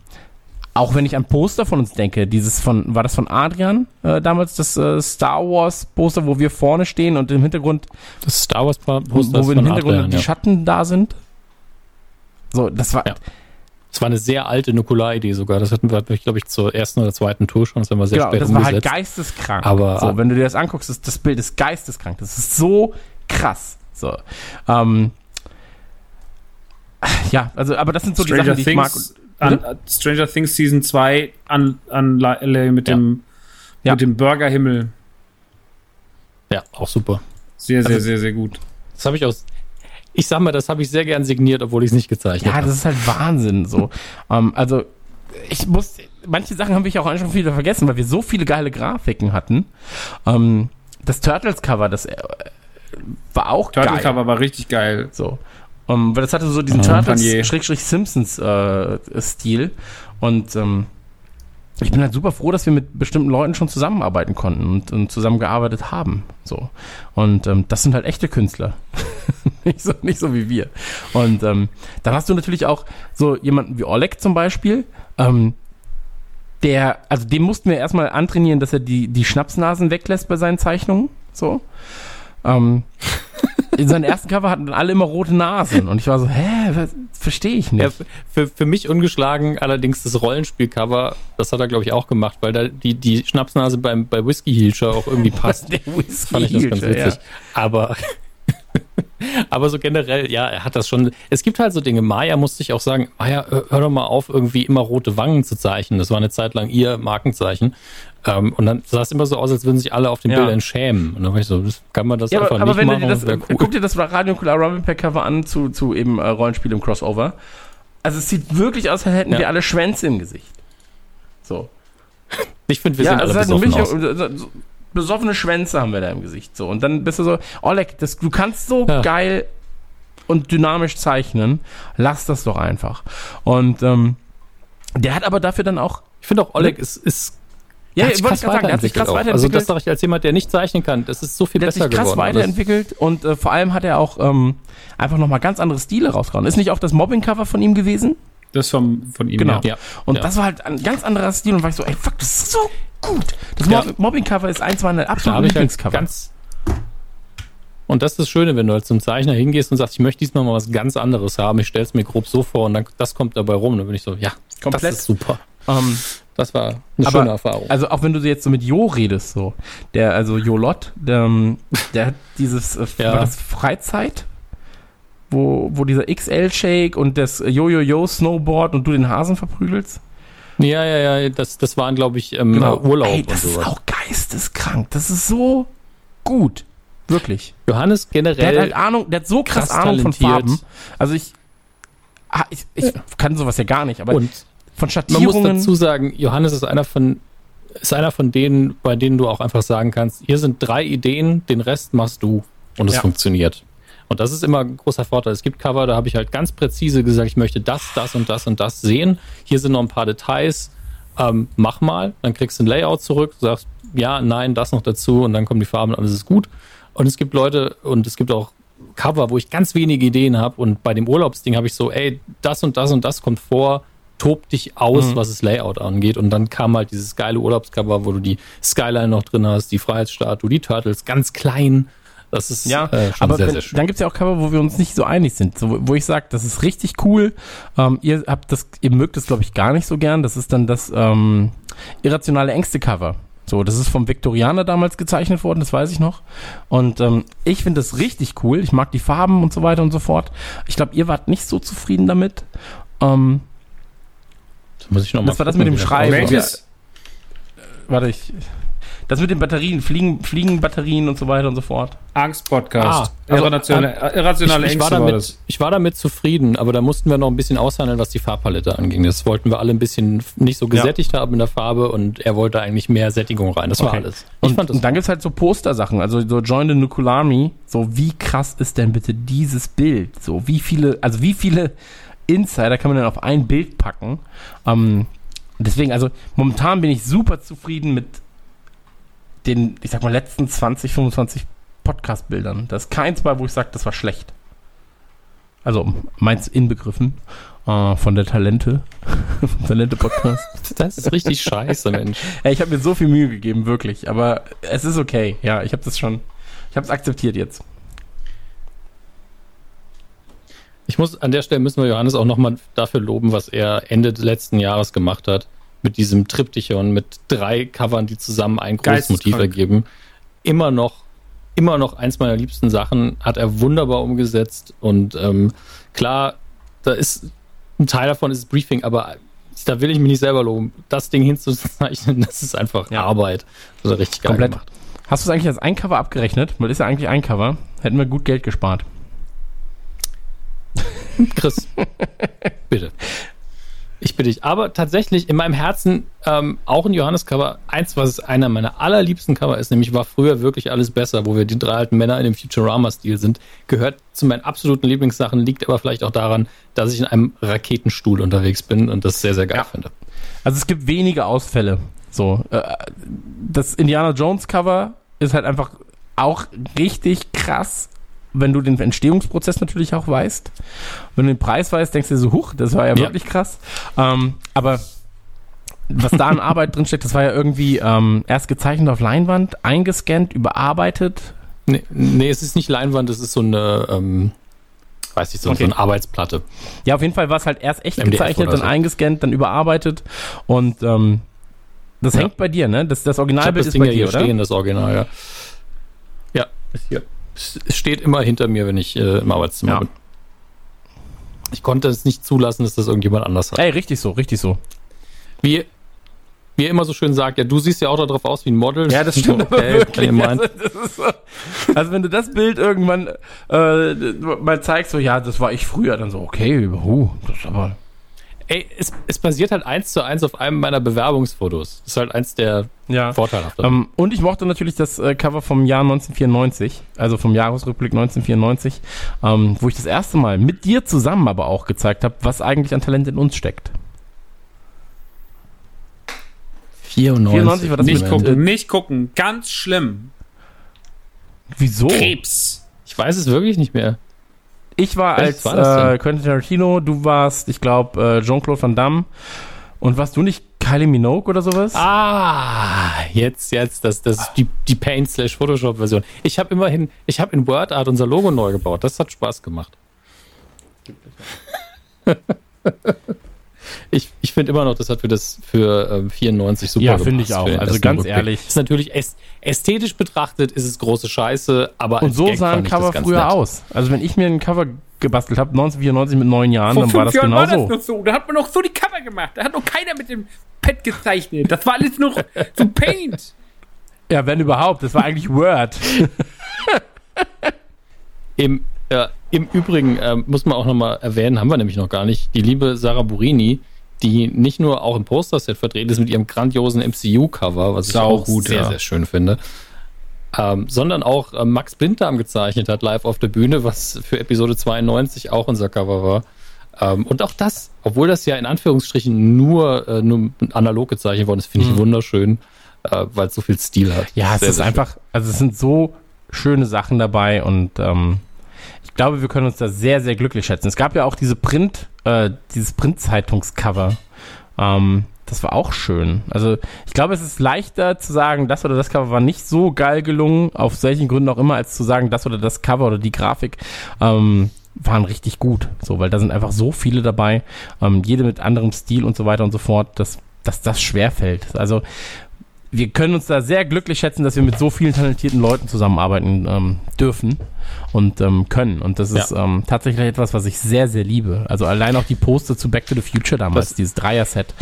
auch wenn ich an Poster von uns denke, dieses von, war das von Adrian äh, damals, das äh, Star Wars Poster, wo wir vorne stehen und im Hintergrund, Das Star Wars Poster wo wir im Hintergrund Adrian, die ja. Schatten da sind. So, das war, Ja. Das war eine sehr alte Nukular-Idee sogar. Das hatten wir, glaube ich, zur ersten oder zweiten Tour schon. Das haben wir sehr genau, spät das war halt umgesetzt. geisteskrank. Aber- so, wenn du dir das anguckst, das, das Bild ist geisteskrank. Das ist so krass. So, ähm, ja, also, aber das sind so die Stranger Sachen, die ich mag. Things, an, Stranger Things Season 2 an, an mit Ja. dem, Ja. mit dem Burgerhimmel. ja, auch super. Sehr, sehr, Also- sehr, sehr gut. Das habe ich aus. Ich sag mal, das habe ich sehr gern signiert, obwohl ich es nicht gezeichnet Ja, habe. das ist halt Wahnsinn. So, ähm, also ich muss, manche Sachen haben wir auch schon wieder vergessen, weil wir so viele geile Grafiken hatten. Ähm, das Turtles-Cover, das äh, war auch Turtle geil. Cover war richtig geil. So. Um, weil das hatte so diesen Ja, Panier. Turtles-Simpsons-Stil. und ähm, ich bin halt super froh, dass wir mit bestimmten Leuten schon zusammenarbeiten konnten und, und zusammengearbeitet haben. So. Und ähm, das sind halt echte Künstler. nicht, so, nicht so wie wir. Und ähm, dann hast du natürlich auch so jemanden wie Oleg zum Beispiel. Ähm, der, also dem mussten wir erstmal antrainieren, dass er die, die Schnapsnasen weglässt bei seinen Zeichnungen. So. Ähm, in seinen ersten Cover hatten alle immer rote Nasen. Und ich war so, hä, verstehe ich Ja, nicht. für, für mich ungeschlagen allerdings das Rollenspielcover, das hat er, glaube ich, auch gemacht, weil da die, die Schnapsnase beim, bei Whisky Hilscher auch irgendwie passt. Der Whisky fand ich das ganz witzig. Aber, aber so generell, ja, er hat das schon. Es gibt halt so Dinge. Maya musste ich auch sagen, Maya, hör doch mal auf, irgendwie immer rote Wangen zu zeichnen. Das war eine Zeit lang ihr Markenzeichen. Ähm, und dann sah es immer so aus, als würden sich alle auf den Ja. Bildern schämen. Und dann war ich so, das kann man das Ja, einfach aber, aber nicht wenn du machen. das, cool. guck dir das Radio Rumble Pack Cover an zu, zu eben äh, Rollenspiel im Crossover. Also es sieht wirklich aus, als hätten Ja. wir alle Schwänze im Gesicht. So. Ich finde, wir ja, sehen alle es ist halt besoffen so- besoffene Schwänze haben wir da im Gesicht. So. Und dann bist du so, Oleg, das, du kannst so Ja. geil und dynamisch zeichnen. Lass das doch einfach. Und ähm, der hat aber dafür dann auch Ich finde auch, Oleg ist, ist Ja, hat ich wollte gerade sagen, der hat sich krass auch. Also weiterentwickelt. das sage ich als jemand, der nicht zeichnen kann. Das ist so viel der hat besser sich krass geworden. alles. weiterentwickelt und äh, vor allem hat er auch ähm, einfach nochmal ganz andere Stile rausgehauen. Ist nicht auch das Mobbing-Cover von ihm gewesen? Das vom, von ihm. Genau. Ja. Und ja. das war halt ein ganz anderer Stil und war ich so, ey, fuck, das ist so gut. Das Ja. Mob Mobbing-Cover ist eins meiner Da absoluten habe ich halt Lieblingscover. ganz. Und das ist das Schöne, wenn du halt zum Zeichner hingehst und sagst, ich möchte diesmal mal was ganz anderes haben, ich stelle es mir grob so vor und dann das kommt dabei rum. Dann bin ich so, ja, Komplett. das ist super. ähm, Das war eine Aber- schöne Erfahrung. also auch wenn du jetzt so mit Jo redest, so, der, also Jolot, der, der hat dieses, äh, Ja. war das Freizeit? Wo, wo dieser XL-Shake und das Yo-Yo-Yo-Snowboard und du den Hasen verprügelst? ja, ja, ja, das, das waren, glaube ich, ähm, Genau. Urlaub Ey, und das ist sowas. auch geisteskrank. Das ist so gut. Wirklich. Johannes Der hat generell halt Ahnung, der hat so krass, krass Ahnung von. Farben. Also ich, ah, ich, ich kann sowas ja gar nicht, aber und von man muss Schattierungen. dazu sagen, Johannes ist einer von ist einer von denen, bei denen du auch einfach sagen kannst, hier sind drei Ideen, den Rest machst du und es Ja. funktioniert. Und das ist immer ein großer Vorteil. Es gibt Cover, da habe ich halt ganz präzise gesagt, ich möchte das, das und das und das sehen. Hier sind noch ein paar Details. Ähm, mach mal, dann kriegst du ein Layout zurück, sagst ja, nein, das noch dazu und dann kommen die Farben und alles ist gut. Und es gibt Leute und es gibt auch Cover, wo ich ganz wenige Ideen habe und bei dem Urlaubsding habe ich so, ey, das und das und das kommt vor, tob dich aus, Mhm. was das Layout angeht. Und dann kam halt dieses geile Urlaubscover, wo du die Skyline noch drin hast, die Freiheitsstatue, die Turtles, ganz klein. Das ist Ja, äh, aber sehr, wenn, sehr schön. dann gibt's ja auch Cover, wo wir uns nicht so einig sind. So, wo ich sage, das ist richtig cool. Ähm, ihr habt das, ihr mögt das, glaube ich, gar nicht so gern. Das ist dann das ähm, irrationale Ängste-Cover. So, das ist vom Viktorianer damals gezeichnet worden, das weiß ich noch. Und ähm, ich finde das richtig cool. Ich mag die Farben und so weiter und so fort. Ich glaube, ihr wart nicht so zufrieden damit. Ähm, Das muss ich noch mal das war das mit dem Schreiben. Welches? warte, ich. Das mit den Batterien, Fliegen, Fliegenbatterien und so weiter und so fort. Angst-Podcast. Ah, also, irrationale, äh, irrationale ich, ich, war Ängste war damit, das. ich war damit zufrieden, aber da mussten wir noch ein bisschen aushandeln, was die Farbpalette anging. Das wollten wir alle ein bisschen nicht so gesättigt haben in der Farbe und er wollte eigentlich mehr Sättigung rein. Das war Okay. alles. Ich Und, fand das und dann gibt's halt so Poster-Sachen, also so Join the Army. So, wie krass ist denn bitte dieses Bild? So, wie viele, also wie viele Insider kann man denn auf ein Bild packen? Ähm, deswegen, also momentan bin ich super zufrieden mit den, ich sag mal, letzten 20, 25 Podcast-Bildern. Da ist keins bei, wo ich sage, das war schlecht. Also meins inbegriffen äh, von der Talente, vom Talente-Podcast. Das ist richtig scheiße, Mensch. Ja, ich habe mir so viel Mühe gegeben, wirklich. Aber es ist okay. Ja, ich habe das schon, ich habe es akzeptiert jetzt. Ich muss, an der Stelle müssen wir Johannes auch nochmal dafür loben, was er Ende letzten Jahres gemacht hat. Mit diesem Triptychon, mit drei Covern, die zusammen ein großes Motiv ergeben. Immer noch, immer noch eins meiner liebsten Sachen, hat er wunderbar umgesetzt. Und ähm, klar, da ist ein Teil davon ist Briefing, aber da will ich mich nicht selber loben. Das Ding hinzuzeichnen, das ist einfach Ja. Arbeit. Das hat er richtig geil Komplett. gemacht. Hast du es eigentlich als ein Cover abgerechnet? Weil ist ja eigentlich ein Cover. Hätten wir gut Geld gespart. Chris, bitte. Ich bitte dich. Aber tatsächlich in meinem Herzen ähm, auch ein Johannes-Cover. Eins, was einer meiner allerliebsten Cover ist, nämlich war früher wirklich alles besser, wo wir die drei alten Männer in dem Futurama-Stil sind, gehört zu meinen absoluten Lieblingssachen, liegt aber vielleicht auch daran, dass ich in einem Raketenstuhl unterwegs bin und das sehr, sehr geil Ja. finde. Also es gibt wenige Ausfälle. So, äh, das Indiana Jones Cover ist halt einfach auch richtig krass, wenn du den Entstehungsprozess natürlich auch weißt. Wenn du den Preis weißt, denkst du dir so, huch, das war ja, Ja. wirklich krass. Ähm, aber was da an Arbeit drinsteckt, das war ja irgendwie ähm, erst gezeichnet auf Leinwand, eingescannt, überarbeitet. Nee, nee, es ist nicht Leinwand, es ist so eine, ähm, weiß ich, so, Okay. so eine Arbeitsplatte. Ja, auf jeden Fall war es halt erst echt MDF gezeichnet, dann so. eingescannt, dann überarbeitet und ähm, das Ja. hängt bei dir, ne? Das, das Originalbild das ist Ding bei ja dir, hier oder? stehen, das Original, ja. Ja, ist hier. Es steht immer hinter mir, wenn ich äh, im Arbeitszimmer Ja. bin. Ich konnte es nicht zulassen, dass das irgendjemand anders hat. Ey, richtig so, richtig so. Wie, wie er immer so schön sagt, ja, du siehst ja auch darauf aus wie ein Model. Ja, das stimmt aber Okay, wirklich. Also, so, also wenn du das Bild irgendwann äh, mal zeigst, so ja, das war ich früher, dann so, okay, huh, das ist aber. Ey, es, es basiert halt eins zu eins auf einem meiner Bewerbungsfotos. Das ist halt eins der Ja. vorteilhaften. Ähm, und ich mochte natürlich das äh, Cover vom Jahr 1994, also vom Jahresrückblick 1994, ähm, wo ich das erste Mal mit dir zusammen aber auch gezeigt habe, was eigentlich an Talent in uns steckt. 94. 94 war das Nicht mit- gucken, nicht gucken. Ganz schlimm. Wieso? Krebs. Ich weiß es wirklich nicht mehr. Ich war Welches als war äh, Quentin Tarantino, du warst, ich glaube, äh, Jean-Claude Van Damme. Und warst du nicht Kylie Minogue oder sowas? Ah, jetzt, jetzt, das, das ist die, die Paint slash Photoshop Version. Ich habe immerhin, ich habe in WordArt unser Logo neu gebaut. Das hat Spaß gemacht. ich ich finde immer noch, das hat für das für ähm, 94 super Ja, finde ich auch. Also ganz Rückblick. ehrlich. Ist natürlich äst ästhetisch betrachtet ist es große Scheiße, aber Und so Gag sah ein fand ich das Cover früher nett. aus. Also wenn ich mir ein Cover gebastelt habe, 1994 mit neun Jahren, Vor dann war das Jahren genau war das so. noch so. Da hat man noch so die Cover gemacht. Da hat noch keiner mit dem Pad gezeichnet. Das war alles noch so Paint. Ja, wenn überhaupt. Das war eigentlich Word. Im, äh, Im Übrigen ähm, muss man auch nochmal erwähnen, haben wir nämlich noch gar nicht, die liebe Sarah Burini, die nicht nur auch im Posterset vertreten ist mit ihrem grandiosen MCU-Cover, was ich auch gut, sehr, ja. sehr schön finde, ähm, sondern auch äh, Max Blinddarm gezeichnet hat live auf der Bühne, was für Episode 92 auch unser Cover war. Ähm, und auch das, obwohl das ja in Anführungsstrichen nur, äh, nur analog gezeichnet worden ist, finde ich wunderschön, äh, weil es so viel Stil hat. Ja, es Sehr, ist sehr einfach, also es sind so schöne Sachen dabei und ähm, ich glaube, wir können uns da sehr, sehr glücklich schätzen. Es gab ja auch diese Print, äh, dieses Printzeitungscover. Ähm, das war auch schön. Also ich glaube, es ist leichter zu sagen, das oder das Cover war nicht so geil gelungen, auf welchen Gründen auch immer, als zu sagen, das oder das Cover oder die Grafik ähm, waren richtig gut. So, weil da sind einfach so viele dabei, ähm, jede mit anderem Stil und so weiter und so fort, dass, dass das schwerfällt. Also wir können uns da sehr glücklich schätzen, dass wir mit so vielen talentierten Leuten zusammenarbeiten ähm, dürfen und ähm, können. Und das ist ähm, tatsächlich etwas, was ich sehr, sehr liebe. Also allein auch die Poster zu Back to the Future damals, Das- dieses Dreier-Set.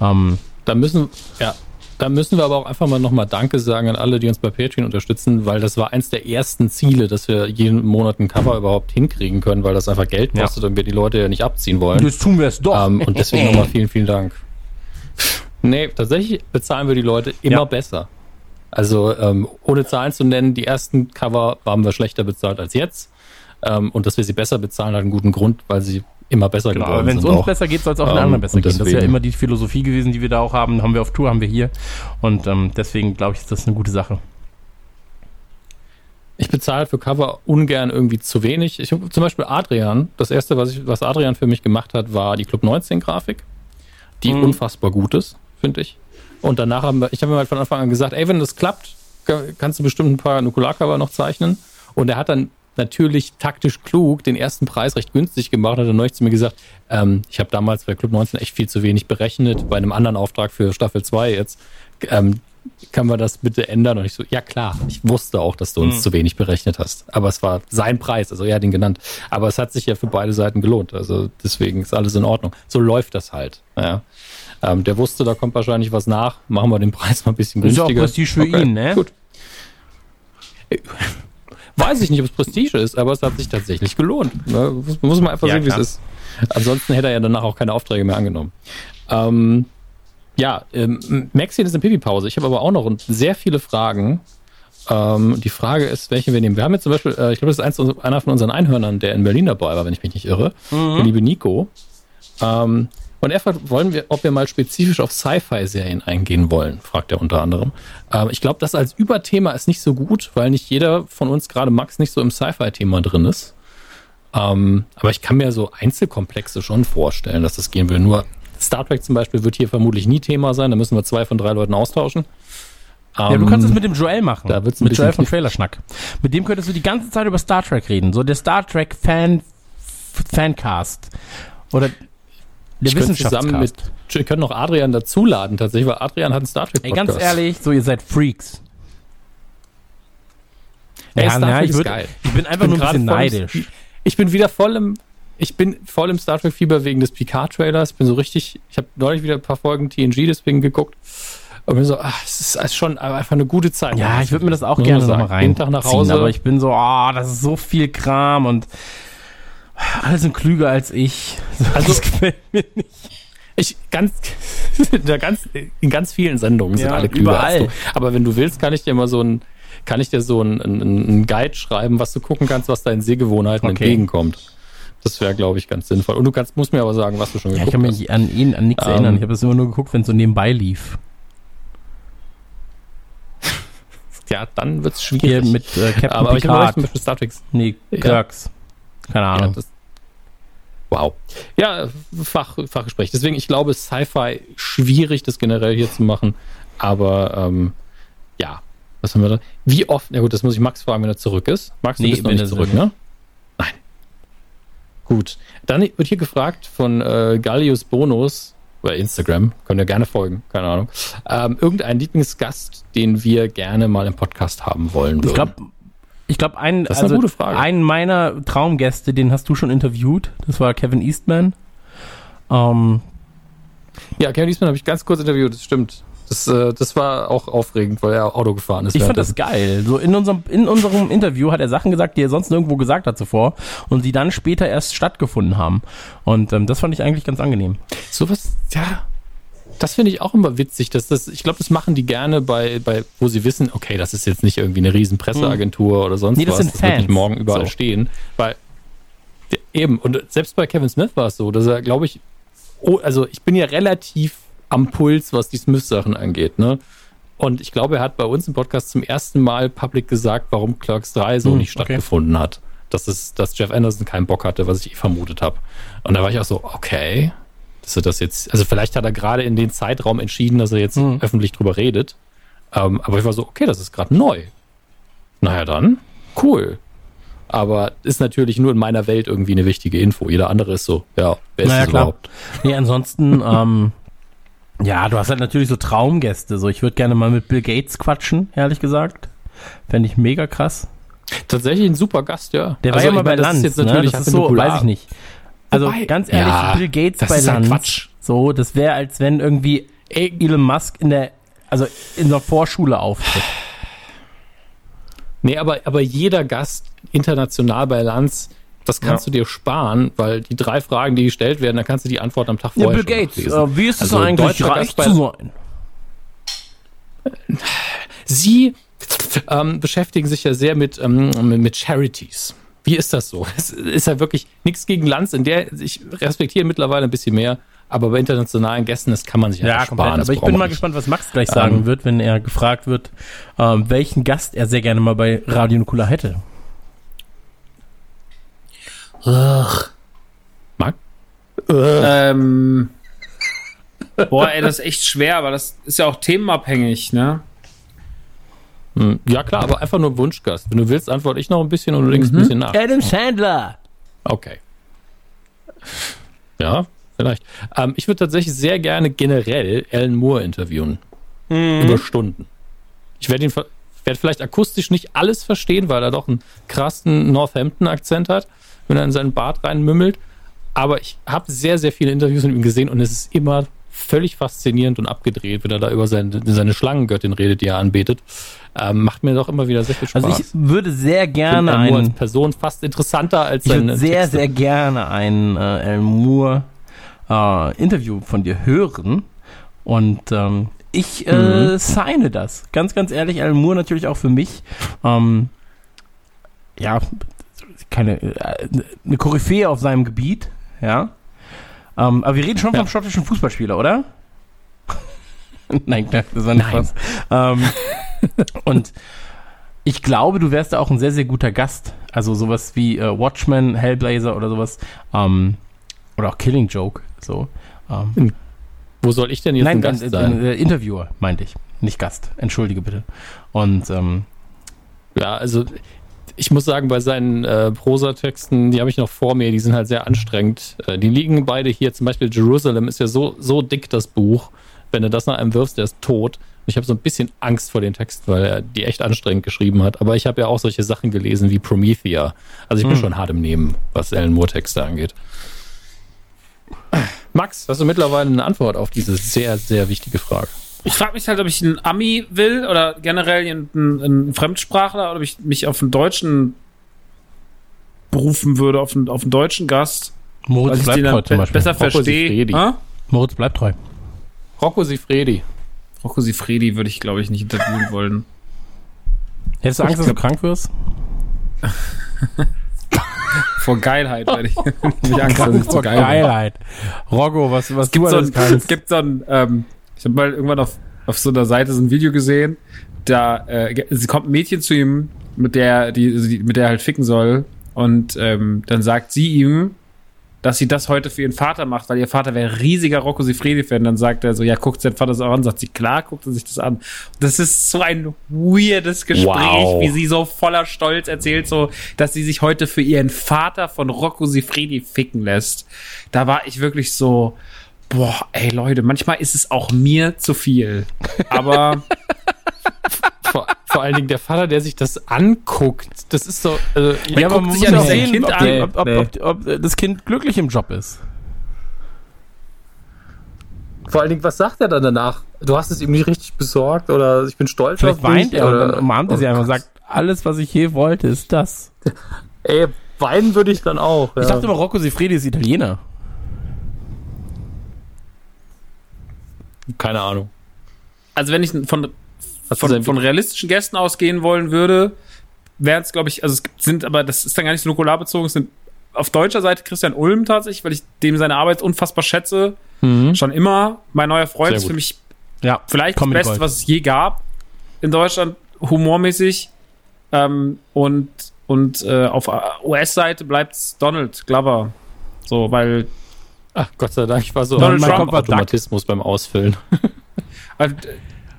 Ähm, Da müssen, ja, da müssen wir aber auch einfach mal nochmal Danke sagen an alle, die uns bei Patreon unterstützen, weil das war eins der ersten Ziele, dass wir jeden Monat ein Cover überhaupt hinkriegen können, weil das einfach Geld Ja. kostet und wir die Leute ja nicht abziehen wollen. jetzt tun wir es doch. Ähm, und deswegen nochmal vielen, vielen Dank. Nee, tatsächlich bezahlen wir die Leute immer Ja. besser. Also ähm, ohne Zahlen zu nennen, die ersten Cover haben wir schlechter bezahlt als jetzt. Ähm, und dass wir sie besser bezahlen, hat einen guten Grund, weil sie immer besser Genau, aber geworden wenn es uns auch. besser geht, soll es auch den Ähm, anderen besser gehen. Das ist ja deswegen- immer die Philosophie gewesen, die wir da auch haben. Haben wir auf Tour, haben wir hier. Und ähm, deswegen glaube ich, ist das eine gute Sache. ich bezahle für Cover ungern irgendwie zu wenig. Ich habe zum Beispiel Adrian. Das erste, was, ich, was Adrian für mich gemacht hat, war die Club 19 Grafik, die Mhm. unfassbar gut ist, finde ich. Und danach haben wir, ich habe mir halt von Anfang an gesagt, ey, wenn das klappt, ka- kannst du bestimmt ein paar Nukular-Cover noch zeichnen. Und er hat dann natürlich taktisch klug den ersten Preis recht günstig gemacht, hat er neulich zu mir gesagt, ähm, ich habe damals bei Club 19 echt viel zu wenig berechnet, bei einem anderen Auftrag für Staffel 2 jetzt. Ähm, kann man das bitte ändern? Und ich so, ja klar, ich wusste auch, dass du uns zu wenig berechnet hast. Aber es war sein Preis, also er hat ihn genannt. Aber es hat sich ja für beide Seiten gelohnt. Also deswegen ist alles in Ordnung. So läuft das halt. Ja. Ähm, der wusste, da kommt wahrscheinlich was nach. Machen wir den Preis mal ein bisschen Ist ja auch günstiger. Prestige für ihn, ne? Gut. Weiß ich nicht, ob es Prestige ist, aber es hat sich tatsächlich gelohnt. Ne? Muss, muss man einfach Ja, sehen, wie es ist. Ansonsten hätte er ja danach auch keine Aufträge mehr angenommen. Ähm, ja, ähm, Maxi ist in Pipi-Pause. Ich habe aber auch noch sehr viele Fragen. Ähm, die Frage ist, welche wir nehmen. Wir haben jetzt zum Beispiel, äh, ich glaube, das ist eins, einer von unseren Einhörnern, der in Berlin dabei war, wenn ich mich nicht irre. Der liebe Nico. Ähm, und er fragt, wollen wir, ob wir mal spezifisch auf Sci-Fi-Serien eingehen wollen, fragt er unter anderem. Ähm, ich glaube, das als Überthema ist nicht so gut, weil nicht jeder von uns, gerade Max, nicht so im Sci-Fi-Thema drin ist. Ähm, aber ich kann mir so Einzelkomplexe schon vorstellen, dass das gehen will. Nur Star Trek zum Beispiel wird hier vermutlich nie Thema sein. Da müssen wir zwei von drei Leuten austauschen. Ja, du kannst es mit dem Joel machen. da wird's mit Joel von Trailerschnack. Mit dem könntest du die ganze Zeit über Star Trek reden. So der Star Trek Fan Fancast. Oder der ich zusammen mit, wir können noch Adrian dazuladen, tatsächlich, weil Adrian hat einen Star Trek Ey, Podcast. ganz ehrlich, so ihr seid Freaks. Ey, Ja, Star na, Trek ich, ist würd, geil. ich bin einfach bin nur ein bisschen gerade voll im- neidisch. Ich bin wieder voll im, ich bin voll im Star Trek Fieber wegen des Picard-Trailers. Ich bin so richtig, ich habe neulich wieder ein paar Folgen TNG deswegen geguckt. Und bin so, ach, es ist schon einfach eine gute Zeit. Ja, ich würde mir das auch gerne nochmal sagen. rein. Jeden Tag nach Hause. Aber ich bin so, ah, das ist so viel Kram und alle sind klüger als ich. Also- das gefällt mir nicht. Ich ganz, ganz, in ganz vielen Sendungen sind Ja, alle klüger überall. als du. Aber wenn du willst, kann ich dir mal so ein, kann ich dir so ein, ein, Guide schreiben, was du gucken kannst, was deinen Sehgewohnheiten Okay. entgegenkommt. Das wäre, glaube ich, ganz sinnvoll. Und du kannst, musst mir aber sagen, was du schon Ja, ich geguckt kann hast. mich an ihn, an nichts Ähm. erinnern. Ich habe das immer nur geguckt, wenn es so nebenbei lief. Ja, dann wird's Hier schwierig. mit äh, Captain aber ich habe Picard. zum Beispiel Star Trek nee, Ja. Keine Ja, Ahnung. das, wow. Ja, Fach, Fachgespräch. Deswegen, ich glaube, Sci-Fi schwierig, das generell hier zu machen. Aber ähm, ja, was haben wir da? Wie oft? Na gut, das muss ich Max fragen, wenn er zurück ist. Max, du Nee, bist noch bin nicht er zurück, ne? Nein. Gut. Dann wird hier gefragt von äh, Gallius Bonus bei Instagram, könnt ihr gerne folgen, keine Ahnung. Ähm, irgendein Lieblingsgast, den wir gerne mal im Podcast haben wollen würden. ich glaube, ich glaube, ein, Das ist eine also gute Frage. einen meiner Traumgäste, den hast du schon interviewt. Das war Kevin Eastman. Ähm, Ja, Kevin Eastman habe ich ganz kurz interviewt, das stimmt. Das, äh, das war auch aufregend, weil er Auto gefahren ist. ich fand das geil. So in unserem, in unserem Interview hat er Sachen gesagt, die er sonst nirgendwo gesagt hat zuvor und die dann später erst stattgefunden haben. Und ähm, das fand ich eigentlich ganz angenehm. Sowas, ja. Das finde ich auch immer witzig. Dass das, ich glaube, das machen die gerne bei, bei, wo sie wissen, okay, das ist jetzt nicht irgendwie eine riesen Presseagentur oder sonst Nee, das was. sind das wird nicht Fans. morgen überall So. stehen. Weil, ja, eben, und selbst bei Kevin Smith war es so, dass er, glaube ich, oh, also ich bin ja relativ am Puls, was die Smith-Sachen angeht, ne? Und ich glaube, er hat bei uns im Podcast zum ersten Mal public gesagt, warum Clerks 3 so Hm, nicht okay. stattgefunden hat. Dass, es, dass Jeff Anderson keinen Bock hatte, was ich eh vermutet habe. Und da war ich auch so, okay, dass er das jetzt, also vielleicht hat er gerade in den Zeitraum entschieden, dass er jetzt Hm. öffentlich drüber redet. Ähm, aber ich war so, okay, das ist gerade neu. Naja, dann, cool. Aber ist natürlich nur in meiner Welt irgendwie eine wichtige Info. Jeder andere ist so, ja, wer ist Naja, das klar. überhaupt? Nee, ansonsten, ähm, ja, du hast halt natürlich so Traumgäste. So, ich würde gerne mal mit Bill Gates quatschen, ehrlich gesagt. Fände ich mega krass. Tatsächlich ein super Gast, ja. Der Also, war ja mal bei meine, das Lanz, ist jetzt ne? natürlich Das ist so, weiß ich nicht. Also Wobei- ganz ehrlich, Ja, Bill Gates das bei ist halt Lanz. Quatsch. So, das wäre, als wenn irgendwie Elon Musk in der, also in der Vorschule auftritt. Nee, aber, aber jeder Gast international bei Lanz, das kannst Ja. du dir sparen, weil die drei Fragen, die gestellt werden, dann kannst du die Antwort am Tag Ja, vorher Bill schon Gates, äh, wie ist es Also eigentlich, reich zu sein? Sie ähm, beschäftigen sich ja sehr mit, ähm, mit Charities. Wie ist das so? Es ist ja wirklich nichts gegen Lanz, in der ich respektiere mittlerweile ein bisschen mehr, Aber bei internationalen Gästen, das kann man sich Ja, sparen. Aber ich bin mal nicht. gespannt, was Max gleich sagen Ähm, wird, wenn er gefragt wird, ähm, welchen Gast er sehr gerne mal bei Radio Nukula hätte. Marc? Ähm, boah, ey, das ist echt schwer, aber das ist ja auch themenabhängig, ne? Hm, Ja, klar, aber einfach nur Wunschgast. Wenn du willst, antworte ich noch ein bisschen und du denkst ein bisschen nach. Adam Sandler. Okay. Ja, vielleicht. Ähm, ich würde tatsächlich sehr gerne generell Alan Moore interviewen. Über Stunden. Ich werde ihn ver- werde vielleicht akustisch nicht alles verstehen, weil er doch einen krassen Northampton-Akzent hat, wenn er in seinen Bart reinmümmelt. Aber ich habe sehr, sehr viele Interviews mit ihm gesehen und es ist immer völlig faszinierend und abgedreht, wenn er da über seine, seine Schlangengöttin redet, die er anbetet. Ähm, macht mir doch immer wieder sehr viel Spaß. Also ich würde sehr gerne Moore als einen, Person fast interessanter als ich würde seine sehr, Texte. sehr gerne ein äh, Alan Moore äh, Interview von dir hören und ähm, ich äh, Mhm. signe das. Ganz, ganz ehrlich, Alan Moore natürlich auch für mich. Ähm, ja, keine, äh, eine Koryphäe auf seinem Gebiet, ja. Ähm, aber wir reden schon Ja. vom schottischen Fußballspieler, oder? Nein, das war nicht Nein. Spaß. Ähm, und ich glaube, du wärst da auch ein sehr, sehr guter Gast. Also sowas wie äh, Watchmen, Hellblazer oder sowas. Ähm, oder auch Killing Joke. So. Ähm, Wo soll ich denn jetzt ein Gast äh, sein? äh, Interviewer, meinte ich. Nicht Gast. Entschuldige bitte. Und ähm, Ja, also ich muss sagen, bei seinen äh, Prosatexten, die habe ich noch vor mir, die sind halt sehr anstrengend. Äh, die liegen beide hier, zum Beispiel Jerusalem ist ja so, so dick, das Buch. Wenn du das nach einem wirfst, der ist tot. Ich habe so ein bisschen Angst vor den Texten, weil er die echt anstrengend geschrieben hat. Aber ich habe ja auch solche Sachen gelesen wie Promethea. Also ich bin Hm. schon hart im Nehmen, was Alan Moore Texte angeht. Max, hast du mittlerweile eine Antwort auf diese sehr, sehr wichtige Frage? Ich frage mich halt, ob ich einen Ami will oder generell einen, einen Fremdsprachler oder ob ich mich auf einen Deutschen berufen würde, auf einen, auf einen deutschen Gast. Moritz ich bleibt treu zum be- Beispiel. besser Rocco verstehe. Hä? Moritz bleibt treu. Rocco Sifredi. Rocco Sifredi würde ich, glaube ich, nicht interviewen wollen. Hättest du Angst, dass du krank wirst? Vor Geilheit werde ich nicht Angst, dass ich zu Vor geil bin. Geilheit. Roggo, was, was Es gibt du so alles ein, kannst. es gibt so ein, ähm, ich habe mal irgendwann auf, auf so einer Seite so ein Video gesehen, da äh, es kommt ein Mädchen zu ihm, mit der, die, die mit der er halt ficken soll, und ähm, dann sagt sie ihm, dass sie das heute für ihren Vater macht, weil ihr Vater wäre riesiger Rocco Sifredi-Fan. Dann sagt er so, ja, guckt sein Vater das auch an. Sagt sie, klar, guckt er sich das an. Das ist so ein weirdes Gespräch, Wow. wie sie so voller Stolz erzählt, so, dass sie sich heute für ihren Vater von Rocco Sifredi ficken lässt. Da war ich wirklich so, boah, ey Leute, manchmal ist es auch mir zu viel. Aber vor, vor allen Dingen der Vater, der sich das anguckt, das ist so. Also, guckt man sich muss ja ja auch nicht sehen, Kind ob, an. die, ob, ob, Nee. ob, ob das Kind glücklich im Job ist. vor allen Dingen, was sagt er dann danach? Du hast es ihm nicht richtig besorgt oder ich bin stolz Vielleicht auf dich. weint er und oder, dann umarmt er sie Oh einfach und sagt, alles, was ich je wollte, ist das. Ey, weinen würde ich dann auch. Ich ja. dachte immer, Rocco Sifredi ist Italiener. Keine Ahnung. also wenn ich von, von, von realistischen Gästen ausgehen wollen würde, wären es, glaube ich, also es sind, aber das ist dann gar nicht so nukular bezogen, es sind auf deutscher Seite Christian Ulm tatsächlich, weil ich dem seine Arbeit unfassbar schätze. Mhm. Schon immer. Mein neuer Freund ist für mich Ja, vielleicht das Beste, was es je gab in Deutschland, humormäßig. Ähm, und und äh, auf US-Seite bleibt's Donald Glover. So, weil Ach, Gott sei Dank, ich war so Donald am Trump Automatismus beim Ausfüllen. äh,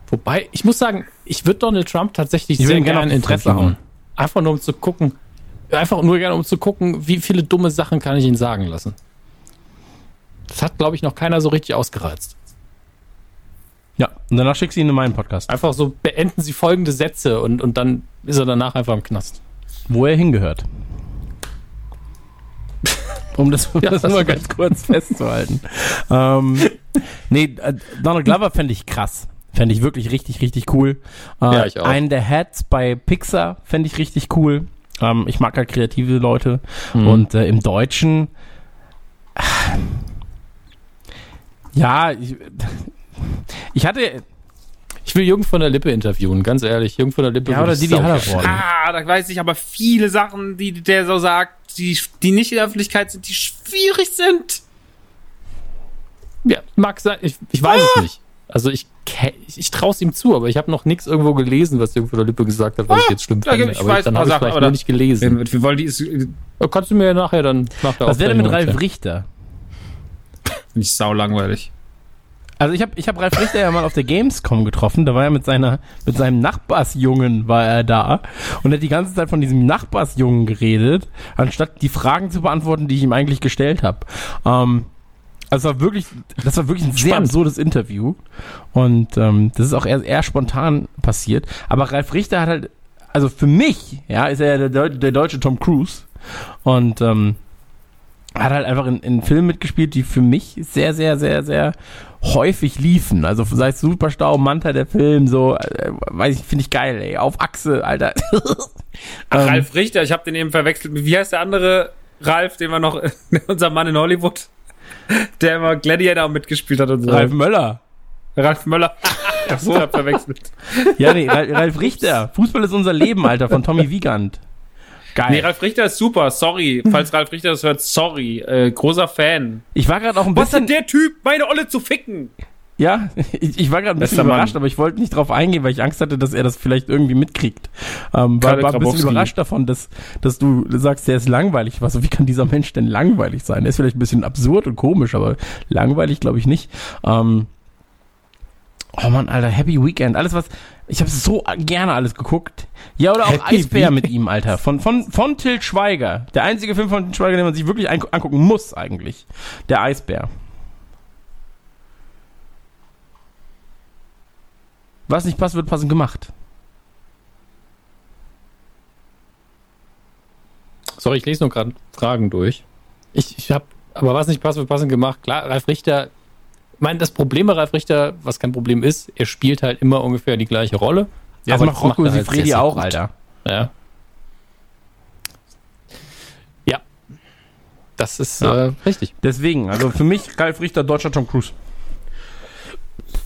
Wobei, ich muss sagen, ich würde Donald Trump tatsächlich Ich sehr gerne Fresse interviewen. hauen. Einfach nur um zu gucken, einfach nur gerne um zu gucken, wie viele dumme Sachen kann ich ihn sagen lassen. Das hat, glaube ich, noch keiner so richtig ausgereizt. Ja, und danach schickst du ihn in meinen Podcast, Einfach so beenden Sie folgende Sätze und, und dann ist er danach einfach im Knast. wo er hingehört. Um das, um Ja, das du ganz kurz festzuhalten. ähm, nee, äh, Donald Glover fände ich krass. Fände ich wirklich richtig, richtig cool. Äh, Ja, ich auch. Einen der Hats bei Pixar fände ich richtig cool. Ähm, ich mag halt kreative Leute. Mhm. Und äh, im Deutschen. Ja, ich, ich hatte. Ich will Jürgen von der Lippe interviewen, ganz ehrlich. Jürgen von der Lippe. Ja, oder Didi Hallervorden. Ah, da weiß ich aber viele Sachen, die der so sagt, die, die nicht in der Öffentlichkeit sind, die schwierig sind. Ja, mag sein. Ich, ich weiß es nicht. Also ich, ich, ich traue es ihm zu, aber ich habe noch nichts irgendwo gelesen, was irgendwo der Lippe gesagt hat, was ich jetzt schlimm ja, finde. ich Aber weiß dann habe ich vielleicht da- nicht gelesen. Wir, wir wollen die ist, bin Ja, Kannst du mir ja nachher dann nach der Was wäre denn mit Ralf. Richter? ich sau langweilig. Also ich habe ich hab Ralf Richter ja mal auf der Gamescom getroffen, da war er mit seiner mit seinem Nachbarsjungen war er da und hat die ganze Zeit von diesem Nachbarsjungen geredet, anstatt die Fragen zu beantworten, die ich ihm eigentlich gestellt habe. Ähm, also war wirklich, das war wirklich ein sehr Spannend. absurdes Interview und ähm, das ist auch eher, eher spontan passiert. Aber Ralf Richter hat halt, also für mich, ja, ist er ja der, der deutsche Tom Cruise und ähm, hat halt einfach in, in Filmen mitgespielt, die für mich sehr, sehr, sehr, sehr häufig liefen. Also sei es Superstau, Manta der Film, so, äh, weiß ich, finde ich geil, ey. Auf Achse, Alter. Ach, Ähm, Ralf Richter, ich habe den eben verwechselt. Wie heißt der andere Ralf, den wir noch, unser Mann in Hollywood, der immer Gladiator mitgespielt hat und so. Ralf Möller. Ralf Möller. Ach so, verwechselt. Ja, nee, Ralf, Ralf Richter. Fußball ist unser Leben, Alter, von Tommy Wiegand. Geil. Nee, Ralf Richter ist super, sorry. Falls Ralf Richter das hört, sorry. Äh, großer Fan. ich war gerade auch ein Was bisschen, hat der Typ, meine Olle zu ficken? ja, ich, ich war gerade ein bisschen Bester Mann. überrascht, aber ich wollte nicht drauf eingehen, weil ich Angst hatte, dass er das vielleicht irgendwie mitkriegt. Ähm, war, war ein bisschen überrascht davon, dass, dass du sagst, der ist langweilig. Was, wie kann dieser Mensch denn langweilig sein? Er ist vielleicht ein bisschen absurd und komisch, aber langweilig glaube ich nicht. Ähm, oh Mann, Alter, Happy Weekend. Alles was, ich habe so gerne alles geguckt. Ja, oder auch Happy Eisbär mit ihm, Alter. Von, von, von Til Schweiger. Der einzige Film von Til Schweiger, den man sich wirklich angucken muss eigentlich. Der Eisbär. Was nicht passt, wird passend gemacht. Sorry, ich lese nur gerade Fragen durch. Ich, ich habe, aber was nicht passt, wird passend gemacht. Klar, Ralf Richter, ich meine, das Problem bei Ralf Richter, was kein Problem ist, er spielt halt immer ungefähr die gleiche Rolle. Ja, das Aber macht Rocco er halt Sifredi auch, gut. Alter. Ja. Ja. Das ist Ja. Äh, richtig. Deswegen, also für mich Ralf Richter, deutscher Tom Cruise.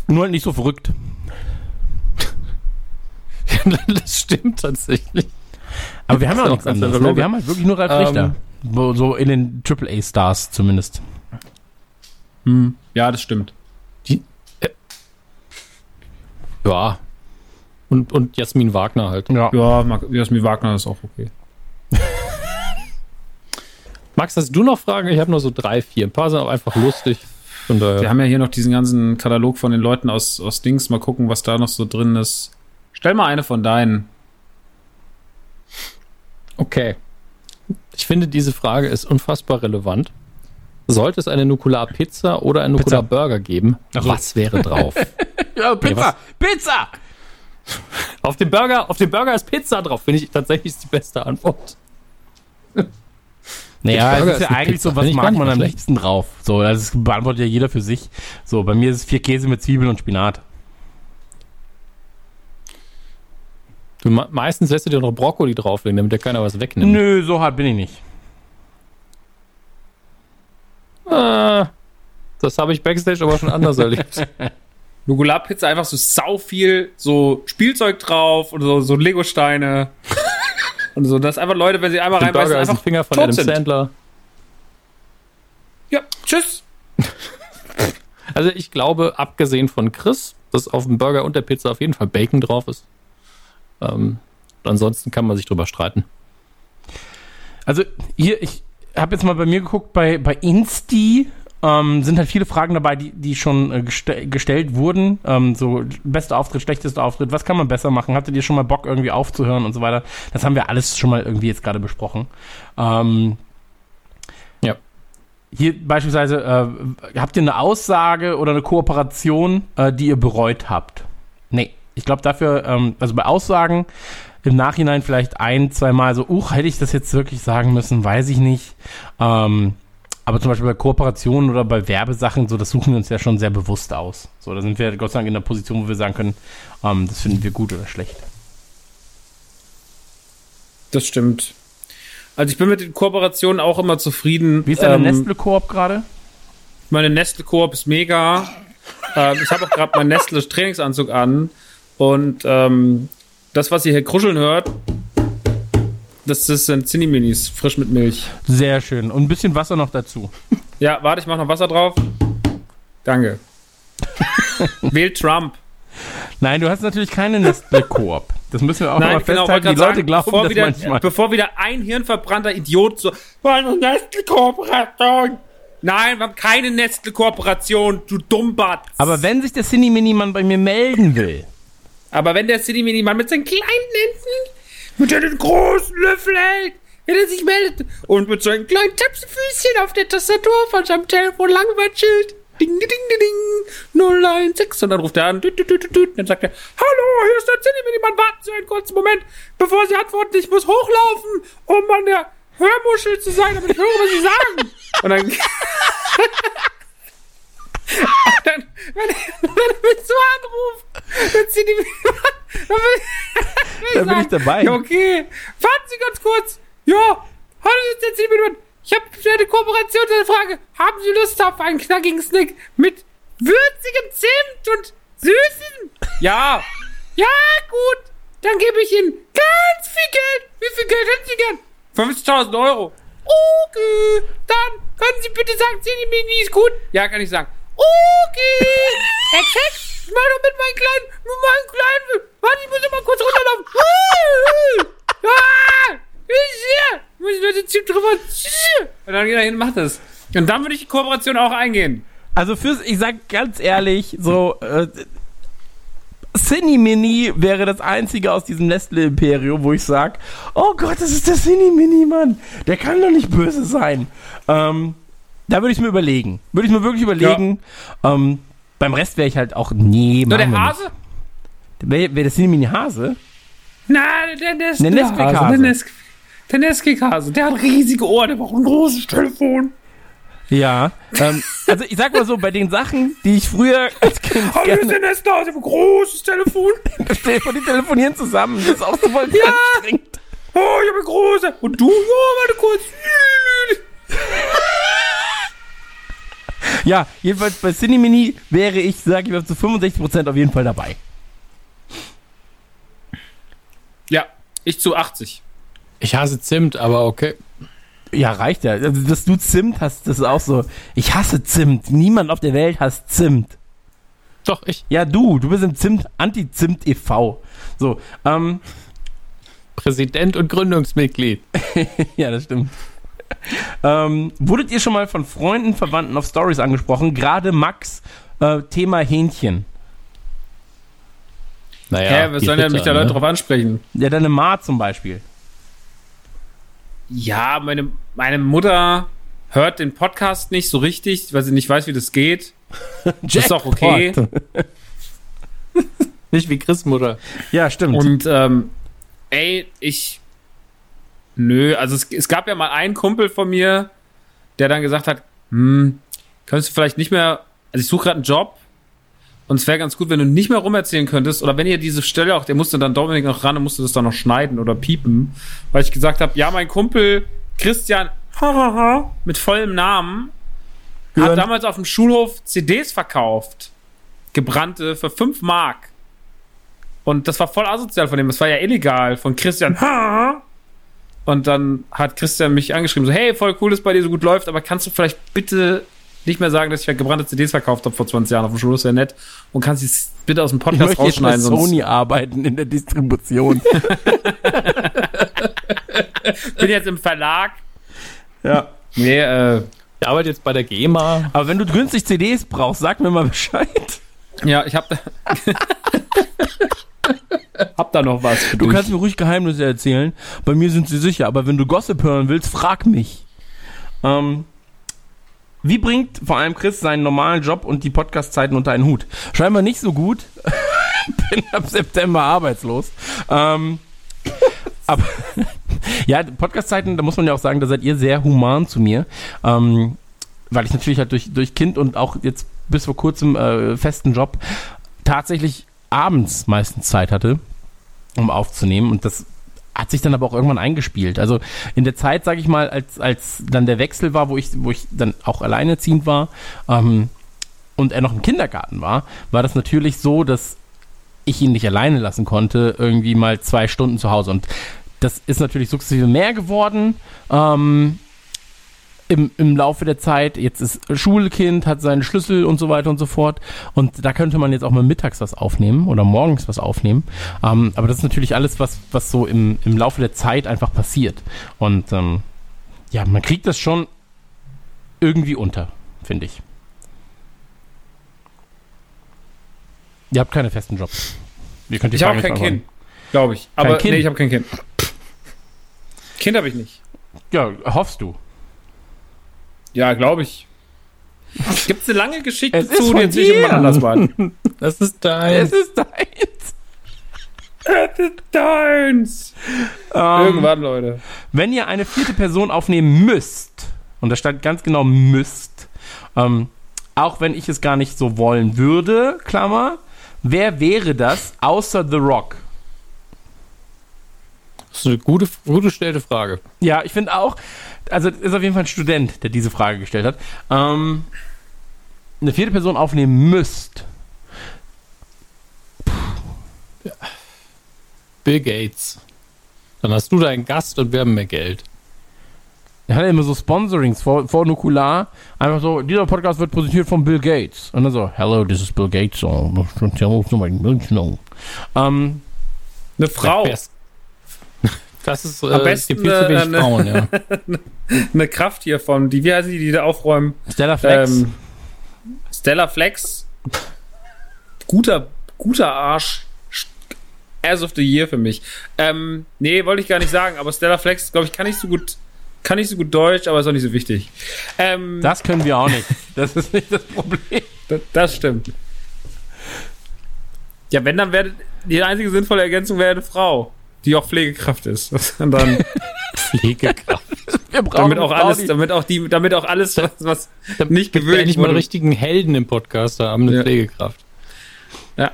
Nur halt nicht so verrückt. das stimmt tatsächlich. Aber wir haben ja auch nichts anderes. Ne? Wir haben halt wirklich nur Ralf Ähm, Richter. So, so in den AAA-Stars zumindest. Hm. Ja, das stimmt. Ja. Und, und Jasmin Wagner halt. Ja. Ja, Jasmin Wagner ist auch okay. Max, hast du noch Fragen? Ich habe nur so drei, vier. Ein paar sind auch einfach lustig. Von Wir daher. haben ja hier noch diesen ganzen Katalog von den Leuten aus, aus Dings. Mal gucken, was da noch so drin ist. Stell mal eine von deinen. Okay. Ich finde, diese Frage ist unfassbar relevant. Sollte es eine Nukular-Pizza oder einen Pizza. Nukular-Burger geben, Ach was wäre drauf? Ja, Pizza! Pizza! auf, dem Burger, auf dem Burger ist Pizza drauf, finde ich tatsächlich ist die beste Antwort. Naja, Burger es ist ja eigentlich Pizza. so, was mag man am schlecht. liebsten drauf? So, das beantwortet ja jeder für sich. So, bei mir ist es vier Käse mit Zwiebeln und Spinat. Du, me- meistens lässt du dir noch Brokkoli drauflegen, damit dir keiner was wegnimmt. Nö, so hart bin ich nicht. Ah, das habe ich Backstage aber schon anders erlebt. Nugular-Pizza einfach so sau viel so Spielzeug drauf und so, so Lego-Steine. und so, dass einfach Leute, wenn sie einmal reinbeißen, Burger ist ein einfach Finger von tot Adam sind. Sandler. Ja, tschüss. Also ich glaube, abgesehen von Chris, dass auf dem Burger und der Pizza auf jeden Fall Bacon drauf ist. Ähm, ansonsten kann man sich drüber streiten. Also hier, ich habe jetzt mal bei mir geguckt, bei, bei Insti ähm, sind halt viele Fragen dabei, die, die schon äh, geste gestellt wurden. Ähm, so bester Auftritt, schlechtester Auftritt, was kann man besser machen? Hattet ihr schon mal Bock, irgendwie aufzuhören und so weiter? Das haben wir alles schon mal irgendwie jetzt gerade besprochen. Ähm, Ja. Hier beispielsweise, äh, habt ihr eine Aussage oder eine Kooperation, äh, die ihr bereut habt? Nee. Ich glaube dafür, ähm, also bei Aussagen im Nachhinein vielleicht ein, zwei Mal so, uch, hätte ich das jetzt wirklich sagen müssen, weiß ich nicht. Ähm, aber zum Beispiel bei Kooperationen oder bei Werbesachen, so, das suchen wir uns ja schon sehr bewusst aus. So, da sind wir Gott sei Dank in der Position, wo wir sagen können, ähm, das finden wir gut oder schlecht. Das stimmt. Also ich bin mit den Kooperationen auch immer zufrieden. Wie ist deine Ähm, Nestle-Koop gerade? Meine Nestle-Koop ist mega. ähm, ich habe auch gerade meinen Nestle-Trainingsanzug an. Und ähm, das, was ihr hier kruscheln hört, das, das sind Zinni-Minis, frisch mit Milch. Sehr schön. Und ein bisschen Wasser noch dazu. Ja, warte, ich mach noch Wasser drauf. Danke. Wählt Trump. Nein, du hast natürlich keine Nestle-Koop. Das müssen wir auch Nein, mal genau, festhalten. wollte Die Leute sagen, glauben bevor das wieder, manchmal. Bevor wieder ein hirnverbrannter Idiot so, war eine Nestle-Kooperation. Nein, wir haben keine Nestle-Kooperation, du Dummbatz. Aber wenn sich der Cine-Mini-Mann bei mir melden will, Aber wenn der City Mini-Mann mit seinen kleinen Händen, mit seinen großen Löffel hält, wenn er sich meldet und mit seinen kleinen Tapsenfüßchen auf der Tastatur von seinem Telefon langwatschelt, ding, ding, ding, ding, 016, und dann ruft er an, düt, düt, düt, düt, dann sagt er, hallo, hier ist der City Mini-Mann, warten Sie einen kurzen Moment, bevor Sie antworten, ich muss hochlaufen, um an der Hörmuschel zu sein, damit ich höre, was Sie sagen. Und dann... dann, wenn, wenn er mich so anruft, dann zieht die dann will, Da bin ich dabei. Ja, okay. Warten Sie ganz kurz. Ja, hallo, jetzt der Zimmermann. Ich habe eine Kooperation eine Frage. Haben Sie Lust auf einen knackigen Snack mit würzigem Zimt und süßem? Ja. Ja, gut. Dann gebe ich Ihnen ganz viel Geld. Wie viel Geld hätten Sie gern? 50.000 Euro. Okay. Dann können Sie bitte sagen, Zini Mini ist gut. Ja, kann ich sagen. Okay. Hex, Hex. Ich mach doch mit meinen kleinen, mit meinen kleinen, warte, ich muss mal kurz runterlaufen. Ah, ich hier. Muss ich nur den Zip drüber. Und dann geht er hin und macht das. Und dann würde ich die Kooperation auch eingehen. also fürs, ich sag ganz ehrlich, so, äh, Cine Mini wäre das einzige aus diesem Nestle-Imperium, wo ich sag, oh Gott, das ist der Cine Mini, Mann. Der kann doch nicht böse sein. Ähm, da würde ich mir überlegen. Würde ich mir wirklich überlegen. Ähm, beim Rest wäre ich halt auch, nee, Nur der Hase? Wäre wär der Cine Mini Hase? Nein, der, der, Der Nesquik-Hase. Der, Nes der Nesquik-Hase. Der hat riesige Ohren, der braucht ein großes Telefon. Ja. Ähm, also ich sag mal so, bei den Sachen, die ich früher als Kind Oh, hier ist gerne der Nesthase, ein großes Telefon. stell die telefonieren zusammen. Das ist auch so voll Ja. anstrengend. Oh, ich habe eine große. Und du? Ja, warte kurz. Ja, jedenfalls bei Cine Mini wäre ich, sag ich mal, zu 65% auf jeden Fall dabei. Ja, ich zu 80. Ich hasse Zimt, aber okay. Ja, reicht ja. Also, dass du Zimt hast, das ist auch so. Ich hasse Zimt. Niemand auf der Welt hasst Zimt. Doch, ich. Ja, du, du bist im Zimt, Anti-Zimt e.V. So, ähm, Präsident und Gründungsmitglied. ja, das stimmt. ähm, wurdet ihr schon mal von Freunden, Verwandten auf Stories angesprochen? Gerade Max, äh, Thema Hähnchen. Naja, Hä, was sollen denn mich da Leute ne? drauf ansprechen? Ja, deine Ma zum Beispiel. Ja, meine, meine Mutter hört den Podcast nicht so richtig, weil sie nicht weiß, wie das geht. ist auch okay. Nicht wie Chris Mutter. Ja, stimmt. Und ähm, ey, ich. Nö, also es, es gab ja mal einen Kumpel von mir, der dann gesagt hat, hm, könntest du vielleicht nicht mehr, also ich suche gerade einen Job und es wäre ganz gut, wenn du nicht mehr rumerzählen könntest oder wenn ihr diese Stelle auch, der musste dann Dominik noch ran und musste das dann noch schneiden oder piepen, weil ich gesagt habe, ja, mein Kumpel Christian mit vollem Namen hat Hören. damals auf dem Schulhof CDs verkauft. Gebrannte für 5 Mark. Und das war voll asozial von dem. Das war ja illegal von Christian. Und dann hat Christian mich angeschrieben, so, hey, voll cool, dass bei dir so gut läuft, aber kannst du vielleicht bitte nicht mehr sagen, dass ich ja gebrannte CDs verkauft habe vor 20 Jahren auf dem Schulhof, wäre nett. Und kannst es bitte aus dem ich Podcast möchte jetzt bei rausschneiden, sonst Sony arbeiten in der Distribution. bin jetzt im Verlag. ja. Nee, äh, Ich arbeite jetzt bei der GEMA. Aber wenn du günstig CDs brauchst, sag mir mal Bescheid. ja, ich hab da. hab da noch was Du dich. kannst mir ruhig Geheimnisse erzählen. Bei mir sind sie sicher, aber wenn du Gossip hören willst, frag mich. Ähm, wie bringt vor allem Chris seinen normalen Job und die Podcast-Zeiten unter einen Hut? Scheinbar nicht so gut. Bin ab September arbeitslos. Ähm, aber ja, Podcast-Zeiten, da muss man ja auch sagen, da seid ihr sehr human zu mir. Ähm, weil ich natürlich halt durch, durch Kind und auch jetzt bis vor kurzem äh, festen Job tatsächlich abends meistens Zeit hatte, um aufzunehmen. Und das hat sich dann aber auch irgendwann eingespielt. Also in der Zeit, sage ich mal, als, als dann der Wechsel war, wo ich, wo ich dann auch alleinerziehend war ähm, und er noch im Kindergarten war, war das natürlich so, dass ich ihn nicht alleine lassen konnte, irgendwie mal zwei Stunden zu Hause. Und das ist natürlich sukzessive mehr geworden. Ähm, im, im Laufe der Zeit, jetzt ist Schulkind, hat seinen Schlüssel und so weiter und so fort. Und da könnte man jetzt auch mal mittags was aufnehmen oder morgens was aufnehmen. Ähm, aber das ist natürlich alles, was, was so im, im Laufe der Zeit einfach passiert. Und ähm, ja, man kriegt das schon irgendwie unter, finde ich. Ihr habt keine festen Jobs. Ihr könnt Ich habe kein Kind, glaube ich. Aber Kind? nee, ich habe kein Kind. Kind habe ich nicht. Ja, hoffst du. Ja, glaube ich. Gibt es eine lange Geschichte Es zu, jetzt nicht jemand anders war? Das ist dein. Es ist deins. Es ist deins. Ähm, Irgendwann, Leute. Wenn ihr eine vierte Person aufnehmen müsst, und da stand ganz genau müsst, ähm, auch wenn ich es gar nicht so wollen würde, Klammer, wer wäre das außer The Rock? Das ist eine gute, gute gestellte Frage. Ja, ich finde auch, also ist auf jeden Fall ein Student, der diese Frage gestellt hat. Ähm, eine vierte Person aufnehmen müsst. Bill Gates. Dann hast du deinen Gast und wir haben mehr Geld. Er hat immer so Sponsorings vor, vor Nukular. Einfach so, dieser Podcast wird präsentiert von Bill Gates. Und dann so, hello, this is Bill Gates. Oh, ähm, Eine Frau. Best- Das ist, äh, Am es besten, gibt viel zu wenig äh, ne- Frauen, ja. Eine Kraft hier von, die, wie heißen die, die da aufräumen? Stella Flex. Ähm, Stella Flex. Guter, guter Arsch. As of the Year für mich. Ähm, nee, wollte ich gar nicht sagen, aber Stella Flex, glaube ich, kann nicht so gut, kann nicht so gut Deutsch, aber ist auch nicht so wichtig. Ähm, das können wir auch nicht. Das ist nicht das Problem. das, das stimmt. Ja, wenn, dann wäre die einzige sinnvolle Ergänzung wäre eine Frau, die auch Pflegekraft ist. Und dann, Pflegekraft. Damit auch alles, damit auch die, damit auch alles, was, was nicht Wir gewöhnlich endlich mal einen wurde. richtigen Helden im Podcast haben, eine Ja. Pflegekraft. Ja.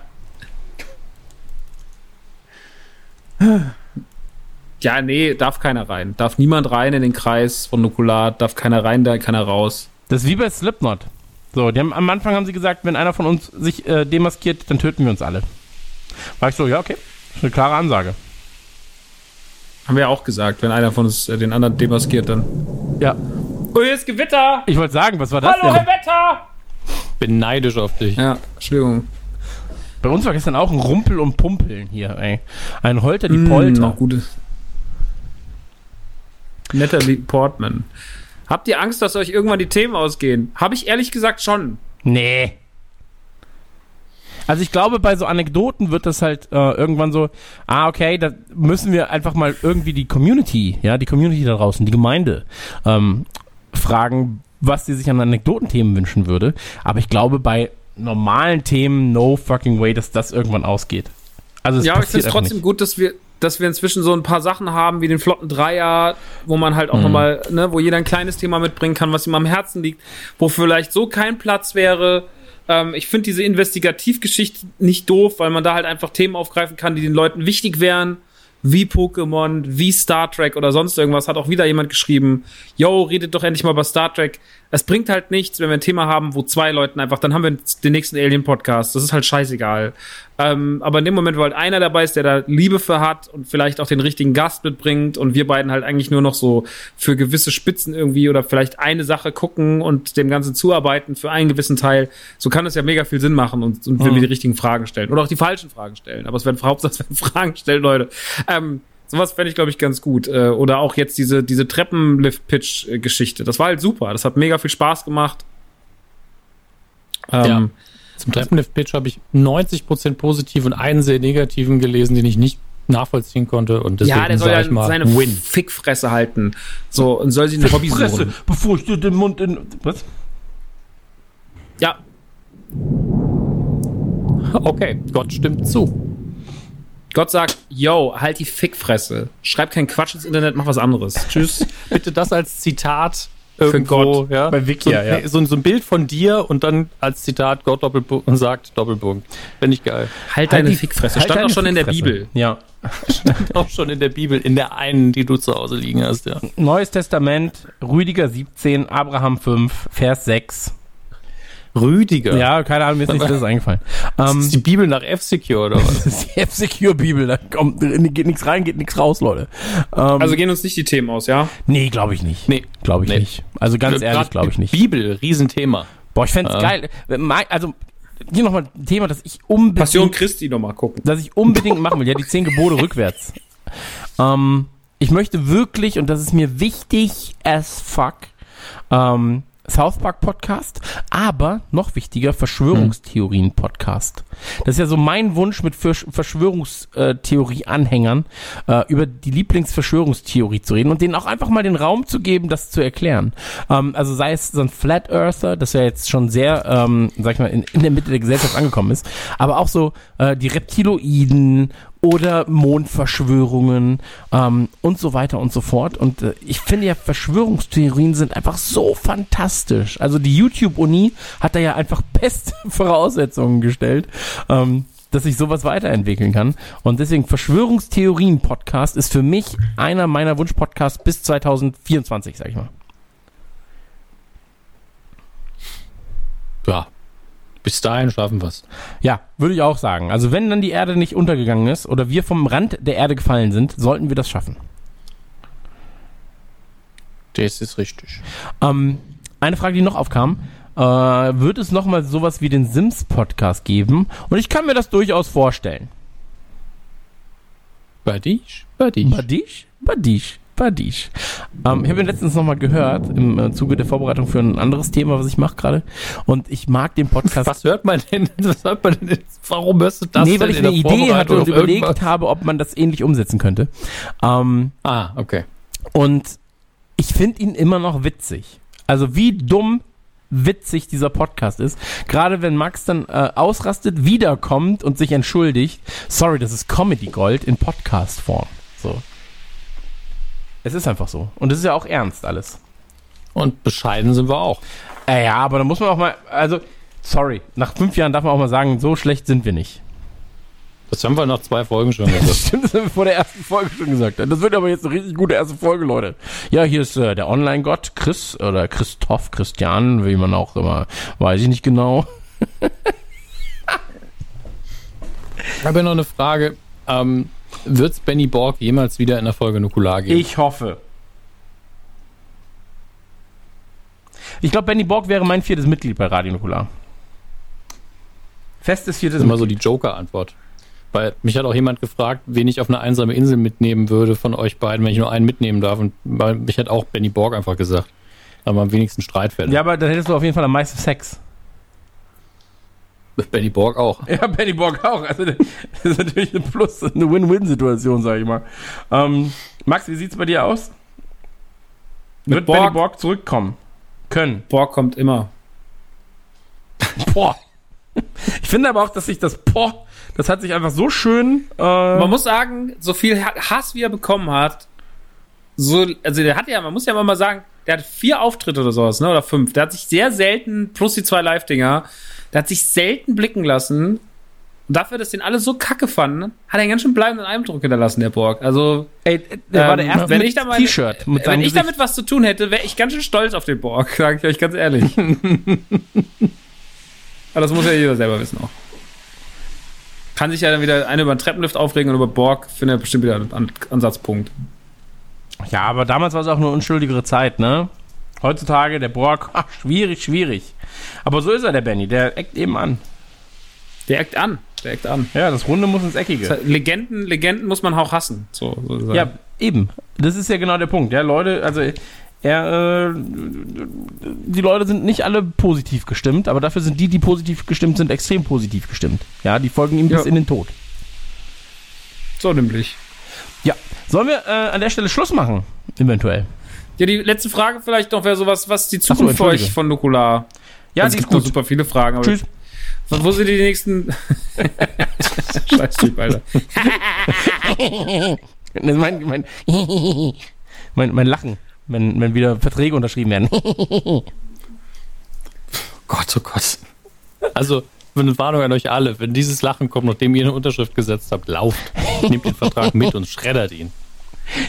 Ja, nee, darf keiner rein. Darf niemand rein in den Kreis von Nukulat, darf keiner rein, da keiner raus. Das ist wie bei Slipknot. So, die haben, am Anfang haben sie gesagt, wenn einer von uns sich äh, demaskiert, dann töten wir uns alle. War ich so, ja, okay. Das ist eine klare Ansage. Haben wir ja auch gesagt, wenn einer von uns äh, den anderen demaskiert, dann. Ja. Oh, hier ist Gewitter! Ich wollte sagen, was war das Hallo, denn? Herr Wetter! Bin neidisch auf dich. Ja, Entschuldigung. Bei uns war gestern auch ein Rumpel und Pumpeln hier, ey. Ein Holter die Mm, Polter. auch gute. Natalie Portman. Habt ihr Angst, dass euch irgendwann die Themen ausgehen? Habe ich ehrlich gesagt schon. Nee. Also ich glaube, bei so Anekdoten wird das halt äh, irgendwann so, ah, okay, da müssen wir einfach mal irgendwie die Community, ja, die Community da draußen, die Gemeinde, ähm, fragen, was sie sich an Anekdotenthemen wünschen würde. Aber ich glaube, bei normalen Themen, no fucking way, dass das irgendwann ausgeht. Also es ja, aber ich finde es trotzdem nicht. gut, dass wir, dass wir inzwischen so ein paar Sachen haben, wie den flotten Dreier, wo man halt auch Mhm. nochmal, ne, wo jeder ein kleines Thema mitbringen kann, was ihm am Herzen liegt, wo vielleicht so kein Platz wäre. Ähm, ich finde diese Investigativgeschichte nicht doof, weil man da halt einfach Themen aufgreifen kann, die den Leuten wichtig wären. Wie Pokémon, wie Star Trek oder sonst irgendwas, hat auch wieder jemand geschrieben, yo, redet doch endlich mal über Star Trek. Es bringt halt nichts, wenn wir ein Thema haben, wo zwei Leuten einfach, dann haben wir den nächsten Alien-Podcast. Das ist halt scheißegal. Ähm, aber in dem Moment, wo halt einer dabei ist, der da Liebe für hat und vielleicht auch den richtigen Gast mitbringt und wir beiden halt eigentlich nur noch so für gewisse Spitzen irgendwie oder vielleicht eine Sache gucken und dem Ganzen zuarbeiten für einen gewissen Teil, so kann es ja mega viel Sinn machen und, und wenn wir die richtigen Fragen stellen. Oder auch die falschen Fragen stellen. Aber es werden Hauptsache es werden Fragen stellen, Leute. Ähm, sowas fände ich, glaube ich, ganz gut. Äh, oder auch jetzt diese, diese Treppenlift-Pitch-Geschichte. Das war halt super. Das hat mega viel Spaß gemacht. Ähm, Ja. Zum Treppenlift-Pitch habe ich 90% positiv und einen sehr negativen gelesen, den ich nicht nachvollziehen konnte. Und deswegen ja, der soll ja seine Win. Fickfresse halten. So, und soll sie ein Hobby suchen. bevor ich dir den Mund in... Was? Ja, Okay, Gott stimmt zu. Gott sagt, yo, halt die Fickfresse. Schreib keinen Quatsch ins Internet, mach was anderes. Tschüss. Bitte das als Zitat irgendwo, Gott. ja. Bei Wikia, so, ja. nee, so, so ein Bild von dir und dann als Zitat Gott Doppelpunkt und sagt Doppelpunkt. Finde ich geil. Halt Halt deine die- Fickfresse. halt Stand deine auch schon in der Fickfresse. Bibel. Ja. Auch schon in der Bibel, in der einen, die du zu Hause liegen hast, ja. Neues Testament, Rüdiger 17, Abraham 5, Vers 6. Rüdiger. Ja, keine Ahnung, mir ist nicht das eingefallen. Das Ähm, ist die Bibel nach F-Secure oder was? das ist die F-Secure-Bibel, da kommt, geht nichts rein, geht nichts raus, Leute. Ähm, Also gehen uns nicht die Themen aus, ja? nee, glaube ich nicht. Nee. Glaube ich Nee. nicht. Also ganz ehrlich, Gerade glaube ich nicht. Bibel, Riesenthema. Boah, ich fände Ja. geil. Mein- Also, hier nochmal ein Thema, das ich unbedingt, Passion Christi nochmal gucken. das ich unbedingt machen will. Ja, die zehn Gebote rückwärts. Ähm, ich möchte wirklich, und das ist mir wichtig as fuck, ähm, South Park Podcast, aber noch wichtiger, Verschwörungstheorien Podcast. Das ist ja so mein Wunsch mit Versch Verschwörungstheorie-Anhängern, äh, über die Lieblingsverschwörungstheorie zu reden und denen auch einfach mal den Raum zu geben, das zu erklären. Ähm, also sei es so ein Flat Earther, das ja jetzt schon sehr, ähm, sag ich mal, in, in der Mitte der Gesellschaft angekommen ist, aber auch so äh, die Reptiloiden oder Mondverschwörungen ähm, und so weiter und so fort. Und äh, ich finde ja, Verschwörungstheorien sind einfach so fantastisch. Also die YouTube-Uni hat da ja einfach beste Voraussetzungen gestellt. Ähm, dass ich sowas weiterentwickeln kann. Und deswegen Verschwörungstheorien-Podcast ist für mich einer meiner Wunsch-Podcasts bis 2024, sag ich mal. Ja. Bis dahin schaffen wir's. Ja, würde ich auch sagen. Also wenn dann die Erde nicht untergegangen ist oder wir vom Rand der Erde gefallen sind, sollten wir das schaffen. Das ist richtig. Ähm, eine Frage, die noch aufkam. Äh, wird es nochmal sowas wie den Sims-Podcast geben? Und ich kann mir das durchaus vorstellen. Badisch? Badisch. Badisch? Badisch. Badisch. Ähm, ich habe ihn letztens nochmal gehört im äh, Zuge der Vorbereitung für ein anderes Thema, was ich mache gerade. Und ich mag den Podcast. Was hört man denn? Was hört man denn? Warum hörst du das nee, weil ich in eine Idee hatte und überlegt irgendwas? habe, ob man das ähnlich umsetzen könnte. Ähm, Ah, okay. Und ich finde ihn immer noch witzig. Also wie dumm witzig dieser Podcast ist. Gerade wenn Max dann äh, ausrastet, wiederkommt und sich entschuldigt. Sorry, das ist Comedy Gold in Podcast-Form. So. Es ist einfach so. Und es ist ja auch ernst alles. Und bescheiden sind wir auch. Äh, ja, aber da muss man auch mal, also, sorry, nach fünf Jahren darf man auch mal sagen, so schlecht sind wir nicht. Das haben wir nach zwei Folgen schon gesagt. Stimmt, das haben wir vor der ersten Folge schon gesagt. Das wird aber jetzt eine richtig gute erste Folge, Leute. Ja, hier ist äh, der Online-Gott, Chris oder Christoph, Christian, wie man auch immer, weiß ich nicht genau. Ich habe ja noch eine Frage. Ähm, Wird es Benny Borg jemals wieder in der Folge Nukular geben? Ich hoffe. Ich glaube, Benny Borg wäre mein viertes Mitglied bei Radio Nukular. Festes viertes Das ist immer so die Joker-Antwort. Weil mich hat auch jemand gefragt, wen ich auf eine einsame Insel mitnehmen würde von euch beiden, wenn ich nur einen mitnehmen darf. Und mich hat auch Benny Borg einfach gesagt. Aber am wenigsten Streitfälle. Ja, aber dann hättest du auf jeden Fall am meisten Sex. Benny Borg auch. Ja, Benny Borg auch. Also, das ist natürlich ein Plus, eine Win-Win-Situation, sag ich mal. Ähm, Max, wie sieht's bei dir aus? Mit Wird Borg? Benny Borg zurückkommen? Können. Borg kommt immer. Boah. Ich finde aber auch, dass sich das Boah, das hat sich einfach so schön. Äh, Man muss sagen, so viel Hass, wie er bekommen hat, so, also der hat ja, man muss ja mal sagen, der hat vier Auftritte oder sowas, ne, oder fünf. Der hat sich sehr selten, plus die zwei Live-Dinger, der hat sich selten blicken lassen. Und dafür, dass den alle so kacke fanden, hat er einen ganz schön bleibenden Eindruck hinterlassen, der Borg. Also, ey, der war der ähm, erste wenn ich da meine- T-Shirt mit wenn ich Gesicht. damit was zu tun hätte, wäre ich ganz schön stolz auf den Borg, sage ich euch ganz ehrlich. Aber das muss ja jeder selber wissen auch. Kann sich ja dann wieder eine über den Treppenlift aufregen und über Borg findet er bestimmt wieder einen An Ansatzpunkt. Ja, aber damals war es auch eine unschuldigere Zeit, ne? Heutzutage der Borg, ach, schwierig, schwierig. Aber so ist er, der Benny. Der eckt eben an. Der eckt an. Der eckt an. Ja, das Runde muss ins Eckige. Legenden, Legenden muss man auch hassen. So, so Ja, eben. Das ist ja genau der Punkt. Ja, Leute, also er, äh, die Leute sind nicht alle positiv gestimmt, aber dafür sind die, die positiv gestimmt sind, extrem positiv gestimmt. Ja, die folgen ihm Ja. bis in den Tod. so nämlich. Ja. Sollen wir äh, an der Stelle Schluss machen? Eventuell. Ja, die letzte Frage vielleicht noch wäre sowas, was ist die so, Zukunft für entschuldige. euch von Nukular? Ja, es die ist gibt noch gut. super viele Fragen. Aber Tschüss. Wo wo sind die nächsten? Scheiß Typ, Alter. Das ist mein, mein, mein, mein Lachen, wenn, wenn wieder Verträge unterschrieben werden. Gott, oh Gott. Also, eine Warnung an euch alle. Wenn dieses Lachen kommt, nachdem ihr eine Unterschrift gesetzt habt, lauft. Nehmt den Vertrag mit und schreddert ihn.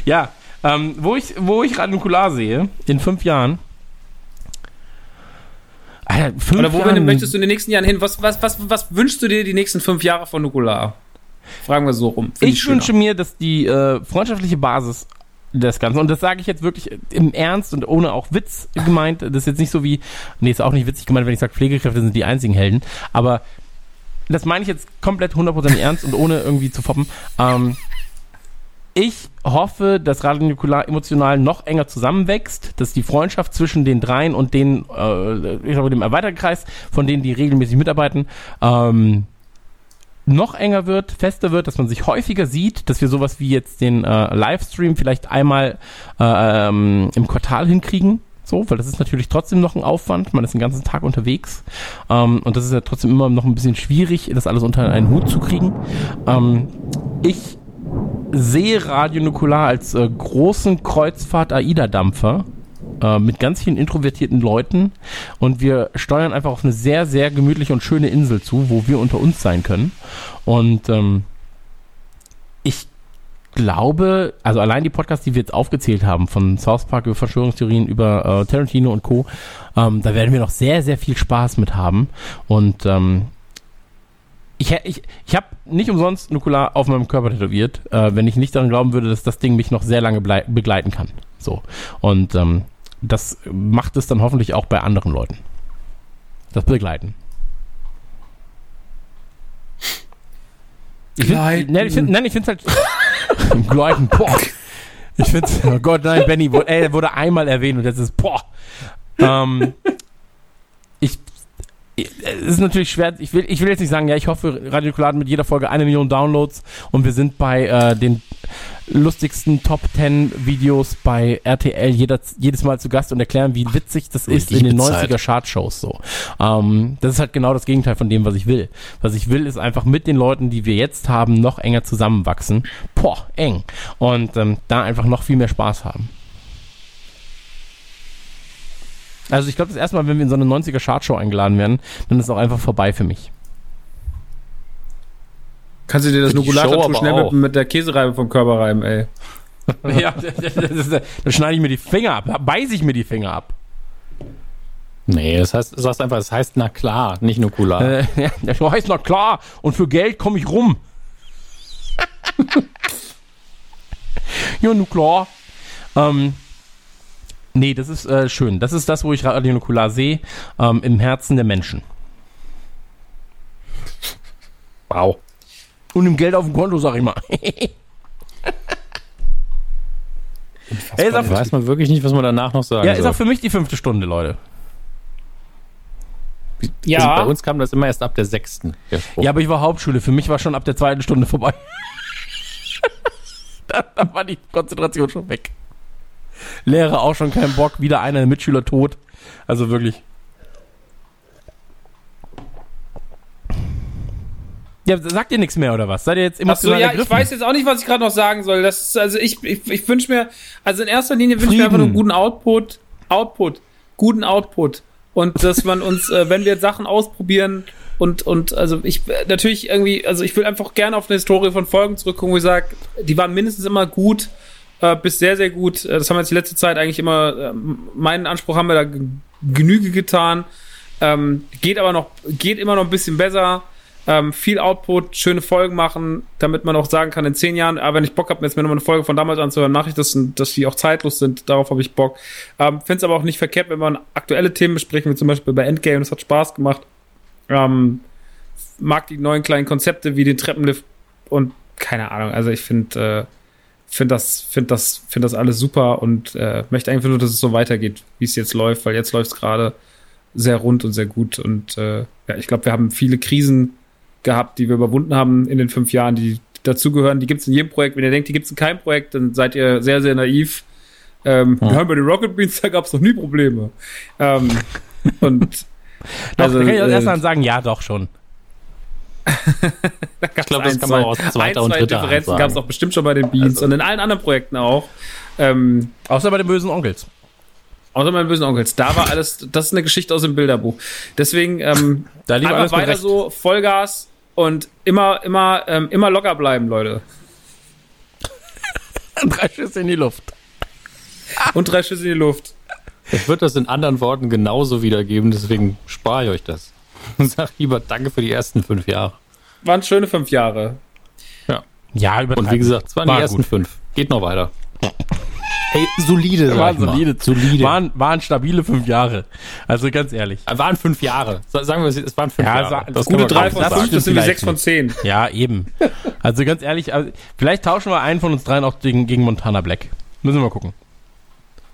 Ja, ähm, wo ich, wo ich Radio Nukular sehe, in fünf Jahren, Alter, fünf Oder wo Jahren- möchtest du in den nächsten Jahren hin? Was, was, was, was wünschst du dir die nächsten fünf Jahre von Nukular? Fragen wir so rum. Find Ich schöner. wünsche mir, dass die äh, freundschaftliche Basis des Ganzen, und das sage ich jetzt wirklich im Ernst und ohne auch Witz gemeint, das ist jetzt nicht so wie, nee, ist auch nicht witzig gemeint, wenn ich sage, Pflegekräfte sind die einzigen Helden, aber das meine ich jetzt komplett 100% ernst und ohne irgendwie zu foppen. Ähm, ich hoffe, dass Radio Nukular emotional noch enger zusammenwächst, dass die Freundschaft zwischen den dreien und den, äh, ich glaube, dem Erweiterkreis, von denen die regelmäßig mitarbeiten, ähm, noch enger wird, fester wird, dass man sich häufiger sieht, dass wir sowas wie jetzt den äh, Livestream vielleicht einmal äh, ähm, im Quartal hinkriegen. So, weil das ist natürlich trotzdem noch ein Aufwand. Man ist den ganzen Tag unterwegs. Ähm, und das ist ja trotzdem immer noch ein bisschen schwierig, das alles unter einen Hut zu kriegen. Ähm, ich sehe Radio Nukular als äh, großen Kreuzfahrt-AIDA-Dampfer äh, mit ganz vielen introvertierten Leuten und wir steuern einfach auf eine sehr, sehr gemütliche und schöne Insel zu, wo wir unter uns sein können. Und ähm, ich glaube, also allein die Podcasts, die wir jetzt aufgezählt haben, von South Park über Verschwörungstheorien über äh, Tarantino und Co., ähm, da werden wir noch sehr, sehr viel Spaß mit haben. Und ähm, ich, ich, ich habe nicht umsonst Nukular auf meinem Körper tätowiert, äh, wenn ich nicht daran glauben würde, dass das Ding mich noch sehr lange begleiten kann. So. Und ähm, das macht es dann hoffentlich auch bei anderen Leuten. Das Begleiten. Ich find, nein, ich finde es halt. Gleiten, boah. Ich finde oh Gott, nein, Benny, wurde, ey, wurde einmal erwähnt und jetzt ist, boah. Ähm, es ist natürlich schwer, ich will, ich will jetzt nicht sagen, ja, ich hoffe, Radio hat mit jeder Folge eine Million Downloads und wir sind bei äh, den lustigsten Top 10 Videos bei RTL jeder, jedes Mal zu Gast und erklären, wie witzig das Du ist in den liebe Zeit. 90er Chartshows so. Ähm, das ist halt genau das Gegenteil von dem, was ich will. Was ich will, ist einfach mit den Leuten, die wir jetzt haben, noch enger zusammenwachsen. Boah, eng. Und ähm, da einfach noch viel mehr Spaß haben. Also ich glaube, das erste Mal, wenn wir in so eine 90er Chartshow eingeladen werden, dann ist es auch einfach vorbei für mich. Kannst du dir das Nukular-Tattoo aber schnell mit, mit der Käsereibe vom Körper reiben, ey? ja, das, das, das, da schneide ich mir die Finger ab, da beiße ich mir die Finger ab. Nee, das heißt, du sagst einfach, das heißt na klar, nicht Nukular. Äh, ja, das heißt, na klar, und für Geld komme ich rum. ja, nu klar. Ähm, nee, das ist äh, schön. Das ist das, wo ich Radio Nukular sehe, ähm, im Herzen der Menschen. Wow. Und im Geld auf dem Konto, sag ich mal. Ey, ist Da auch, weiß man wirklich nicht, was man danach noch sagen ja, ist soll. auch für mich die fünfte Stunde, Leute. Also bei uns kam das immer erst ab der sechsten. der. Ja, aber ich war Hauptschule. Für mich war schon ab der zweiten Stunde vorbei. dann, dann war die Konzentration schon weg. Lehrer auch schon keinen Bock. Wieder einer Mitschüler tot. Also wirklich. Ja, sagt ihr nichts mehr oder was? Seid ihr jetzt Achso, emotional ja, ich ergriffen? weiß jetzt auch nicht, was ich gerade noch sagen soll. Das ist, also ich, ich, ich wünsche mir, also in erster Linie wünsche ich mir einfach nur einen guten Output, Output, guten Output. Und dass man uns, äh, wenn wir Sachen ausprobieren und, und also ich natürlich irgendwie, also ich will einfach gerne auf eine Historie von Folgen zurückgucken, wo ich sage, die waren mindestens immer gut, äh, bis sehr, sehr gut. Äh, Das haben wir jetzt die letzte Zeit eigentlich immer, ähm, meinen Anspruch haben wir da Genüge getan. Ähm, geht aber noch, geht immer noch ein bisschen besser. Ähm, viel Output, schöne Folgen machen, damit man auch sagen kann, in zehn Jahren, aber wenn ich Bock habe, jetzt mir nochmal eine Folge von damals anzuhören, mache ich das, dass die auch zeitlos sind, darauf habe ich Bock. Ähm, Finde es aber auch nicht verkehrt, wenn man aktuelle Themen besprechen, wie zum Beispiel bei Endgame, das hat Spaß gemacht. Ähm, mag die neuen kleinen Konzepte wie den Treppenlift und keine Ahnung, also ich finde, äh, finde das, finde das, finde das alles super und äh, möchte einfach nur, dass es so weitergeht, wie es jetzt läuft, weil jetzt läuft es gerade sehr rund und sehr gut und äh, ja, ich glaube, wir haben viele Krisen gehabt, die wir überwunden haben in den fünf Jahren, die dazugehören. Die gibt es in jedem Projekt. Wenn ihr denkt, die gibt es in keinem Projekt, dann seid ihr sehr, sehr naiv. Ähm, Wir haben bei den Rocket Beans, da gab es noch nie Probleme. Ähm, und Doch, also, kann ich als äh, sagen, ja, doch schon. Ich glaub, das kann man aus zweiter und dritter Differenzen gab es auch bestimmt schon bei den Beans Also- und in allen anderen Projekten auch. Ähm, Außer bei den bösen Onkels. außer meinen bösen Onkels. Da war alles, das ist eine Geschichte aus dem Bilderbuch. Deswegen ähm, Da lief einfach weiter Recht. so, Vollgas und immer, immer, ähm, immer locker bleiben, Leute. Drei Schüsse in die Luft. Und drei Schüsse in die Luft. Ich würde das in anderen Worten genauso wiedergeben, deswegen spare ich euch das. Und sag lieber Danke für die ersten fünf Jahre. Waren schöne fünf Jahre. Ja. Ja, über Und wie gesagt, es waren War die ersten gut. fünf. Geht noch weiter. Ey, solide, sag waren ich mal. solide, solide. Waren, waren stabile fünf Jahre. Also ganz ehrlich. Äh, waren fünf Jahre. Sa- Sagen wir, es es waren fünf Ja, Jahre. Das Gute drei von fünf, das sind wie vielleicht sechs von zehn. Ja, eben. Also ganz ehrlich, also vielleicht tauschen wir einen von uns dreien auch gegen, gegen Montana Black. Müssen wir mal gucken.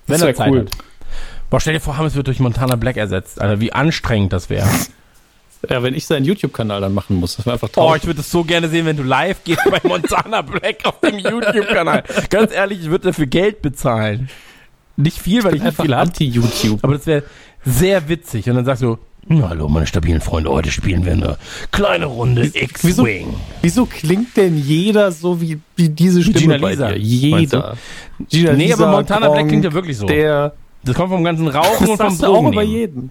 Wenn Das er Zeit cool. hat. Boah, stell dir vor, Hammes wird durch Montana Black ersetzt. Alter, wie anstrengend das wäre. Ja, wenn ich seinen YouTube-Kanal dann machen muss, das wäre einfach Oh, traurig. ich würde es so gerne sehen, wenn du live gehst bei Montana Black auf dem YouTube-Kanal. Ganz ehrlich, ich würde dafür Geld bezahlen. Nicht viel, weil ich nicht einfach viel habe. anti-YouTube. Aber das wäre sehr witzig. Und dann sagst du, "Na, hallo, meine stabilen Freunde, heute spielen wir eine kleine Runde X-Wing. Wieso klingt denn jeder so wie, wie diese Stimme Gina bei Lisa, dir? Jeder. Gina Nee, aber Montana Black Gronk, klingt ja wirklich so. Der, Das kommt vom ganzen Rauchen das und vom sagst du auch über Drogen. jeden.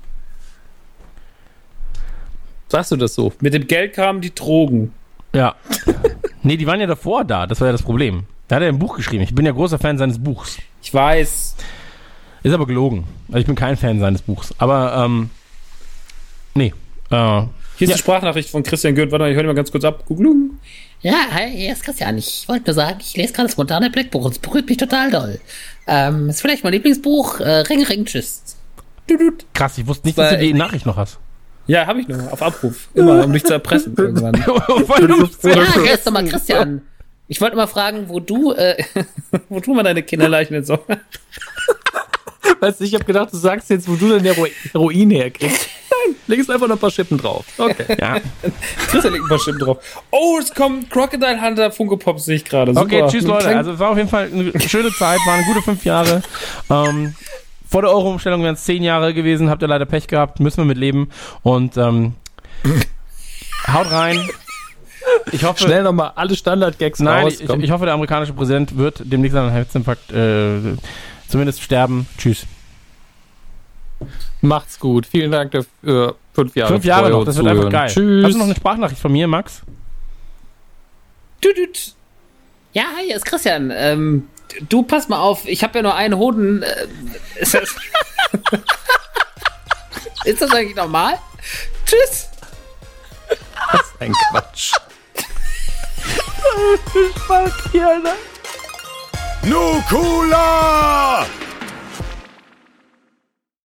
Sagst du das so? Mit dem Geld kamen die Drogen. Ja. nee, die waren ja davor da. Das war ja das Problem. Da hat er ein Buch geschrieben. Ich bin ja großer Fan seines Buchs. Ich weiß. Ist aber gelogen. Also ich bin kein Fan seines Buchs. Aber, ähm, nee. Äh, Hier ist Ja. die Sprachnachricht von Christian Goeth. Warte mal, ich höre die mal ganz kurz ab. Googlung. Ja, hi, hier ist Christian. Ich wollte nur sagen, ich lese gerade das Montana Black Buch und es berührt mich total doll. Ähm, ist vielleicht mein Lieblingsbuch. Äh, Ring, Ring, Tschüss. krass, ich wusste nicht, Das dass du die Nachricht noch hast. Ja, habe ich noch. Auf Abruf. Immer, um dich zu erpressen irgendwann. Ja, ist doch mal Christian. Ich wollte mal fragen, wo du, äh, Wo tun wir deine Kinderleichen jetzt so? Weißt du, ich habe gedacht, du sagst jetzt, wo du denn Hero Heroin herkriegst. Nein, legst einfach noch ein paar Schippen drauf. Okay. ja. Christian legt ein paar Stimmen drauf. Oh, es kommt Crocodile Hunter Funko Pop, sehe ich gerade. Okay, tschüss Leute. Also es war auf jeden Fall eine schöne Zeit, waren gute fünf Jahre. Ähm, vor der Euro-Umstellung wären es zehn Jahre gewesen, habt ihr leider Pech gehabt, müssen wir mit leben. Und ähm, haut rein. Ich hoffe, Schnell nochmal alle Standard-Gags nein, raus. ich, ich hoffe, der amerikanische Präsident wird demnächst an einem Herzinfarkt äh, zumindest sterben. Tschüss. Macht's gut. Vielen Dank dafür. Fünf Jahre. Fünf Jahre noch, das wird einfach Zuhören. geil. Tschüss. Hast du noch eine Sprachnachricht von mir, Max? Düdüt. Ja, hi, hier ist Christian. Ähm, du, pass mal auf, ich habe ja nur einen Hoden. Äh, ist, das ist das eigentlich normal? Tschüss. Ein Quatsch. Nukula!